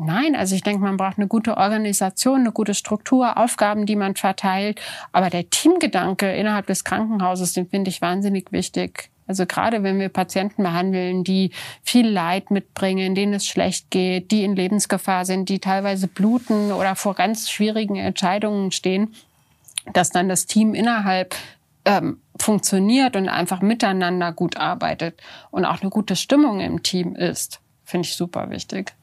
Nein, also ich denke, man braucht eine gute Organisation, eine gute Struktur, Aufgaben, die man verteilt. Aber der Teamgedanke innerhalb des Krankenhauses, den finde ich wahnsinnig wichtig. Also gerade wenn wir Patienten behandeln, die viel Leid mitbringen, denen es schlecht geht, die in Lebensgefahr sind, die teilweise bluten oder vor ganz schwierigen Entscheidungen stehen, dass dann das Team innerhalb ähm, funktioniert und einfach miteinander gut arbeitet und auch eine gute Stimmung im Team ist, finde ich super wichtig.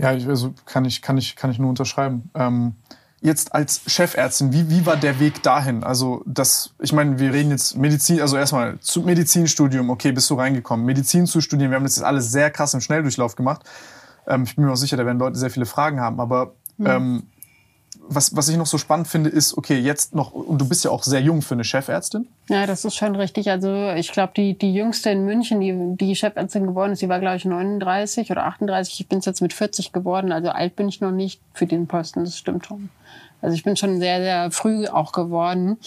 Ja, ich, also kann ich, kann ich, kann ich nur unterschreiben. Ähm, jetzt als Chefärztin, wie, wie war der Weg dahin? Also das, ich meine, wir reden jetzt Medizin, also erstmal zu Medizinstudium, okay, bist du reingekommen. Medizin zu studieren, wir haben das jetzt alles sehr krass im Schnelldurchlauf gemacht. Ähm, ich bin mir auch sicher, da werden Leute sehr viele Fragen haben, aber mhm. ähm, was, was ich noch so spannend finde, ist, okay, jetzt noch, und du bist ja auch sehr jung für eine Chefärztin. Ja, das ist schon richtig. Also ich glaube, die, die jüngste in München, die, die Chefärztin geworden ist, die war, glaube ich, 39 oder 38. Ich bin jetzt mit 40 geworden, also alt bin ich noch nicht für den Posten, das stimmt schon. Also ich bin schon sehr, sehr früh auch geworden.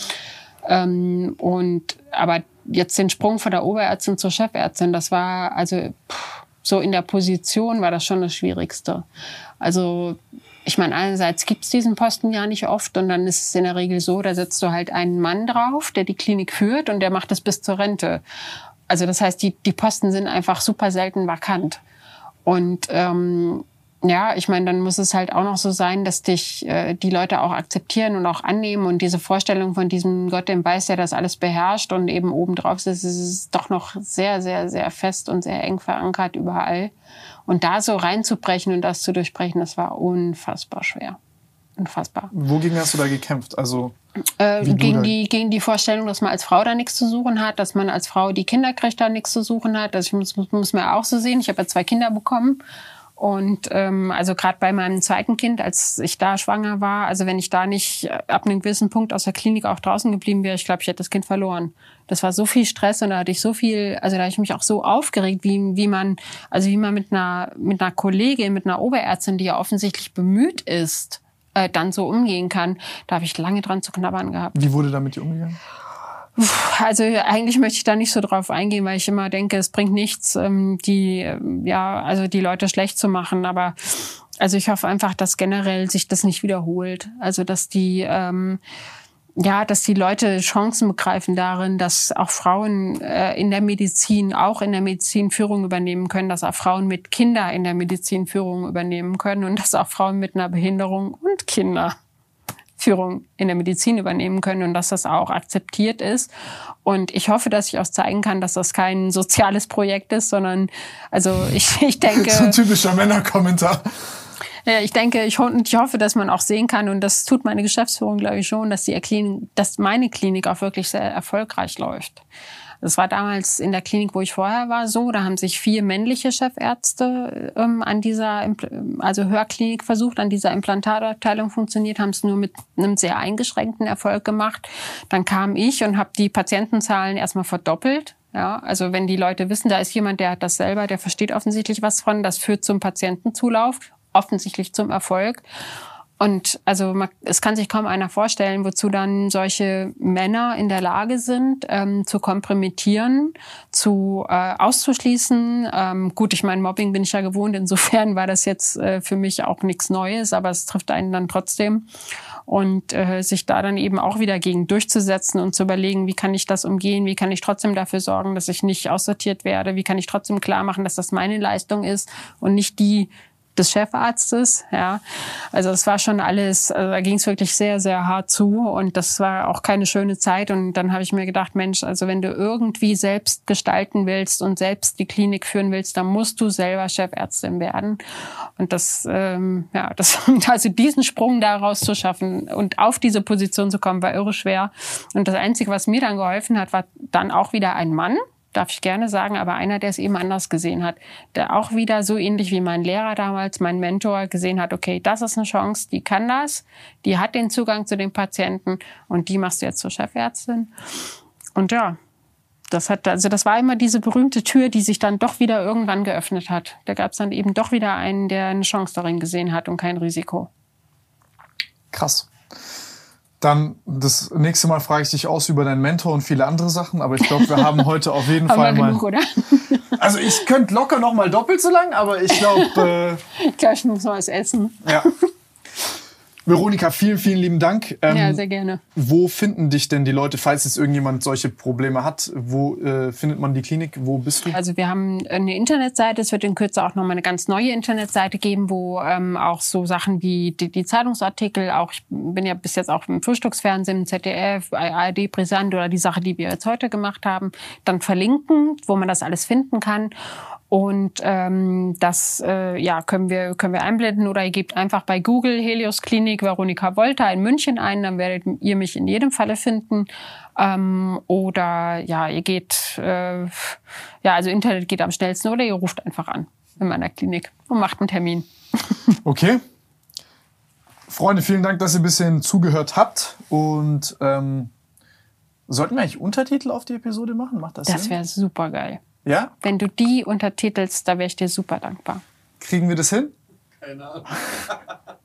Ähm, und aber jetzt den Sprung von der Oberärztin zur Chefärztin, das war also pff, so in der Position war das schon das Schwierigste. Also ich meine, einerseits gibt's diesen Posten ja nicht oft und dann ist es in der Regel so, da setzt du halt einen Mann drauf, der die Klinik führt und der macht es bis zur Rente. Also das heißt, die, die Posten sind einfach super selten vakant. Und ähm, ja, ich meine, dann muss es halt auch noch so sein, dass dich äh, die Leute auch akzeptieren und auch annehmen und diese Vorstellung von diesem Gott, dem weiß, der das alles beherrscht und eben obendrauf ist, ist es doch noch sehr, sehr, sehr fest und sehr eng verankert überall. Und da so reinzubrechen und das zu durchbrechen, das war unfassbar schwer. Unfassbar. Wogegen hast du da gekämpft? Also äh, gegen, die, gegen die Vorstellung, dass man als Frau da nichts zu suchen hat, dass man als Frau die Kinder kriegt, da nichts zu suchen hat. Ich muss, muss, muss mir auch so sehen. Ich habe ja zwei Kinder bekommen und ähm, also gerade bei meinem zweiten Kind, als ich da schwanger war, also wenn ich da nicht äh, ab einem gewissen Punkt aus der Klinik auch draußen geblieben wäre, ich glaube, ich hätte das Kind verloren. Das war so viel Stress und da hatte ich so viel, also da habe ich mich auch so aufgeregt, wie, wie man, also wie man mit einer, mit einer Kollegin, mit einer Oberärztin, die ja offensichtlich bemüht ist, äh, dann so umgehen kann. Da habe ich lange dran zu knabbern gehabt. Wie wurde damit umgegangen? Also eigentlich möchte ich da nicht so drauf eingehen, weil ich immer denke, es bringt nichts, ähm, die ähm, ja also die Leute schlecht zu machen. Aber also ich hoffe einfach, dass generell sich das nicht wiederholt. Also dass die ähm, ja, dass die Leute Chancen begreifen darin, dass auch Frauen äh, in der Medizin, auch in der Medizin Führung übernehmen können, dass auch Frauen mit Kinder in der Medizin Führung übernehmen können und dass auch Frauen mit einer Behinderung und Kinder Führung in der Medizin übernehmen können und dass das auch akzeptiert ist. Und ich hoffe, dass ich auch zeigen kann, dass das kein soziales Projekt ist, sondern also ich, ich denke. so ein typischer Männerkommentar. Ja, ich denke, ich, ich hoffe, dass man auch sehen kann, und das tut meine Geschäftsführung, glaube ich, schon, dass die Klinik, dass meine Klinik auch wirklich sehr erfolgreich läuft. Das war damals in der Klinik, wo ich vorher war, so. Da haben sich vier männliche Chefärzte ähm, an dieser, also Hörklinik versucht, an dieser Implantatabteilung funktioniert, haben es nur mit einem sehr eingeschränkten Erfolg gemacht. Dann kam ich und habe die Patientenzahlen erstmal verdoppelt. Ja, also wenn die Leute wissen, da ist jemand, der hat das selber, der versteht offensichtlich was von, das führt zum Patientenzulauf, offensichtlich zum Erfolg. Und also man, es kann sich kaum einer vorstellen, wozu dann solche Männer in der Lage sind, ähm, zu kompromittieren, zu äh, auszuschließen. Ähm, gut, ich meine, Mobbing bin ich ja gewohnt, insofern war das jetzt äh, für mich auch nichts Neues, aber es trifft einen dann trotzdem. Und äh, sich da dann eben auch wieder gegen durchzusetzen und zu überlegen, wie kann ich das umgehen, wie kann ich trotzdem dafür sorgen, dass ich nicht aussortiert werde, wie kann ich trotzdem klar machen, dass das meine Leistung ist und nicht die des Chefarztes. Ja, also es war schon alles, also da ging es wirklich sehr, sehr hart zu und das war auch keine schöne Zeit. Und dann habe ich mir gedacht, Mensch, also wenn du irgendwie selbst gestalten willst und selbst die Klinik führen willst, dann musst du selber Chefärztin werden. Und das, ähm, ja, das also diesen Sprung daraus zu schaffen und auf diese Position zu kommen, war irre schwer. Und das Einzige, was mir dann geholfen hat, war dann auch wieder ein Mann darf ich gerne sagen, aber einer, der es eben anders gesehen hat, der auch wieder so ähnlich wie mein Lehrer damals, mein Mentor, gesehen hat, okay, das ist eine Chance, die kann das, die hat den Zugang zu den Patienten und die machst du jetzt zur Chefärztin. Und ja, das hat, also das war immer diese berühmte Tür, die sich dann doch wieder irgendwann geöffnet hat. Da gab es dann eben doch wieder einen, der eine Chance darin gesehen hat und kein Risiko. Krass. Dann das nächste Mal frage ich dich aus über deinen Mentor und viele andere Sachen, aber ich glaube, wir haben heute auf jeden Haben Fall wir mal. genug, oder? Also ich könnte locker noch mal doppelt so lang, aber ich glaube, Gleich muss man was essen. äh, ja. Veronika, vielen, vielen lieben Dank. Ähm, Ja, sehr gerne. wo finden dich denn die Leute, falls jetzt irgendjemand solche Probleme hat? Wo äh, findet man die Klinik? Wo bist du? Also wir haben eine Internetseite. Es wird in Kürze auch noch mal eine ganz neue Internetseite geben, wo ähm, auch so Sachen wie die, die Zeitungsartikel, auch ich bin ja bis jetzt auch im Frühstücksfernsehen, im ZDF, ARD Brisant oder die Sache, die wir jetzt heute gemacht haben, dann verlinken, wo man das alles finden kann. Und ähm, das äh, ja, können, wir, können wir einblenden oder ihr gebt einfach bei Google Helios Klinik Veronika Volta in München ein, dann werdet ihr mich in jedem Falle finden. Ähm, oder ja, ihr geht, äh, ja, also Internet geht am schnellsten oder ihr ruft einfach an in meiner Klinik und macht einen Termin. Okay. Freunde, vielen Dank, dass ihr ein bisschen zugehört habt. Und ähm, sollten wir eigentlich Untertitel auf die Episode machen? Macht das, Das wäre super geil. Ja? Wenn du die untertitelst, da wäre ich dir super dankbar. Kriegen wir das hin? Keine Ahnung.